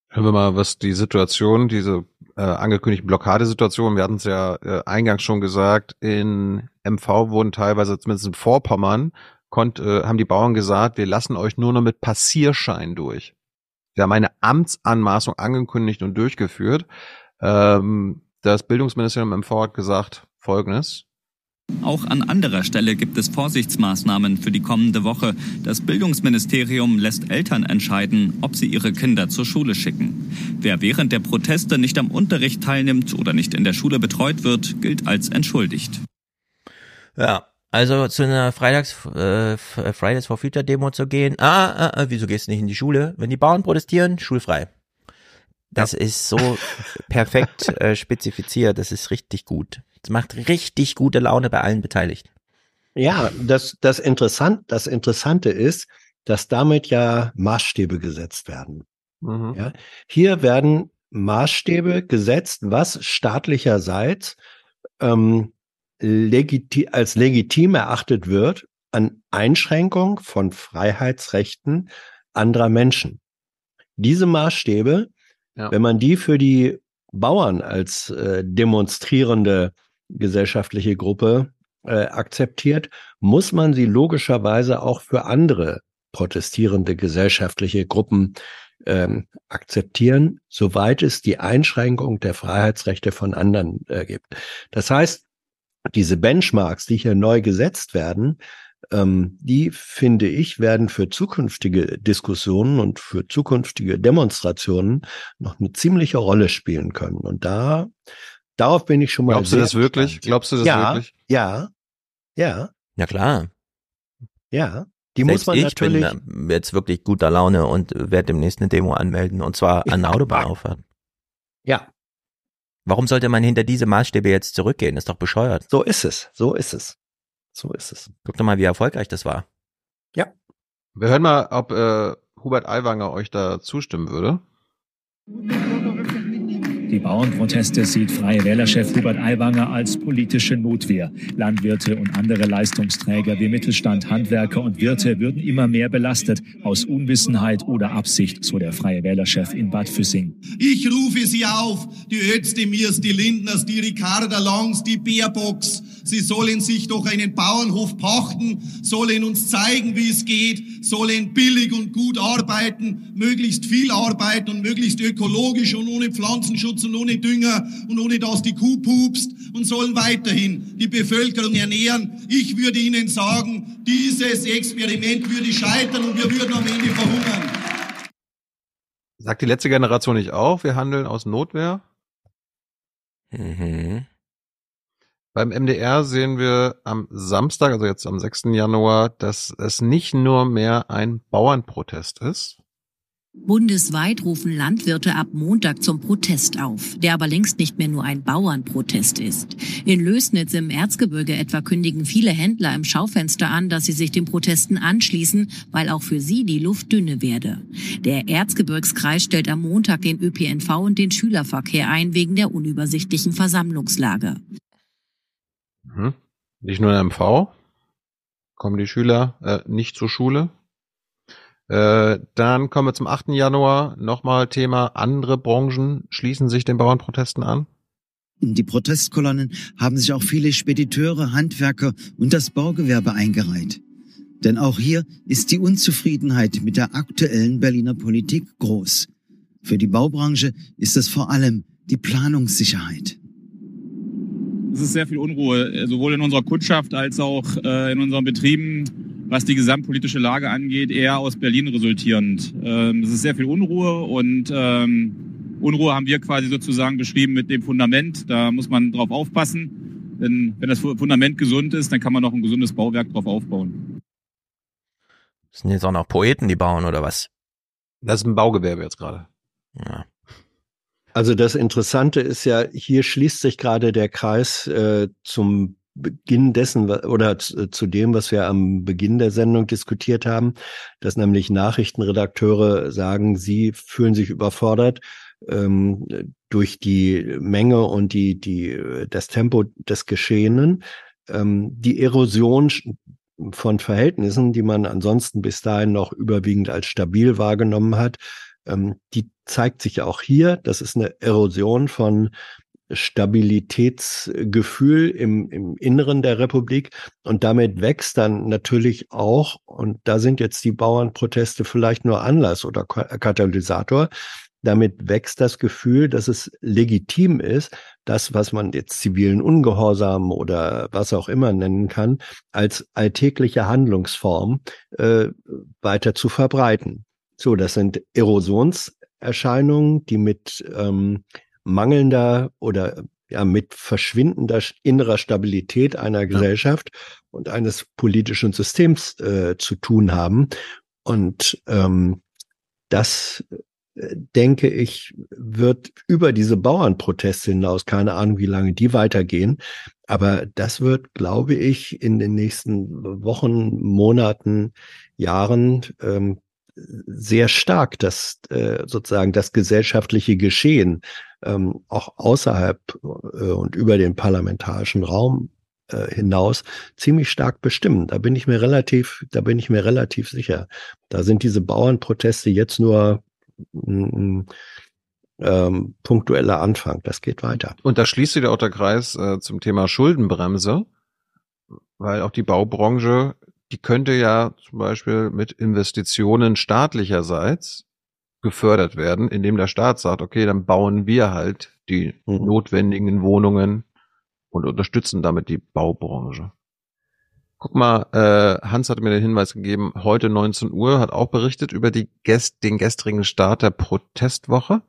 Hören wir mal, was die Situation, diese äh, angekündigten Blockadesituation, wir hatten es ja äh, eingangs schon gesagt, in MV wurden teilweise, zumindest in Vorpommern, konnt, äh, haben die Bauern gesagt, wir lassen euch nur noch mit Passierschein durch. Wir haben eine Amtsanmaßung angekündigt und durchgeführt. Ähm, das Bildungsministerium MV hat gesagt, folgendes, auch an anderer Stelle gibt es Vorsichtsmaßnahmen für die kommende Woche. Das Bildungsministerium lässt Eltern entscheiden, ob sie ihre Kinder zur Schule schicken. Wer während der Proteste nicht am Unterricht teilnimmt oder nicht in der Schule betreut wird, gilt als entschuldigt. Ja, also zu einer Freitags äh, Fridays for Future Demo zu gehen. Ah, ah, ah, wieso gehst du nicht in die Schule? Wenn die Bauern protestieren, schulfrei. Das ja. ist so perfekt äh, spezifiziert. Das ist richtig gut. Das macht richtig gute Laune bei allen Beteiligten. Ja, das, das, interessant, das Interessante ist, dass damit ja Maßstäbe gesetzt werden. Mhm. Ja, hier werden Maßstäbe gesetzt, was staatlicherseits ähm, legiti als legitim erachtet wird an Einschränkung von Freiheitsrechten anderer Menschen. Diese Maßstäbe, ja. wenn man die für die Bauern als äh, demonstrierende gesellschaftliche Gruppe äh, akzeptiert, muss man sie logischerweise auch für andere protestierende gesellschaftliche Gruppen ähm, akzeptieren, soweit es die Einschränkung der Freiheitsrechte von anderen äh, gibt. Das heißt, diese Benchmarks, die hier neu gesetzt werden, ähm, die finde ich, werden für zukünftige Diskussionen und für zukünftige Demonstrationen noch eine ziemliche Rolle spielen können. Und da, darauf bin ich schon mal. Glaubst du das wirklich? Gespannt. Glaubst du das ja, wirklich? Ja, ja. Ja klar. Ja. Die Selbst muss man ich natürlich. bin jetzt wirklich guter Laune und werde demnächst eine Demo anmelden und zwar an der Autobahnauffahrt. Ja. Warum sollte man hinter diese Maßstäbe jetzt zurückgehen? Ist doch bescheuert. So ist es. So ist es. So ist es. Guck doch mal, wie erfolgreich das war. Ja. Wir hören mal, ob äh, Hubert Aiwanger euch da zustimmen würde. Die Bauernproteste sieht Freie Wählerchef Hubert Aiwanger als politische Notwehr. Landwirte und andere Leistungsträger wie Mittelstand, Handwerker und Wirte würden immer mehr belastet, aus Unwissenheit oder Absicht, so der Freie Wählerchef in Bad Füssing. Ich rufe Sie auf, die Özdemirs, die Lindners, die Ricarda Longs, die Baerbocks. Sie sollen sich doch einen Bauernhof pachten, sollen uns zeigen, wie es geht, sollen billig und gut arbeiten, möglichst viel arbeiten und möglichst ökologisch und ohne Pflanzenschutz und ohne Dünger und ohne dass die Kuh pupst und sollen weiterhin die Bevölkerung ernähren. Ich würde Ihnen sagen, dieses Experiment würde scheitern und wir würden am Ende verhungern. Sagt die letzte Generation nicht auch, wir handeln aus Notwehr? Mhm. Beim MDR sehen wir am Samstag, also jetzt am 6. Januar, dass es nicht nur mehr ein Bauernprotest ist. Bundesweit rufen Landwirte ab Montag zum Protest auf, der aber längst nicht mehr nur ein Bauernprotest ist. In Lösnitz im Erzgebirge etwa kündigen viele Händler im Schaufenster an, dass sie sich den Protesten anschließen, weil auch für sie die Luft dünne werde. Der Erzgebirgskreis stellt am Montag den ÖPNV und den Schülerverkehr ein wegen der unübersichtlichen Versammlungslage. Mhm. Nicht nur in MV kommen die Schüler äh, nicht zur Schule. Äh, dann kommen wir zum 8. Januar. Nochmal Thema, andere Branchen schließen sich den Bauernprotesten an. In die Protestkolonnen haben sich auch viele Spediteure, Handwerker und das Baugewerbe eingereiht. Denn auch hier ist die Unzufriedenheit mit der aktuellen Berliner Politik groß. Für die Baubranche ist es vor allem die Planungssicherheit. Es ist sehr viel Unruhe, sowohl in unserer Kundschaft als auch äh, in unseren Betrieben, was die gesamtpolitische Lage angeht, eher aus Berlin resultierend. Ähm, es ist sehr viel Unruhe und ähm, Unruhe haben wir quasi sozusagen beschrieben mit dem Fundament. Da muss man drauf aufpassen. Denn wenn das Fundament gesund ist, dann kann man noch ein gesundes Bauwerk drauf aufbauen. Das sind jetzt auch noch Poeten, die bauen, oder was? Das ist ein Baugewerbe jetzt gerade. Ja. Also das Interessante ist ja, hier schließt sich gerade der Kreis äh, zum Beginn dessen oder zu, zu dem, was wir am Beginn der Sendung diskutiert haben, dass nämlich Nachrichtenredakteure sagen, sie fühlen sich überfordert ähm, durch die Menge und die, die, das Tempo des Geschehenen, ähm, die Erosion von Verhältnissen, die man ansonsten bis dahin noch überwiegend als stabil wahrgenommen hat, ähm, die zeigt sich auch hier. Das ist eine Erosion von Stabilitätsgefühl im, im Inneren der Republik. Und damit wächst dann natürlich auch, und da sind jetzt die Bauernproteste vielleicht nur Anlass oder Katalysator, damit wächst das Gefühl, dass es legitim ist, das, was man jetzt zivilen Ungehorsam oder was auch immer nennen kann, als alltägliche Handlungsform äh, weiter zu verbreiten. So, das sind Erosionserscheinungen, die mit ähm, mangelnder oder ja mit verschwindender innerer Stabilität einer Gesellschaft und eines politischen Systems äh, zu tun haben. Und ähm, das äh, denke ich, wird über diese Bauernproteste hinaus, keine Ahnung, wie lange die weitergehen, aber das wird, glaube ich, in den nächsten Wochen, Monaten, Jahren ähm, sehr stark das äh, sozusagen das gesellschaftliche Geschehen ähm, auch außerhalb äh, und über den parlamentarischen Raum äh, hinaus ziemlich stark bestimmen. Da bin ich mir relativ, da bin ich mir relativ sicher. Da sind diese Bauernproteste jetzt nur ähm, punktueller Anfang. Das geht weiter. Und da schließt sich auch der Kreis äh, zum Thema Schuldenbremse, weil auch die Baubranche die könnte ja zum Beispiel mit Investitionen staatlicherseits gefördert werden, indem der Staat sagt, okay, dann bauen wir halt die mhm. notwendigen Wohnungen und unterstützen damit die Baubranche. Guck mal, äh, Hans hat mir den Hinweis gegeben, heute 19 Uhr hat auch berichtet über die Gest den gestrigen Start der Protestwoche.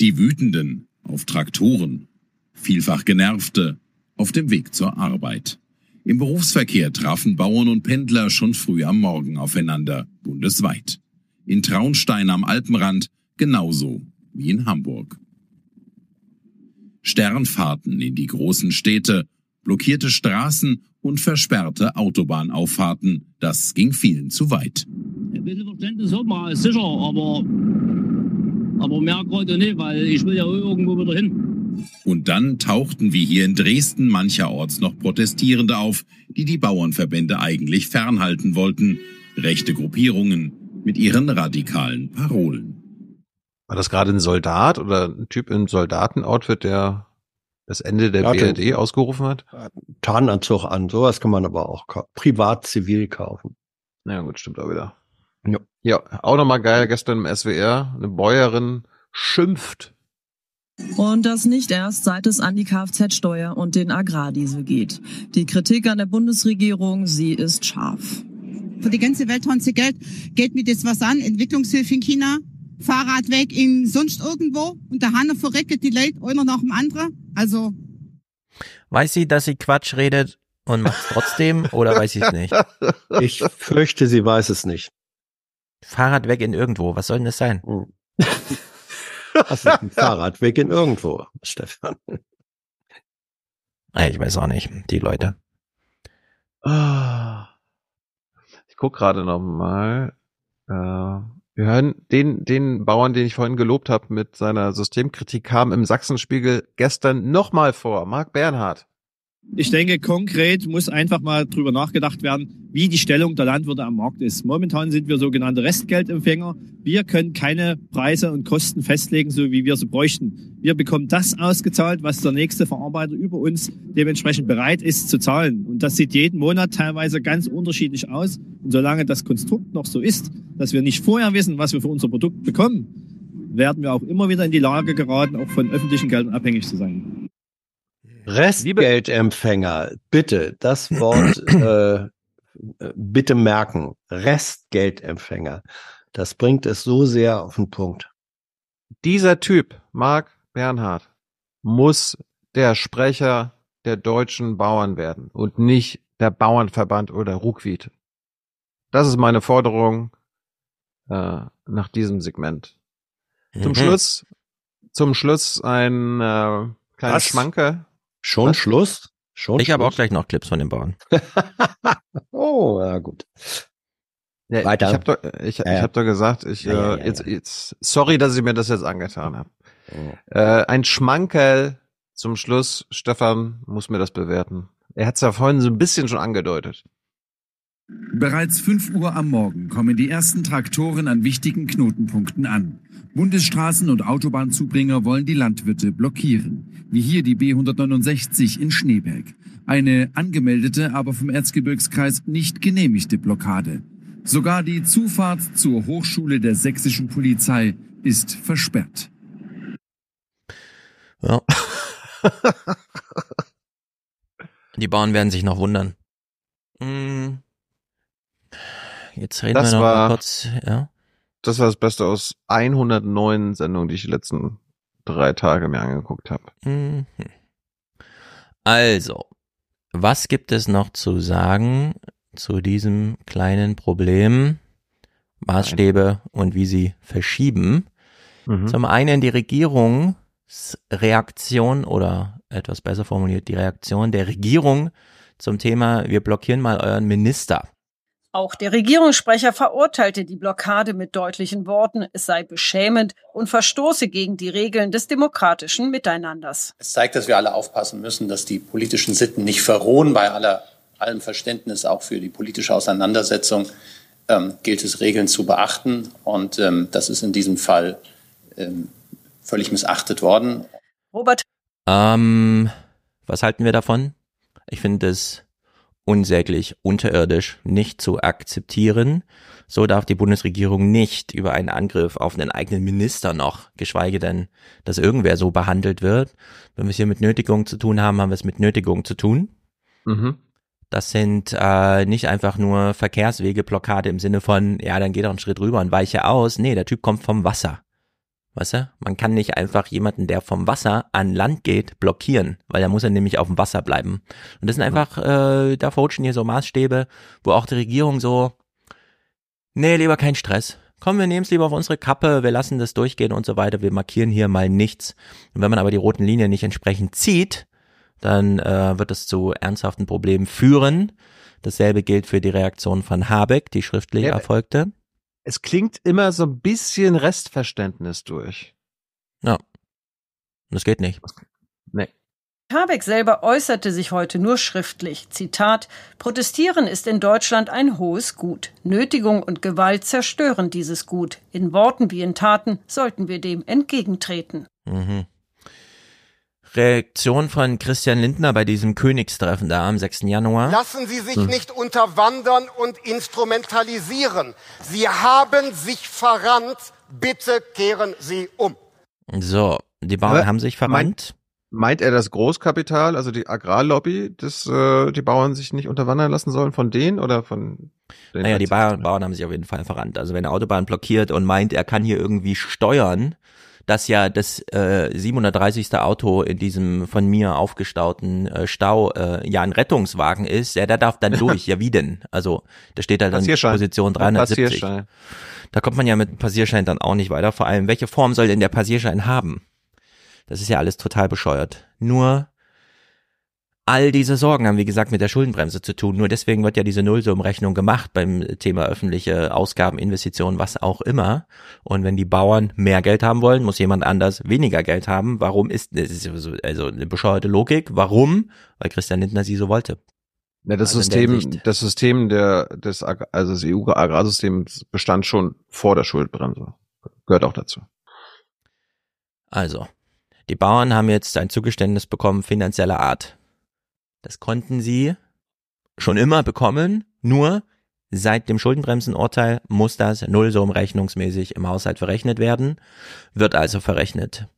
Die Wütenden auf Traktoren, vielfach Genervte, auf dem Weg zur Arbeit. Im Berufsverkehr trafen Bauern und Pendler schon früh am Morgen aufeinander, bundesweit. In Traunstein am Alpenrand genauso wie in Hamburg. Sternfahrten in die großen Städte, blockierte Straßen und versperrte Autobahnauffahrten. Das ging vielen zu weit. Ein bisschen Verständnis hat man, ist sicher, aber, aber mehr gerade nicht, weil ich will ja irgendwo wieder hin. Und dann tauchten wie hier in Dresden mancherorts noch Protestierende auf, die die Bauernverbände eigentlich fernhalten wollten. Rechte Gruppierungen mit ihren radikalen Parolen. War das gerade ein Soldat oder ein Typ im Soldatenoutfit, der das Ende der ja, BRD ausgerufen hat? Tarnanzug an, sowas kann man aber auch privat zivil kaufen. Ja gut, stimmt auch wieder. Ja, ja auch nochmal geil, gestern im SWR, eine Bäuerin schimpft und das nicht erst, seit es an die Kfz-Steuer und den Agrardiesel geht. Die Kritik an der Bundesregierung, sie ist scharf. Für die ganze Welt haben sie Geld. Geht mir das was an? Entwicklungshilfe in China, Fahrradweg in sonst irgendwo und der Hanne verreckt die Leute einer nach dem anderen. Also. Weiß sie, dass sie Quatsch redet und macht es trotzdem oder weiß sie es nicht? Ich fürchte, sie weiß es nicht. Fahrradweg in irgendwo, was soll denn das sein? Hm. Das ist ein Fahrradweg in irgendwo, Stefan. Ich weiß auch nicht, die Leute. Ich guck gerade noch mal. Äh, wir hören den, den Bauern, den ich vorhin gelobt habe mit seiner Systemkritik, kam im Sachsenspiegel gestern nochmal vor. Marc Bernhard. Ich denke, konkret muss einfach mal drüber nachgedacht werden, wie die Stellung der Landwirte am Markt ist. Momentan sind wir sogenannte Restgeldempfänger. Wir können keine Preise und Kosten festlegen, so wie wir sie bräuchten. Wir bekommen das ausgezahlt, was der nächste Verarbeiter über uns dementsprechend bereit ist zu zahlen. Und das sieht jeden Monat teilweise ganz unterschiedlich aus. Und solange das Konstrukt noch so ist, dass wir nicht vorher wissen, was wir für unser Produkt bekommen, werden wir auch immer wieder in die Lage geraten, auch von öffentlichen Geldern abhängig zu sein. Restgeldempfänger, bitte, das Wort äh, bitte merken. Restgeldempfänger. Das bringt es so sehr auf den Punkt. Dieser Typ, Marc Bernhard, muss der Sprecher der deutschen Bauern werden und nicht der Bauernverband oder Ruckwied. Das ist meine Forderung äh, nach diesem Segment. Mhm. Zum Schluss, zum Schluss ein äh, kleiner Schmanke Schon Was? Schluss? Schon ich habe auch gleich noch Clips von den Bauern. oh, ja gut. Ja, Weiter. Ich habe doch, ich, ja, ich hab doch gesagt, ich ja, äh, jetzt, jetzt, sorry, dass ich mir das jetzt angetan habe. Oh. Äh, ein Schmankerl zum Schluss. Stefan muss mir das bewerten. Er hat es ja vorhin so ein bisschen schon angedeutet. Bereits 5 Uhr am Morgen kommen die ersten Traktoren an wichtigen Knotenpunkten an. Bundesstraßen- und Autobahnzubringer wollen die Landwirte blockieren, wie hier die B169 in Schneeberg. Eine angemeldete, aber vom Erzgebirgskreis nicht genehmigte Blockade. Sogar die Zufahrt zur Hochschule der sächsischen Polizei ist versperrt. Ja. die Bauern werden sich noch wundern. Hm. Jetzt reden das wir noch war, mal kurz, ja. Das war das Beste aus 109 Sendungen, die ich die letzten drei Tage mir angeguckt habe. Mhm. Also, was gibt es noch zu sagen zu diesem kleinen Problem? Maßstäbe und wie sie verschieben. Mhm. Zum einen die Regierungsreaktion oder etwas besser formuliert die Reaktion der Regierung zum Thema, wir blockieren mal euren Minister. Auch der Regierungssprecher verurteilte die Blockade mit deutlichen Worten, es sei beschämend und verstoße gegen die Regeln des demokratischen Miteinanders. Es zeigt, dass wir alle aufpassen müssen, dass die politischen Sitten nicht verrohen. Bei aller, allem Verständnis auch für die politische Auseinandersetzung ähm, gilt es, Regeln zu beachten. Und ähm, das ist in diesem Fall ähm, völlig missachtet worden. Robert. Ähm, was halten wir davon? Ich finde es unsäglich, unterirdisch, nicht zu akzeptieren. So darf die Bundesregierung nicht über einen Angriff auf einen eigenen Minister noch, geschweige denn, dass irgendwer so behandelt wird. Wenn wir es hier mit Nötigung zu tun haben, haben wir es mit Nötigung zu tun. Mhm. Das sind äh, nicht einfach nur Verkehrswegeblockade im Sinne von, ja, dann geh doch einen Schritt rüber und weiche aus. Nee, der Typ kommt vom Wasser. Weißt du? Man kann nicht einfach jemanden, der vom Wasser an Land geht, blockieren, weil da muss er nämlich auf dem Wasser bleiben. Und das sind einfach, äh, da verrutschen hier so Maßstäbe, wo auch die Regierung so, nee, lieber kein Stress. Komm, wir nehmen es lieber auf unsere Kappe, wir lassen das durchgehen und so weiter, wir markieren hier mal nichts. Und wenn man aber die roten Linien nicht entsprechend zieht, dann äh, wird es zu ernsthaften Problemen führen. Dasselbe gilt für die Reaktion von Habeck, die schriftlich Ja, erfolgte. Es klingt immer so ein bisschen Restverständnis durch. Ja. Das geht nicht. Nee. Habeck selber äußerte sich heute nur schriftlich. Zitat: Protestieren ist in Deutschland ein hohes Gut. Nötigung und Gewalt zerstören dieses Gut. In Worten wie in Taten sollten wir dem entgegentreten. Mhm. Reaktion von Christian Lindner bei diesem Königstreffen da am 6. Januar. Lassen Sie sich Hm. nicht unterwandern und instrumentalisieren. Sie haben sich verrannt. Bitte kehren Sie um. So, die Bauern Aber haben sich verrannt. Meint er das Großkapital, also die Agrarlobby, dass äh, die Bauern sich nicht unterwandern lassen sollen von denen oder von den Naja, die Bauern, Bauern haben sich auf jeden Fall verrannt. Also wenn eine Autobahn blockiert und meint, er kann hier irgendwie steuern, dass ja das äh, 730. Auto in diesem von mir aufgestauten äh, Stau äh, ja ein Rettungswagen ist, ja, der darf dann durch. ja, wie denn? Also da steht halt dann. Position 370. Passierschein. Da kommt man ja mit dem Passierschein dann auch nicht weiter. Vor allem, welche Form soll denn der Passierschein haben? Das ist ja alles total bescheuert. Nur all diese Sorgen haben, wie gesagt, mit der Schuldenbremse zu tun. Nur deswegen wird ja diese Nullsummenrechnung gemacht beim Thema öffentliche Ausgaben, Investitionen, was auch immer. Und wenn die Bauern mehr Geld haben wollen, muss jemand anders weniger Geld haben. Warum ist, das ist so- also eine bescheuerte Logik. Warum? Weil Christian Lindner sie so wollte. Ja, das Also System, das System der, des, also des EU-Agrarsystems bestand schon vor der Schuldbremse. Gehört auch dazu. Also, die Bauern haben jetzt ein Zugeständnis bekommen finanzieller Art. Das konnten sie schon immer bekommen, nur seit dem Schuldenbremsenurteil muss das nullsummenrechnungsmäßig im Haushalt verrechnet werden, wird also verrechnet.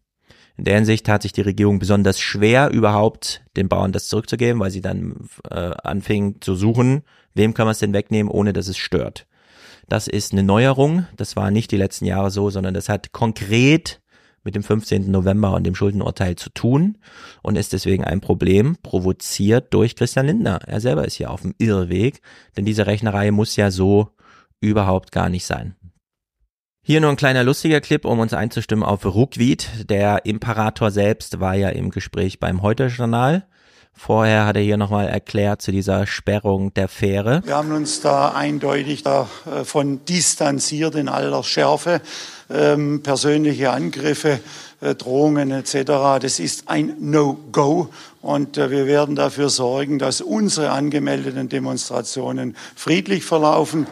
In der Hinsicht tat sich die Regierung besonders schwer, überhaupt den Bauern das zurückzugeben, weil sie dann äh, anfing zu suchen, wem kann man es denn wegnehmen, ohne dass es stört. Das ist eine Neuerung. Das war nicht die letzten Jahre so, sondern das hat konkret mit dem 15. November und dem Schuldenurteil zu tun und ist deswegen ein Problem provoziert durch Christian Lindner. Er selber ist hier auf dem Irrweg, denn diese Rechnerei muss ja so überhaupt gar nicht sein. Hier nur ein kleiner lustiger Clip, um uns einzustimmen auf Ruckwied. Der Imperator selbst war ja im Gespräch beim Heute-Journal. Vorher hat er hier nochmal erklärt zu dieser Sperrung der Fähre. Wir haben uns da eindeutig davon distanziert in aller Schärfe. Ähm, persönliche Angriffe, äh, Drohungen etc. Das ist ein No-Go und äh, wir werden dafür sorgen, dass unsere angemeldeten Demonstrationen friedlich verlaufen.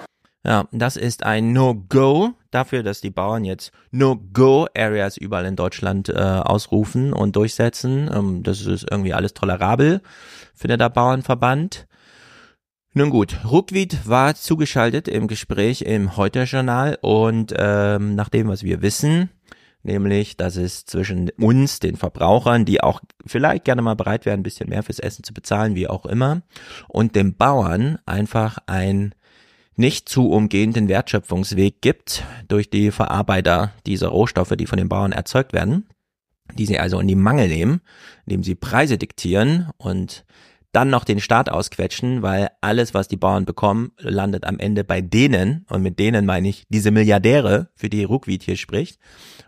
Ja, das ist ein No-Go dafür, dass die Bauern jetzt No-Go-Areas überall in Deutschland äh, ausrufen und durchsetzen. Ähm, das ist irgendwie alles tolerabel, findet der Bauernverband. Nun gut, Ruckwied war zugeschaltet im Gespräch im Heute-Journal und ähm, nach dem, was wir wissen, nämlich, dass es zwischen uns, den Verbrauchern, die auch vielleicht gerne mal bereit wären, ein bisschen mehr fürs Essen zu bezahlen, wie auch immer, und dem Bauern einfach ein nicht zu umgehenden Wertschöpfungsweg gibt durch die Verarbeiter dieser Rohstoffe, die von den Bauern erzeugt werden, die sie also in die Mangel nehmen, indem sie Preise diktieren und dann noch den Staat ausquetschen, weil alles, was die Bauern bekommen, landet am Ende bei denen, und mit denen meine ich diese Milliardäre, für die Ruckwied hier spricht.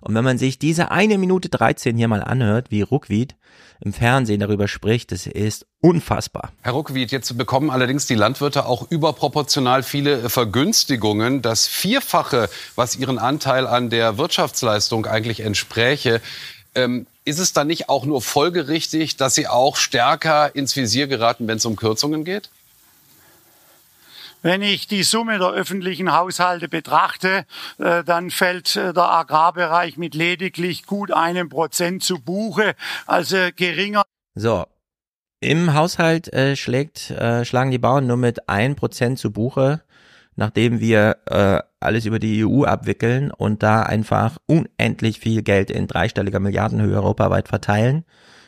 Und wenn man sich diese eine Minute 13 hier mal anhört, wie Ruckwied im Fernsehen darüber spricht, das ist unfassbar. Herr Ruckwied, jetzt bekommen allerdings die Landwirte auch überproportional viele Vergünstigungen. Das Vierfache, was ihren Anteil an der Wirtschaftsleistung eigentlich entspräche. Ähm, ist es dann nicht auch nur folgerichtig, dass sie auch stärker ins Visier geraten, wenn es um Kürzungen geht? Wenn ich die Summe der öffentlichen Haushalte betrachte, äh, dann fällt äh, der Agrarbereich mit lediglich gut einem Prozent zu Buche, also geringer. So. Im Haushalt äh, schlägt, äh, schlagen die Bauern nur mit ein Prozent zu Buche. nachdem wir äh, alles über die EU abwickeln und da einfach unendlich viel Geld in dreistelliger Milliardenhöhe europaweit verteilen,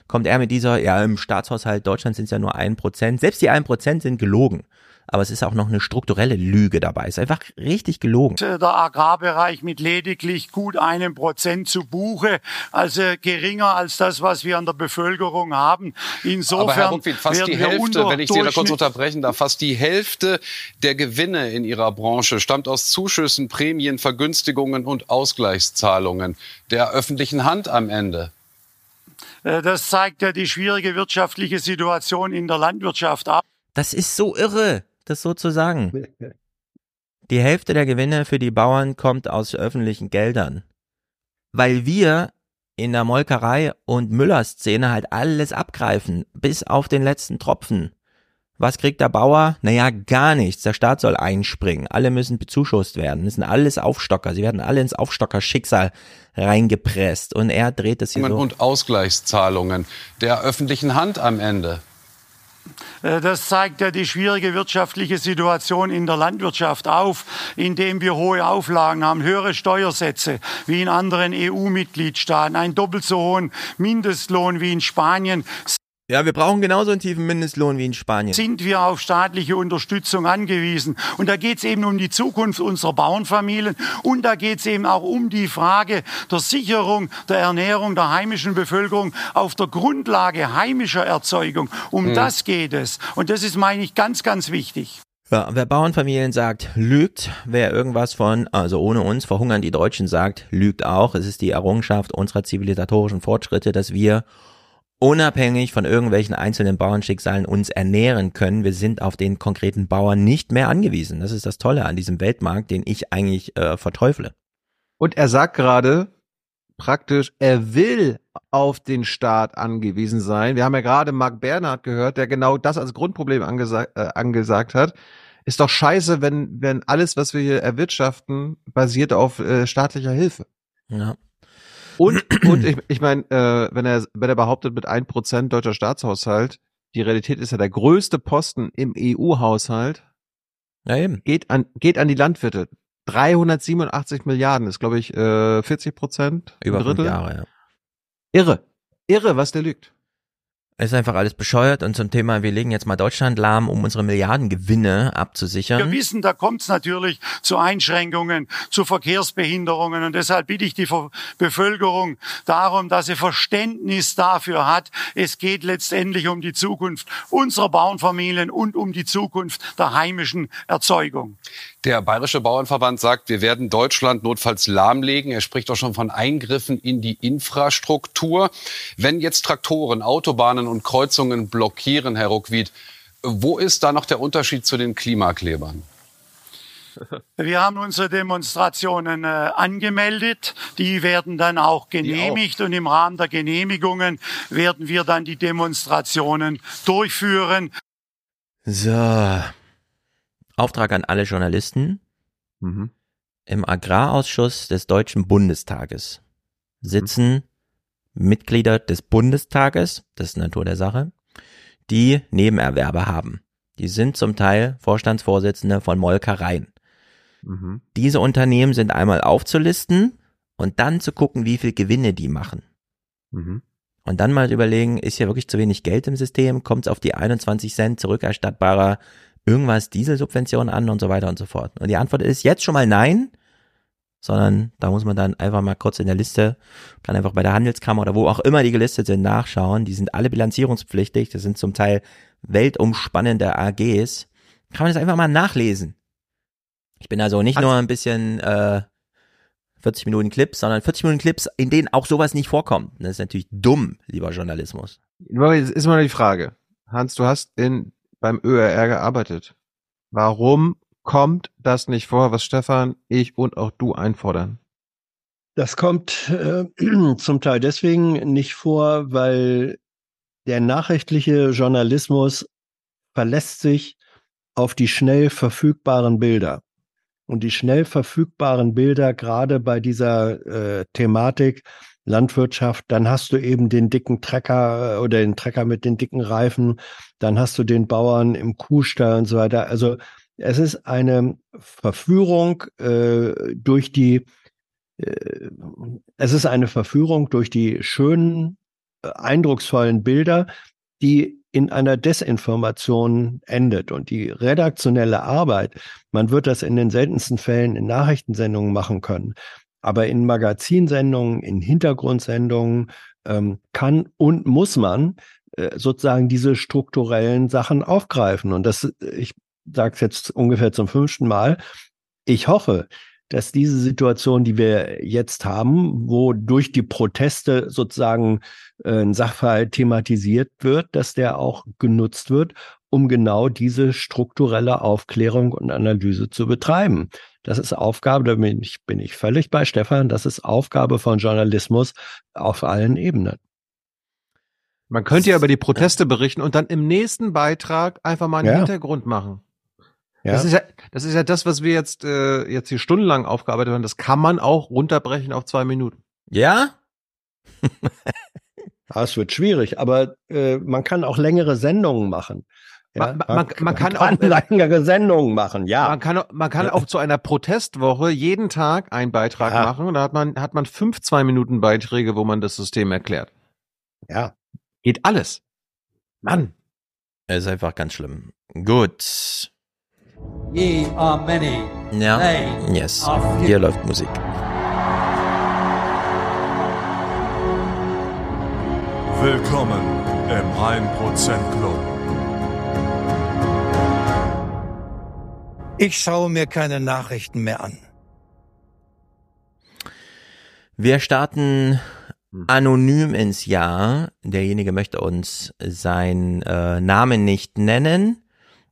kommt er mit dieser, ja, im Staatshaushalt Deutschlands sind es ja nur ein Prozent. Selbst die ein Prozent sind gelogen aber es ist auch noch eine strukturelle Lüge dabei. Es ist einfach richtig gelogen. Der Agrarbereich mit lediglich gut einem Prozent zu Buche, also geringer als das, was wir an der Bevölkerung haben. Insofern Aber Herr Ruckwied, fast die Hälfte, wenn ich Sie da kurz unterbrechen darf, fast die Hälfte der Gewinne in Ihrer Branche stammt aus Zuschüssen, Prämien, Vergünstigungen und Ausgleichszahlungen der öffentlichen Hand am Ende. Äh, das zeigt ja die schwierige wirtschaftliche Situation in der Landwirtschaft ab. Das ist so irre das so zu sagen. Die Hälfte der Gewinne für die Bauern kommt aus öffentlichen Geldern. Weil wir in der Molkerei und Müllerszene halt alles abgreifen, bis auf den letzten Tropfen. Was kriegt der Bauer? Naja, gar nichts. Der Staat soll einspringen. Alle müssen bezuschusst werden. Das sind alles Aufstocker. Sie werden alle ins Aufstocker-Schicksal reingepresst. Und er dreht das hier so. Und Ausgleichszahlungen der öffentlichen Hand am Ende. Äh, das zeigt ja die schwierige wirtschaftliche Situation in der Landwirtschaft auf, indem wir hohe Auflagen haben, höhere Steuersätze wie in anderen EU-Mitgliedstaaten, einen doppelt so hohen Mindestlohn wie in Spanien. Ja, wir brauchen genauso einen tiefen Mindestlohn wie in Spanien. Sind wir auf staatliche Unterstützung angewiesen? Und da geht es eben um die Zukunft unserer Bauernfamilien und da geht es eben auch um die Frage der Sicherung der Ernährung der heimischen Bevölkerung auf der Grundlage heimischer Erzeugung. Um mhm. das geht es. Und das ist, meine ich, ganz, ganz wichtig. Ja, wer Bauernfamilien sagt, lügt. Wer irgendwas von, also ohne uns verhungern die Deutschen sagt, lügt auch. Es ist die Errungenschaft unserer zivilisatorischen Fortschritte, dass wir unabhängig von irgendwelchen einzelnen Bauernschicksalen uns ernähren können. Wir sind auf den konkreten Bauern nicht mehr angewiesen. Das ist das Tolle an diesem Weltmarkt, den ich eigentlich äh, verteufle. Und er sagt gerade praktisch, er will auf den Staat angewiesen sein. Wir haben ja gerade Marc Bernhard gehört, der genau das als Grundproblem angesagt, äh, angesagt hat. Ist doch scheiße, wenn, wenn alles, was wir hier erwirtschaften, basiert auf äh, staatlicher Hilfe. Ja. Und, und ich, ich meine, äh, wenn er wenn er behauptet mit ein Prozent deutscher Staatshaushalt, die Realität ist ja der größte Posten im EU-Haushalt. Ja, eben. Geht an geht an die Landwirte. 387 Milliarden ist, glaube ich, äh, 40 Prozent. Über Drittel. fünf Jahre, ja. Irre. Irre, was der lügt. Ist einfach alles bescheuert und zum Thema, wir legen jetzt mal Deutschland lahm, um unsere Milliardengewinne abzusichern. Wir wissen, da kommt es natürlich zu Einschränkungen, zu Verkehrsbehinderungen und deshalb bitte ich die Bevölkerung darum, dass sie Verständnis dafür hat. Es geht letztendlich um die Zukunft unserer Bauernfamilien und um die Zukunft der heimischen Erzeugung. Der Bayerische Bauernverband sagt, wir werden Deutschland notfalls lahmlegen. Er spricht auch schon von Eingriffen in die Infrastruktur. Wenn jetzt Traktoren, Autobahnen und Kreuzungen blockieren, Herr Ruckwied, wo ist da noch der Unterschied zu den Klimaklebern? Wir haben unsere Demonstrationen äh, angemeldet. Die werden dann auch genehmigt auch. und im Rahmen der Genehmigungen werden wir dann die Demonstrationen durchführen. So, Auftrag an alle Journalisten. Mhm. Im Agrarausschuss des Deutschen Bundestages sitzen mhm. Mitglieder des Bundestages, das ist Natur der Sache, die Nebenerwerbe haben. Die sind zum Teil Vorstandsvorsitzende von Molkereien. Mhm. Diese Unternehmen sind einmal aufzulisten und dann zu gucken, wie viel Gewinne die machen. Mhm. Und dann mal überlegen, ist hier wirklich zu wenig Geld im System? Kommt es auf die 21 Cent zurückerstattbarer irgendwas Dieselsubventionen an und so weiter und so fort. Und die Antwort ist jetzt schon mal nein, sondern da muss man dann einfach mal kurz in der Liste, kann einfach bei der Handelskammer oder wo auch immer die gelistet sind, nachschauen. Die sind alle bilanzierungspflichtig, das sind zum Teil weltumspannende AGs. Kann man das einfach mal nachlesen. Ich bin also nicht nur ein bisschen äh, 40 Minuten Clips, sondern 40 Minuten Clips, in denen auch sowas nicht vorkommt. Das ist natürlich dumm, lieber Journalismus. Jetzt ist mal die Frage. Hans, du hast in beim ÖRR gearbeitet. Warum kommt das nicht vor, was Stefan, ich und auch du einfordern? Das kommt äh, zum Teil deswegen nicht vor, weil der nachrichtliche Journalismus verlässt sich auf die schnell verfügbaren Bilder. Und die schnell verfügbaren Bilder, gerade bei dieser äh, Thematik, Landwirtschaft, dann hast du eben den dicken Trecker äh, oder den Trecker mit den dicken Reifen, dann hast du den Bauern im Kuhstall und so weiter. Also es ist eine Verführung äh, durch die, äh, es ist eine Verführung durch die schönen, äh, eindrucksvollen Bilder, die in einer Desinformation endet. Und die redaktionelle Arbeit, man wird das in den seltensten Fällen in Nachrichtensendungen machen können, aber in Magazinsendungen, in Hintergrundsendungen ähm, kann und muss man äh, sozusagen diese strukturellen Sachen aufgreifen. Und das, ich sage es jetzt ungefähr zum fünften Mal, ich hoffe, dass diese Situation, die wir jetzt haben, wo durch die Proteste sozusagen äh, ein Sachverhalt thematisiert wird, dass der auch genutzt wird, um genau diese strukturelle Aufklärung und Analyse zu betreiben. Das ist Aufgabe, da bin ich, bin ich völlig bei Stefan, das ist Aufgabe von Journalismus auf allen Ebenen. Man könnte ja über die Proteste berichten und dann im nächsten Beitrag einfach mal einen ja. Hintergrund machen. Ja. Das ist ja, das ist ja das, was wir jetzt, äh, jetzt hier stundenlang aufgearbeitet haben. Das kann man auch runterbrechen auf zwei Minuten. Ja? ja es wird schwierig, aber äh, man kann auch längere Sendungen machen. Ja, man, man, man, kann, kann auch längere Sendungen machen, ja. Man kann, man kann auch zu einer Protestwoche jeden Tag einen Beitrag ja. machen. Da hat man, hat man fünf zwei Minuten Beiträge, wo man das System erklärt. Ja. Geht alles. Mann. Es ist einfach ganz schlimm. Gut. Ye are many. Ja, yes. Hier läuft Musik. Willkommen im 1% Club. Ich schaue mir keine Nachrichten mehr an. Wir starten anonym ins Jahr. Derjenige möchte uns seinen äh, Namen nicht nennen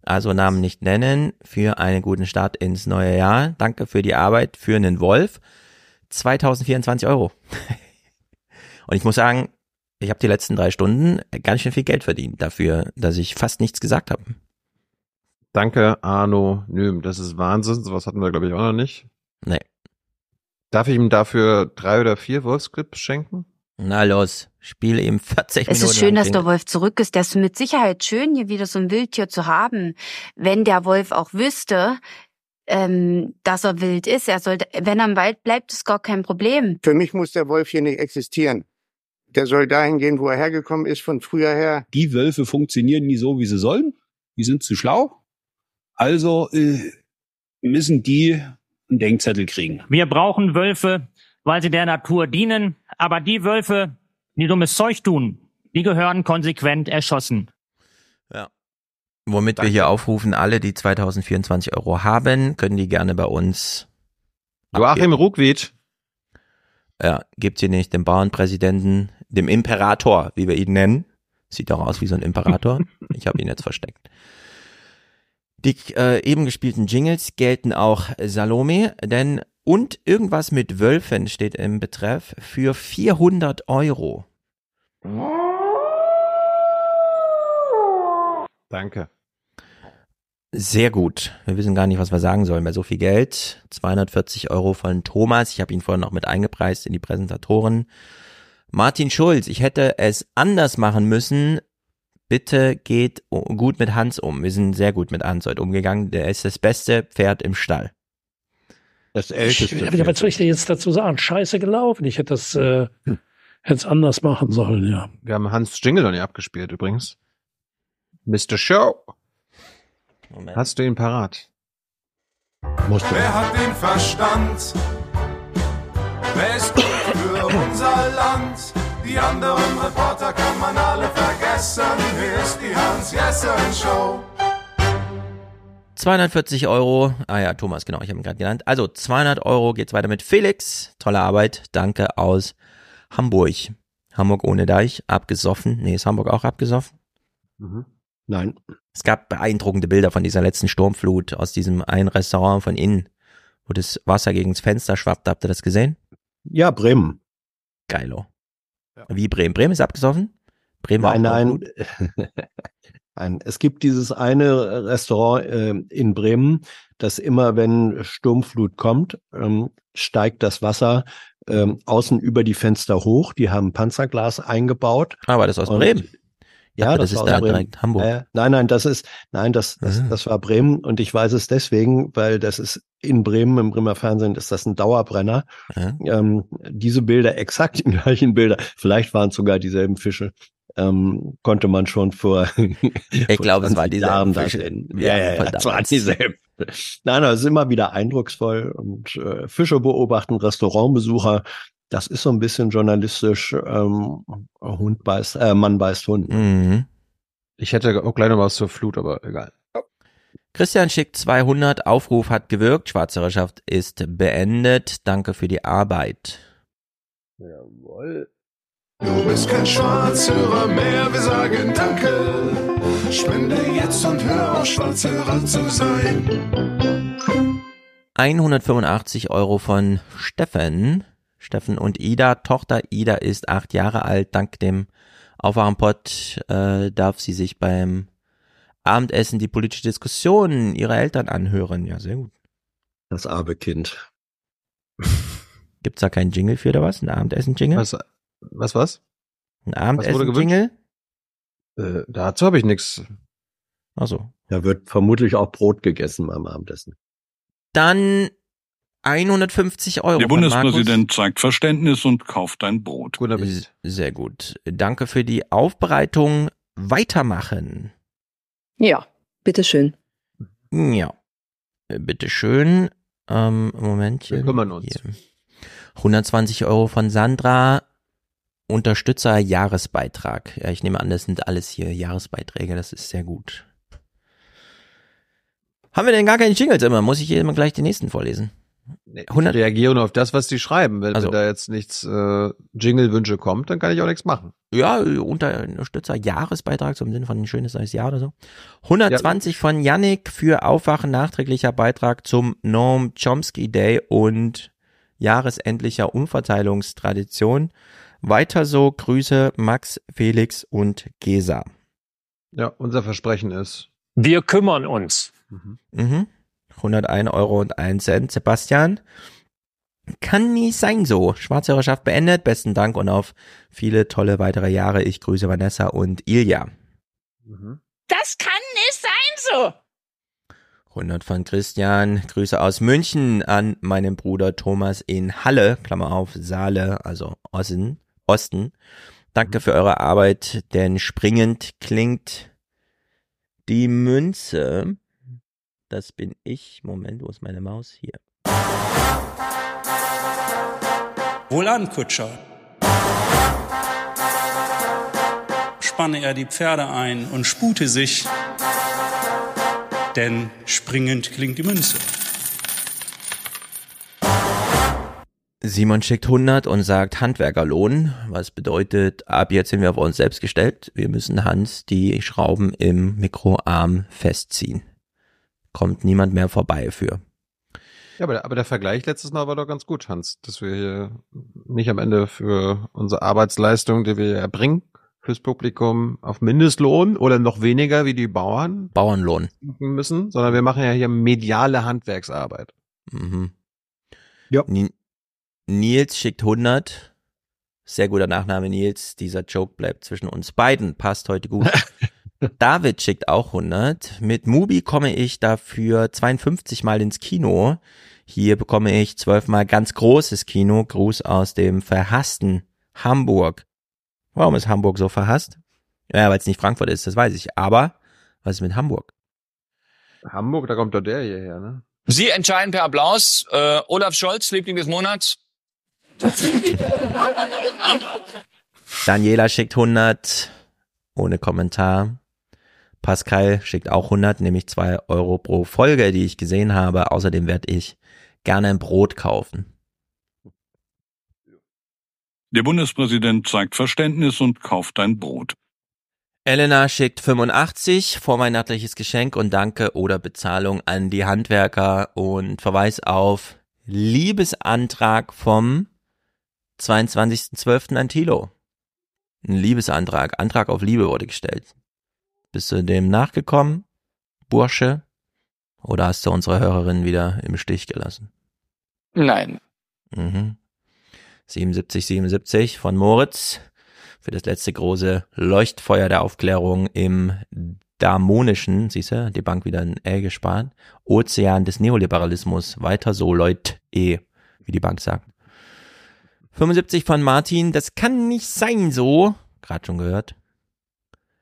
also Namen nicht nennen, für einen guten Start ins neue Jahr. Danke für die Arbeit für einen Wolf. 2024 Euro. Und ich muss sagen, ich habe die letzten drei Stunden ganz schön viel Geld verdient dafür, dass ich fast nichts gesagt habe. Danke, Arno Nüm. Das ist Wahnsinn. Sowas hatten wir, glaube ich, auch noch nicht. Nee. Darf ich ihm dafür drei oder vier Wolfscripts schenken? Na los, spiel ihm 40 es Minuten. Es ist schön, dass der Wolf zurück ist. Der ist mit Sicherheit schön, hier wieder so ein Wildtier zu haben. Wenn der Wolf auch wüsste, ähm, dass er wild ist, er sollte, wenn er im Wald bleibt, ist gar kein Problem. Für mich muss der Wolf hier nicht existieren. Der soll dahin gehen, wo er hergekommen ist, von früher her. Die Wölfe funktionieren nie so, wie sie sollen. Die sind zu schlau. Also äh, müssen die einen Denkzettel kriegen. Wir brauchen Wölfe, weil sie der Natur dienen. Aber die Wölfe, die dummes Zeug tun, die gehören konsequent erschossen. Ja. Womit Danke. wir hier aufrufen, alle, die 2024 Euro haben, können die gerne bei uns. Joachim Ruckwied. Ja, gibt sie nicht dem Bauernpräsidenten, dem Imperator, wie wir ihn nennen. Sieht doch aus wie so ein Imperator. ich habe ihn jetzt versteckt. Die äh, eben gespielten Jingles gelten auch Salome, denn und irgendwas mit Wölfen steht im Betreff für 400 Euro. Danke. Sehr gut. Wir wissen gar nicht, was wir sagen sollen bei so viel Geld. 240 Euro von Thomas. Ich habe ihn vorhin noch mit eingepreist in die Präsentatoren. Martin Schulz, ich hätte es anders machen müssen. Bitte geht gut mit Hans um. Wir sind sehr gut mit Hans heute umgegangen. Der ist das beste Pferd im Stall. Das älteste. Ich, was soll ich dir jetzt dazu sagen? Scheiße gelaufen. Ich hätte das äh, hätte anders machen sollen, ja. Wir haben Hans Jingle noch nicht abgespielt übrigens. Mr. Show. Moment. Hast du ihn parat? Musst du. Wer hat den Verstand? Wer ist gut für unser Land? Die anderen Reporter kann man alle vergessen. Hier ist die Hans-Jessen Show. 240 Euro. Ah ja, Thomas, genau, ich habe ihn gerade genannt. Also 200 Euro geht's weiter mit Felix. Tolle Arbeit. Danke aus Hamburg. Hamburg ohne Deich. Abgesoffen. Nee, ist Hamburg auch abgesoffen? Mhm. Nein. Es gab beeindruckende Bilder von dieser letzten Sturmflut aus diesem einen Restaurant von innen, wo das Wasser gegen das Fenster schwappt. Habt ihr das gesehen? Ja, Bremen. Geilo. Ja. Wie Bremen? Bremen ist abgesoffen? Bremen nein, nein. Ein, es gibt dieses eine Restaurant äh, in Bremen, das immer, wenn Sturmflut kommt, ähm, steigt das Wasser ähm, außen über die Fenster hoch. Die haben Panzerglas eingebaut. Aber das aus Bremen. Ja, das, das, ist da Bremen. direkt Hamburg. Äh, nein, nein, das ist, nein, das, das, Ah. das war Bremen und ich weiß es deswegen, weil das ist in Bremen, im Bremer Fernsehen ist das ein Dauerbrenner. Ähm, diese Bilder, exakt die gleichen Bilder, vielleicht waren es sogar dieselben Fische, ähm, konnte man schon vor, Ich glaube, es waren dieselben Jahren da sehen. Ja, Ja, ja, es waren dieselben. Nein, das ist immer wieder eindrucksvoll und äh, Fische beobachten, Restaurantbesucher, das ist so ein bisschen journalistisch, ähm, Hund beißt, äh, Mann beißt Hund. Mhm. Ich hätte auch gleich noch was zur Flut, aber egal. Christian schickt 200, Aufruf hat gewirkt, Schwarzhörerschaft ist beendet. Danke für die Arbeit. Jawohl. Du bist kein Schwarzhörer mehr, wir sagen Danke. Spende jetzt und hör auf, Schwarzhörer zu sein. 185 Euro von Steffen. Steffen und Ida. Tochter Ida ist acht Jahre alt. Dank dem Aufwachenpott äh, darf sie sich beim Abendessen die politische Diskussion ihrer Eltern anhören. Ja, sehr gut. Das arme Kind. Gibt's da keinen Jingle für oder was? Ein Abendessen-Jingle? Was, was, was? Ein Abendessen-Jingle? Äh, dazu habe ich nichts. Also. Da wird vermutlich auch Brot gegessen beim Abendessen. Dann 150 Euro. Der Bundespräsident zeigt Verständnis und kauft ein Brot. Guter Markus. Sehr gut. Danke für die Aufbereitung. Weitermachen. Ja, bitteschön. Ja. Bitteschön. Ähm, Momentchen. Wir kümmern uns. Hier. 120 Euro von Sandra. Unterstützer Jahresbeitrag. Ja, ich nehme an, das sind alles hier Jahresbeiträge. Das ist sehr gut. Haben wir denn gar keine Jingles immer? Muss ich hier immer gleich die nächsten vorlesen? Nee, ich 100 reagiere nur auf das, was die schreiben. Wenn, Also. da jetzt nichts äh, Jingle-Wünsche kommt, dann kann ich auch nichts machen. Ja, Unterstützer Jahresbeitrag zum Sinne von ein schönes neues Jahr oder so. 120 von Yannick für Aufwachen nachträglicher Beitrag zum Noam Chomsky Day und jahresendlicher Umverteilungstradition. Weiter so Grüße Max, Felix und Gesa. Ja, unser Versprechen ist. Wir kümmern uns. Mhm. 101 Euro und 1 Cent. Sebastian. Kann nie sein so. Schwarzhörerschaft beendet. Besten Dank und auf viele tolle weitere Jahre. Ich grüße Vanessa und Ilja. Das kann nicht sein so. 100 von Christian. Grüße aus München an meinen Bruder Thomas in Halle, Klammer auf, Saale, also Osten. Osten. Danke für eure Arbeit, denn springend klingt die Münze. Das bin ich. Moment, wo ist meine Maus? Hier. Wohlan, Kutscher. Spanne er die Pferde ein und spute sich, denn springend klingt die Münze. Simon schickt 100 und sagt Handwerkerlohn, was bedeutet, ab jetzt sind wir auf uns selbst gestellt. Wir müssen Hans die Schrauben im Mikroarm festziehen. Kommt niemand mehr vorbei für. Ja, aber der, aber der Vergleich letztes Mal war doch ganz gut, Hans, dass wir hier nicht am Ende für unsere Arbeitsleistung, die wir hier erbringen, fürs Publikum auf Mindestlohn oder noch weniger wie die Bauern Bauernlohn müssen, sondern wir machen ja hier mediale Handwerksarbeit. Mhm. Ja. Ni- Nils schickt 100. Sehr guter Nachname Nils. Dieser Joke bleibt zwischen uns beiden. Passt heute gut. David schickt auch 100. Mit Mubi komme ich dafür 52 Mal ins Kino. Hier bekomme ich 12 Mal ganz großes Kino. Gruß aus dem verhassten Hamburg. Warum ist Hamburg so verhasst? Ja, weil es nicht Frankfurt ist, das weiß ich. Aber was ist mit Hamburg? Hamburg, da kommt doch der hierher, ne? Sie entscheiden per Applaus. Äh, Olaf Scholz, Liebling des Monats. Daniela schickt 100 ohne Kommentar. Pascal schickt auch 100, nämlich 2 Euro pro Folge, die ich gesehen habe. Außerdem werde ich gerne ein Brot kaufen. Der Bundespräsident zeigt Verständnis und kauft ein Brot. Elena schickt 85, vorweihnachtliches Geschenk und Danke oder Bezahlung an die Handwerker und Verweis auf Liebesantrag vom 22.12. an Thilo. Ein Liebesantrag, Antrag auf Liebe wurde gestellt. Bist du dem nachgekommen, Bursche? Oder hast du unsere Hörerin wieder im Stich gelassen? Nein. Mhm. 77, 77 von Moritz. für das letzte große Leuchtfeuer der Aufklärung im damonischen, siehst du, die Bank wieder ein Ä gespart, Ozean des Neoliberalismus, weiter so, Leut E, wie die Bank sagt. 75 von Martin, das kann nicht sein so, gerade schon gehört.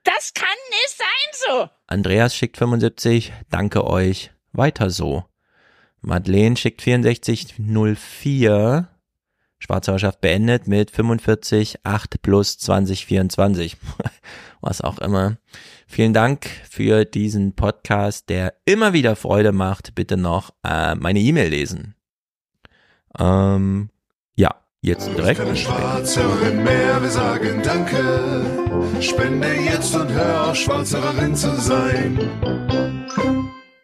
Das kann nicht sein so. Andreas schickt 75, danke euch, weiter so. Madeleine schickt 6404, Schwarzhörerschaft beendet mit 45, 8 plus 2024. Was auch immer. Vielen Dank für diesen Podcast, der immer wieder Freude macht. Bitte noch äh, meine E-Mail lesen. Ähm, jetzt direkt. Keine Schwarzhörerin mehr, wir sagen Danke. Spende jetzt und hör auf, Schwarzhörerin zu sein.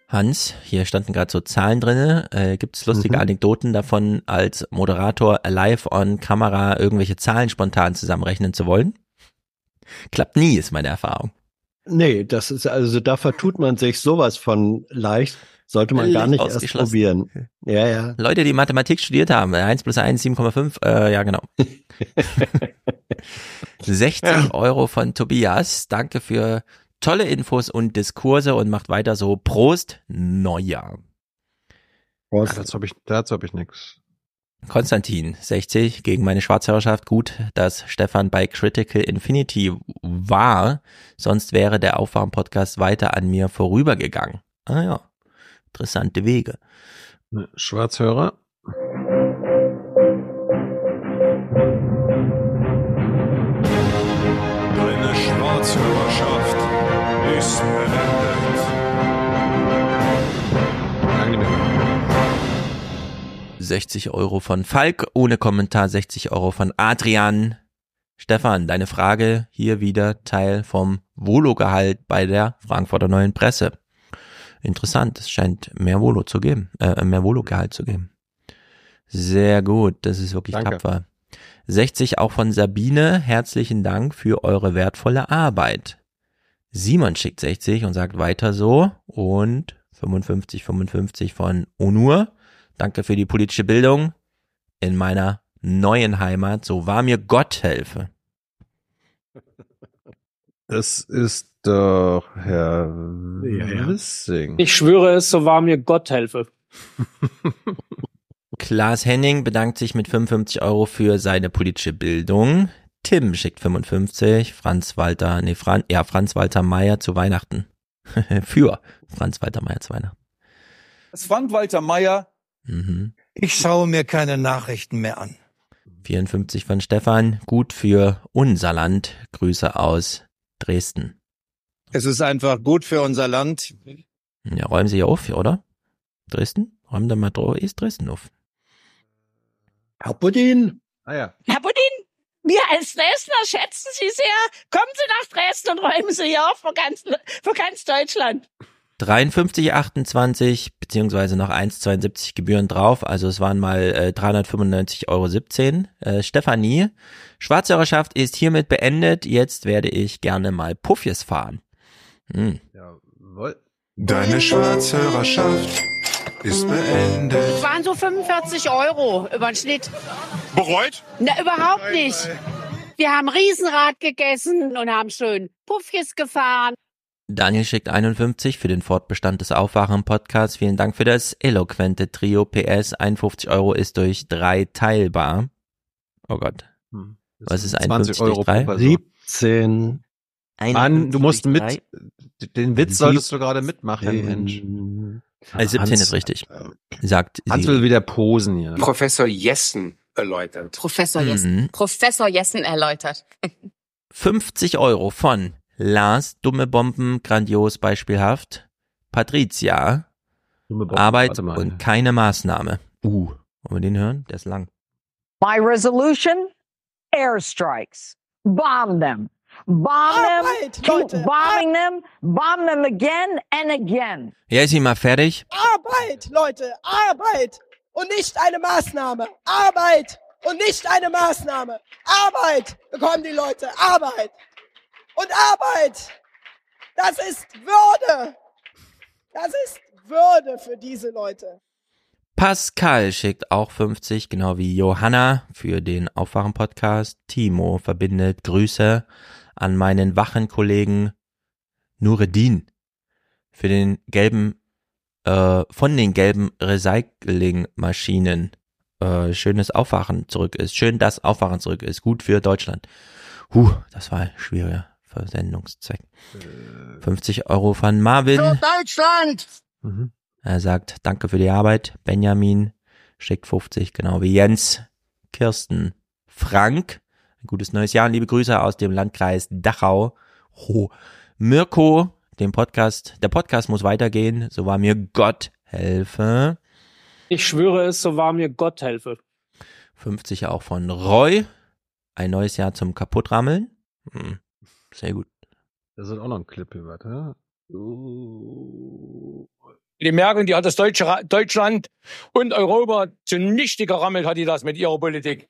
Hans, hier standen gerade so Zahlen drinne. Äh, Gibt es lustige mhm. Anekdoten davon, als Moderator live on Kamera irgendwelche Zahlen spontan zusammenrechnen zu wollen? Klappt nie, ist meine Erfahrung. Nee, das ist also da vertut man sich sowas von leicht. Sollte man gar nicht erst probieren. Ja, ja. Leute, die Mathematik studiert haben, 1 plus 1, 7,5, äh, ja genau. 60 Euro von Tobias, danke für tolle Infos und Diskurse und macht weiter so. Prost, Neujahr. Prost. Ja, dazu habe ich, dazu hab ich nix. Konstantin, 60 gegen meine Schwarzhörerschaft. Gut, dass Stefan bei Critical Infinity war, sonst wäre der Aufwärm-Podcast weiter an mir vorübergegangen. Ah ja, interessante Wege. Schwarzhörer. Deine Schwarzhörerschaft ist beendet. Angenehm. 60 Euro von Falk, ohne Kommentar 60 Euro von Adrian. Stefan, deine Frage hier wieder Teil vom Volo-Gehalt bei der Frankfurter Neuen Presse. Interessant, es scheint mehr Volo zu geben, äh, mehr Volo-Gehalt zu geben. Sehr gut, das ist wirklich Danke. tapfer. 60 auch von Sabine, herzlichen Dank für eure wertvolle Arbeit. Simon schickt 60 und sagt weiter so und 55, 55 von Onur. Danke für die politische Bildung in meiner neuen Heimat. So wahr mir Gott helfe. Das ist doch Herr Ja, ja. Wissing. Ich schwöre es, so wahr mir Gott helfe. Klaas Henning bedankt sich mit 55 Euro für seine politische Bildung. Tim schickt 55. Franz Walter, nee, Fran, ja, Franz Walter Meyer zu Weihnachten. für Franz Walter Meyer zu Weihnachten. Das Frank-Walter Meyer. Mhm. Ich schaue mir keine Nachrichten mehr an. 54 von Stefan. Gut für unser Land. Grüße aus Dresden. Es ist einfach gut für unser Land. Ja, räumen Sie auf, oder? Dresden? Räumen da mal Dro ist Dresden auf. Herr Puddin. Ah ja. Herr Budin, wir als Dresdner schätzen Sie sehr. Kommen Sie nach Dresden und räumen Sie hier auf für ganz, für ganz Deutschland. 53, 28 beziehungsweise noch 1,72 Gebühren drauf. Also es waren mal äh, 395,17 Euro. Äh, Stefanie, Schwarzhörerschaft ist hiermit beendet. Jetzt werde ich gerne mal Puffjes fahren. Hm. Jawohl. Deine Schwarzhörerschaft ist beendet. Es waren so 45 Euro über den Schnitt. Bereut? Na, überhaupt nicht. Wir haben Riesenrad gegessen und haben schön Puffjes gefahren. Daniel schickt 51 für den Fortbestand des Aufwachen-Podcasts. Vielen Dank für das eloquente Trio PS. 51 Euro ist durch drei teilbar. Oh Gott. Hm. Was ist 20 51 Euro durch drei? pro Person. 17. Mann, du musst mit, drei. den Witz solltest du gerade mitmachen, Mensch. Also 17 Hans- ist richtig. Sagt Hans sie. will wieder posen hier. Professor Jessen erläutert. Professor Jessen. Mhm. Professor Jessen erläutert. 50 Euro von Lars, dumme Bomben, grandios, beispielhaft. Patricia, Bomben, Arbeit und keine Maßnahme. Uh, wollen wir den hören? Der ist lang. My resolution airstrikes. Bomb them. Bomb Arbeit, them. Keep Leute, bombing them. Bomb them again and again. Ja, ist sie mal fertig? Arbeit, Leute, Arbeit und nicht eine Maßnahme. Arbeit und nicht eine Maßnahme. Arbeit bekommen die Leute. Arbeit. Und Arbeit, das ist Würde. Das ist Würde für diese Leute. Pascal schickt auch 50, genau wie Johanna für den Aufwachen-Podcast. Timo verbindet Grüße an meinen wachen Kollegen Nureddin für den gelben, äh, von den gelben Recycling-Maschinen. Äh, schönes Aufwachen zurück ist. Schön, dass Aufwachen zurück ist. Gut für Deutschland. Huh, das war ein schwieriger Versendungszweck. 50 Euro von Marvin. Deutschland! Mhm. Er sagt, danke für die Arbeit. Benjamin schickt 50, genau wie Jens. Kirsten. Frank. Ein gutes neues Jahr und liebe Grüße aus dem Landkreis Dachau. Oh. Mirko, dem Podcast, der Podcast muss weitergehen, so war mir Gott helfe. Ich schwöre es, so wahr mir Gott helfe. 50 auch von Roy. Ein neues Jahr zum Kaputtrammeln. Hm, sehr gut. Das ist auch noch ein Clip hier, warte. Die merken, die hat das Deutsche, Deutschland und Europa zunichte gerammelt, hat die das mit ihrer Politik.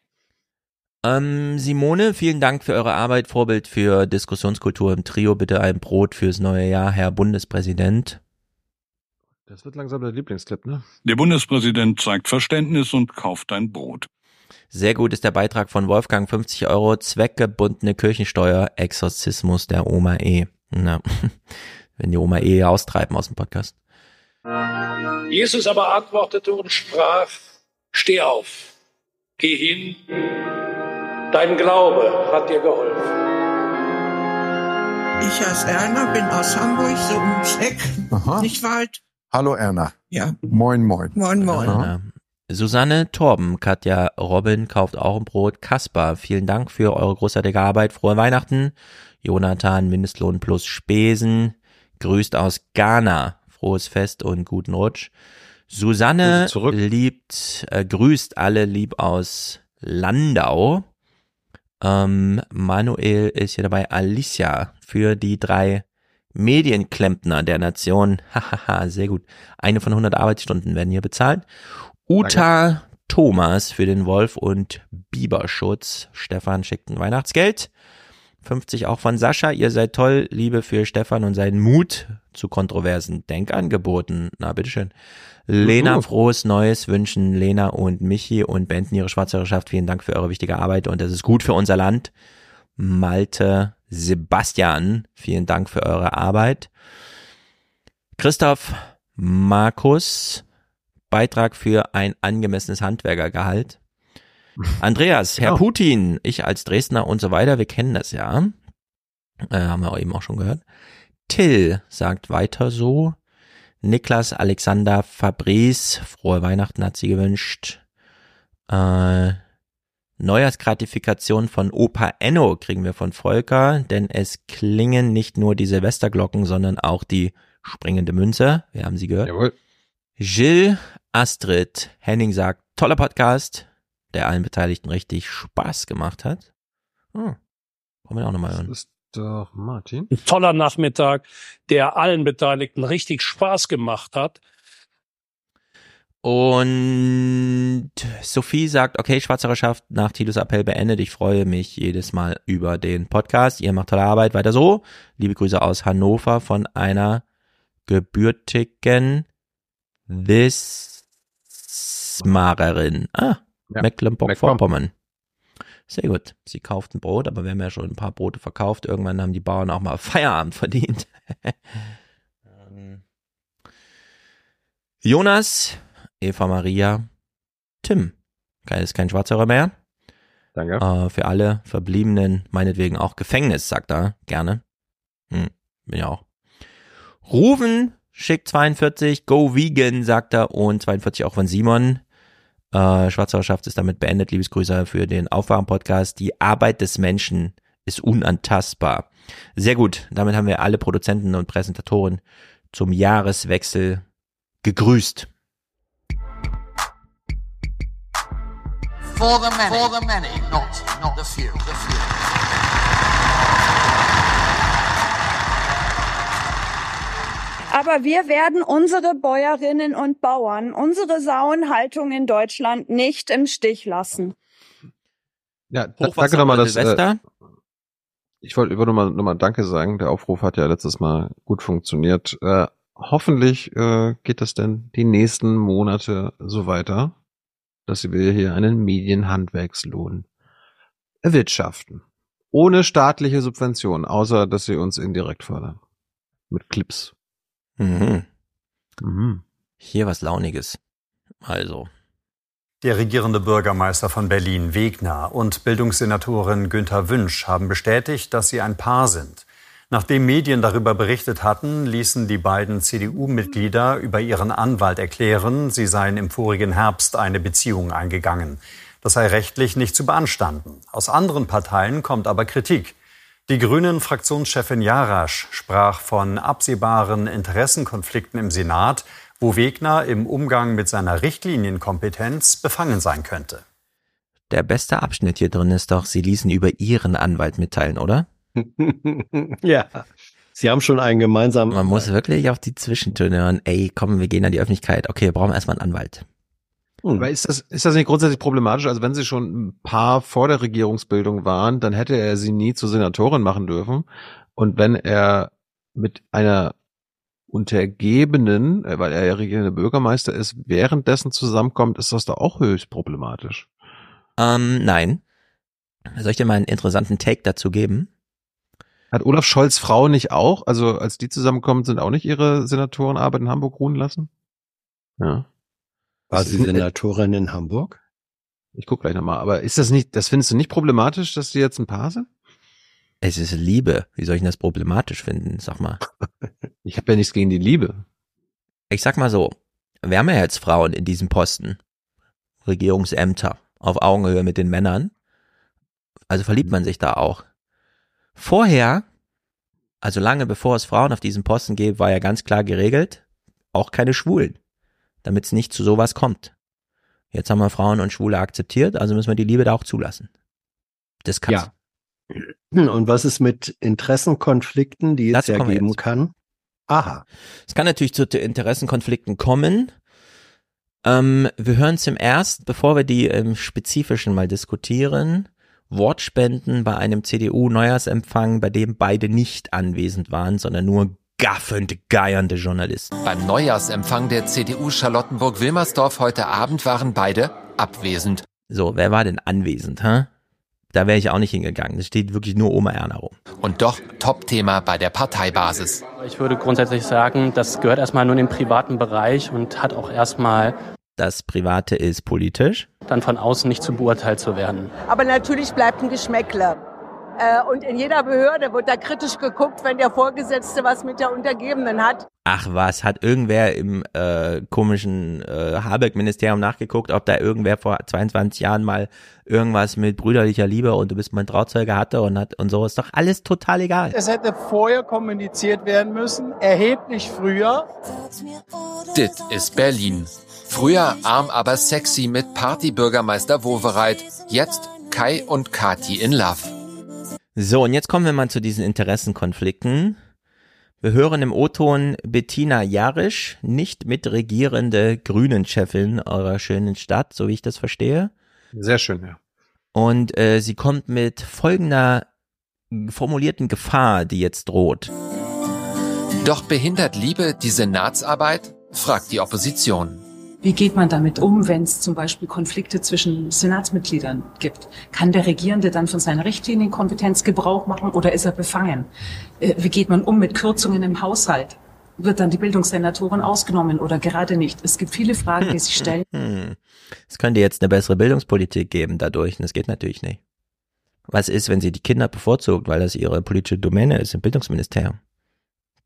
Ähm, Simone, vielen Dank für eure Arbeit. Vorbild für Diskussionskultur im Trio. Bitte ein Brot fürs neue Jahr, Herr Bundespräsident. Das wird langsam der Lieblingsclip, ne? Der Bundespräsident zeigt Verständnis und kauft ein Brot. Sehr gut ist der Beitrag von Wolfgang, 50 Euro, zweckgebundene Kirchensteuer, Exorzismus der Oma E. Na, wenn die Oma E austreiben aus dem Podcast. Jesus aber antwortete und sprach, steh auf, geh hin, dein Glaube hat dir geholfen. Ich heiße Erna, bin aus Hamburg, so ums Eck, Aha. nicht weit. Hallo Erna. Ja. Moin, moin. Moin, moin. Äh, Susanne, Torben, Katja, Robin kauft auch ein Brot. Kaspar, vielen Dank für eure großartige Arbeit. Frohe Weihnachten. Jonathan, Mindestlohn plus Spesen. Grüßt aus Ghana. Frohes Fest und guten Rutsch. Susanne liebt, äh, grüßt alle lieb aus Landau. Ähm, Manuel ist hier dabei. Alicia für die drei Medienklempner der Nation. Hahaha, sehr gut. Eine von 100 Arbeitsstunden werden hier bezahlt. Uta Thomas für den Wolf und Biberschutz. Stefan schickt ein Weihnachtsgeld. 50 auch von Sascha. Ihr seid toll. Liebe für Stefan und seinen Mut zu kontroversen Denkangeboten. Na, bitteschön. Lena, Mhm. frohes Neues wünschen Lena und Michi und Benten ihre Schwarzhörerschaft. Vielen Dank für eure wichtige Arbeit und das ist gut für unser Land. Malte, Sebastian, vielen Dank für eure Arbeit. Christoph, Markus, Beitrag für ein angemessenes Handwerkergehalt. Andreas, Herr Putin, ich als Dresdner und so weiter, wir kennen das ja. Äh, haben wir auch eben auch schon gehört. Till sagt weiter so. Niklas Alexander Fabrice, frohe Weihnachten hat sie gewünscht. Äh, Neujahrsgratifikation von Opa Enno kriegen wir von Volker, denn es klingen nicht nur die Silvesterglocken, sondern auch die springende Münze. Wir haben sie gehört. Jawohl. Jill Astrid Henning sagt, toller Podcast, der allen Beteiligten richtig Spaß gemacht hat. Hm. Wollen wir auch nochmal hören. Das ist doch Martin. Ein toller Nachmittag, der allen Beteiligten richtig Spaß gemacht hat. Und Sophie sagt, okay, Schwarzhörerschaft, nach Tilos Appell beendet. Ich freue mich jedes Mal über den Podcast. Ihr macht tolle Arbeit, weiter so. Liebe Grüße aus Hannover von einer gebürtigen Wismarerin. Ah, Ja, Mecklenburg-Vorpommern. Sehr gut. Sie kauft ein Brot, aber wir haben ja schon ein paar Brote verkauft. Irgendwann haben die Bauern auch mal Feierabend verdient. Ähm, Jonas, Eva Maria, Tim. Geil, ist kein Schwarzhörer mehr. Danke. Äh, für alle Verbliebenen, meinetwegen auch Gefängnis, sagt er gerne. Hm, bin ja auch. Rufen schickt 42, Go Vegan, sagt er, und 42 auch von Simon. Äh, Schwarzhörerschaft ist damit beendet. Liebesgrüße für den Aufwachen-Podcast. Die Arbeit des Menschen ist unantastbar. Sehr gut. Damit haben wir alle Produzenten und Präsentatoren zum Jahreswechsel gegrüßt. For the many, for the many, not, not the few. The few. Aber wir werden unsere Bäuerinnen und Bauern, unsere Sauenhaltung in Deutschland nicht im Stich lassen. Ja, danke nochmal, dass, äh, ich wollte über nochmal, nochmal Danke sagen. Der Aufruf hat ja letztes Mal gut funktioniert. Äh, hoffentlich äh, geht das dann die nächsten Monate so weiter, dass wir hier einen Medienhandwerkslohn erwirtschaften. Ohne staatliche Subvention, außer dass sie uns indirekt fördern. Mit Clips. Mhm. Mhm. Hier was Launiges. Also. Der regierende Bürgermeister von Berlin, Wegner, und Bildungssenatorin Günther Wünsch haben bestätigt, dass sie ein Paar sind. Nachdem Medien darüber berichtet hatten, ließen die beiden CDU-Mitglieder über ihren Anwalt erklären, sie seien im vorigen Herbst eine Beziehung eingegangen. Das sei rechtlich nicht zu beanstanden. Aus anderen Parteien kommt aber Kritik. Die grünen Fraktionschefin Jarasch sprach von absehbaren Interessenkonflikten im Senat, wo Wegner im Umgang mit seiner Richtlinienkompetenz befangen sein könnte. Der beste Abschnitt hier drin ist doch, Sie ließen über Ihren Anwalt mitteilen, oder? ja. Sie haben schon einen gemeinsamen. Man muss wirklich auf die Zwischentöne hören. Ey, komm, wir gehen an die Öffentlichkeit. Okay, wir brauchen erstmal einen Anwalt. Hm. Aber ist das, ist das nicht grundsätzlich problematisch? Also wenn sie schon ein paar vor der Regierungsbildung waren, dann hätte er sie nie zur Senatorin machen dürfen. Und wenn er mit einer Untergebenen, äh, weil er ja regierender Bürgermeister ist, währenddessen zusammenkommt, ist das da auch höchst problematisch. Ähm, nein. Soll ich dir mal einen interessanten Take dazu geben? Hat Olaf Scholz Frau nicht auch? Also als die zusammenkommen, sind auch nicht ihre Senatorenarbeit in Hamburg ruhen lassen? Ja. War sie Senatorin in Hamburg? Ich guck gleich nochmal. Aber ist das nicht, das findest du nicht problematisch, dass die jetzt ein Paar sind? Es ist Liebe. Wie soll ich denn das problematisch finden? Sag mal. ich habe ja nichts gegen die Liebe. Ich sag mal so. Wir haben ja jetzt Frauen in diesem Posten. Regierungsämter. Auf Augenhöhe mit den Männern. Also verliebt man sich da auch. Vorher, also lange bevor es Frauen auf diesem Posten gibt, war ja ganz klar geregelt, auch keine Schwulen, damit es nicht zu sowas kommt. Jetzt haben wir Frauen und Schwule akzeptiert, also müssen wir die Liebe da auch zulassen. Das kann's. Ja. Und was ist mit Interessenkonflikten, die es ja geben jetzt. kann? Aha. Es kann natürlich zu Interessenkonflikten kommen. Ähm, wir hören zum erst, bevor wir die im Spezifischen mal diskutieren, Wortspenden bei einem CDU-Neujahrsempfang, bei dem beide nicht anwesend waren, sondern nur gaffend geiernde Journalisten. Beim Neujahrsempfang der CDU Charlottenburg-Wilmersdorf heute Abend waren beide abwesend. So, wer war denn anwesend, hä? Da wäre ich auch nicht hingegangen. Es steht wirklich nur Oma Erna rum. Und doch Top-Thema bei der Parteibasis. Ich würde grundsätzlich sagen, das gehört erstmal nur in den privaten Bereich und hat auch erstmal Das Private ist politisch. dann von außen nicht zu beurteilt zu werden. Aber natürlich bleibt ein Geschmäckler. Äh, Und in jeder Behörde wird da kritisch geguckt, wenn der Vorgesetzte was mit der Untergebenen hat. Ach was, hat irgendwer im äh, komischen äh, Habeck-Ministerium nachgeguckt, ob da irgendwer vor 22 Jahren mal irgendwas mit brüderlicher Liebe und du bist mein Trauzeuge hatte und hat und so ist doch alles total egal. Es hätte vorher kommuniziert werden müssen, erheblich früher. Dit ist Berlin. Früher arm, aber sexy mit Partybürgermeister Wowereit. Jetzt Kai und Kati in Love. So, und jetzt kommen wir mal zu diesen Interessenkonflikten. Wir hören im O-Ton Bettina Jarisch, nicht mitregierende Grünen-Chefin eurer schönen Stadt, so wie ich das verstehe. Sehr schön, ja. Und äh, sie kommt mit folgender formulierten Gefahr, die jetzt droht. Doch behindert Liebe die Senatsarbeit? fragt die Opposition. Wie geht man damit um, wenn es zum Beispiel Konflikte zwischen Senatsmitgliedern gibt? Kann der Regierende dann von seiner Richtlinienkompetenz Gebrauch machen oder ist er befangen? Äh, Wie geht man um mit Kürzungen im Haushalt? Wird dann die Bildungssenatorin ausgenommen oder gerade nicht? Es gibt viele Fragen, die sich stellen. Hm. Es könnte jetzt eine bessere Bildungspolitik geben dadurch, und das geht natürlich nicht. Was ist, wenn sie die Kinder bevorzugt, weil das ihre politische Domäne ist im Bildungsministerium?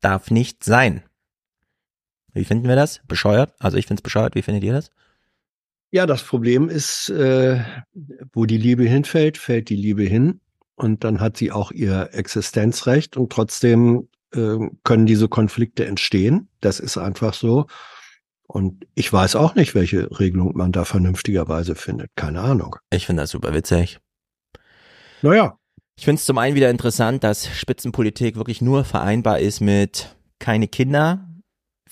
Darf nicht sein. Wie finden wir das? Bescheuert? Also ich finde es bescheuert. Wie findet ihr das? Ja, das Problem ist, äh, wo die Liebe hinfällt, fällt die Liebe hin. Und dann hat sie auch ihr Existenzrecht und trotzdem äh, können diese Konflikte entstehen. Das ist einfach so. Und ich weiß auch nicht, welche Regelung man da vernünftigerweise findet. Keine Ahnung. Ich finde das super witzig. Naja. Ich finde es zum einen wieder interessant, dass Spitzenpolitik wirklich nur vereinbar ist mit keine Kinder,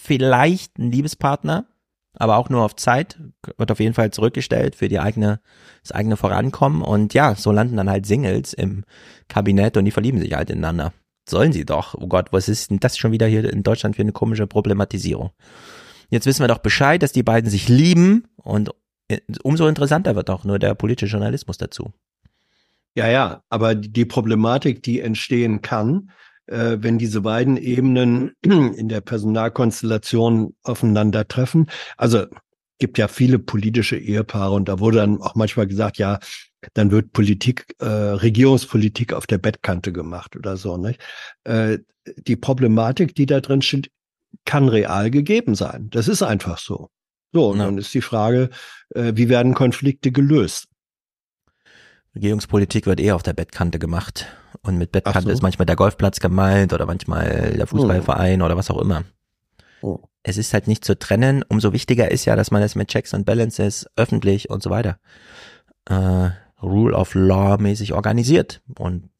vielleicht ein Liebespartner, aber auch nur auf Zeit, wird auf jeden Fall zurückgestellt für die eigene, das eigene Vorankommen. Und ja, so landen dann halt Singles im Kabinett und die verlieben sich halt ineinander. Sollen sie doch. Oh Gott, was ist denn das schon wieder hier in Deutschland für eine komische Problematisierung? Jetzt wissen wir doch Bescheid, dass die beiden sich lieben und äh, umso interessanter wird auch nur der politische Journalismus dazu. Ja, ja, aber die Problematik, die entstehen kann, äh, wenn diese beiden Ebenen in der Personalkonstellation aufeinandertreffen. Also gibt ja viele politische Ehepaare und da wurde dann auch manchmal gesagt, ja, dann wird Politik, äh, Regierungspolitik auf der Bettkante gemacht oder so. Nicht? Äh, die Problematik, die da drin steht, kann real gegeben sein. Das ist einfach so. So, und ja. dann ist die Frage, äh, wie werden Konflikte gelöst? Regierungspolitik wird eher auf der Bettkante gemacht. Und mit Bettkante so. ist manchmal der Golfplatz gemeint oder manchmal der Fußballverein oh. oder was auch immer. Oh. Es ist halt nicht zu trennen. Umso wichtiger ist ja, dass man es mit Checks and Balances öffentlich und so weiter äh, Rule of Law mäßig organisiert. Und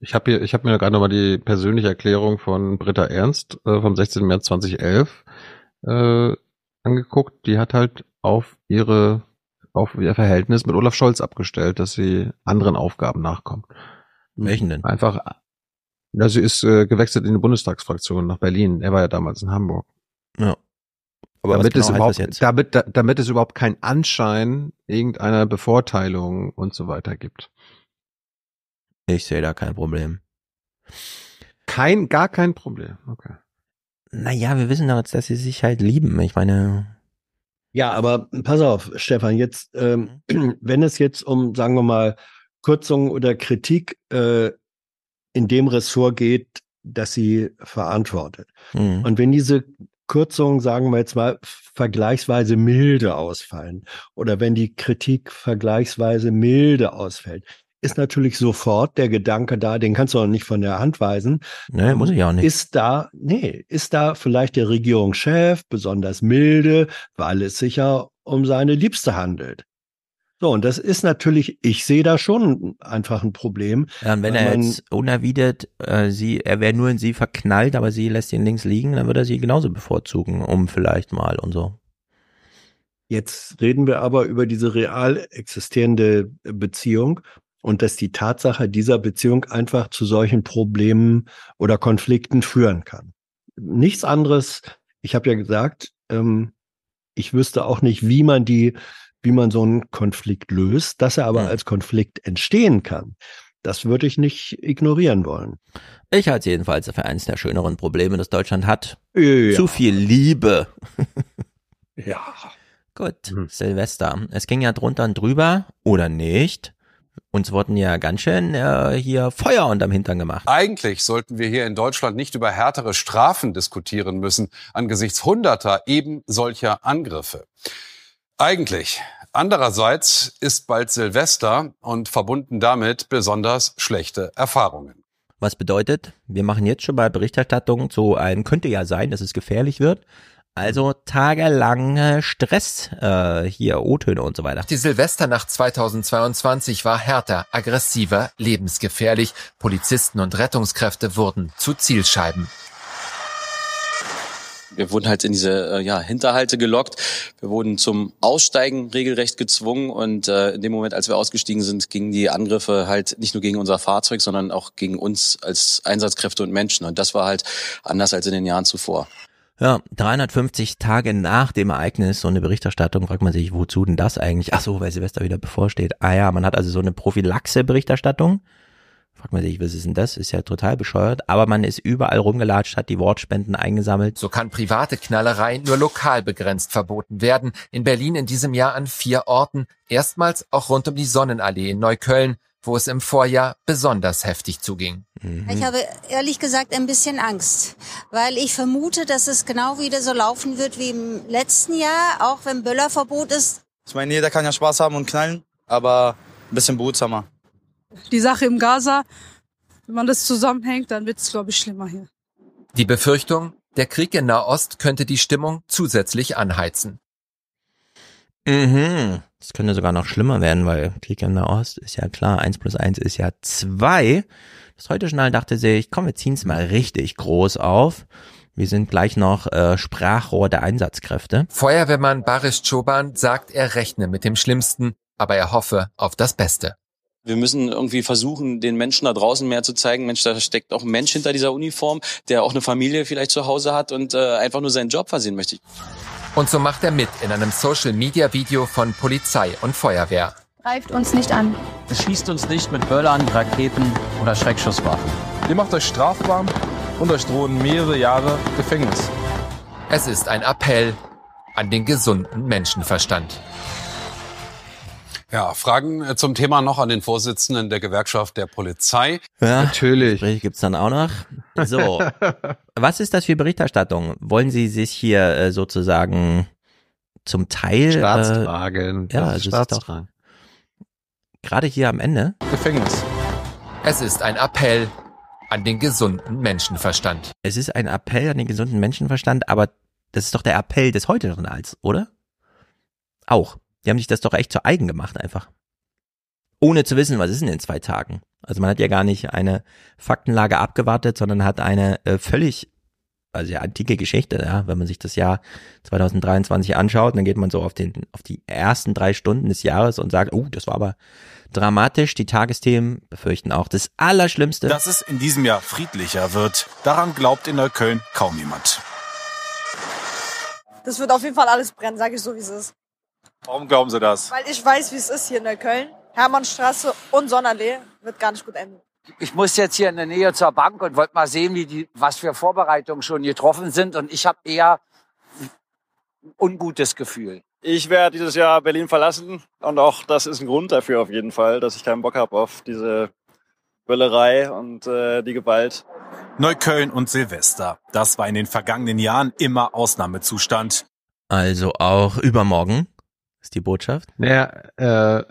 ich habe hier, ich habe mir gerade nochmal die persönliche Erklärung von Britta Ernst äh, vom 16. März 2011 äh, angeguckt. Die hat halt auf ihre auf ihr Verhältnis mit Olaf Scholz abgestellt, dass sie anderen Aufgaben nachkommt. Welchen denn? Einfach, ja, sie ist äh, gewechselt in die Bundestagsfraktion nach Berlin. Er war ja damals in Hamburg. Ja. Aber damit, genau es überhaupt, damit, da, damit es überhaupt keinen Anschein irgendeiner Bevorteilung und so weiter gibt. Ich sehe da kein Problem. Kein, gar kein Problem. Okay. Naja, wir wissen doch jetzt, dass sie sich halt lieben. Ich meine. Ja, aber pass auf, Stefan, jetzt, ähm, wenn es jetzt um, sagen wir mal, Kürzungen oder Kritik äh, in dem Ressort geht, das sie verantwortet. Mhm. Und wenn diese Kürzungen, sagen wir jetzt mal, vergleichsweise milde ausfallen oder wenn die Kritik vergleichsweise milde ausfällt, ist natürlich sofort der Gedanke da, den kannst du auch nicht von der Hand weisen. Nee, muss ich auch nicht. Ist da, nee, ist da vielleicht der Regierungschef besonders milde, weil es sich ja um seine Liebste handelt? So, und das ist natürlich, ich sehe da schon einfach ein Problem. Ja, und wenn er jetzt unerwidert, äh, sie, er wäre nur in sie verknallt, aber sie lässt ihn links liegen, dann würde er sie genauso bevorzugen, um vielleicht mal und so. Jetzt reden wir aber über diese real existierende Beziehung und dass die Tatsache dieser Beziehung einfach zu solchen Problemen oder Konflikten führen kann. Nichts anderes, ich habe ja gesagt, ähm, ich wüsste auch nicht, wie man die wie man so einen Konflikt löst, dass er aber als Konflikt entstehen kann. Das würde ich nicht ignorieren wollen. Ich halte es jedenfalls für eines der schöneren Probleme, das Deutschland hat. Ja. Zu viel Liebe. ja. Gut, mhm. Silvester. Es ging ja drunter und drüber, oder nicht? Uns wurden ja ganz schön äh, hier Feuer unterm Hintern gemacht. Eigentlich sollten wir hier in Deutschland nicht über härtere Strafen diskutieren müssen, angesichts hunderter eben solcher Angriffe. Eigentlich. Andererseits ist bald Silvester und verbunden damit besonders schlechte Erfahrungen. Was bedeutet, wir machen jetzt schon bei Berichterstattung zu einem, könnte ja sein, dass es gefährlich wird. Also tagelange Stress, äh, hier O-Töne und so weiter. Die Silvesternacht 2022 war härter, aggressiver, lebensgefährlich. Polizisten und Rettungskräfte wurden zu Zielscheiben wir wurden halt in diese äh, ja, Hinterhalte gelockt. Wir wurden zum Aussteigen regelrecht gezwungen und äh, in dem Moment, als wir ausgestiegen sind, gingen die Angriffe halt nicht nur gegen unser Fahrzeug, sondern auch gegen uns als Einsatzkräfte und Menschen. Und das war halt anders als in den Jahren zuvor. Ja, 350 Tage nach dem Ereignis, so eine Berichterstattung, fragt man sich, wozu denn das eigentlich? Ach so, weil Silvester wieder bevorsteht. Ah ja, man hat also so eine Prophylaxe-Berichterstattung Fragt man sich, was ist denn das? Ist ja total bescheuert. Aber man ist überall rumgelatscht, hat die Wortspenden eingesammelt. So kann private Knallerei nur lokal begrenzt verboten werden. In Berlin in diesem Jahr an vier Orten. Erstmals auch rund um die Sonnenallee in Neukölln, wo es im Vorjahr besonders heftig zuging. Mhm. Ich habe ehrlich gesagt ein bisschen Angst, weil ich vermute, dass es genau wieder so laufen wird wie im letzten Jahr, auch wenn Böllerverbot ist. Ich meine, jeder kann ja Spaß haben und knallen, aber ein bisschen behutsamer die Sache im Gaza, wenn man das zusammenhängt, dann wird es, glaube ich, schlimmer hier. Die Befürchtung, der Krieg in Nahost könnte die Stimmung zusätzlich anheizen. Mhm. Das könnte sogar noch schlimmer werden, weil Krieg in Nahost ist ja klar, eins plus eins ist ja zwei. Das heute Journal dachte sich, komm, wir ziehen es mal richtig groß auf. Wir sind gleich noch äh, Sprachrohr der Einsatzkräfte. Feuerwehrmann Baris Choban sagt, er rechne mit dem Schlimmsten, aber er hoffe auf das Beste. Wir müssen irgendwie versuchen, den Menschen da draußen mehr zu zeigen, Mensch, da steckt auch ein Mensch hinter dieser Uniform, der auch eine Familie vielleicht zu Hause hat und äh, einfach nur seinen Job versehen möchte. Und so macht er mit in einem Social-Media-Video von Polizei und Feuerwehr. Greift uns nicht an. Es schießt uns nicht mit Böllern, Raketen oder Schreckschusswaffen. Ihr macht euch strafbar und euch drohen mehrere Jahre Gefängnis. Es ist ein Appell an den gesunden Menschenverstand. Ja, Fragen äh, zum Thema noch an den Vorsitzenden der Gewerkschaft der Polizei. Ja, Natürlich. Gespräche gibt's dann auch noch. So, was ist das für Berichterstattung? Wollen Sie sich hier äh, sozusagen zum Teil Staatstragen. Äh, ja, Das also ist es ist doch Staatstragen. gerade hier am Ende. Gefängnis. Es ist ein Appell an den gesunden Menschenverstand. Es ist ein Appell an den gesunden Menschenverstand, aber das ist doch der Appell des heutigen Als, oder? Auch. Die haben sich das doch echt zu eigen gemacht einfach. Ohne zu wissen, was ist in den zwei Tagen. Also man hat ja gar nicht eine Faktenlage abgewartet, sondern hat eine äh, völlig, also ja, antike Geschichte, ja, wenn man sich das Jahr 2023 anschaut, dann geht man so auf den, auf die ersten drei Stunden des Jahres und sagt, oh, das war aber dramatisch. Die Tagesthemen befürchten auch das Allerschlimmste. Dass es in diesem Jahr friedlicher wird, daran glaubt in Neukölln kaum jemand. Das wird auf jeden Fall alles brennen, sage ich so, wie es ist. Warum glauben Sie das? Weil ich weiß, wie es ist hier in Neukölln. Hermannstraße und Sonnenallee wird gar nicht gut enden. Ich muss jetzt hier in der Nähe zur Bank und wollte mal sehen, wie die, was für Vorbereitungen schon getroffen sind. Und ich habe eher ein ungutes Gefühl. Ich werde dieses Jahr Berlin verlassen und auch das ist ein Grund dafür auf jeden Fall, dass ich keinen Bock habe auf diese Böllerei und äh, die Gewalt. Neukölln und Silvester. Das war in den vergangenen Jahren immer Ausnahmezustand. Also auch übermorgen ist die Botschaft. Naja, äh,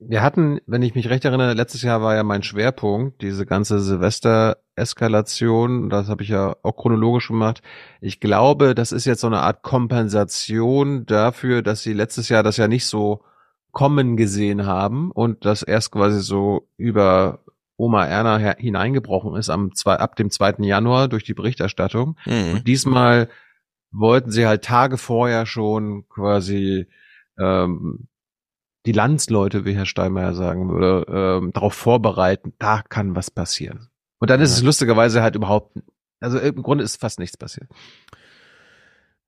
wir hatten, wenn ich mich recht erinnere, letztes Jahr war ja mein Schwerpunkt, diese ganze Silvester-Eskalation, das habe ich ja auch chronologisch gemacht. Ich glaube, das ist jetzt so eine Art Kompensation dafür, dass sie letztes Jahr das ja nicht so kommen gesehen haben und das erst quasi so über Oma Erna hineingebrochen ist am zwei, ab dem 2. Januar durch die Berichterstattung. Mhm. Und diesmal wollten sie halt Tage vorher schon quasi ähm, die Landsleute, wie Herr Steinmeier sagen würde, ähm, darauf vorbereiten, da kann was passieren. Und dann ist es lustigerweise halt überhaupt, also im Grunde ist fast nichts passiert.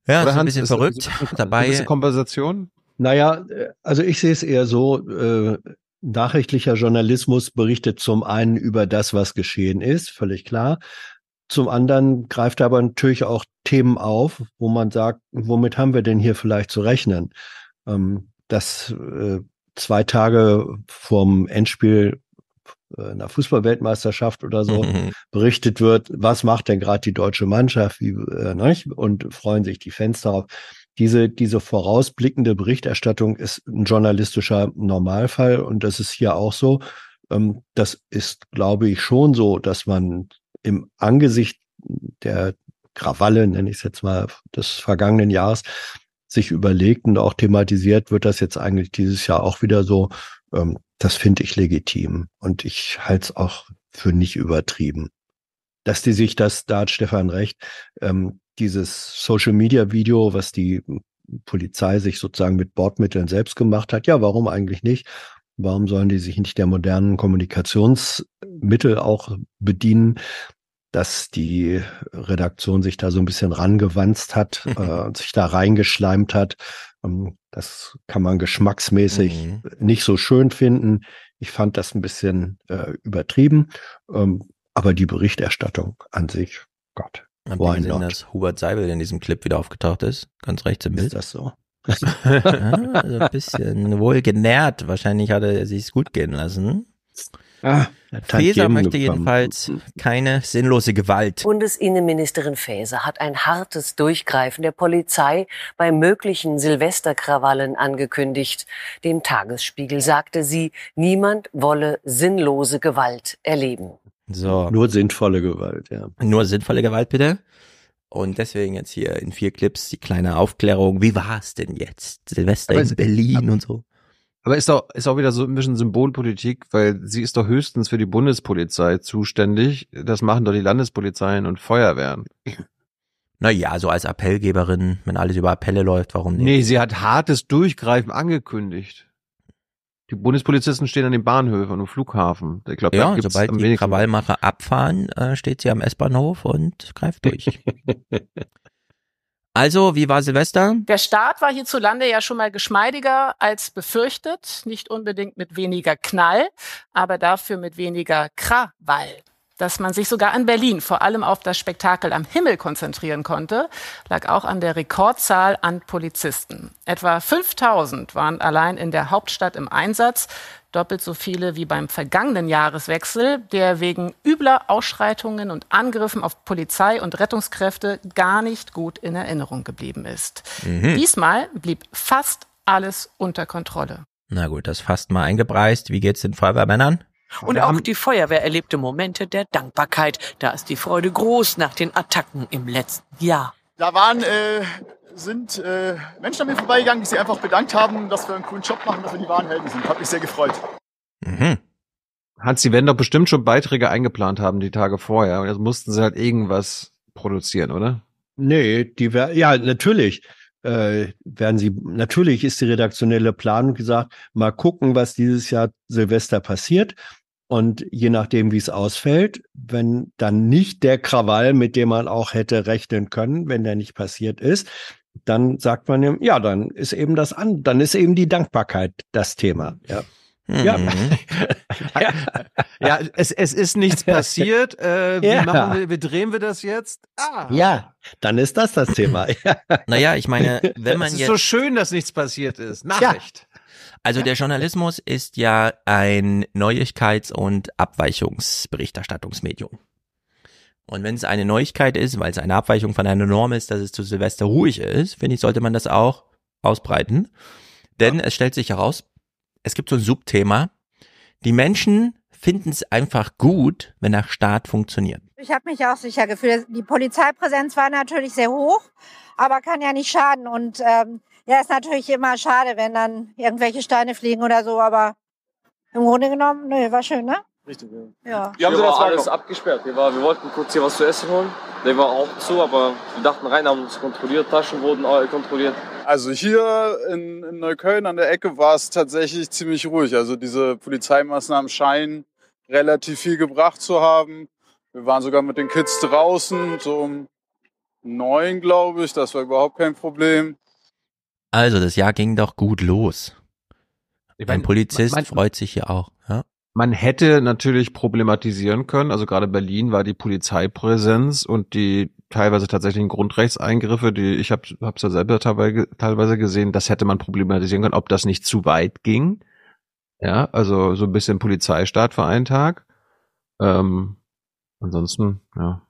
Ja, Oder ist ein bisschen ist- verrückt. ist- ist- Dabei- Ein bisschen Kompensation? Naja, äh, also ich sehe es eher so, äh, nachrichtlicher Journalismus berichtet zum einen über das, was geschehen ist, völlig klar. Zum anderen greift er aber natürlich auch Themen auf, wo man sagt, womit haben wir denn hier vielleicht zu rechnen? Ähm, dass äh, zwei Tage vorm Endspiel äh, einer Fußballweltmeisterschaft oder so Mhm. berichtet wird, was macht denn gerade die deutsche Mannschaft, wie, äh, nicht? und freuen sich die Fans darauf. Diese, diese vorausblickende Berichterstattung ist ein journalistischer Normalfall und das ist hier auch so. Ähm, das ist, glaube ich, schon so, dass man im Angesicht der Krawalle, nenne ich es jetzt mal, des vergangenen Jahres, sich überlegt und auch thematisiert, wird das jetzt eigentlich dieses Jahr auch wieder so. Ähm, das finde ich legitim und ich halte es auch für nicht übertrieben. Dass die sich das, da hat Stefan recht, ähm, dieses Social Media Video, was die Polizei sich sozusagen mit Bordmitteln selbst gemacht hat, ja, warum eigentlich nicht? Warum sollen die sich nicht der modernen Kommunikationsmittel auch bedienen? Dass die Redaktion sich da so ein bisschen rangewanzt hat, äh, und sich da reingeschleimt hat. Ähm, das kann man geschmacksmäßig Mhm. nicht so schön finden. Ich fand das ein bisschen äh, übertrieben. Ähm, aber die Berichterstattung an sich, Gott, Habt ihr gesehen, not? dass Hubert Seibel in diesem Clip wieder aufgetaucht ist? Ganz rechts im Bild. Ist das so? ja, also ein bisschen wohl genährt. Wahrscheinlich hat er sich gut gehen lassen. Ah, Tantiemen möchte jedenfalls keine sinnlose Gewalt. Bundesinnenministerin Faeser hat ein hartes Durchgreifen der Polizei bei möglichen Silvesterkrawallen angekündigt. Dem Tagesspiegel sagte sie, niemand wolle sinnlose Gewalt erleben. So. Nur sinnvolle Gewalt, ja. Nur sinnvolle Gewalt bitte. Und deswegen jetzt hier in vier Clips die kleine Aufklärung. Wie war es denn jetzt? Silvester Aber in es- Berlin und so. Aber ist doch, ist auch wieder so ein bisschen Symbolpolitik, weil sie ist doch höchstens für die Bundespolizei zuständig. Das machen doch die Landespolizeien und Feuerwehren. Naja, so als Appellgeberin, wenn alles über Appelle läuft, warum nicht? Nee, sie hat hartes Durchgreifen angekündigt. Die Bundespolizisten stehen an den Bahnhöfen und im Flughafen. Ich glaube, da Ja, sobald am die wenigsten- Krawallmacher abfahren, äh, steht sie am S-Bahnhof und greift durch. also, wie war Silvester? Der Start war hierzulande ja schon mal geschmeidiger als befürchtet, nicht unbedingt mit weniger Knall, aber dafür mit weniger Krawall. Dass man sich sogar in Berlin vor allem auf das Spektakel am Himmel konzentrieren konnte, lag auch an der Rekordzahl an Polizisten. Etwa 5000 waren allein in der Hauptstadt im Einsatz, doppelt so viele wie beim vergangenen Jahreswechsel, der wegen übler Ausschreitungen und Angriffen auf Polizei und Rettungskräfte gar nicht gut in Erinnerung geblieben ist. Mhm. Diesmal blieb fast alles unter Kontrolle. Na gut, das fast mal eingepreist. Wie geht's den Feuerwehrmännern? Und auch die Feuerwehr erlebte Momente der Dankbarkeit. Da ist die Freude groß nach den Attacken im letzten Jahr. Da waren, äh, sind äh, Menschen an mir vorbeigegangen, die sich einfach bedankt haben, dass wir einen coolen Job machen, dass wir die wahren Helden sind. Hat mich sehr gefreut. Mhm. Hans, sie werden doch bestimmt schon Beiträge eingeplant haben die Tage vorher. Und jetzt mussten sie halt irgendwas produzieren, oder? Nee, die wär, ja, natürlich äh, werden sie, natürlich ist die redaktionelle Planung gesagt, mal gucken, was dieses Jahr Silvester passiert. Und je nachdem, wie es ausfällt, wenn dann nicht der Krawall, mit dem man auch hätte rechnen können, wenn der nicht passiert ist, dann sagt man ihm, ja, dann ist eben das an, dann ist eben die Dankbarkeit das Thema. Ja. Ja. ja, es, es ist nichts passiert. Äh, wie, Ja. machen wir, wie drehen wir das jetzt? Ah. ja, dann ist das das Thema. Ja. Naja, ich meine, wenn man es ist jetzt so schön, dass nichts passiert ist. Nachricht. Also der Journalismus ist ja ein Neuigkeits- und Abweichungsberichterstattungsmedium. Und wenn es eine Neuigkeit ist, weil es eine Abweichung von einer Norm ist, dass es zu Silvester ruhig ist, finde ich, sollte man das auch ausbreiten. Denn es stellt sich heraus, es gibt so ein Subthema. Die Menschen finden es einfach gut, wenn der Staat funktioniert. Ich habe mich auch sicher gefühlt. Die Polizeipräsenz war natürlich sehr hoch, aber kann ja nicht schaden. Und ähm, ja, ist natürlich immer schade, wenn dann irgendwelche Steine fliegen oder so. Aber im Grunde genommen, nö, war schön, ne? Richtig, ja. Ja. Wir haben war alles abgesperrt. Wir, war, wir wollten kurz hier was zu essen holen. Der war auch zu, aber wir dachten rein, haben uns kontrolliert, Taschen wurden alle kontrolliert. Also hier in, in Neukölln an der Ecke war es tatsächlich ziemlich ruhig. Also diese Polizeimaßnahmen scheinen relativ viel gebracht zu haben. Wir waren sogar mit den Kids draußen, so um neun, glaube ich. Das war überhaupt kein Problem. Also das Jahr ging doch gut los. Ein mein, Polizist mein- freut sich hier auch. Man hätte natürlich problematisieren können, also gerade Berlin war die Polizeipräsenz und die teilweise tatsächlichen Grundrechtseingriffe, die ich habe es ja selber teilweise, teilweise gesehen, das hätte man problematisieren können, ob das nicht zu weit ging. Ja, also so ein bisschen Polizeistaat für einen Tag. Ähm, ansonsten, ja.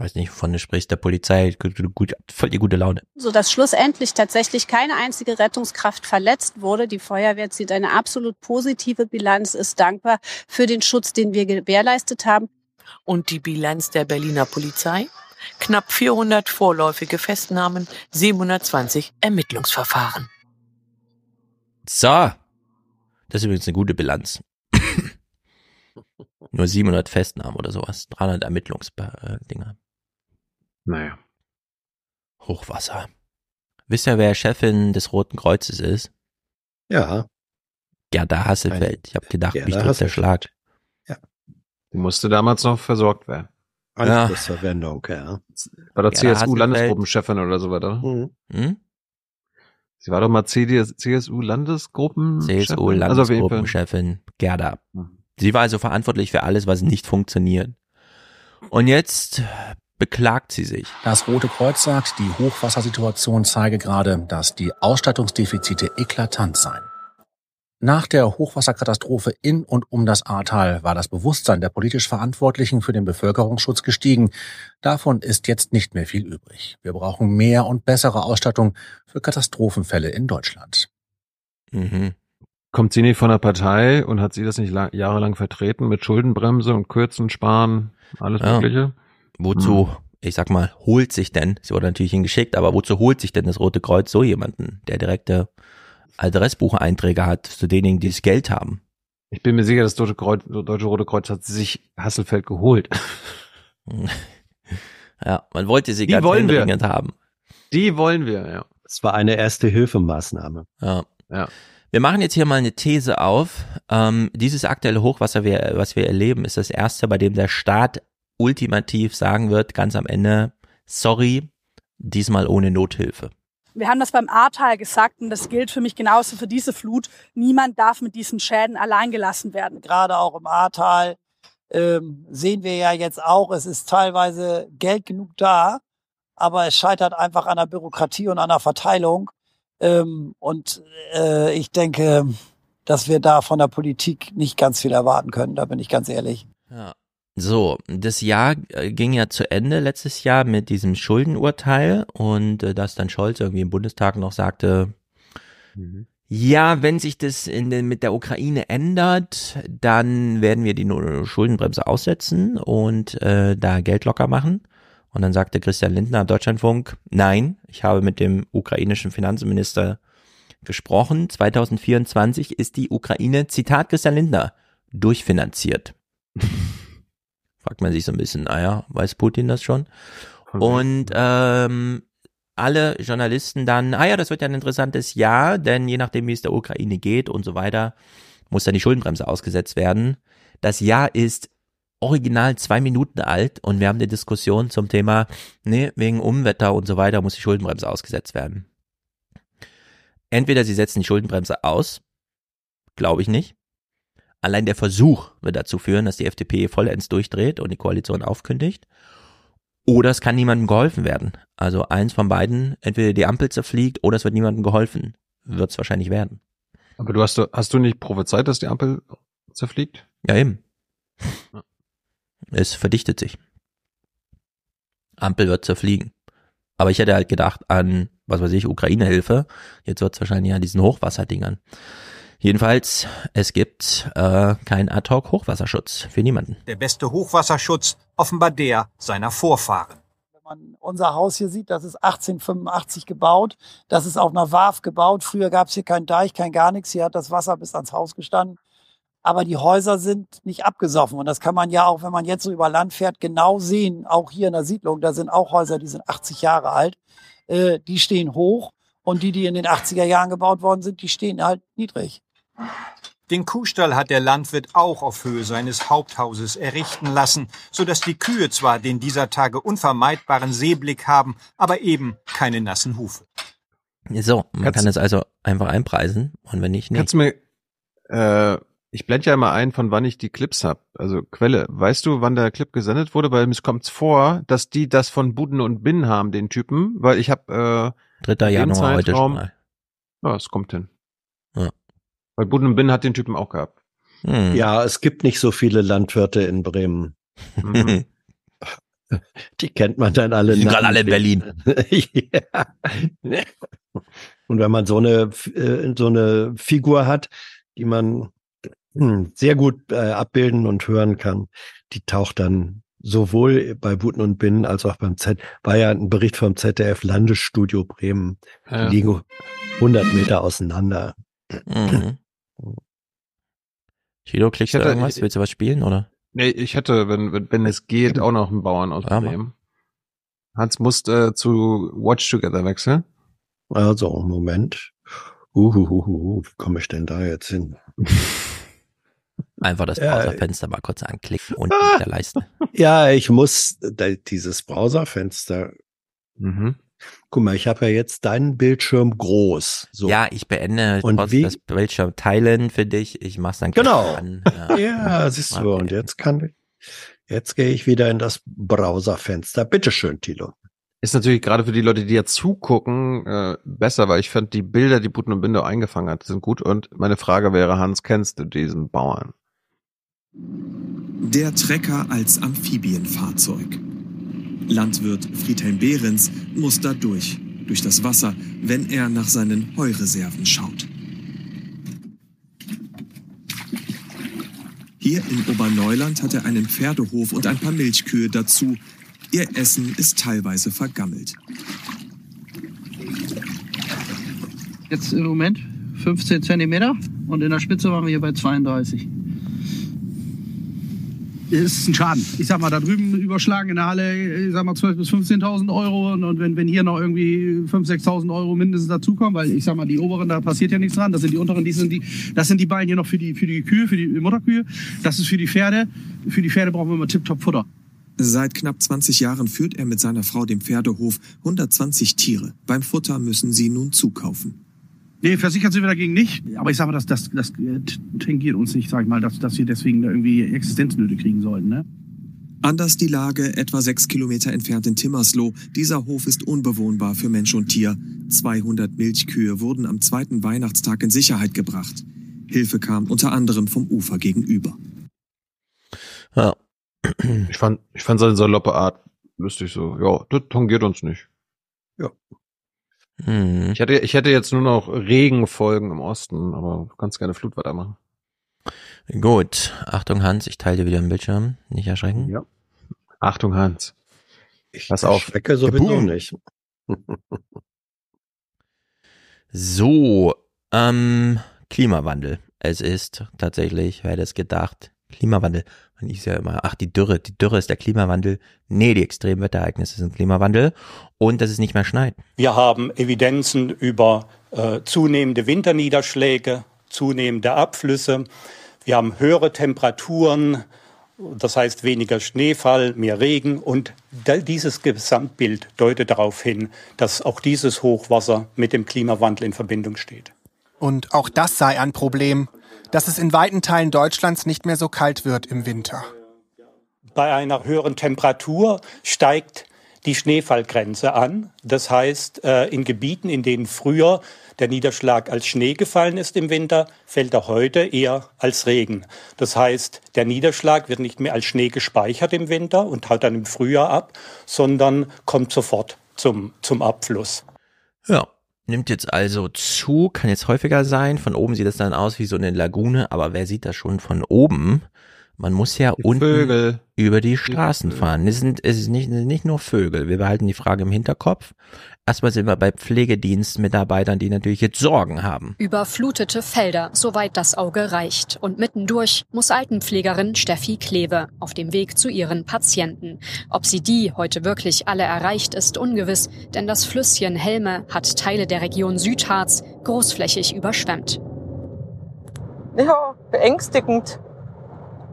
Ich weiß nicht, wovon du sprichst, der Polizei, gut, gut, voll die gute Laune. so dass schlussendlich tatsächlich keine einzige Rettungskraft verletzt wurde. Die Feuerwehr zieht eine absolut positive Bilanz, ist dankbar für den Schutz, den wir gewährleistet haben. Und die Bilanz der Berliner Polizei? Knapp 400 vorläufige Festnahmen, 720 Ermittlungsverfahren. So. Das ist übrigens eine gute Bilanz. Nur 700 Festnahmen oder sowas. 300 Ermittlungsdinger. Naja. Hochwasser. Wisst ihr, wer Chefin des Roten Kreuzes ist? Ja. Gerda Hasselfeld. Ich habe gedacht, Gerda mich trifft der. Schlag. Die musste damals noch versorgt werden. Anschlussverwendung, ja. War doch CSU-Landesgruppenchefin oder so weiter. Mhm. Hm? Sie war doch mal CSU-Landesgruppen. CSU-Landesgruppenchefin Gerda. Sie war also verantwortlich für alles, was nicht funktioniert. Und jetzt beklagt sie sich. Das Rote Kreuz sagt, die Hochwassersituation zeige gerade, dass die Ausstattungsdefizite eklatant seien. Nach der Hochwasserkatastrophe in und um das Ahrtal war das Bewusstsein der politisch Verantwortlichen für den Bevölkerungsschutz gestiegen. Davon ist jetzt nicht mehr viel übrig. Wir brauchen mehr und bessere Ausstattung für Katastrophenfälle in Deutschland. Mhm. Kommt sie nicht von der Partei und hat sie das nicht la- jahrelang vertreten mit Schuldenbremse und Kürzen, Sparen, alles Ja. Mögliche? Wozu, Hm. ich sag mal, holt sich denn, sie wurde natürlich hingeschickt, aber wozu holt sich denn das Rote Kreuz so jemanden, der direkte Adressbucheinträge hat zu denjenigen, die das Geld haben? Ich bin mir sicher, das Deutsche, Kreuz, Deutsche Rote Kreuz hat sich Hasselfeld geholt. Ja, man wollte sie Die ganz händeringend haben. Die wollen wir, ja. Es war eine erste Hilfemaßnahme. Ja. Ja. Wir machen jetzt hier mal eine These auf. Ähm, dieses aktuelle Hochwasser, wir, was wir erleben, ist das erste, bei dem der Staat ultimativ sagen wird, ganz am Ende, sorry, diesmal ohne Nothilfe. Wir haben das beim Ahrtal gesagt und das gilt für mich genauso für diese Flut. Niemand darf mit diesen Schäden allein gelassen werden. Gerade auch im Ahrtal ähm, sehen wir ja jetzt auch, es ist teilweise Geld genug da, aber es scheitert einfach an der Bürokratie und an der Verteilung. Ähm, und äh, ich denke, dass wir da von der Politik nicht ganz viel erwarten können, da bin ich ganz ehrlich. Ja. So, das Jahr äh, ging ja zu Ende letztes Jahr mit diesem Schuldenurteil und äh, dass dann Scholz irgendwie im Bundestag noch sagte, mhm. ja, wenn sich das in den, mit der Ukraine ändert, dann werden wir die Schuldenbremse aussetzen und äh, da Geld locker machen. Und dann sagte Christian Lindner am Deutschlandfunk, nein, ich habe mit dem ukrainischen Finanzminister gesprochen. 2024 ist die Ukraine, Zitat Christian Lindner, durchfinanziert. Fragt man sich so ein bisschen, naja, weiß Putin das schon? Und ähm, alle Journalisten dann, ah ja, das wird ja ein interessantes Jahr, denn je nachdem, wie es der Ukraine geht und so weiter, muss dann die Schuldenbremse ausgesetzt werden. Das Jahr ist original zwei Minuten alt und wir haben eine Diskussion zum Thema, nee, wegen Umwetter und so weiter muss die Schuldenbremse ausgesetzt werden. Entweder sie setzen die Schuldenbremse aus, glaube ich nicht, Allein der Versuch wird dazu führen, dass die FDP vollends durchdreht und die Koalition aufkündigt. Oder es kann niemandem geholfen werden. Also eins von beiden, entweder die Ampel zerfliegt oder es wird niemandem geholfen. Wird es wahrscheinlich werden. Aber du hast, hast du nicht prophezeit, dass die Ampel zerfliegt? Ja, eben. Es verdichtet sich. Ampel wird zerfliegen. Aber ich hätte halt gedacht an, was weiß ich, Ukraine-Hilfe. Jetzt wird es wahrscheinlich an diesen Hochwasserdingern. Jedenfalls, es gibt äh, keinen Ad-Hoc-Hochwasserschutz für niemanden. Der beste Hochwasserschutz offenbar der seiner Vorfahren. Wenn man unser Haus hier sieht, das ist 1885 gebaut. Das ist auf einer Warf gebaut. Früher gab es hier keinen Deich, kein gar nichts. Hier hat das Wasser bis ans Haus gestanden. Aber die Häuser sind nicht abgesoffen. Und das kann man ja auch, wenn man jetzt so über Land fährt, genau sehen. Auch hier in der Siedlung, da sind auch Häuser, die sind 80 Jahre alt. Äh, die stehen hoch. Und die, die in den 80er Jahren gebaut worden sind, die stehen halt niedrig. Den Kuhstall hat der Landwirt auch auf Höhe seines Haupthauses errichten lassen, so dass die Kühe zwar den dieser Tage unvermeidbaren Seeblick haben, aber eben keine nassen Hufe. So, man kannst, kann es also einfach einpreisen und wenn nicht, nicht. Kannst du mir, äh, ich blende ja immer ein, von wann ich die Clips hab. Also Quelle, weißt du, wann der Clip gesendet wurde? Weil mir kommt vor, dass die das von Buden und Bin haben, den Typen, weil ich habe äh, 3. Januar heute schon mal. Ja, es kommt hin. Weil Buden Bin hat den Typen auch gehabt. Hm. Ja, es gibt nicht so viele Landwirte in Bremen. Mhm. Die kennt man dann alle. Die sind gerade alle in Berlin. ja. Und wenn man so eine, äh, so eine Figur hat, die man hm, sehr gut äh, abbilden und hören kann, die taucht dann sowohl bei Buten und Binnen als auch beim Z, war ja ein Bericht vom ZDF Landesstudio Bremen. Ja. Die liegen 100 Meter auseinander. Mhm. Chido, klickst du irgendwas? Willst du was spielen, oder? Nee, ich hätte, wenn, wenn, wenn es geht, auch noch einen Bauern aus ja, Bremen. Hans muss äh, zu Watch Together wechseln. Also, Moment. Uhuhuhu, wie komme ich denn da jetzt hin? Einfach das Browserfenster mal kurz anklicken und in der Leiste. Ja, ich muss dieses Browserfenster. Mhm. Guck mal, ich habe ja jetzt deinen Bildschirm groß. So. Ja, ich beende und wie? das Bildschirm teilen für dich. Ich mach's dann genau. an. Ja, ja siehst du. Und jetzt kann ich, jetzt gehe ich wieder in das Browserfenster. Bitteschön, Tilo. Ist natürlich gerade für die Leute, die ja zugucken, äh, besser, weil ich fand die Bilder, die Buten und Binde eingefangen hat, sind gut. Und meine Frage wäre, Hans, kennst du diesen Bauern? Der Trecker als Amphibienfahrzeug. Landwirt Friedhelm Behrens muss da durch, durch das Wasser, wenn er nach seinen Heureserven schaut. Hier in Oberneuland hat er einen Pferdehof und ein paar Milchkühe dazu. Ihr Essen ist teilweise vergammelt. Jetzt im Moment 15 Zentimeter und in der Spitze waren wir hier bei 32. ist ein Schaden. Ich sag mal, da drüben überschlagen in der Halle, ich sag mal, 12.000 bis 15.000 Euro. Und wenn, wenn hier noch irgendwie 5.000, 6.000 Euro mindestens dazukommen, weil ich sag mal, die oberen, da passiert ja nichts dran. Das sind die unteren, die sind die, das sind die Ballen hier noch für die, für die Kühe, für die Mutterkühe. Das ist für die Pferde. Für die Pferde brauchen wir immer Tip-Top Futter. Seit knapp 20 Jahren führt er mit seiner Frau den Pferdehof 120 Tiere. Beim Futter müssen sie nun zukaufen. Nee, versichert sind wir dagegen nicht. Aber ich sage mal, das, das, das tangiert uns nicht, sag ich mal, dass, dass wir deswegen da irgendwie Existenznöte kriegen sollten. Ne? Anders die Lage etwa sechs Kilometer entfernt in Timmersloh. Dieser Hof ist unbewohnbar für Mensch und Tier. 200 Milchkühe wurden am zweiten Weihnachtstag in Sicherheit gebracht. Hilfe kam unter anderem vom Ufer gegenüber. Ja. Ich fand, ich fand seine saloppe Art lustig so. Ja, das tangiert uns nicht. Ja. Hm. Ich hätte, ich hätte jetzt nur noch Regenfolgen im Osten, aber du kannst gerne Flut weitermachen. Gut. Achtung, Hans, ich teile dir wieder den Bildschirm. Nicht erschrecken. Ja. Achtung, Hans. Ich Pass auf. Schrecke sowieso nicht. So, ähm, Klimawandel. Es ist tatsächlich, wer hätte es gedacht, Klimawandel. Man ist ja immer, ach, die Dürre, die Dürre ist der Klimawandel. Nee, die Extremwetterereignisse sind Klimawandel. Und dass es nicht mehr schneit. Wir haben Evidenzen über äh, zunehmende Winterniederschläge, zunehmende Abflüsse. Wir haben höhere Temperaturen, das heißt weniger Schneefall, mehr Regen. Und dieses Gesamtbild deutet darauf hin, dass auch dieses Hochwasser mit dem Klimawandel in Verbindung steht. Und auch das sei ein Problem, dass es in weiten Teilen Deutschlands nicht mehr so kalt wird im Winter. Bei einer höheren Temperatur steigt die Schneefallgrenze an. Das heißt, äh, in Gebieten, in denen früher der Niederschlag als Schnee gefallen ist im Winter, fällt er heute eher als Regen. Das heißt, der Niederschlag wird nicht mehr als Schnee gespeichert im Winter und haut dann im Frühjahr ab, sondern kommt sofort zum, zum Abfluss. Ja, nimmt jetzt also zu, kann jetzt häufiger sein. Von oben sieht es dann aus wie so eine Lagune, aber wer sieht das schon von oben? Man muss ja Die unten Vögel. über die Straßen fahren. Es sind, es ist nicht, nicht nur Vögel. Wir behalten die Frage im Hinterkopf. Erstmal sind wir bei Pflegedienstmitarbeitern, die natürlich jetzt Sorgen haben. Überflutete Felder, soweit das Auge reicht. Und mittendurch muss Altenpflegerin Steffi Kleve auf dem Weg zu ihren Patienten. Ob sie die heute wirklich alle erreicht, ist ungewiss, denn das Flüsschen Helme hat Teile der Region Südharz großflächig überschwemmt. Ja, beängstigend,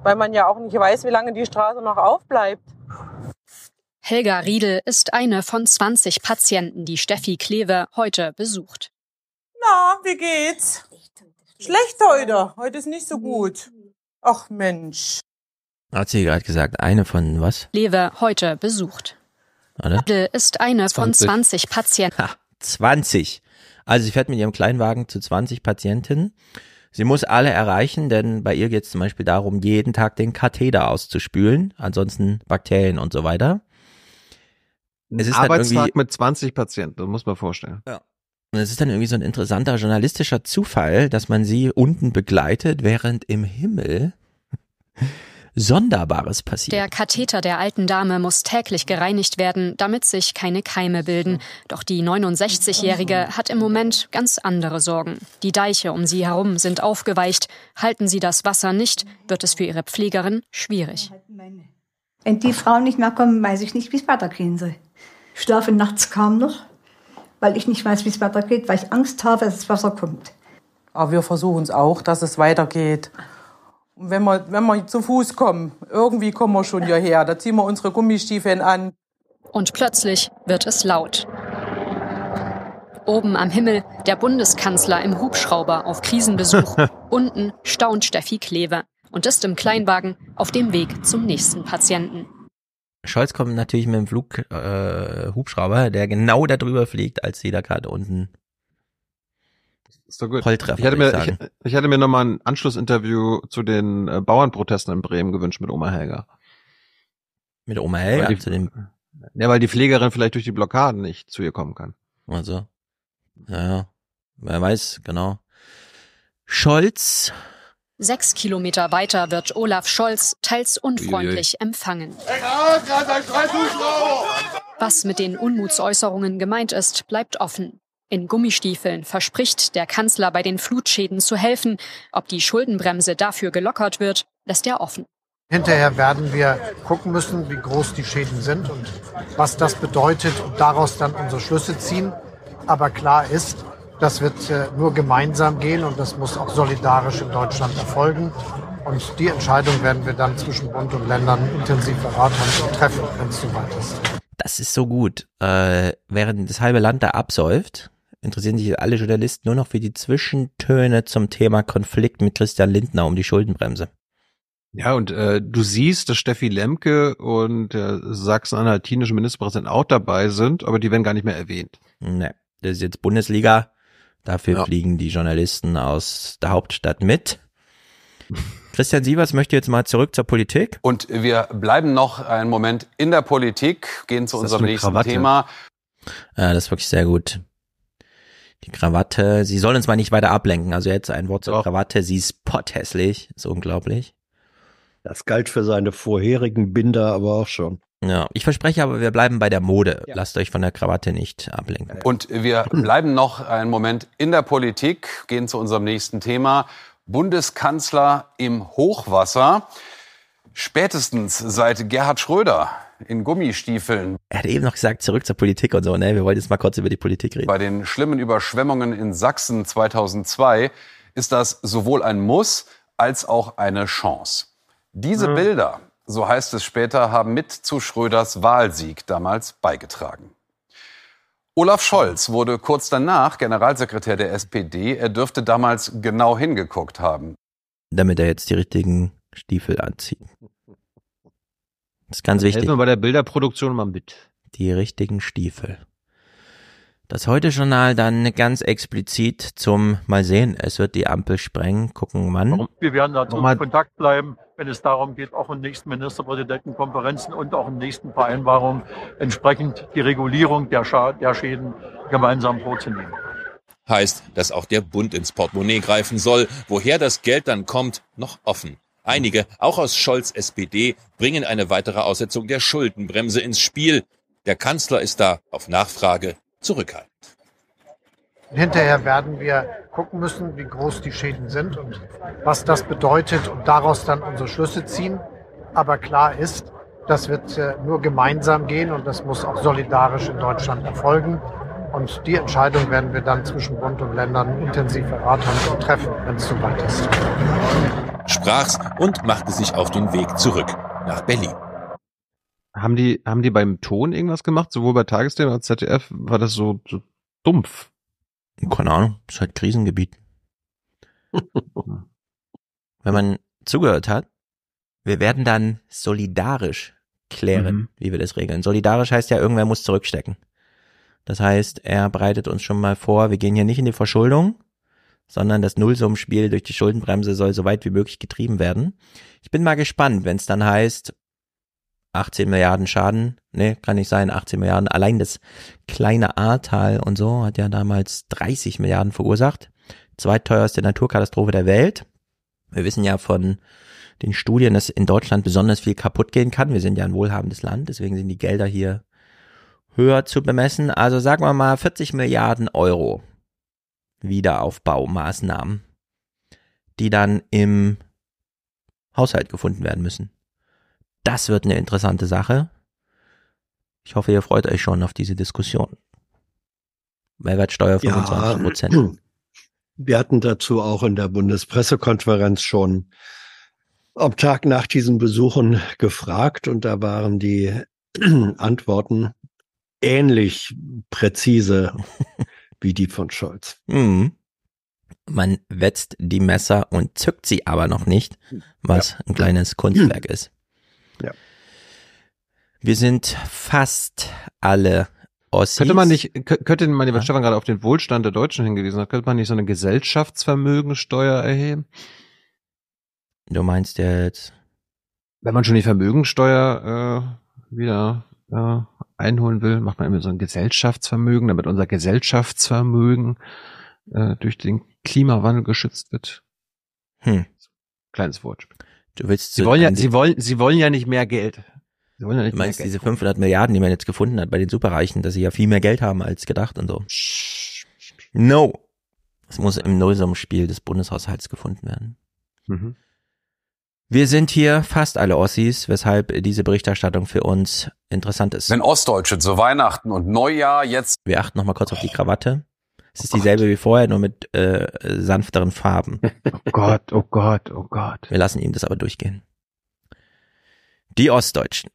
weil man ja auch nicht weiß, wie lange die Straße noch aufbleibt. Helga Riedel ist eine von 20 Patienten, die Steffi Kleve heute besucht. Na, wie geht's? Schlecht heute. Heute ist nicht so gut. Ach Mensch. Hat sie gerade gesagt, eine von was? Kleve heute besucht. Riedel ist eine von 20. 20 Patienten. 20. Also sie fährt mit ihrem Kleinwagen zu 20 Patientinnen. Sie muss alle erreichen, denn bei ihr geht es zum Beispiel darum, jeden Tag den Katheter auszuspülen, ansonsten Bakterien und so weiter. Es ist dann Arbeitstag irgendwie, mit 20 Patienten, das muss man vorstellen. Ja. und es ist dann irgendwie so ein interessanter journalistischer Zufall, dass man sie unten begleitet, während im Himmel Sonderbares passiert. Der Katheter der alten Dame muss täglich gereinigt werden, damit sich keine Keime bilden. Doch die 69-Jährige hat im Moment ganz andere Sorgen. Die Deiche um sie herum sind aufgeweicht. Halten sie das Wasser nicht, wird es für ihre Pflegerin schwierig. Wenn die Frauen nicht mehr kommen, weiß ich nicht, wie es weitergehen soll. Ich schlafe nachts kaum noch, weil ich nicht weiß, wie es weitergeht, weil ich Angst habe, dass das Wasser kommt. Aber wir versuchen es auch, dass es weitergeht. Und wenn wir, wenn wir zu Fuß kommen, irgendwie kommen wir schon hierher. Da ziehen wir unsere Gummistiefeln an. Und plötzlich wird es laut. Oben am Himmel der Bundeskanzler im Hubschrauber auf Krisenbesuch. Unten staunt Steffi Kleve und ist im Kleinwagen auf dem Weg zum nächsten Patienten. Scholz kommt natürlich mit dem Flug äh, Hubschrauber, der genau da drüber fliegt, als sie da gerade unten Ist doch gut. Volltreffer, ich hatte würd mir, ich ich, ich hätte mir nochmal ein Anschlussinterview zu den äh, Bauernprotesten in Bremen gewünscht mit Oma Helga. Mit Oma Helga? Weil die, Zu dem, ja, weil die Pflegerin vielleicht durch die Blockaden nicht zu ihr kommen kann. also, naja, wer weiß, genau. Scholz, Sechs Kilometer weiter wird Olaf Scholz teils unfreundlich empfangen. Was mit den Unmutsäußerungen gemeint ist, bleibt offen. In Gummistiefeln verspricht der Kanzler bei den Flutschäden zu helfen. Ob die Schuldenbremse dafür gelockert wird, lässt er offen. Hinterher werden wir gucken müssen, wie groß die Schäden sind und was das bedeutet und daraus dann unsere Schlüsse ziehen. Aber klar ist, das wird äh, nur gemeinsam gehen und das muss auch solidarisch in Deutschland erfolgen. Und die Entscheidung werden wir dann zwischen Bund und Ländern intensiv beraten und treffen, wenn es soweit ist. Das ist so gut. Äh, während das halbe Land da absäuft, interessieren sich alle Journalisten nur noch für die Zwischentöne zum Thema Konflikt mit Christian Lindner um die Schuldenbremse. Ja, und äh, du siehst, dass Steffi Lemke und der sachsen-anhaltinische Ministerpräsident auch dabei sind, aber die werden gar nicht mehr erwähnt. Ne, das ist jetzt Bundesliga. Dafür Ja. fliegen die Journalisten aus der Hauptstadt mit. Christian Sievers möchte jetzt mal zurück zur Politik. Und wir bleiben noch einen Moment in der Politik, gehen zu unserem eine nächsten Krawatte? Thema. Ja, das ist wirklich sehr gut. Die Krawatte, sie soll uns mal nicht weiter ablenken. Also jetzt ein Wort zur Krawatte, sie ist potthässlich, ist unglaublich. Das galt für seine vorherigen Binder aber auch schon. Ja, ich verspreche aber, wir bleiben bei der Mode. Lasst euch von der Krawatte nicht ablenken. Und wir bleiben noch einen Moment in der Politik, gehen zu unserem nächsten Thema. Bundeskanzler im Hochwasser. Spätestens seit Gerhard Schröder in Gummistiefeln Er hat eben noch gesagt, zurück zur Politik und so, ne? Wir wollten jetzt mal kurz über die Politik reden. bei den schlimmen Überschwemmungen in Sachsen 2002 ist das sowohl ein Muss als auch eine Chance. Diese Mhm. Bilder, so heißt es später, haben mit zu Schröders Wahlsieg damals beigetragen. Olaf Scholz wurde kurz danach Generalsekretär der SPD. Er dürfte damals genau hingeguckt haben. Damit er jetzt die richtigen Stiefel anzieht. Das ist ganz wichtig. Helfen wir bei der Bilderproduktion mal mit. Die richtigen Stiefel. Das Heute-Journal dann ganz explizit zum Mal sehen, es wird die Ampel sprengen, gucken wann. Wir werden dazu in Kontakt bleiben, wenn es darum geht, auch in nächsten Ministerpräsidentenkonferenzen und auch in nächsten Vereinbarungen entsprechend die Regulierung der, Scha der Schäden gemeinsam vorzunehmen. Heißt, dass auch der Bund ins Portemonnaie greifen soll. Woher das Geld dann kommt, noch offen. Einige, auch aus Scholz SPD, bringen eine weitere Aussetzung der Schuldenbremse ins Spiel. Der Kanzler ist da auf Nachfrage zurückhaltend. Hinterher werden wir gucken müssen, wie groß die Schäden sind und was das bedeutet und daraus dann unsere Schlüsse ziehen. Aber klar ist, das wird äh, nur gemeinsam gehen und das muss auch solidarisch in Deutschland erfolgen. Und die Entscheidung werden wir dann zwischen Bund und Ländern intensiv beraten und treffen, wenn es soweit ist. Sprach's und machte sich auf den Weg zurück nach Berlin. Haben die, haben die beim Ton irgendwas gemacht? Sowohl bei Tagesthemen als ZDF war das so, so dumpf. Keine Ahnung, ist halt Krisengebiet. Wenn man zugehört hat, wir werden dann solidarisch klären, Mhm. wie wir das regeln. Solidarisch heißt ja, irgendwer muss zurückstecken. Das heißt, er bereitet uns schon mal vor, wir gehen hier nicht in die Verschuldung, sondern das Nullsummenspiel durch die Schuldenbremse soll so weit wie möglich getrieben werden. Ich bin mal gespannt, wenn es dann heißt, 18 Milliarden Schaden, nee, kann nicht sein, 18 Milliarden, allein das kleine Ahrtal und so hat ja damals 30 Milliarden verursacht. Zweitteuerste Naturkatastrophe der Welt. Wir wissen ja von den Studien, dass in Deutschland besonders viel kaputt gehen kann. Wir sind ja ein wohlhabendes Land, deswegen sind die Gelder hier höher zu bemessen. Also sagen wir mal 40 Milliarden Euro Wiederaufbaumaßnahmen, die dann im Haushalt gefunden werden müssen. Das wird eine interessante Sache. Ich hoffe, ihr freut euch schon auf diese Diskussion. Mehrwertsteuer 25 Prozent. Wir hatten dazu auch in der Bundespressekonferenz schon am Tag nach diesen Besuchen gefragt und da waren die Antworten ähnlich präzise wie die von Scholz. Mhm. Man wetzt die Messer und zückt sie aber noch nicht, was ein kleines Kunstwerk ist. Ja. Wir sind fast alle Ossis. Könnte man nicht, kö- könnte man, weil Stefan gerade auf den Wohlstand der Deutschen hingewiesen hat, könnte man nicht so eine Gesellschaftsvermögensteuer erheben? Du meinst jetzt, Wenn man schon die Vermögensteuer äh, wieder äh, einholen will, macht man immer so ein Gesellschaftsvermögen, damit unser Gesellschaftsvermögen äh, durch den Klimawandel geschützt wird. Hm. Kleines Wortspiel. Du willst Sie wollen ja, sie wollen, sie wollen ja nicht mehr Geld. Sie wollen ja nicht Du meinst mehr Geld. diese 500 Milliarden, die man jetzt gefunden hat bei den Superreichen, dass sie ja viel mehr Geld haben als gedacht und so. No. Es muss im Nullsummenspiel des Bundeshaushalts gefunden werden. Mhm. Wir sind hier fast alle Ossis, weshalb diese Berichterstattung für uns interessant ist. Wenn Ostdeutsche zu Weihnachten und Neujahr jetzt. Wir achten nochmal kurz auf die Krawatte. Es ist dieselbe wie vorher, nur mit äh, sanfteren Farben. Oh Gott, oh Gott, oh Gott. Wir lassen ihm das aber durchgehen. Die Ostdeutschen.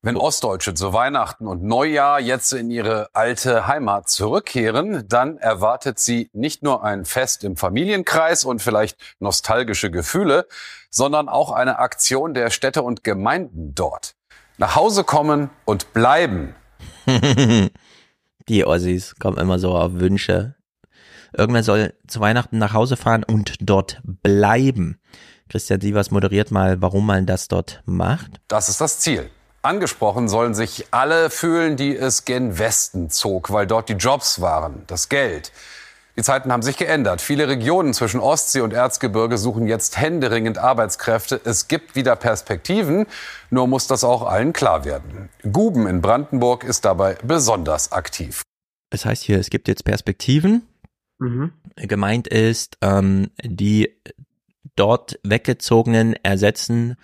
Wenn Ostdeutsche zu Weihnachten und Neujahr jetzt in ihre alte Heimat zurückkehren, dann erwartet sie nicht nur ein Fest im Familienkreis und vielleicht nostalgische Gefühle, sondern auch eine Aktion der Städte und Gemeinden dort. Nach Hause kommen und bleiben. Die Ossis kommen immer so auf Wünsche. Irgendwer soll zu Weihnachten nach Hause fahren und dort bleiben. Christian Sievers moderiert mal, warum man das dort macht. Das ist das Ziel. Angesprochen sollen sich alle fühlen, die es gen Westen zog, weil dort die Jobs waren, das Geld. Die Zeiten haben sich geändert. Viele Regionen zwischen Ostsee und Erzgebirge suchen jetzt händeringend Arbeitskräfte. Es gibt wieder Perspektiven, nur muss das auch allen klar werden. Guben in Brandenburg ist dabei besonders aktiv. Das heißt hier, es gibt jetzt Perspektiven. Mhm. Gemeint ist, ähm, die dort weggezogenen ersetzen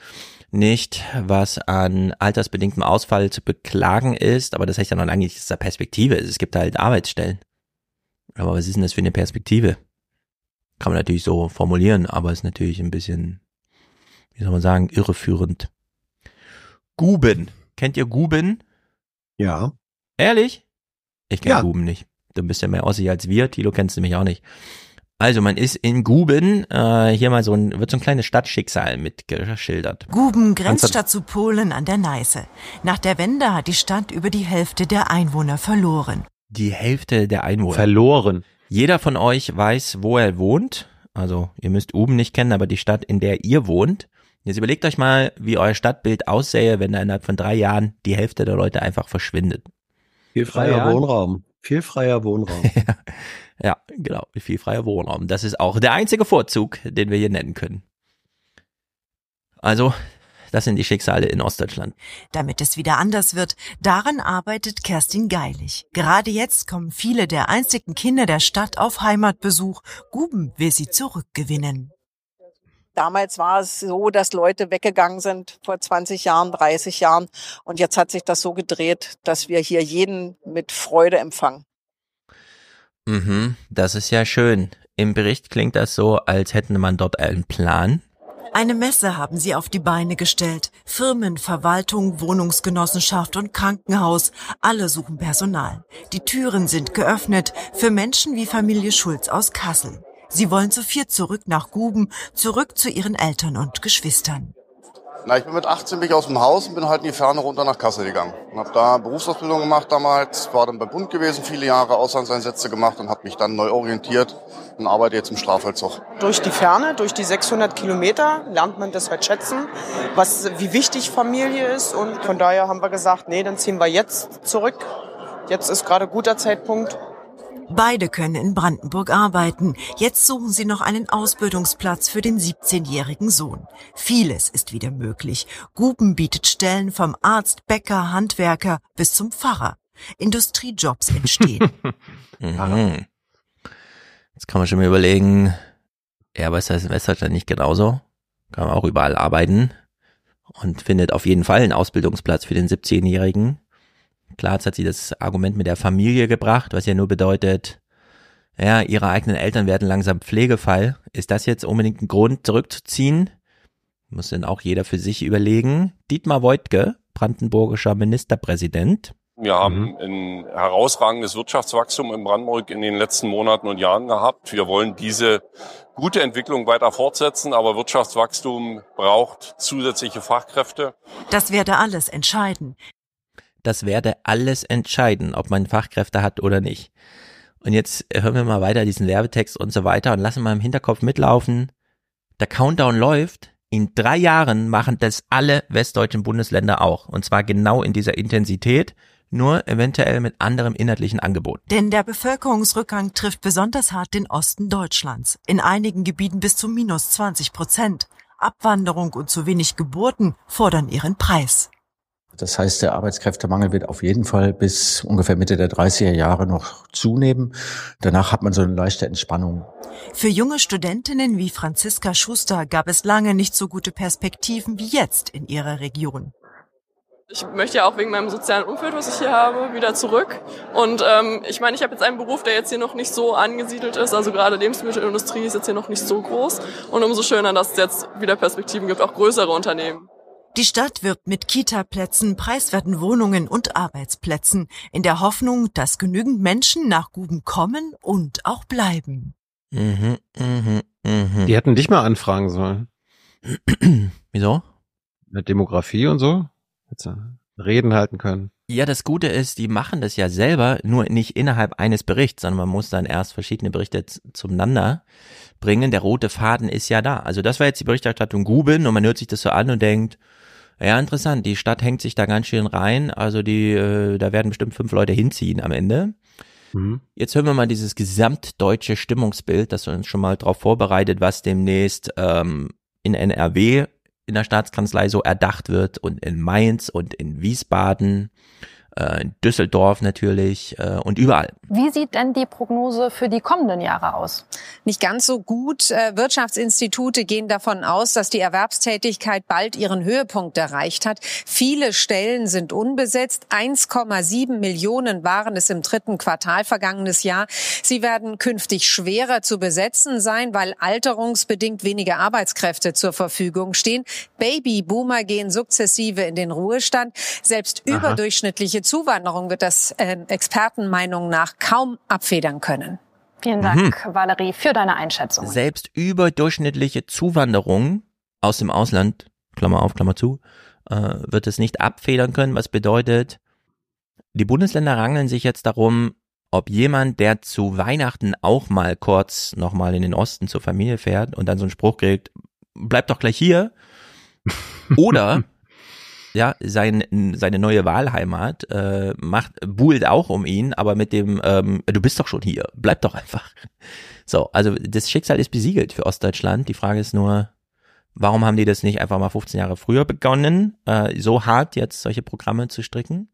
nicht, was an altersbedingtem Ausfall zu beklagen ist, aber das heißt ja noch lange nicht, dass da Perspektive ist. Es gibt halt Arbeitsstellen. Aber was ist denn das für eine Perspektive? Kann man natürlich so formulieren, aber ist natürlich ein bisschen, wie soll man sagen, irreführend. Guben. Kennt ihr Guben? Ja. Ehrlich? Ich kenne Ja. Guben nicht. Du bist ja mehr Ossi als wir. Tilo kennst du mich auch nicht. Also man ist in Guben, äh, hier mal so ein, wird so ein kleines Stadtschicksal mitgeschildert. Guben grenzt statt zu Polen an der Neiße. Nach der Wende hat die Stadt über die Hälfte der Einwohner verloren. Die Hälfte der Einwohner. Verloren. Jeder von euch weiß, wo er wohnt. Also ihr müsst Uben nicht kennen, aber die Stadt, in der ihr wohnt. Jetzt überlegt euch mal, wie euer Stadtbild aussähe, wenn da innerhalb von drei Jahren die Hälfte der Leute einfach verschwindet. Viel freier Jahren? Wohnraum. Viel freier Wohnraum. Ja, genau, viel freier Wohnraum. Das ist auch der einzige Vorzug, den wir hier nennen können. Also, das sind die Schicksale in Ostdeutschland. Damit es wieder anders wird, daran arbeitet Kerstin Geilig. Gerade jetzt kommen viele der einzigen Kinder der Stadt auf Heimatbesuch. Guben will sie zurückgewinnen. Damals war es so, dass Leute weggegangen sind vor 20 Jahren, 30 Jahren. Und jetzt hat sich das so gedreht, dass wir hier jeden mit Freude empfangen. Mhm, das ist ja schön. Im Bericht klingt das so, als hätte man dort einen Plan. Eine Messe haben sie auf die Beine gestellt. Firmen, Verwaltung, Wohnungsgenossenschaft und Krankenhaus, alle suchen Personal. Die Türen sind geöffnet für Menschen wie Familie Schulz aus Kassel. Sie wollen zu viert zurück nach Guben, zurück zu ihren Eltern und Geschwistern. Na, ich bin mit 18 bin ich aus dem Haus und bin halt in die Ferne runter nach Kassel gegangen. Und habe da Berufsausbildung gemacht damals, war dann beim Bund gewesen, viele Jahre Auslandseinsätze gemacht und habe mich dann neu orientiert und arbeite jetzt im Strafvollzug. Durch die Ferne, durch die 600 Kilometer lernt man das halt schätzen, was, wie wichtig Familie ist. Und von daher haben wir gesagt, nee, dann ziehen wir jetzt zurück. Jetzt ist gerade guter Zeitpunkt. Beide können in Brandenburg arbeiten. Jetzt suchen sie noch einen Ausbildungsplatz für den 17-jährigen Sohn. Vieles ist wieder möglich. Guben bietet Stellen vom Arzt, Bäcker, Handwerker bis zum Pfarrer. Industriejobs entstehen. Mhm. Jetzt kann man schon mal überlegen, aber ist das in Westdeutschland nicht genauso? Kann man auch überall arbeiten und findet auf jeden Fall einen Ausbildungsplatz für den 17-Jährigen. Klar, jetzt hat sie das Argument mit der Familie gebracht, was ja nur bedeutet, ja, ihre eigenen Eltern werden langsam Pflegefall. Ist das jetzt unbedingt ein Grund, zurückzuziehen? Muss denn auch jeder für sich überlegen. Dietmar Woidke, brandenburgischer Ministerpräsident. Wir haben ein herausragendes Wirtschaftswachstum in Brandenburg in den letzten Monaten und Jahren gehabt. Wir wollen diese gute Entwicklung weiter fortsetzen, aber Wirtschaftswachstum braucht zusätzliche Fachkräfte. Das werde alles entscheiden. Das werde alles entscheiden, ob man Fachkräfte hat oder nicht. Und jetzt hören wir mal weiter diesen Werbetext und so weiter und lassen mal im Hinterkopf mitlaufen. Der Countdown läuft. In drei Jahren machen das alle westdeutschen Bundesländer auch. Und zwar genau in dieser Intensität, nur eventuell mit anderem inhaltlichen Angebot. Denn der Bevölkerungsrückgang trifft besonders hart den Osten Deutschlands. In einigen Gebieten bis zu minus 20 Prozent. Abwanderung und zu wenig Geburten fordern ihren Preis. Das heißt, der Arbeitskräftemangel wird auf jeden Fall bis ungefähr Mitte der 30er Jahre noch zunehmen. Danach hat man so eine leichte Entspannung. Für junge Studentinnen wie Franziska Schuster gab es lange nicht so gute Perspektiven wie jetzt in ihrer Region. Ich möchte ja auch wegen meinem sozialen Umfeld, was ich hier habe, wieder zurück. Und ähm, ich meine, ich habe jetzt einen Beruf, der jetzt hier noch nicht so angesiedelt ist. Also gerade Lebensmittelindustrie ist jetzt hier noch nicht so groß. Und umso schöner, dass es jetzt wieder Perspektiven gibt, auch größere Unternehmen. Die Stadt wirbt mit Kita-Plätzen, preiswerten Wohnungen und Arbeitsplätzen in der Hoffnung, dass genügend Menschen nach Guben kommen und auch bleiben. Mhm, mhm, mhm. Die hätten dich mal anfragen sollen. Wieso? Mit Demografie und so. Du Reden halten können. Ja, das Gute ist, die machen das ja selber, nur nicht innerhalb eines Berichts, sondern man muss dann erst verschiedene Berichte zueinander bringen. Der rote Faden ist ja da. Also das war jetzt die Berichterstattung Guben und man hört sich das so an und denkt, ja, interessant, die Stadt hängt sich da ganz schön rein. Also die, äh, da werden bestimmt fünf Leute hinziehen am Ende. Mhm. Jetzt hören wir mal dieses gesamtdeutsche Stimmungsbild, das uns schon mal darauf vorbereitet, was demnächst ähm, in NRW in der Staatskanzlei so erdacht wird und in Mainz und in Wiesbaden, in Düsseldorf natürlich äh, und überall. Wie sieht denn die Prognose für die kommenden Jahre aus? Nicht ganz so gut. Äh, Wirtschaftsinstitute gehen davon aus, dass die Erwerbstätigkeit bald ihren Höhepunkt erreicht hat. Viele Stellen sind unbesetzt. 1,7 Millionen waren es im dritten Quartal vergangenes Jahr. Sie werden künftig schwerer zu besetzen sein, weil alterungsbedingt weniger Arbeitskräfte zur Verfügung stehen. Babyboomer gehen sukzessive in den Ruhestand. Selbst Aha. überdurchschnittliche Zuwanderung wird das äh, Expertenmeinung nach kaum abfedern können. Vielen Dank, Valerie, für deine Einschätzung. Selbst überdurchschnittliche Zuwanderung aus dem Ausland, Klammer auf, Klammer zu, äh, wird es nicht abfedern können, was bedeutet, die Bundesländer rangeln sich jetzt darum, ob jemand, der zu Weihnachten auch mal kurz nochmal in den Osten zur Familie fährt und dann so einen Spruch kriegt, bleib doch gleich hier, oder ja, sein, seine neue Wahlheimat äh, macht, buhlt auch um ihn, aber mit dem, ähm, du bist doch schon hier, bleib doch einfach. So, also das Schicksal ist besiegelt für Ostdeutschland. Die Frage ist nur, warum haben die das nicht einfach mal 15 Jahre früher begonnen, äh, so hart jetzt solche Programme zu stricken?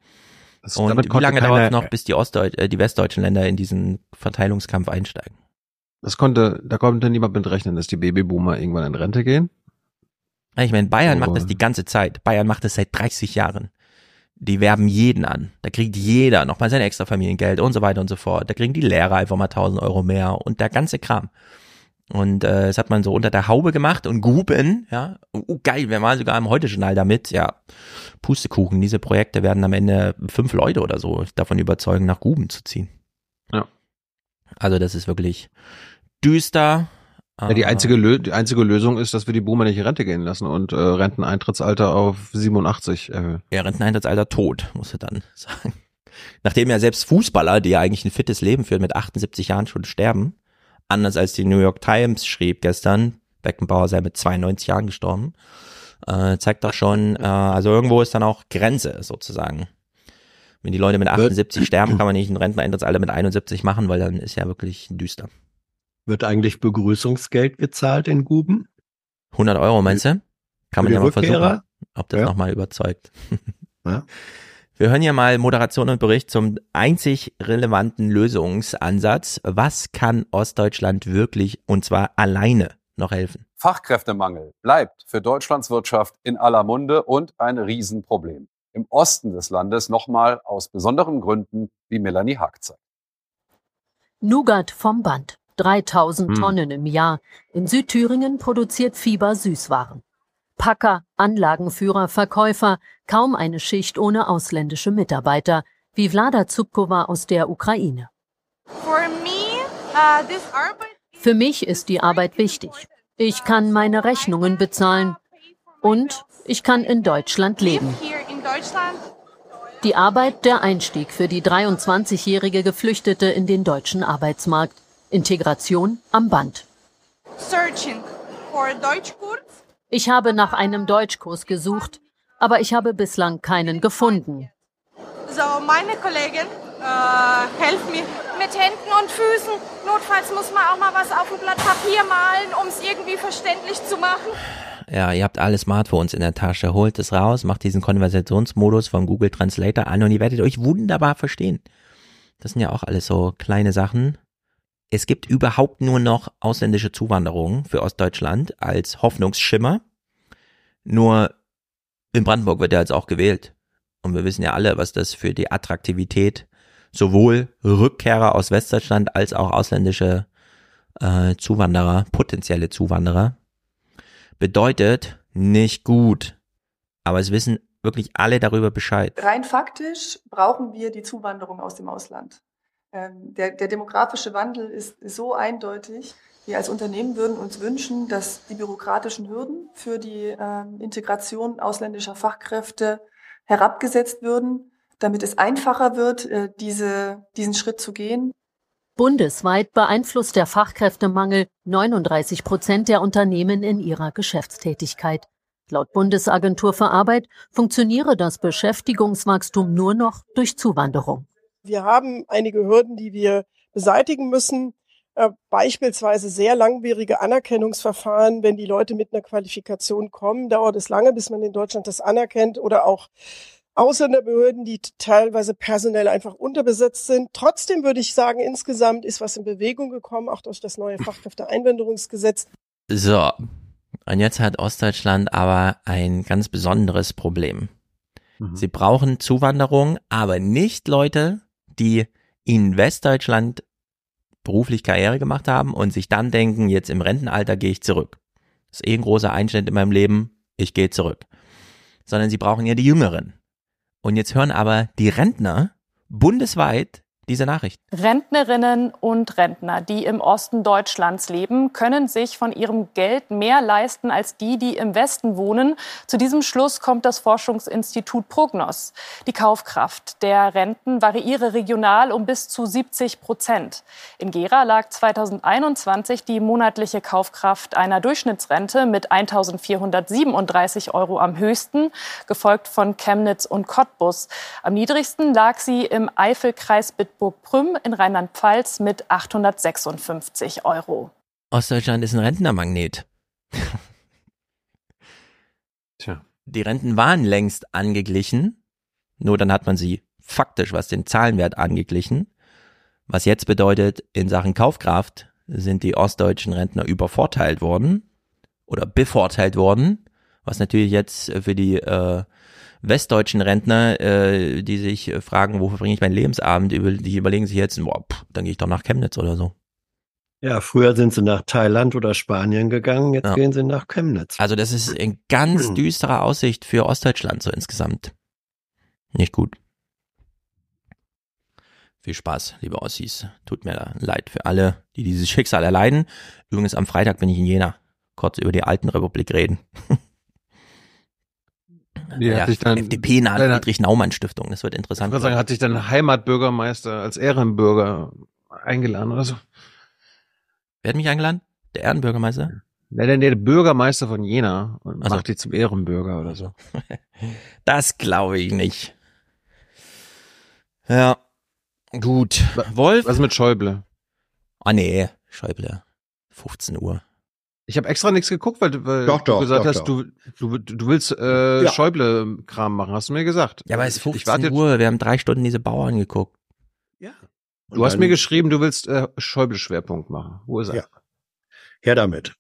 Das- Und wie lange dauert es noch, bis die Ostdeut äh, die westdeutschen Länder in diesen Verteilungskampf einsteigen? Das konnte, da konnte niemand mit rechnen, dass die Babyboomer irgendwann in Rente gehen. Ich meine, Bayern Oh. macht das die ganze Zeit. Bayern macht das seit 30 Jahren. Die werben jeden an. Da kriegt jeder nochmal sein extra Familiengeld und so weiter und so fort. Da kriegen die Lehrer einfach mal 1000 Euro mehr und der ganze Kram. Und äh, das hat man so unter der Haube gemacht und Guben, ja, oh, geil, wir waren sogar im Heute-Journal damit, ja, Pustekuchen, diese Projekte werden am Ende fünf Leute oder so davon überzeugen, nach Guben zu ziehen. Ja. Also das ist wirklich düster. Ja, die Ah. einzige, Lö die einzige Lösung ist, dass wir die Boomer nicht in Rente gehen lassen und äh, Renteneintrittsalter auf 87 erhöhen. Ja, Renteneintrittsalter tot, muss er dann sagen. Nachdem ja selbst Fußballer, die ja eigentlich ein fittes Leben führen, mit 78 Jahren schon sterben, anders als die New York Times schrieb gestern, Beckenbauer sei mit 92 Jahren gestorben, äh, zeigt doch schon, äh, also irgendwo ist dann auch Grenze sozusagen. Wenn die Leute mit 78 sterben, kann man nicht ein Renteneintrittsalter mit 71 machen, weil dann ist ja wirklich düster. Wird eigentlich Begrüßungsgeld gezahlt in Guben? 100 Euro meinst du? Kann man ja mal versuchen, Rückkehrer? ob das Ja. nochmal überzeugt. Ja. Wir hören hier mal Moderation und Bericht zum einzig relevanten Lösungsansatz. Was kann Ostdeutschland wirklich und zwar alleine noch helfen? Fachkräftemangel bleibt für Deutschlands Wirtschaft in aller Munde und ein Riesenproblem. Im Osten des Landes nochmal aus besonderen Gründen, wie Melanie Haag zeigt. Nougat vom Band. 3000 Hm. Tonnen im Jahr. In Südthüringen produziert Fieber Süßwaren. Packer, Anlagenführer, Verkäufer, kaum eine Schicht ohne ausländische Mitarbeiter, wie Vlada Zubkova aus der Ukraine. Für mich ist die Arbeit wichtig. Ich kann meine Rechnungen bezahlen und ich kann in Deutschland leben. Die Arbeit der Einstieg für die 23-jährige Geflüchtete in den deutschen Arbeitsmarkt. Integration am Band. Searching for Deutschkurs. Ich habe nach einem Deutschkurs gesucht, aber ich habe bislang keinen gefunden. So, meine Kollegin äh, hilft mir mit Händen und Füßen. Notfalls muss man auch mal was auf ein Blatt Papier malen, um es irgendwie verständlich zu machen. Ja, ihr habt alle Smartphones in der Tasche, holt es raus, macht diesen Konversationsmodus vom Google Translator an und ihr werdet euch wunderbar verstehen. Das sind ja auch alles so kleine Sachen. Es gibt überhaupt nur noch ausländische Zuwanderung für Ostdeutschland als Hoffnungsschimmer. Nur in Brandenburg wird er jetzt auch gewählt. Und wir wissen ja alle, was das für die Attraktivität sowohl Rückkehrer aus Westdeutschland als auch ausländische äh, Zuwanderer, potenzielle Zuwanderer, bedeutet nicht gut. Aber es wissen wirklich alle darüber Bescheid. Rein faktisch brauchen wir die Zuwanderung aus dem Ausland. Ähm, der, der demografische Wandel ist so eindeutig. Wir als Unternehmen würden uns wünschen, dass die bürokratischen Hürden für die ähm, Integration ausländischer Fachkräfte herabgesetzt würden, damit es einfacher wird, äh, diese, diesen Schritt zu gehen. Bundesweit beeinflusst der Fachkräftemangel 39 Prozent der Unternehmen in ihrer Geschäftstätigkeit. Laut Bundesagentur für Arbeit funktioniere das Beschäftigungswachstum nur noch durch Zuwanderung. Wir haben einige Hürden, die wir beseitigen müssen. Äh, beispielsweise sehr langwierige Anerkennungsverfahren. Wenn die Leute mit einer Qualifikation kommen, dauert es lange, bis man in Deutschland das anerkennt oder auch Ausländerbehörden, die teilweise personell einfach unterbesetzt sind. Trotzdem würde ich sagen, insgesamt ist was in Bewegung gekommen, auch durch das neue Fachkräfteeinwanderungsgesetz. So, und jetzt hat Ostdeutschland aber ein ganz besonderes Problem. Mhm. Sie brauchen Zuwanderung, aber nicht Leute, die in Westdeutschland beruflich Karriere gemacht haben und sich dann denken, jetzt im Rentenalter gehe ich zurück. Das ist eh ein großer Einschnitt in meinem Leben, ich gehe zurück. Sondern sie brauchen ja die Jüngeren. Und jetzt hören aber die Rentner bundesweit diese Nachricht. Rentnerinnen und Rentner, die im Osten Deutschlands leben, können sich von ihrem Geld mehr leisten als die, die im Westen wohnen. Zu diesem Schluss kommt das Forschungsinstitut Prognos. Die Kaufkraft der Renten variiere regional um bis zu 70 Prozent. In Gera lag 2021 die monatliche Kaufkraft einer Durchschnittsrente mit 1.437 Euro am höchsten, gefolgt von Chemnitz und Cottbus. Am niedrigsten lag sie im Eifelkreis Bitburg Bitburg-Prüm in Rheinland-Pfalz mit 856 Euro. Ostdeutschland ist ein Rentnermagnet. Tja. Die Renten waren längst angeglichen, nur dann hat man sie faktisch, was den Zahlenwert angeglichen. Was jetzt bedeutet, in Sachen Kaufkraft sind die ostdeutschen Rentner übervorteilt worden oder bevorteilt worden, was natürlich jetzt für die äh, westdeutschen Rentner, äh, die sich fragen, wo verbringe ich meinen Lebensabend, die überlegen sich jetzt, boah, pff, dann gehe ich doch nach Chemnitz oder so. Ja, früher sind sie nach Thailand oder Spanien gegangen, jetzt Ja. gehen sie nach Chemnitz. Also das ist in ganz düsterer Aussicht für Ostdeutschland so insgesamt. Nicht gut. Viel Spaß, liebe Ossis. Tut mir leid für alle, die dieses Schicksal erleiden. Übrigens am Freitag bin ich in Jena. Kurz über die alten Republik reden. Die hat sich dann- FDP nahe Friedrich-Naumann-Stiftung. Das wird interessant. Ich würde sagen, hat sich dann Heimatbürgermeister als Ehrenbürger eingeladen oder so. Wer hat mich eingeladen? Der Ehrenbürgermeister? Nee, der, der Bürgermeister von Jena und Ach so. macht die zum Ehrenbürger oder so. Das glaube ich nicht. Ja. Gut. Wolf? Was mit Schäuble? Ah nee, Schäuble. 15 Uhr. Ich habe extra nichts geguckt, weil, weil Doch, du doch, gesagt doch, hast, doch. du du du willst äh, Ja. Schäuble-Kram machen, hast du mir gesagt. Ja, aber es ist Ich- 15 ich Uhr. Wir haben drei Stunden diese Bauern geguckt. Du hast mir geschrieben, du willst äh, Schäuble-Schwerpunkt machen. Wo ist er? Ja. Her damit.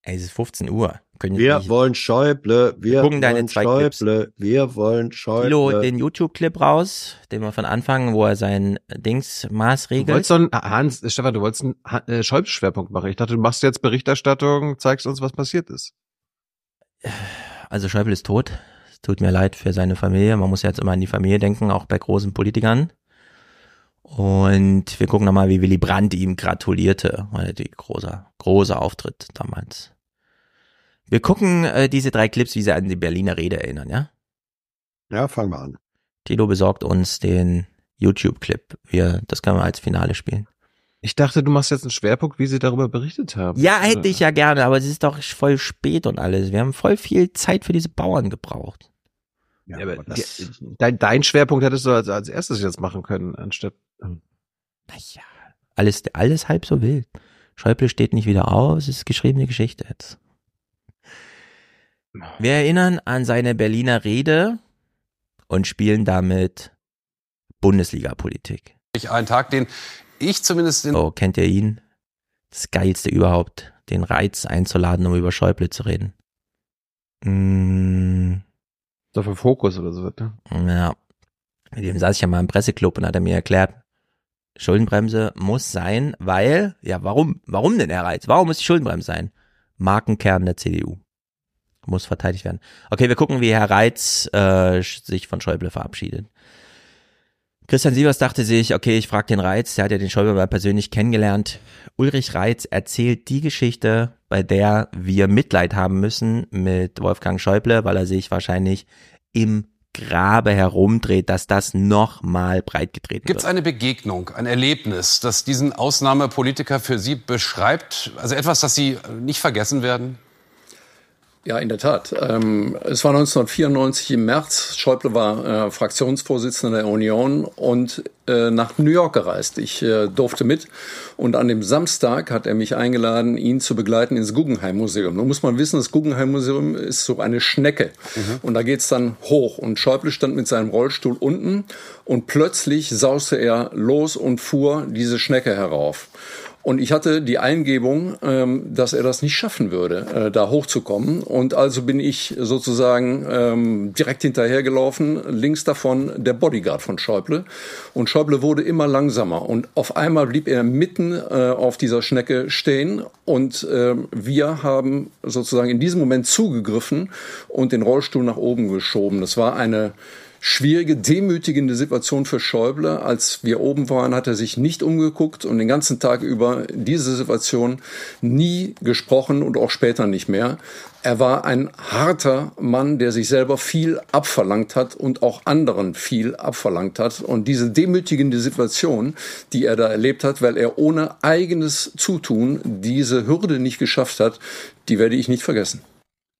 Ey, es ist 15 Uhr. Können Wir nicht- wollen Schäuble, wir gucken deine wollen zwei Clips. Schäuble, wir wollen Schäuble. Kilo den YouTube-Clip raus, den wir von Anfang, wo er sein Dings Du maßregelt. wolltest doch, einen- Hans, äh, Stefan, du wolltest einen äh, Schäuble-Schwerpunkt machen. Ich dachte, du machst jetzt Berichterstattung, zeigst uns, was passiert ist. Also Schäuble ist tot. Es tut mir leid für seine Familie. Man muss jetzt immer an die Familie denken, auch bei großen Politikern. Und wir gucken nochmal, wie Willy Brandt ihm gratulierte. Großer, großer Auftritt damals. Wir gucken äh, diese drei Clips, wie sie an die Berliner Rede erinnern, ja? Ja, fangen wir an. Tilo besorgt uns den YouTube-Clip. Wir, das können wir als Finale spielen. Ich dachte, du machst jetzt einen Schwerpunkt, wie sie darüber berichtet haben. Ja, hätte ich ja gerne, aber es ist doch voll spät und alles. Wir haben voll viel Zeit für diese Bauern gebraucht. Ja, aber die, dein, dein Schwerpunkt hättest du als, als erstes jetzt machen können, anstatt. ähm, Alles, alles halb so wild. Schäuble steht nicht wieder auf, es ist geschriebene Geschichte jetzt. Wir erinnern an seine Berliner Rede und spielen damit Bundesliga-Politik. Ein Tag, den ich zumindest in Oh, kennt ihr ihn? Das Geilste überhaupt, den Reiz einzuladen, um über Schäuble zu reden. Mm, Dafür Fokus oder so, ne? ja. Mit dem saß ich ja mal im Presseclub und hat er mir erklärt, Schuldenbremse muss sein, weil, ja, warum? Warum denn der Reiz? Warum muss die Schuldenbremse sein? Markenkern der CDU. Muss verteidigt werden. Okay, wir gucken, wie Herr Reitz äh, sich von Schäuble verabschiedet. Christian Sievers dachte sich, okay, ich frage den Reitz, der hat ja den Schäuble mal persönlich kennengelernt. Ulrich Reitz erzählt die Geschichte, bei der wir Mitleid haben müssen mit Wolfgang Schäuble, weil er sich wahrscheinlich im Grabe herumdreht, dass das nochmal breitgetreten Gibt es wird. eine Begegnung, ein Erlebnis, das diesen Ausnahmepolitiker für Sie beschreibt? Also etwas, das Sie nicht vergessen werden? Ja, in der Tat. Ähm, es war 1994 im März. Schäuble war äh, Fraktionsvorsitzender der Union und äh, nach New York gereist. Ich äh, durfte mit und an dem Samstag hat er mich eingeladen, ihn zu begleiten ins Guggenheim Museum. Nun muss man wissen, das Guggenheim Museum ist so eine Schnecke und da geht's dann hoch und Schäuble stand mit seinem Rollstuhl unten und plötzlich sauste er los und fuhr diese Schnecke herauf. Und ich hatte die Eingebung, ähm, dass er das nicht schaffen würde, äh, da hochzukommen. Und also bin ich sozusagen ähm, direkt hinterhergelaufen, links davon der Bodyguard von Schäuble. Und Schäuble wurde immer langsamer. Und auf einmal blieb er mitten äh, auf dieser Schnecke stehen. Und ähm, wir haben sozusagen in diesem Moment zugegriffen und den Rollstuhl nach oben geschoben. Das war eine schwierige, demütigende Situation für Schäuble. Als wir oben waren, hat er sich nicht umgeguckt und den ganzen Tag über diese Situation nie gesprochen und auch später nicht mehr. Er war ein harter Mann, der sich selber viel abverlangt hat und auch anderen viel abverlangt hat. Und diese demütigende Situation, die er da erlebt hat, weil er ohne eigenes Zutun diese Hürde nicht geschafft hat, die werde ich nicht vergessen.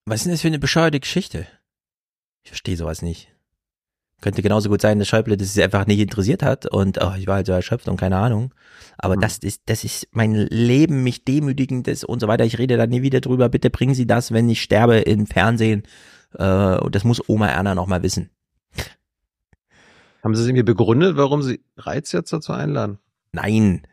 Was ist denn das für eine bescheuerte Geschichte? Ich verstehe sowas nicht. Könnte genauso gut sein, dass Schäuble das einfach nicht interessiert hat und oh, ich war halt so erschöpft und keine Ahnung. Aber das ist, das ist mein Leben, mich demütigendes und so weiter. Ich rede da nie wieder drüber. Bitte bringen Sie das, wenn ich sterbe, im Fernsehen. Äh, und das muss Oma Erna noch mal wissen. Haben Sie es irgendwie begründet, warum Sie Reiz jetzt dazu einladen? Nein.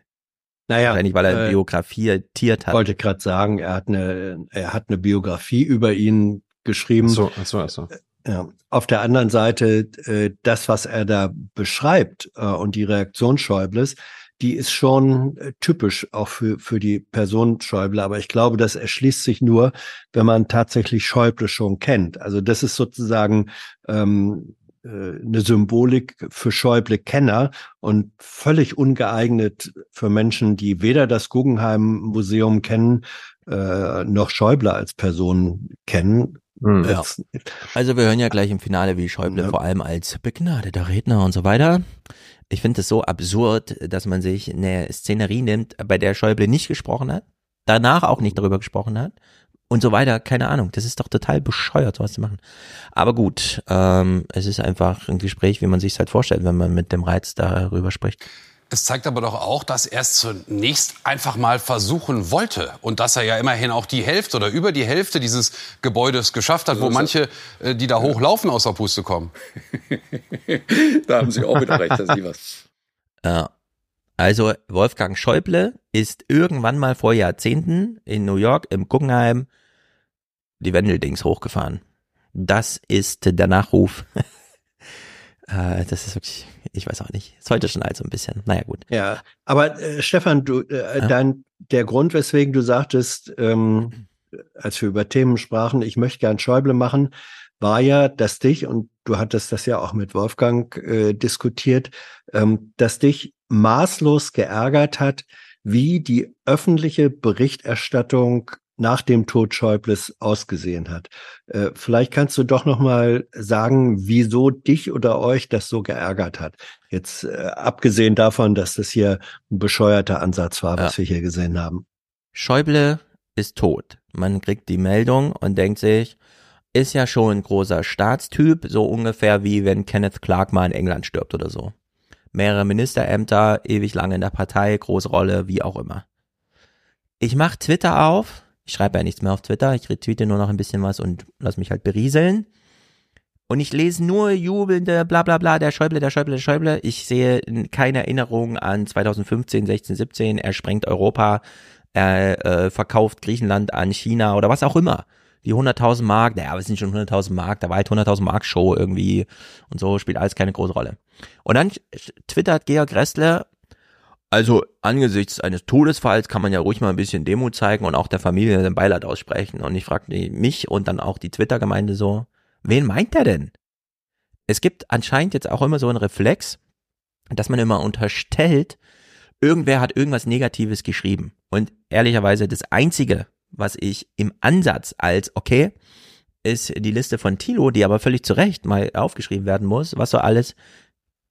Naja, Wahrscheinlich, weil er eine äh, Biografie tiert hat. Wollte gerade sagen, er hat eine, er hat eine Biografie über ihn geschrieben. Ach so, ach so, ach so. Ja. Auf der anderen Seite, äh, das, was er da beschreibt äh, und die Reaktion Schäubles, die ist schon äh, typisch auch für, für die Person Schäuble. Aber ich glaube, das erschließt sich nur, wenn man tatsächlich Schäuble schon kennt. Also das ist sozusagen ähm, äh, eine Symbolik für Schäuble-Kenner und völlig ungeeignet für Menschen, die weder das Guggenheim-Museum kennen, äh, noch Schäuble als Person kennen. Ja. Als- Also wir hören ja gleich im Finale, wie Schäuble vor allem als begnadeter Redner und so weiter. Ich finde es so absurd, dass man sich eine Szenerie nimmt, bei der Schäuble nicht gesprochen hat, danach auch nicht darüber gesprochen hat und so weiter. Keine Ahnung. Das ist doch total bescheuert, sowas zu machen. Aber gut, ähm, es ist einfach ein Gespräch, wie man sich halt vorstellt, wenn man mit dem Reiz darüber spricht. Es zeigt aber doch auch, dass er es zunächst einfach mal versuchen wollte und dass er ja immerhin auch die Hälfte oder über die Hälfte dieses Gebäudes geschafft hat, wo manche, äh, die da hochlaufen, aus der Puste kommen. Da haben Sie auch wieder recht, Herr Sievers. Ja. Also Wolfgang Schäuble ist irgendwann mal vor Jahrzehnten in New York im Guggenheim die Wendeldings hochgefahren. Das ist der Nachruf. Äh, das ist wirklich, ich weiß auch nicht. Es heute schon also ein bisschen. Naja, gut. Ja, aber äh, Stefan, du, äh, Ja. dein, der Grund, weswegen du sagtest, ähm, als wir über Themen sprachen, ich möchte gern Schäuble machen, war ja, dass dich, und du hattest das ja auch mit Wolfgang äh, diskutiert, ähm, dass dich maßlos geärgert hat, wie die öffentliche Berichterstattung nach dem Tod Schäubles ausgesehen hat. Äh, vielleicht kannst du doch noch mal sagen, wieso dich oder euch das so geärgert hat. Jetzt äh, abgesehen davon, dass das hier ein bescheuerter Ansatz war, was Ja. wir hier gesehen haben. Schäuble ist tot. Man kriegt die Meldung und denkt sich, ist ja schon ein großer Staatstyp, so ungefähr wie wenn Kenneth Clark mal in England stirbt oder so. Mehrere Ministerämter, ewig lange in der Partei, große Rolle, wie auch immer. Ich mach Twitter auf, Ich schreibe ja nichts mehr auf Twitter, ich retweete nur noch ein bisschen was und lass mich halt berieseln. Und ich lese nur jubelnde bla bla bla, der Schäuble, der Schäuble, der Schäuble. Ich sehe keine Erinnerung an 2015, 16, 17, er sprengt Europa, er äh, verkauft Griechenland an China oder was auch immer. Die 100.000 Mark, naja, es sind schon 100.000 Mark, da war halt 100.000 Mark Show irgendwie und so, spielt alles keine große Rolle. Und dann twittert Georg Ressler, also angesichts eines Todesfalls kann man ja ruhig mal ein bisschen Demut zeigen und auch der Familie den Beileid aussprechen. Und ich fragte mich und dann auch die Twitter-Gemeinde so, wen meint er denn? Es gibt anscheinend jetzt auch immer so einen Reflex, dass man immer unterstellt, irgendwer hat irgendwas Negatives geschrieben. Und ehrlicherweise das Einzige, was ich im Ansatz als okay, ist die Liste von Tilo, die aber völlig zu Recht mal aufgeschrieben werden muss, was so alles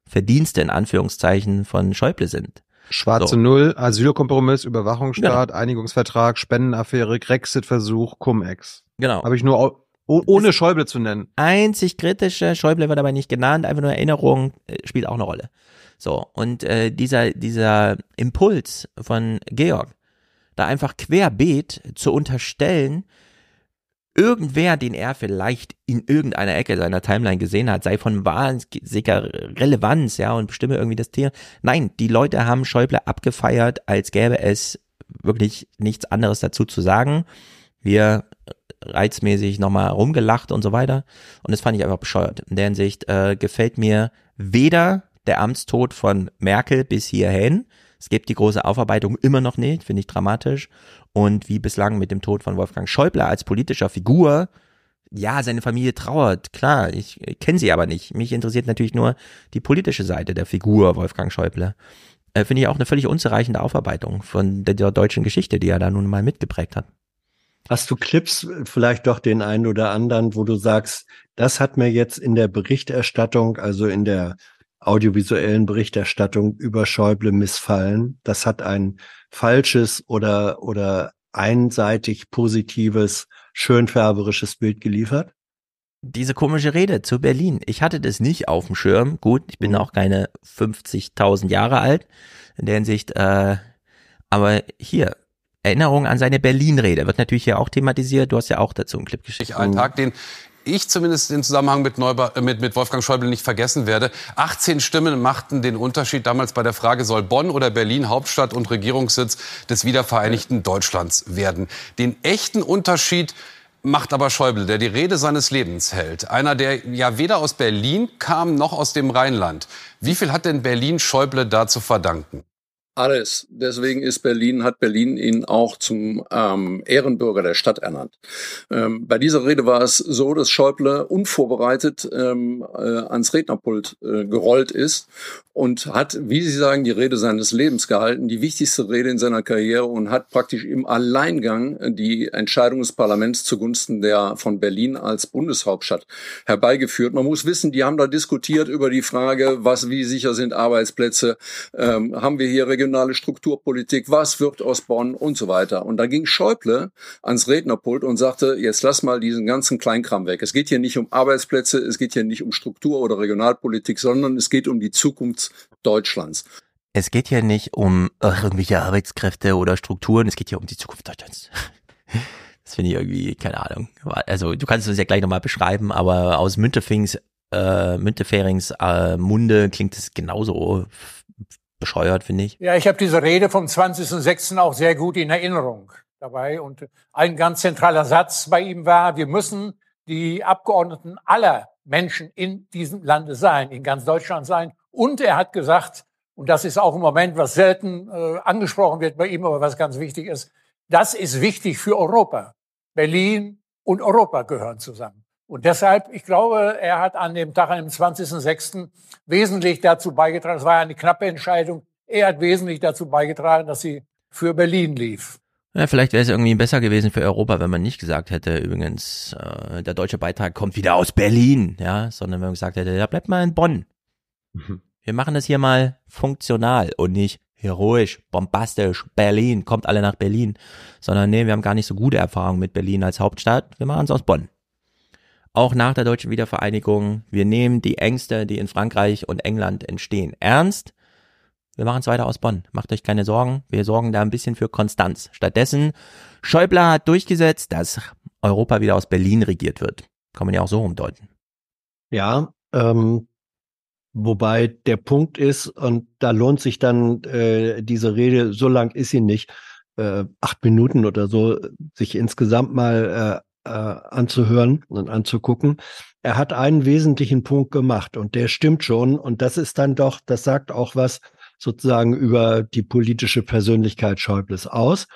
Verdienste in Anführungszeichen von Schäuble sind. Schwarze So. Null, Asylkompromiss, Überwachungsstaat, Genau. Einigungsvertrag, Spendenaffäre, Grexit-Versuch, Cum-Ex. Genau. Habe ich nur, oh, ohne Schäuble zu nennen. Einzig kritische, Schäuble wird aber nicht genannt, einfach nur Erinnerung äh, spielt auch eine Rolle. So, und äh, dieser, dieser Impuls von Georg, da einfach querbeet zu unterstellen, irgendwer, den er vielleicht in irgendeiner Ecke seiner Timeline gesehen hat, sei von wahnsinniger Relevanz, ja, und bestimme irgendwie das Tier. Nein, die Leute haben Schäuble abgefeiert, als gäbe es wirklich nichts anderes dazu zu sagen. Wir reizmäßig nochmal rumgelacht und so weiter. Und das fand ich einfach bescheuert. In der Hinsicht äh, gefällt mir weder der Amtstod von Merkel bis hierhin. Es gibt die große Aufarbeitung immer noch nicht, finde ich dramatisch. Und wie bislang mit dem Tod von Wolfgang Schäuble als politischer Figur, ja, seine Familie trauert, klar, ich, kenne sie aber nicht. Mich interessiert natürlich nur die politische Seite der Figur Wolfgang Schäuble. Äh, finde ich auch eine völlig unzureichende Aufarbeitung von der, der deutschen Geschichte, die er da nun mal mitgeprägt hat. Hast du Clips, vielleicht doch den einen oder anderen, wo du sagst, das hat mir jetzt in der Berichterstattung, also in der audiovisuellen Berichterstattung über Schäuble missfallen. Das hat ein falsches oder, oder einseitig positives, schönfärberisches Bild geliefert? diese komische Rede zu Berlin. Ich hatte das nicht auf dem Schirm. Gut, ich bin auch keine 50.000 Jahre alt. In der Hinsicht, äh, aber hier, Erinnerung an seine Berlin-Rede wird natürlich hier auch thematisiert. Du hast ja auch dazu einen Clip geschickt. Ein Tag, den ich zumindest im Zusammenhang mit, Neuba äh, mit, mit Wolfgang Schäuble nicht vergessen werde. 18 Stimmen machten den Unterschied damals bei der Frage, soll Bonn oder Berlin Hauptstadt und Regierungssitz des wiedervereinigten Deutschlands werden. Den echten Unterschied macht aber Schäuble, der die Rede seines Lebens hält. Einer, der ja weder aus Berlin kam noch aus dem Rheinland. Wie viel hat denn Berlin Schäuble da zu verdanken? Alles. Deswegen ist Berlin, hat Berlin ihn auch zum ähm, Ehrenbürger der Stadt ernannt. Ähm, bei dieser Rede war es so, dass Schäuble unvorbereitet ähm, äh, ans Rednerpult äh, gerollt ist und hat, wie Sie sagen, die Rede seines Lebens gehalten, die wichtigste Rede in seiner Karriere und hat praktisch im Alleingang die Entscheidung des Parlaments zugunsten der von Berlin als Bundeshauptstadt herbeigeführt. Man muss wissen, die haben da diskutiert über die Frage, was, wie sicher sind Arbeitsplätze, ähm, haben wir hier regionale Strukturpolitik, was wird aus Bonn und so weiter. Und da ging Schäuble ans Rednerpult und sagte, jetzt lass mal diesen ganzen Kleinkram weg. Es geht hier nicht um Arbeitsplätze, es geht hier nicht um Struktur oder Regionalpolitik, sondern es geht um die Zukunft Deutschlands. Es geht hier nicht um irgendwelche Arbeitskräfte oder Strukturen, es geht hier um die Zukunft Deutschlands. Das finde ich irgendwie, keine Ahnung. Also du kannst es ja gleich nochmal beschreiben, aber aus Müntefings, äh, Münteferings äh, Munde klingt es genauso bescheuert, finde ich. Ja, ich habe diese Rede vom 20.06. auch sehr gut in Erinnerung dabei. Und ein ganz zentraler Satz bei ihm war, wir müssen die Abgeordneten aller Menschen in diesem Lande sein, in ganz Deutschland sein. Und er hat gesagt, und das ist auch im Moment, was selten äh, angesprochen wird bei ihm, aber was ganz wichtig ist, das ist wichtig für Europa. Berlin und Europa gehören zusammen. Und deshalb, ich glaube, er hat an dem Tag, am 20.06. wesentlich dazu beigetragen, es war eine knappe Entscheidung, er hat wesentlich dazu beigetragen, dass sie für Berlin lief. Ja, vielleicht wäre es irgendwie besser gewesen für Europa, wenn man nicht gesagt hätte, übrigens, äh, der deutsche Beitrag kommt wieder aus Berlin, ja, sondern wenn man gesagt hätte, ja, bleibt mal in Bonn. Wir machen das hier mal funktional und nicht heroisch, bombastisch, Berlin, kommt alle nach Berlin, sondern nee, wir haben gar nicht so gute Erfahrungen mit Berlin als Hauptstadt, wir machen es aus Bonn. Auch nach der deutschen Wiedervereinigung, wir nehmen die Ängste, die in Frankreich und England entstehen, ernst. wir machen es weiter aus Bonn. Macht euch keine Sorgen. Wir sorgen da ein bisschen für Konstanz. Stattdessen, Schäuble hat durchgesetzt, dass Europa wieder aus Berlin regiert wird. Kann man ja auch so umdeuten. Ja, ähm, wobei der Punkt ist, und da lohnt sich dann äh, diese Rede, so lang ist sie nicht, äh, acht Minuten oder so, sich insgesamt mal äh, äh, anzuhören und anzugucken. Er hat einen wesentlichen Punkt gemacht und der stimmt schon. Und das ist dann doch, das sagt auch was sozusagen über die politische Persönlichkeit Schäubles aus.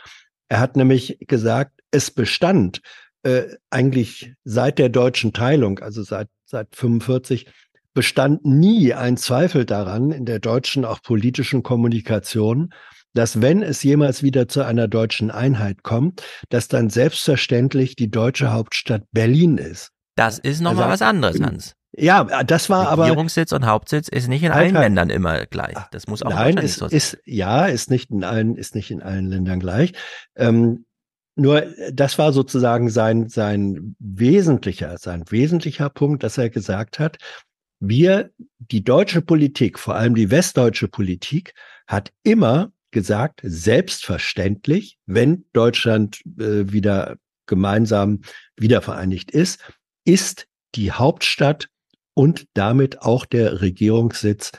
Er hat nämlich gesagt, es bestand äh, eigentlich seit der deutschen Teilung, also seit, seit 45, bestand nie ein Zweifel daran in der deutschen auch politischen Kommunikation, dass wenn es jemals wieder zu einer deutschen Einheit kommt, dass dann selbstverständlich die deutsche Hauptstadt Berlin ist. Das ist nochmal also, was anderes, Hans. Ja, das war aber. Regierungssitz und Hauptsitz ist nicht in allen Ländern immer gleich. Das muss auch Nein, ist, so sein. ist, ja, ist nicht in allen, ist nicht in allen Ländern gleich. Ähm, nur das war sozusagen sein, sein wesentlicher, sein wesentlicher Punkt, dass er gesagt hat, wir, die deutsche Politik, vor allem die westdeutsche Politik, hat immer gesagt, selbstverständlich, wenn Deutschland äh, wieder gemeinsam wiedervereinigt ist, ist die Hauptstadt und damit auch der Regierungssitz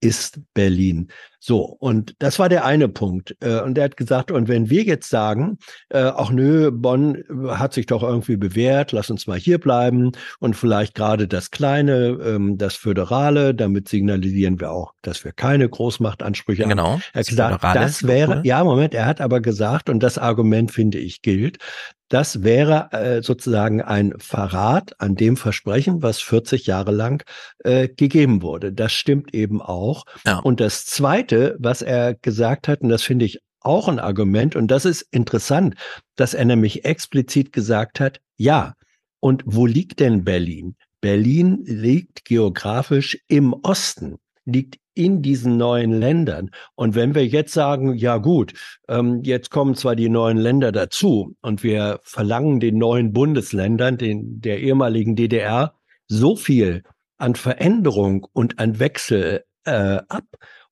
ist Berlin. So, und das war der eine Punkt. Äh, und er hat gesagt, und wenn wir jetzt sagen, äh, ach nö, Bonn hat sich doch irgendwie bewährt, lass uns mal hier bleiben und vielleicht gerade das Kleine, ähm, das Föderale, damit signalisieren wir auch, dass wir keine Großmachtansprüche genau, haben. Er hat gesagt, das wäre, ja, Moment, er hat aber gesagt, und das Argument finde ich gilt, das wäre äh, sozusagen ein Verrat an dem Versprechen, was 40 Jahre lang äh, gegeben wurde. Das stimmt eben auch. Ja. Und das Zweite, was er gesagt hat, und das finde ich auch ein Argument, und das ist interessant, dass er nämlich explizit gesagt hat, ja, und wo liegt denn Berlin? Berlin liegt geografisch im Osten, liegt in diesen neuen Ländern. Und wenn wir jetzt sagen, ja gut, ähm, jetzt kommen zwar die neuen Länder dazu und wir verlangen den neuen Bundesländern, den, der ehemaligen DDR, so viel an Veränderung und an Wechsel äh, ab.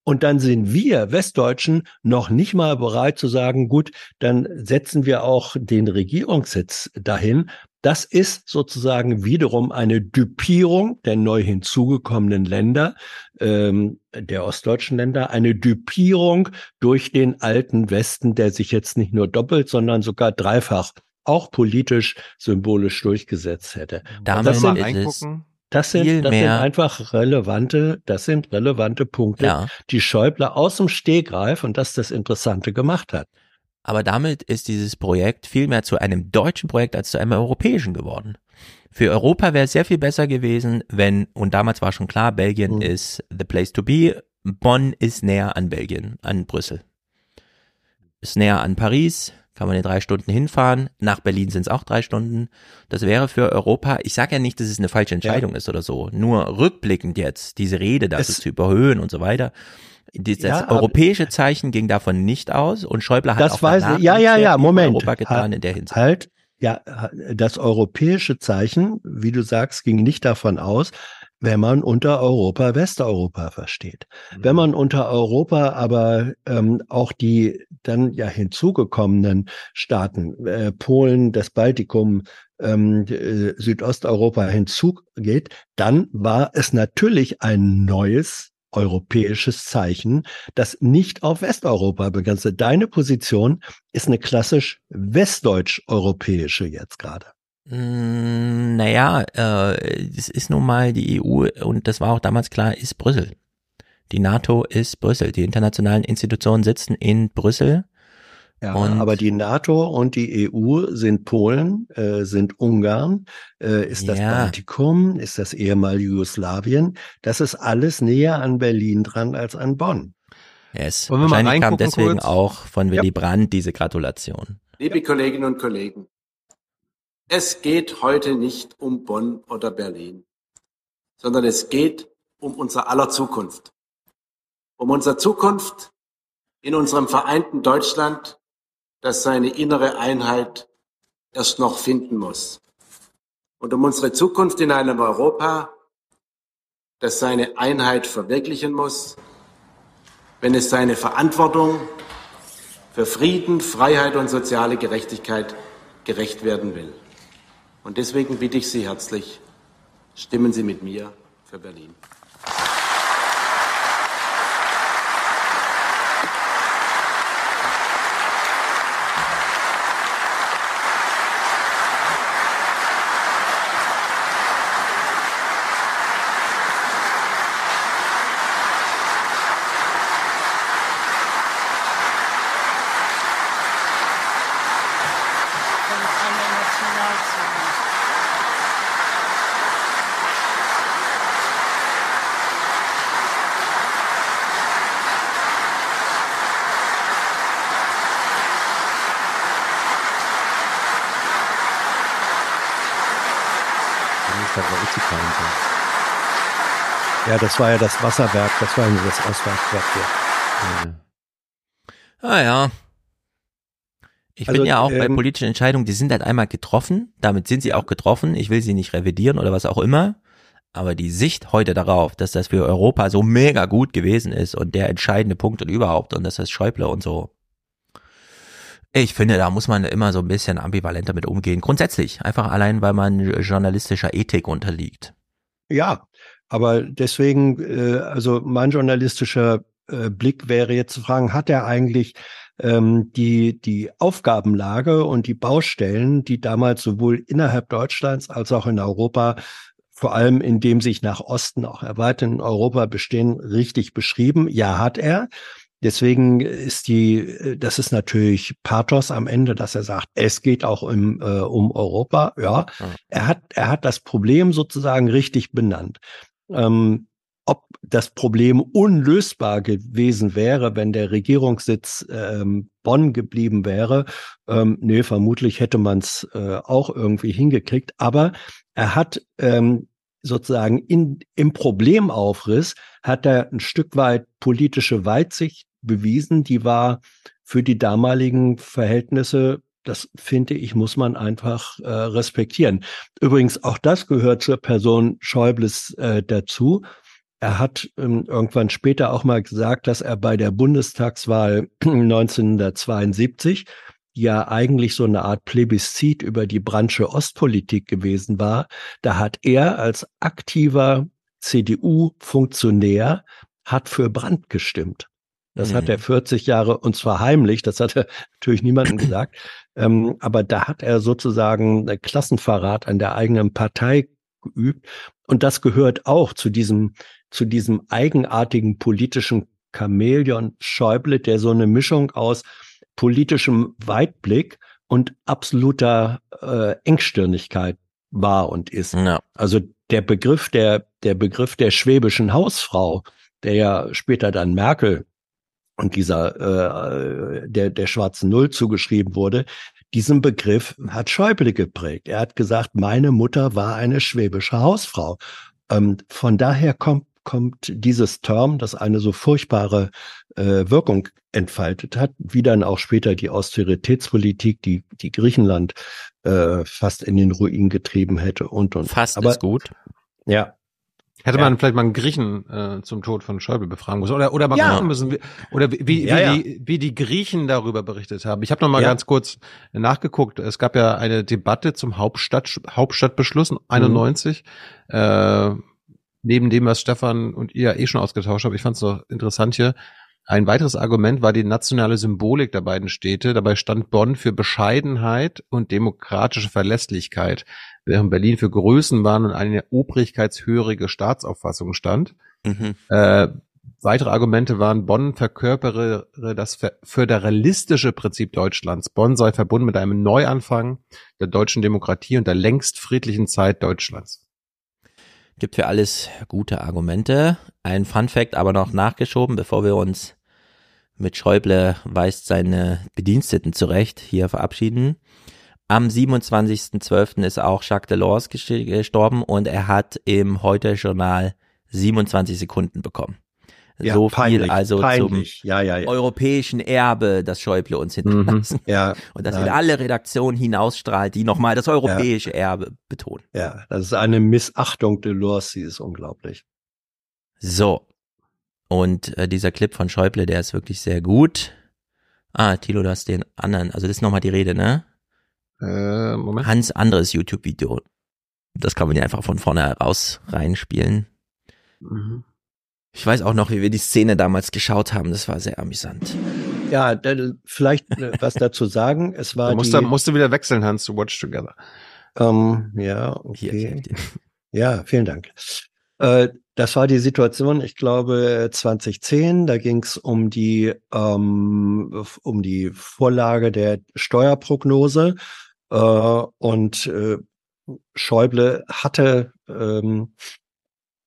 Und dann sind wir Westdeutschen noch nicht mal bereit zu sagen, gut, dann setzen wir auch den Regierungssitz dahin, das ist sozusagen wiederum eine Düpierung der neu hinzugekommenen Länder, ähm, der ostdeutschen Länder, eine Düpierung durch den alten Westen, der sich jetzt nicht nur doppelt, sondern sogar dreifach auch politisch symbolisch durchgesetzt hätte. Da das sind, reingucken. Das sind, das sind einfach relevante, das sind relevante Punkte, ja. die Schäuble aus dem Stegreif und das das Interessante gemacht hat. Aber damit ist dieses Projekt viel mehr zu einem deutschen Projekt als zu einem europäischen geworden. Für Europa wäre es sehr viel besser gewesen, wenn, und damals war schon klar, Belgien mhm. ist the place to be, Bonn ist näher an Belgien, an Brüssel. Ist näher an Paris, kann man in drei Stunden hinfahren. Nach Berlin sind es auch drei Stunden. Das wäre für Europa, ich sage ja nicht, dass es eine falsche Entscheidung ja. ist oder so, nur rückblickend jetzt, diese Rede dazu zu überhöhen und so weiter, das ja, europäische Zeichen ging davon nicht aus und Schäuble hat das auch weiß ja, ja, ja, Moment. Europa getan halt, in der Hinsicht. Halt, ja, das europäische Zeichen, wie du sagst, ging nicht davon aus, wenn man unter Europa Westeuropa versteht. Mhm. Wenn man unter Europa aber ähm, auch die dann ja hinzugekommenen Staaten, äh, Polen, das Baltikum, ähm, äh, Südosteuropa hinzugeht, dann war es natürlich ein neues europäisches Zeichen, das nicht auf Westeuropa begrenzt. Deine Position ist eine klassisch westdeutsch-europäische jetzt gerade. Mm, naja, äh, es ist nun mal die EU und das war auch damals klar, ist Brüssel. Die NATO ist Brüssel. Die internationalen Institutionen sitzen in Brüssel ja, und aber die NATO und die EU sind Polen, äh, sind Ungarn, äh, ist das ja. Baltikum, ist das ehemalige Jugoslawien. Das ist alles näher an Berlin dran als an Bonn. Yes. Wahrscheinlich kam deswegen kurz? auch von Willy ja. Brandt diese Gratulation. Liebe Kolleginnen und Kollegen, es geht heute nicht um Bonn oder Berlin, sondern es geht um unser aller Zukunft. Um unsere Zukunft in unserem vereinten Deutschland das seine innere Einheit erst noch finden muss. Und um unsere Zukunft in einem Europa, das seine Einheit verwirklichen muss, wenn es seine Verantwortung für Frieden, Freiheit und soziale Gerechtigkeit gerecht werden will. Und deswegen bitte ich Sie herzlich, stimmen Sie mit mir für Berlin. Ja, das war ja das Wasserwerk, das war ja das Ausweichwerk hier. Ah ja. Ich Also, bin ja auch bei ähm, politischen Entscheidungen, die sind halt einmal getroffen, damit sind sie auch getroffen. Ich will sie nicht revidieren oder was auch immer. Aber die Sicht heute darauf, dass das für Europa so mega gut gewesen ist und der entscheidende Punkt und überhaupt und dass das Schäuble und so. Ich finde, da muss man immer so ein bisschen ambivalent damit umgehen. Grundsätzlich. Einfach allein, weil man journalistischer Ethik unterliegt. Ja, aber deswegen, äh, also mein journalistischer äh, Blick wäre jetzt zu fragen, hat er eigentlich ähm, die, die Aufgabenlage und die Baustellen, die damals sowohl innerhalb Deutschlands als auch in Europa, vor allem in dem sich nach Osten auch erweiterten Europa bestehen, richtig beschrieben? Ja, hat er. Deswegen ist die, äh, das ist natürlich Pathos am Ende, dass er sagt, es geht auch um, äh, um Europa. Ja, er hat, er hat das Problem sozusagen richtig benannt. Ähm, ob das Problem unlösbar gewesen wäre, wenn der Regierungssitz ähm, Bonn geblieben wäre, ähm, nee, vermutlich hätte man es äh, auch irgendwie hingekriegt. Aber er hat ähm, sozusagen in, im Problemaufriss hat er ein Stück weit politische Weitsicht bewiesen, die war für die damaligen Verhältnisse, das finde ich, muss man einfach äh, respektieren. Übrigens, auch das gehört zur Person Schäubles äh, dazu. Er hat ähm, irgendwann später auch mal gesagt, dass er bei der Bundestagswahl 1972 die ja eigentlich so eine Art Plebiszit über die Branche Ostpolitik gewesen war, da hat er als aktiver CDU-Funktionär hat für Brandt gestimmt. Das hat Mhm. er 40 Jahre und zwar heimlich, das hat er natürlich niemandem gesagt. Ähm, aber da hat er sozusagen äh, Klassenverrat an der eigenen Partei geübt. Und das gehört auch zu diesem, zu diesem eigenartigen politischen Chamäleon Schäuble, der so eine Mischung aus politischem Weitblick und absoluter äh, Engstirnigkeit war und ist. Also der Begriff der, der Begriff der schwäbischen Hausfrau, der ja später dann Merkel und dieser äh, der der schwarzen Null zugeschrieben wurde, diesen Begriff hat Schäuble geprägt. Er hat gesagt, meine Mutter war eine schwäbische Hausfrau. Ähm, von daher kommt kommt dieses Term, das eine so furchtbare äh, Wirkung entfaltet hat, wie dann auch später die Austeritätspolitik, die die Griechenland äh, fast in den Ruin getrieben hätte und und. Fast Aber, ist gut. Ja. Hätte Ja. man vielleicht mal einen Griechen äh, zum Tod von Schäuble befragen müssen oder oder mal Ja. gucken müssen, wie, oder wie, wie, Ja, wie, die, wie die Griechen darüber berichtet haben. Ich habe noch mal ganz kurz nachgeguckt. Es gab ja eine Debatte zum Hauptstadt Hauptstadtbeschluss 91. Äh, neben dem, was Stefan und ihr ja eh schon ausgetauscht habt, ich fand es noch interessant hier. Ein weiteres Argument war die nationale Symbolik der beiden Städte. Dabei stand Bonn für Bescheidenheit und demokratische Verlässlichkeit, während Berlin für Größenwahn und eine obrigkeitshörige Staatsauffassung stand. Mhm. Äh, weitere Argumente waren, Bonn verkörpere das föderalistische Prinzip Deutschlands. Bonn sei verbunden mit einem Neuanfang der deutschen Demokratie und der längst friedlichen Zeit Deutschlands. Gibt für alles gute Argumente. Ein Fun Fact aber noch nachgeschoben, bevor wir uns mit Schäuble weist seine Bediensteten zurecht hier verabschieden. Am 27.12. ist auch Jacques Delors gest- gestorben und er hat im Heute-Journal 27 Sekunden bekommen. Ja, so peinlich, viel also peinlich. zum Ja, ja, ja. europäischen Erbe, das Schäuble uns hinterlassen. Ja. Und das in alle Redaktionen hinausstrahlt, die nochmal das europäische Erbe betonen. Ja, das ist eine Missachtung Delors, sie ist unglaublich. So. Und äh, dieser Clip von Schäuble, der ist wirklich sehr gut. Ah, Tilo, du hast den anderen, also das ist nochmal die Rede, ne? Äh, Moment. Hans anderes YouTube-Video. Das kann man ja einfach von vorne raus reinspielen. Mhm. Ich weiß auch noch, wie wir die Szene damals geschaut haben. Das war sehr amüsant. Ja, vielleicht äh, was dazu sagen. Es war Du musst, die, da, musst du wieder wechseln, Hans, zu Watch Together. Ähm, ja, okay. Ja, vielen Dank. Äh, das war die Situation, ich glaube, 2010. Da ging es um die ähm, um die Vorlage der Steuerprognose äh, und äh, Schäuble hatte ähm,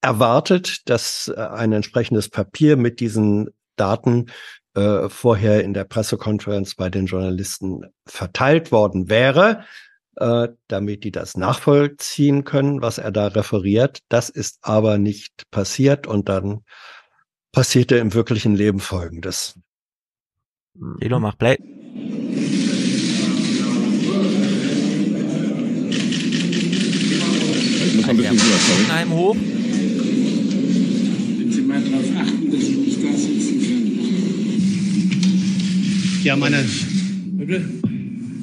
erwartet, dass äh, ein entsprechendes Papier mit diesen Daten äh, vorher in der Pressekonferenz bei den Journalisten verteilt worden wäre, äh, damit die das nachvollziehen können, was er da referiert. Das ist aber nicht passiert und dann passierte im wirklichen Leben Folgendes. Elo, mach Play. Nein, hoch. Wenn Sie mal darauf achten, dass ich nicht da sitzen kann. Ja, meine,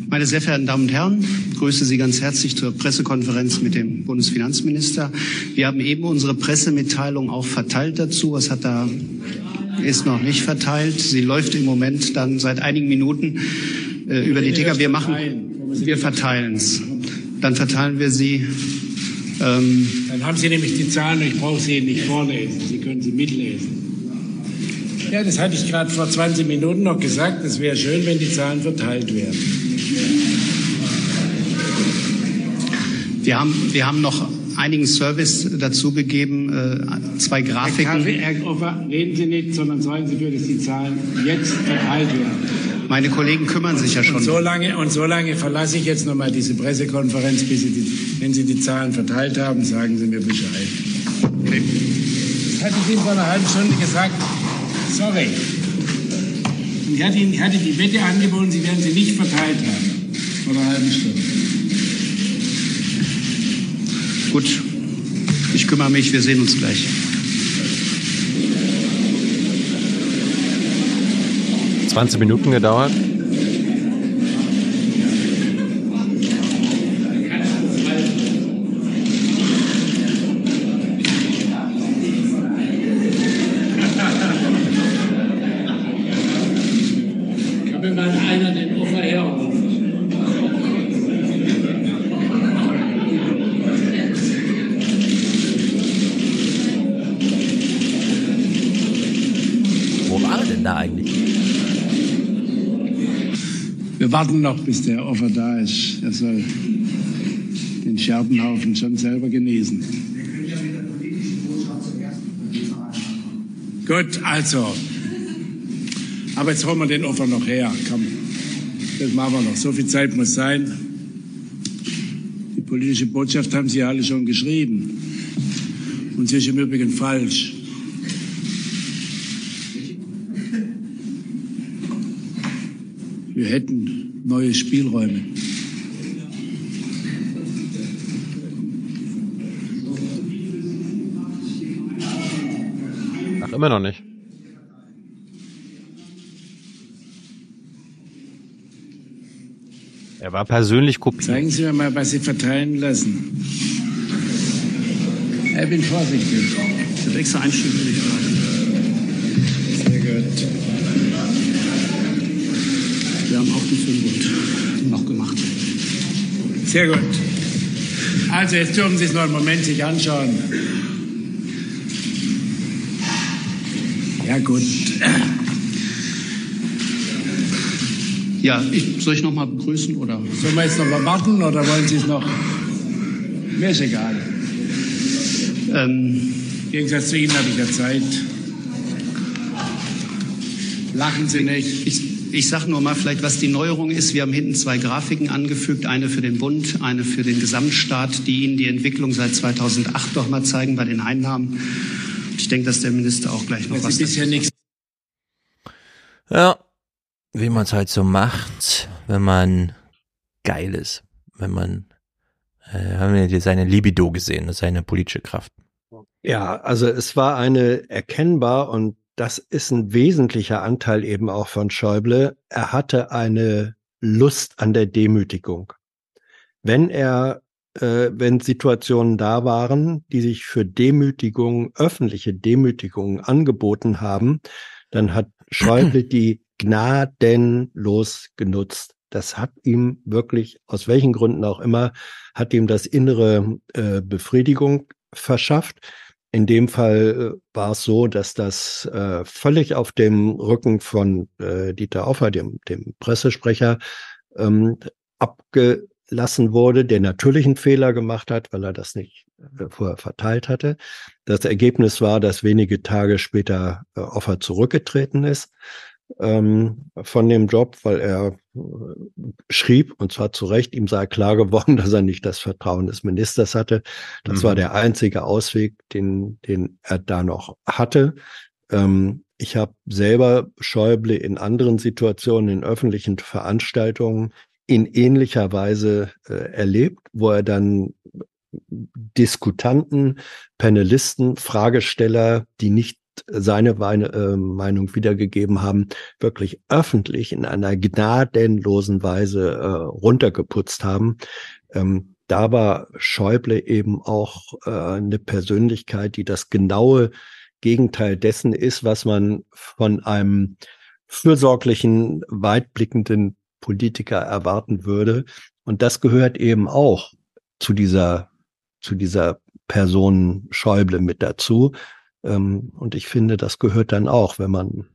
meine sehr verehrten Damen und Herren, ich grüße Sie ganz herzlich zur Pressekonferenz mit dem Bundesfinanzminister. Wir haben eben unsere Pressemitteilung auch verteilt dazu. Was hat da ist noch nicht verteilt. Sie läuft im Moment dann seit einigen Minuten äh, über die Ticker. Wir machen, wir verteilen es. Dann verteilen wir sie. Ähm, Dann haben Sie nämlich die Zahlen, ich brauche sie nicht vorlesen, Sie können sie mitlesen. Ja, das hatte ich gerade vor 20 Minuten noch gesagt. Es wäre schön, wenn die Zahlen verteilt werden. Wir haben, wir haben noch einigen Service dazu gegeben, äh, zwei Grafiken. Kaffee, Herr Offer, reden Sie nicht, sondern sorgen Sie dafür, dass die Zahlen jetzt verteilt werden. Meine Kollegen kümmern sich ja schon. Und so lange, und so lange verlasse ich jetzt noch mal diese Pressekonferenz, bis Sie die, wenn Sie die Zahlen verteilt haben, sagen Sie mir Bescheid. Das hatte ich Ihnen vor einer halben Stunde gesagt. Sorry. Und ich hatte ich hatte die Wette angeboten, Sie werden sie nicht verteilt haben. Vor einer halben Stunde. Gut, ich kümmere mich, wir sehen uns gleich. 20 Minuten gedauert. Warten noch, bis der Offer da ist. Er soll den Scherbenhaufen schon selber genesen. Gut, also. Aber jetzt holen wir den Offer noch her. Komm, das machen wir noch. So viel Zeit muss sein. Die politische Botschaft haben Sie ja alle schon geschrieben. Und sie ist im Übrigen falsch. Wir hätten neue Spielräume. Ach, immer noch nicht. Er war persönlich kopiert. Zeigen Sie mir mal, was Sie verteilen lassen. Ich bin vorsichtig. Das hat extra Einstellung nicht Wir haben auch die 500 noch gemacht. Sehr gut. Also jetzt dürfen Sie es noch einen Moment sich anschauen. Ja gut. Ja, ich, soll ich noch mal begrüßen oder? Sollen wir jetzt noch mal warten oder wollen Sie es noch? Mir ist egal. Ähm, Im Gegensatz zu Ihnen habe ich ja Zeit. Lachen Sie nicht. Ich, ich sage nur mal vielleicht, was die Neuerung ist. Wir haben hinten zwei Grafiken angefügt, eine für den Bund, eine für den Gesamtstaat, die Ihnen die Entwicklung seit 2008 doch mal zeigen bei den Einnahmen. Ich denke, dass der Minister auch gleich noch Das was ist nichts. Ja, wie man es halt so macht, wenn man geil ist, wenn man äh, haben wir seine Libido gesehen, seine politische Kraft. Ja, also es war eine erkennbar und das ist ein wesentlicher Anteil eben auch von Schäuble, er hatte eine Lust an der Demütigung. Wenn er, äh, wenn Situationen da waren, die sich für Demütigung, öffentliche Demütigungen angeboten haben, dann hat Schäuble die gnadenlos genutzt. Das hat ihm wirklich, aus welchen Gründen auch immer, hat ihm das innere äh, Befriedigung verschafft. In dem Fall äh, war es so, dass das äh, völlig auf dem Rücken von äh, Dieter Offer, dem, dem Pressesprecher, ähm, abgelassen wurde, der natürlich einen Fehler gemacht hat, weil er das nicht äh, vorher verteilt hatte. Das Ergebnis war, dass wenige Tage später äh, Offer zurückgetreten ist ähm, von dem Job, weil er äh, schrieb, und zwar zu Recht, ihm sei klar geworden, dass er nicht das Vertrauen des Ministers hatte. Das mhm. war der einzige Ausweg, den, den er da noch hatte. Ähm, ich habe selber Schäuble in anderen Situationen, in öffentlichen Veranstaltungen in ähnlicher Weise äh, erlebt, wo er dann Diskutanten, Panelisten, Fragesteller, die nicht seine äh, Meinung wiedergegeben haben, wirklich öffentlich in einer gnadenlosen Weise äh, runtergeputzt haben. Ähm, da war Schäuble eben auch äh, eine Persönlichkeit, die das genaue Gegenteil dessen ist, was man von einem fürsorglichen, weitblickenden Politiker erwarten würde. Und das gehört eben auch zu dieser, zu dieser Person Schäuble mit dazu. Ähm, und ich finde, das gehört dann auch, wenn man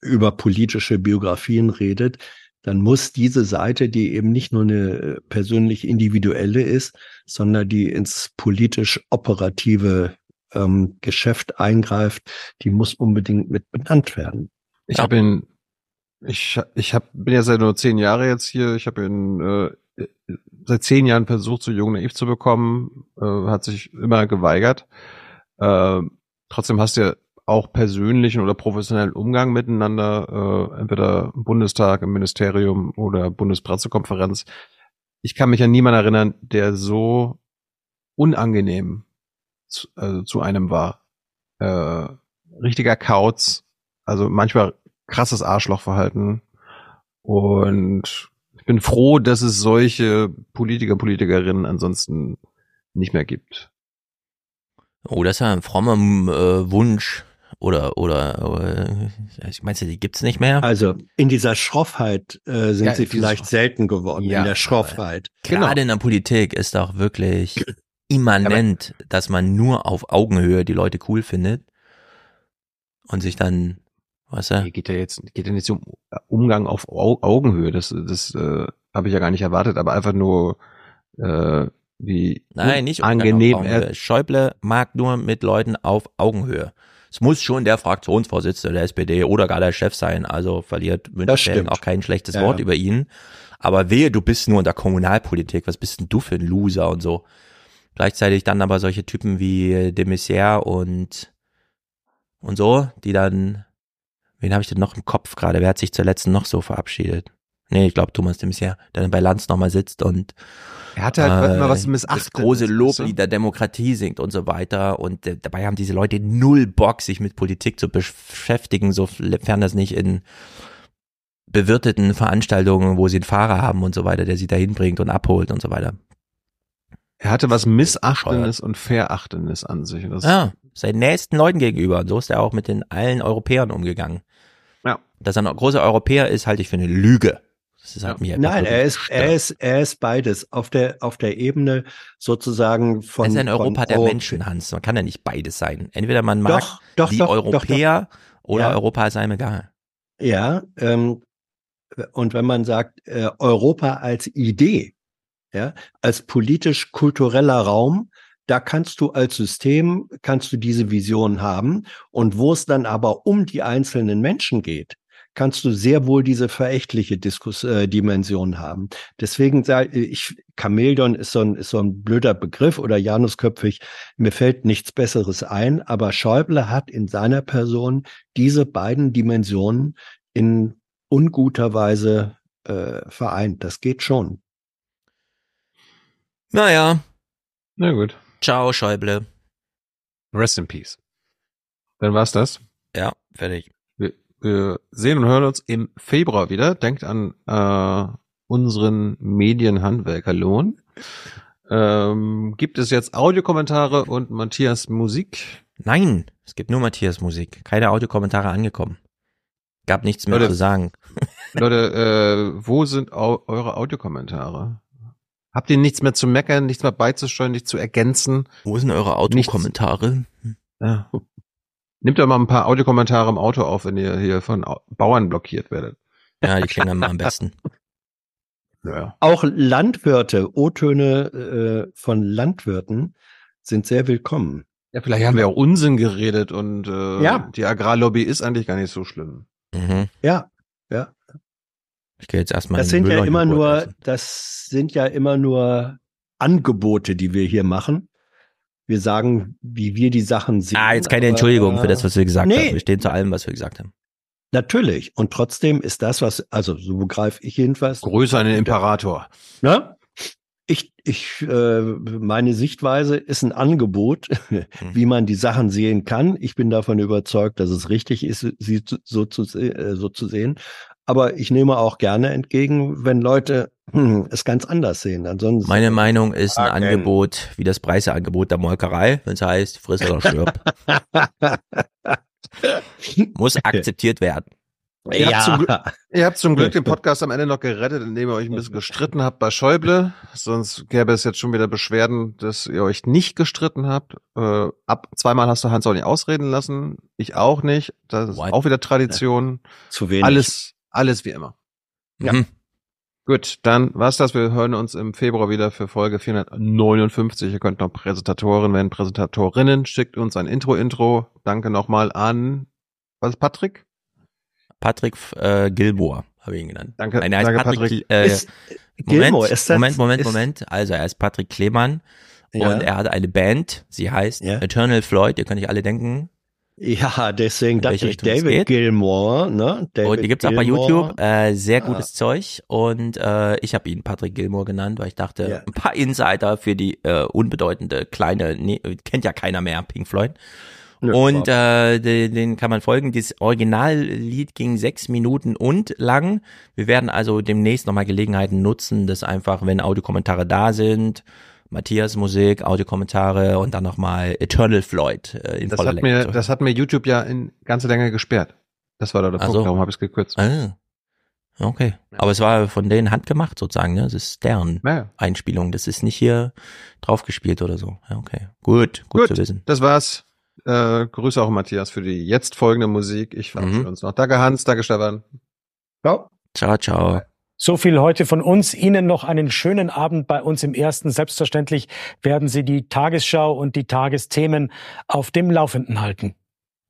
über politische Biografien redet, dann muss diese Seite, die eben nicht nur eine persönlich individuelle ist, sondern die ins politisch operative ähm, Geschäft eingreift, die muss unbedingt mit benannt werden. Ich habe ihn, ich, ich hab, bin ja seit nur zehn Jahre jetzt hier. Ich habe ihn äh, seit zehn Jahren versucht, so jung naiv zu bekommen, äh, hat sich immer geweigert. Äh, trotzdem hast du ja auch persönlichen oder professionellen Umgang miteinander, äh, entweder im Bundestag, im Ministerium oder Bundespressekonferenz. Ich kann mich an niemanden erinnern, der so unangenehm zu, also zu einem war. Äh, richtiger Kauz, also manchmal krasses Arschlochverhalten. Und ich bin froh, dass es solche Politiker, Politikerinnen ansonsten nicht mehr gibt. Oh, das ist ja ein frommer äh, Wunsch. Oder, oder, äh, ich meinst du, die gibt's nicht mehr? Also in dieser Schroffheit äh, sind ja, sie vielleicht selten geworden, ja, in der Schroffheit. Gerade genau. in der Politik ist doch wirklich immanent, Aber, dass man nur auf Augenhöhe die Leute cool findet und sich dann, was er? Geht ja jetzt, geht ja nicht um Umgang auf Augenhöhe, das, das äh, habe ich ja gar nicht erwartet, aber einfach nur äh, wie Nein, nicht angenehm. Er Schäuble mag nur mit Leuten auf Augenhöhe. Es muss schon der Fraktionsvorsitzende der SPD oder gar der Chef sein, also verliert München auch kein schlechtes ja, Wort ja. über ihn. Aber wehe, du bist nur in der Kommunalpolitik, was bist denn du für ein Loser und so. Gleichzeitig dann aber solche Typen wie de Maizière und und so, die dann, wen habe ich denn noch im Kopf gerade? Wer hat sich zuletzt noch so verabschiedet? Nee, ich glaube Thomas de Maizière, der dann bei Lanz nochmal sitzt und er hatte halt äh, immer was missachtet. Das große Loblied der Demokratie singt und so weiter. Und äh, dabei haben diese Leute null Bock, sich mit Politik zu beschäftigen, sofern das nicht in bewirteten Veranstaltungen, wo sie einen Fahrer haben und so weiter, der sie dahin bringt und abholt und so weiter. Er hatte was Missachtendes und Verachtendes an sich. Das ja, seinen nächsten Leuten gegenüber. Und so ist er auch mit den allen Europäern umgegangen. Ja. Dass er ein großer Europäer ist, halte ich für eine Lüge. Das hat ja. Nein, er ist, er ist, er ist beides. Auf der, auf der Ebene sozusagen von. Es ist ein Europa der Europa. Menschen, Hans. Man kann ja nicht beides sein. Entweder man mag doch, doch, die doch, Europäer oder ja. Europa ist einem egal. Ja, ähm, und wenn man sagt, äh, Europa als Idee, ja, als politisch-kultureller Raum, da kannst du als System, kannst du diese Vision haben. Und wo es dann aber um die einzelnen Menschen geht, kannst du sehr wohl diese verächtliche Diskus äh, Dimension haben. Deswegen sage ich, Chamäleon ist so, ein, ist so ein blöder Begriff oder Janusköpfig. Mir fällt nichts Besseres ein, aber Schäuble hat in seiner Person diese beiden Dimensionen in unguter Weise äh, vereint. Das geht schon. Naja. Na gut. Ciao, Schäuble. Rest in Peace. Dann war's das. Ja, fertig. Wir, wir sehen und hören uns im Februar wieder. Denkt an äh, unseren Medienhandwerkerlohn. Ähm, gibt es jetzt Audiokommentare und Matthias Musik? Nein, es gibt nur Matthias Musik. Keine Audiokommentare angekommen. Gab nichts mehr Leute, zu sagen. Leute, äh, wo sind au eure Audiokommentare? Habt ihr nichts mehr zu meckern, nichts mehr beizusteuern, nichts zu ergänzen? Wo sind eure Audiokommentare? Ja. Nehmt doch mal ein paar Audiokommentare im Auto auf, wenn ihr hier von Au- Bauern blockiert werdet. Ja, die klingen immer am besten. Ja. Auch Landwirte, O-Töne äh, von Landwirten sind sehr willkommen. Ja, vielleicht haben wir auch Unsinn geredet und äh, Ja. die Agrarlobby ist eigentlich gar nicht so schlimm. Mhm. Ja, ja. Ich gehe jetzt erstmal Das sind ja immer nur, das sind ja immer nur Angebote, die wir hier machen. Wir sagen, wie wir die Sachen sehen. Ah, jetzt keine aber, Entschuldigung für das, was wir gesagt nee, haben. Wir stehen zu allem, was wir gesagt haben. Natürlich. Und trotzdem ist das, was, also so begreife ich jedenfalls. Größer an den Imperator. Ne? Ich, ich, äh, meine Sichtweise ist ein Angebot, wie man die Sachen sehen kann. Ich bin davon überzeugt, dass es richtig ist, sie so zu, äh, so zu sehen. Aber ich nehme auch gerne entgegen, wenn Leute hm, es ganz anders sehen. Ansonsten Meine Meinung ist ein Fragen. Angebot wie das Preiseangebot der Molkerei, wenn es heißt, friss oder stirb. Muss akzeptiert werden. Ihr, habt zum, Glück- ihr habt zum Glück den Podcast am Ende noch gerettet, indem ihr euch ein bisschen gestritten habt bei Schäuble. Sonst gäbe es jetzt schon wieder Beschwerden, dass ihr euch nicht gestritten habt. Äh, ab zweimal hast du Hans auch nicht ausreden lassen. Ich auch nicht. Das ist What? auch wieder Tradition. Zu wenig. Alles, alles wie immer. Ja. Mhm. Gut, dann war's das. Wir hören uns im Februar wieder für Folge 459. Ihr könnt noch Präsentatoren werden, Präsentatorinnen. Schickt uns ein Intro-Intro. Danke nochmal an, was ist Patrick? Patrick äh, Gilmore habe ich ihn genannt. Danke, Nein, er heißt danke, Patrick. Patrick. Äh, Ist- Moment, Gilmore, ist das- Moment, Moment, ist- Moment. Also er ist Patrick Klemann Ja. und er hat eine Band. Sie heißt Eternal Floyd. Ihr könnt euch alle denken. Ja, deswegen dachte ich David? Gilmore, ne? David und die gibt's auch bei. YouTube. Äh, sehr Ah. gutes Zeug. Und äh, ich habe ihn Patrick Gilmore genannt, weil ich dachte, Ja. ein paar Insider für die äh, unbedeutende kleine, nee, kennt ja keiner mehr, Pink Floyd. Nö, und äh, den, den kann man folgen. Das Originallied ging sechs Minuten und lang. Wir werden also demnächst nochmal Gelegenheiten nutzen, dass einfach, wenn Audiokommentare da sind, Matthias Musik, Audiokommentare und dann nochmal Eternal Floyd äh, in Das voller hat, Länge. mir, das hat mir YouTube ja in ganze Länge gesperrt. Das war da der Ach Punkt, darum habe ich es gekürzt. Ah. Okay. Aber es war von denen handgemacht sozusagen, ne? Das ist deren Ja. Einspielung. Das ist nicht hier draufgespielt oder so. Ja, okay. Gut, gut, Gut, zu wissen. das war's. Äh, Grüße auch Matthias für die jetzt folgende Musik. Ich verabschiede Mhm. uns noch. Danke Hans, danke Stefan. Ciao. Ciao, ciao. So viel heute von uns. Ihnen noch einen schönen Abend bei uns im Ersten. Selbstverständlich werden Sie die Tagesschau und die Tagesthemen auf dem Laufenden halten.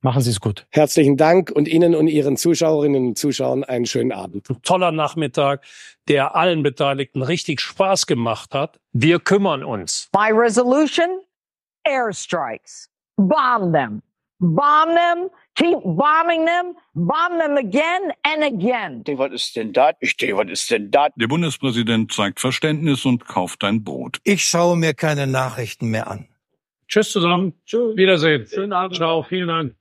Machen Sie es gut. Herzlichen Dank und Ihnen und Ihren Zuschauerinnen und Zuschauern einen schönen Abend. toller Nachmittag, der allen Beteiligten richtig Spaß gemacht hat. Wir kümmern uns. My resolution? Airstrikes. Bomb them. Bomb them. Keep bombing them. Bomb them again and again. Was ist denn das? Ich denke, was ist denn das? Der Bundespräsident zeigt Verständnis und kauft ein Brot. Ich schaue mir keine Nachrichten mehr an. Tschüss zusammen. Tschüss. Wiedersehen. Schönen Abend. Ciao. Vielen Dank.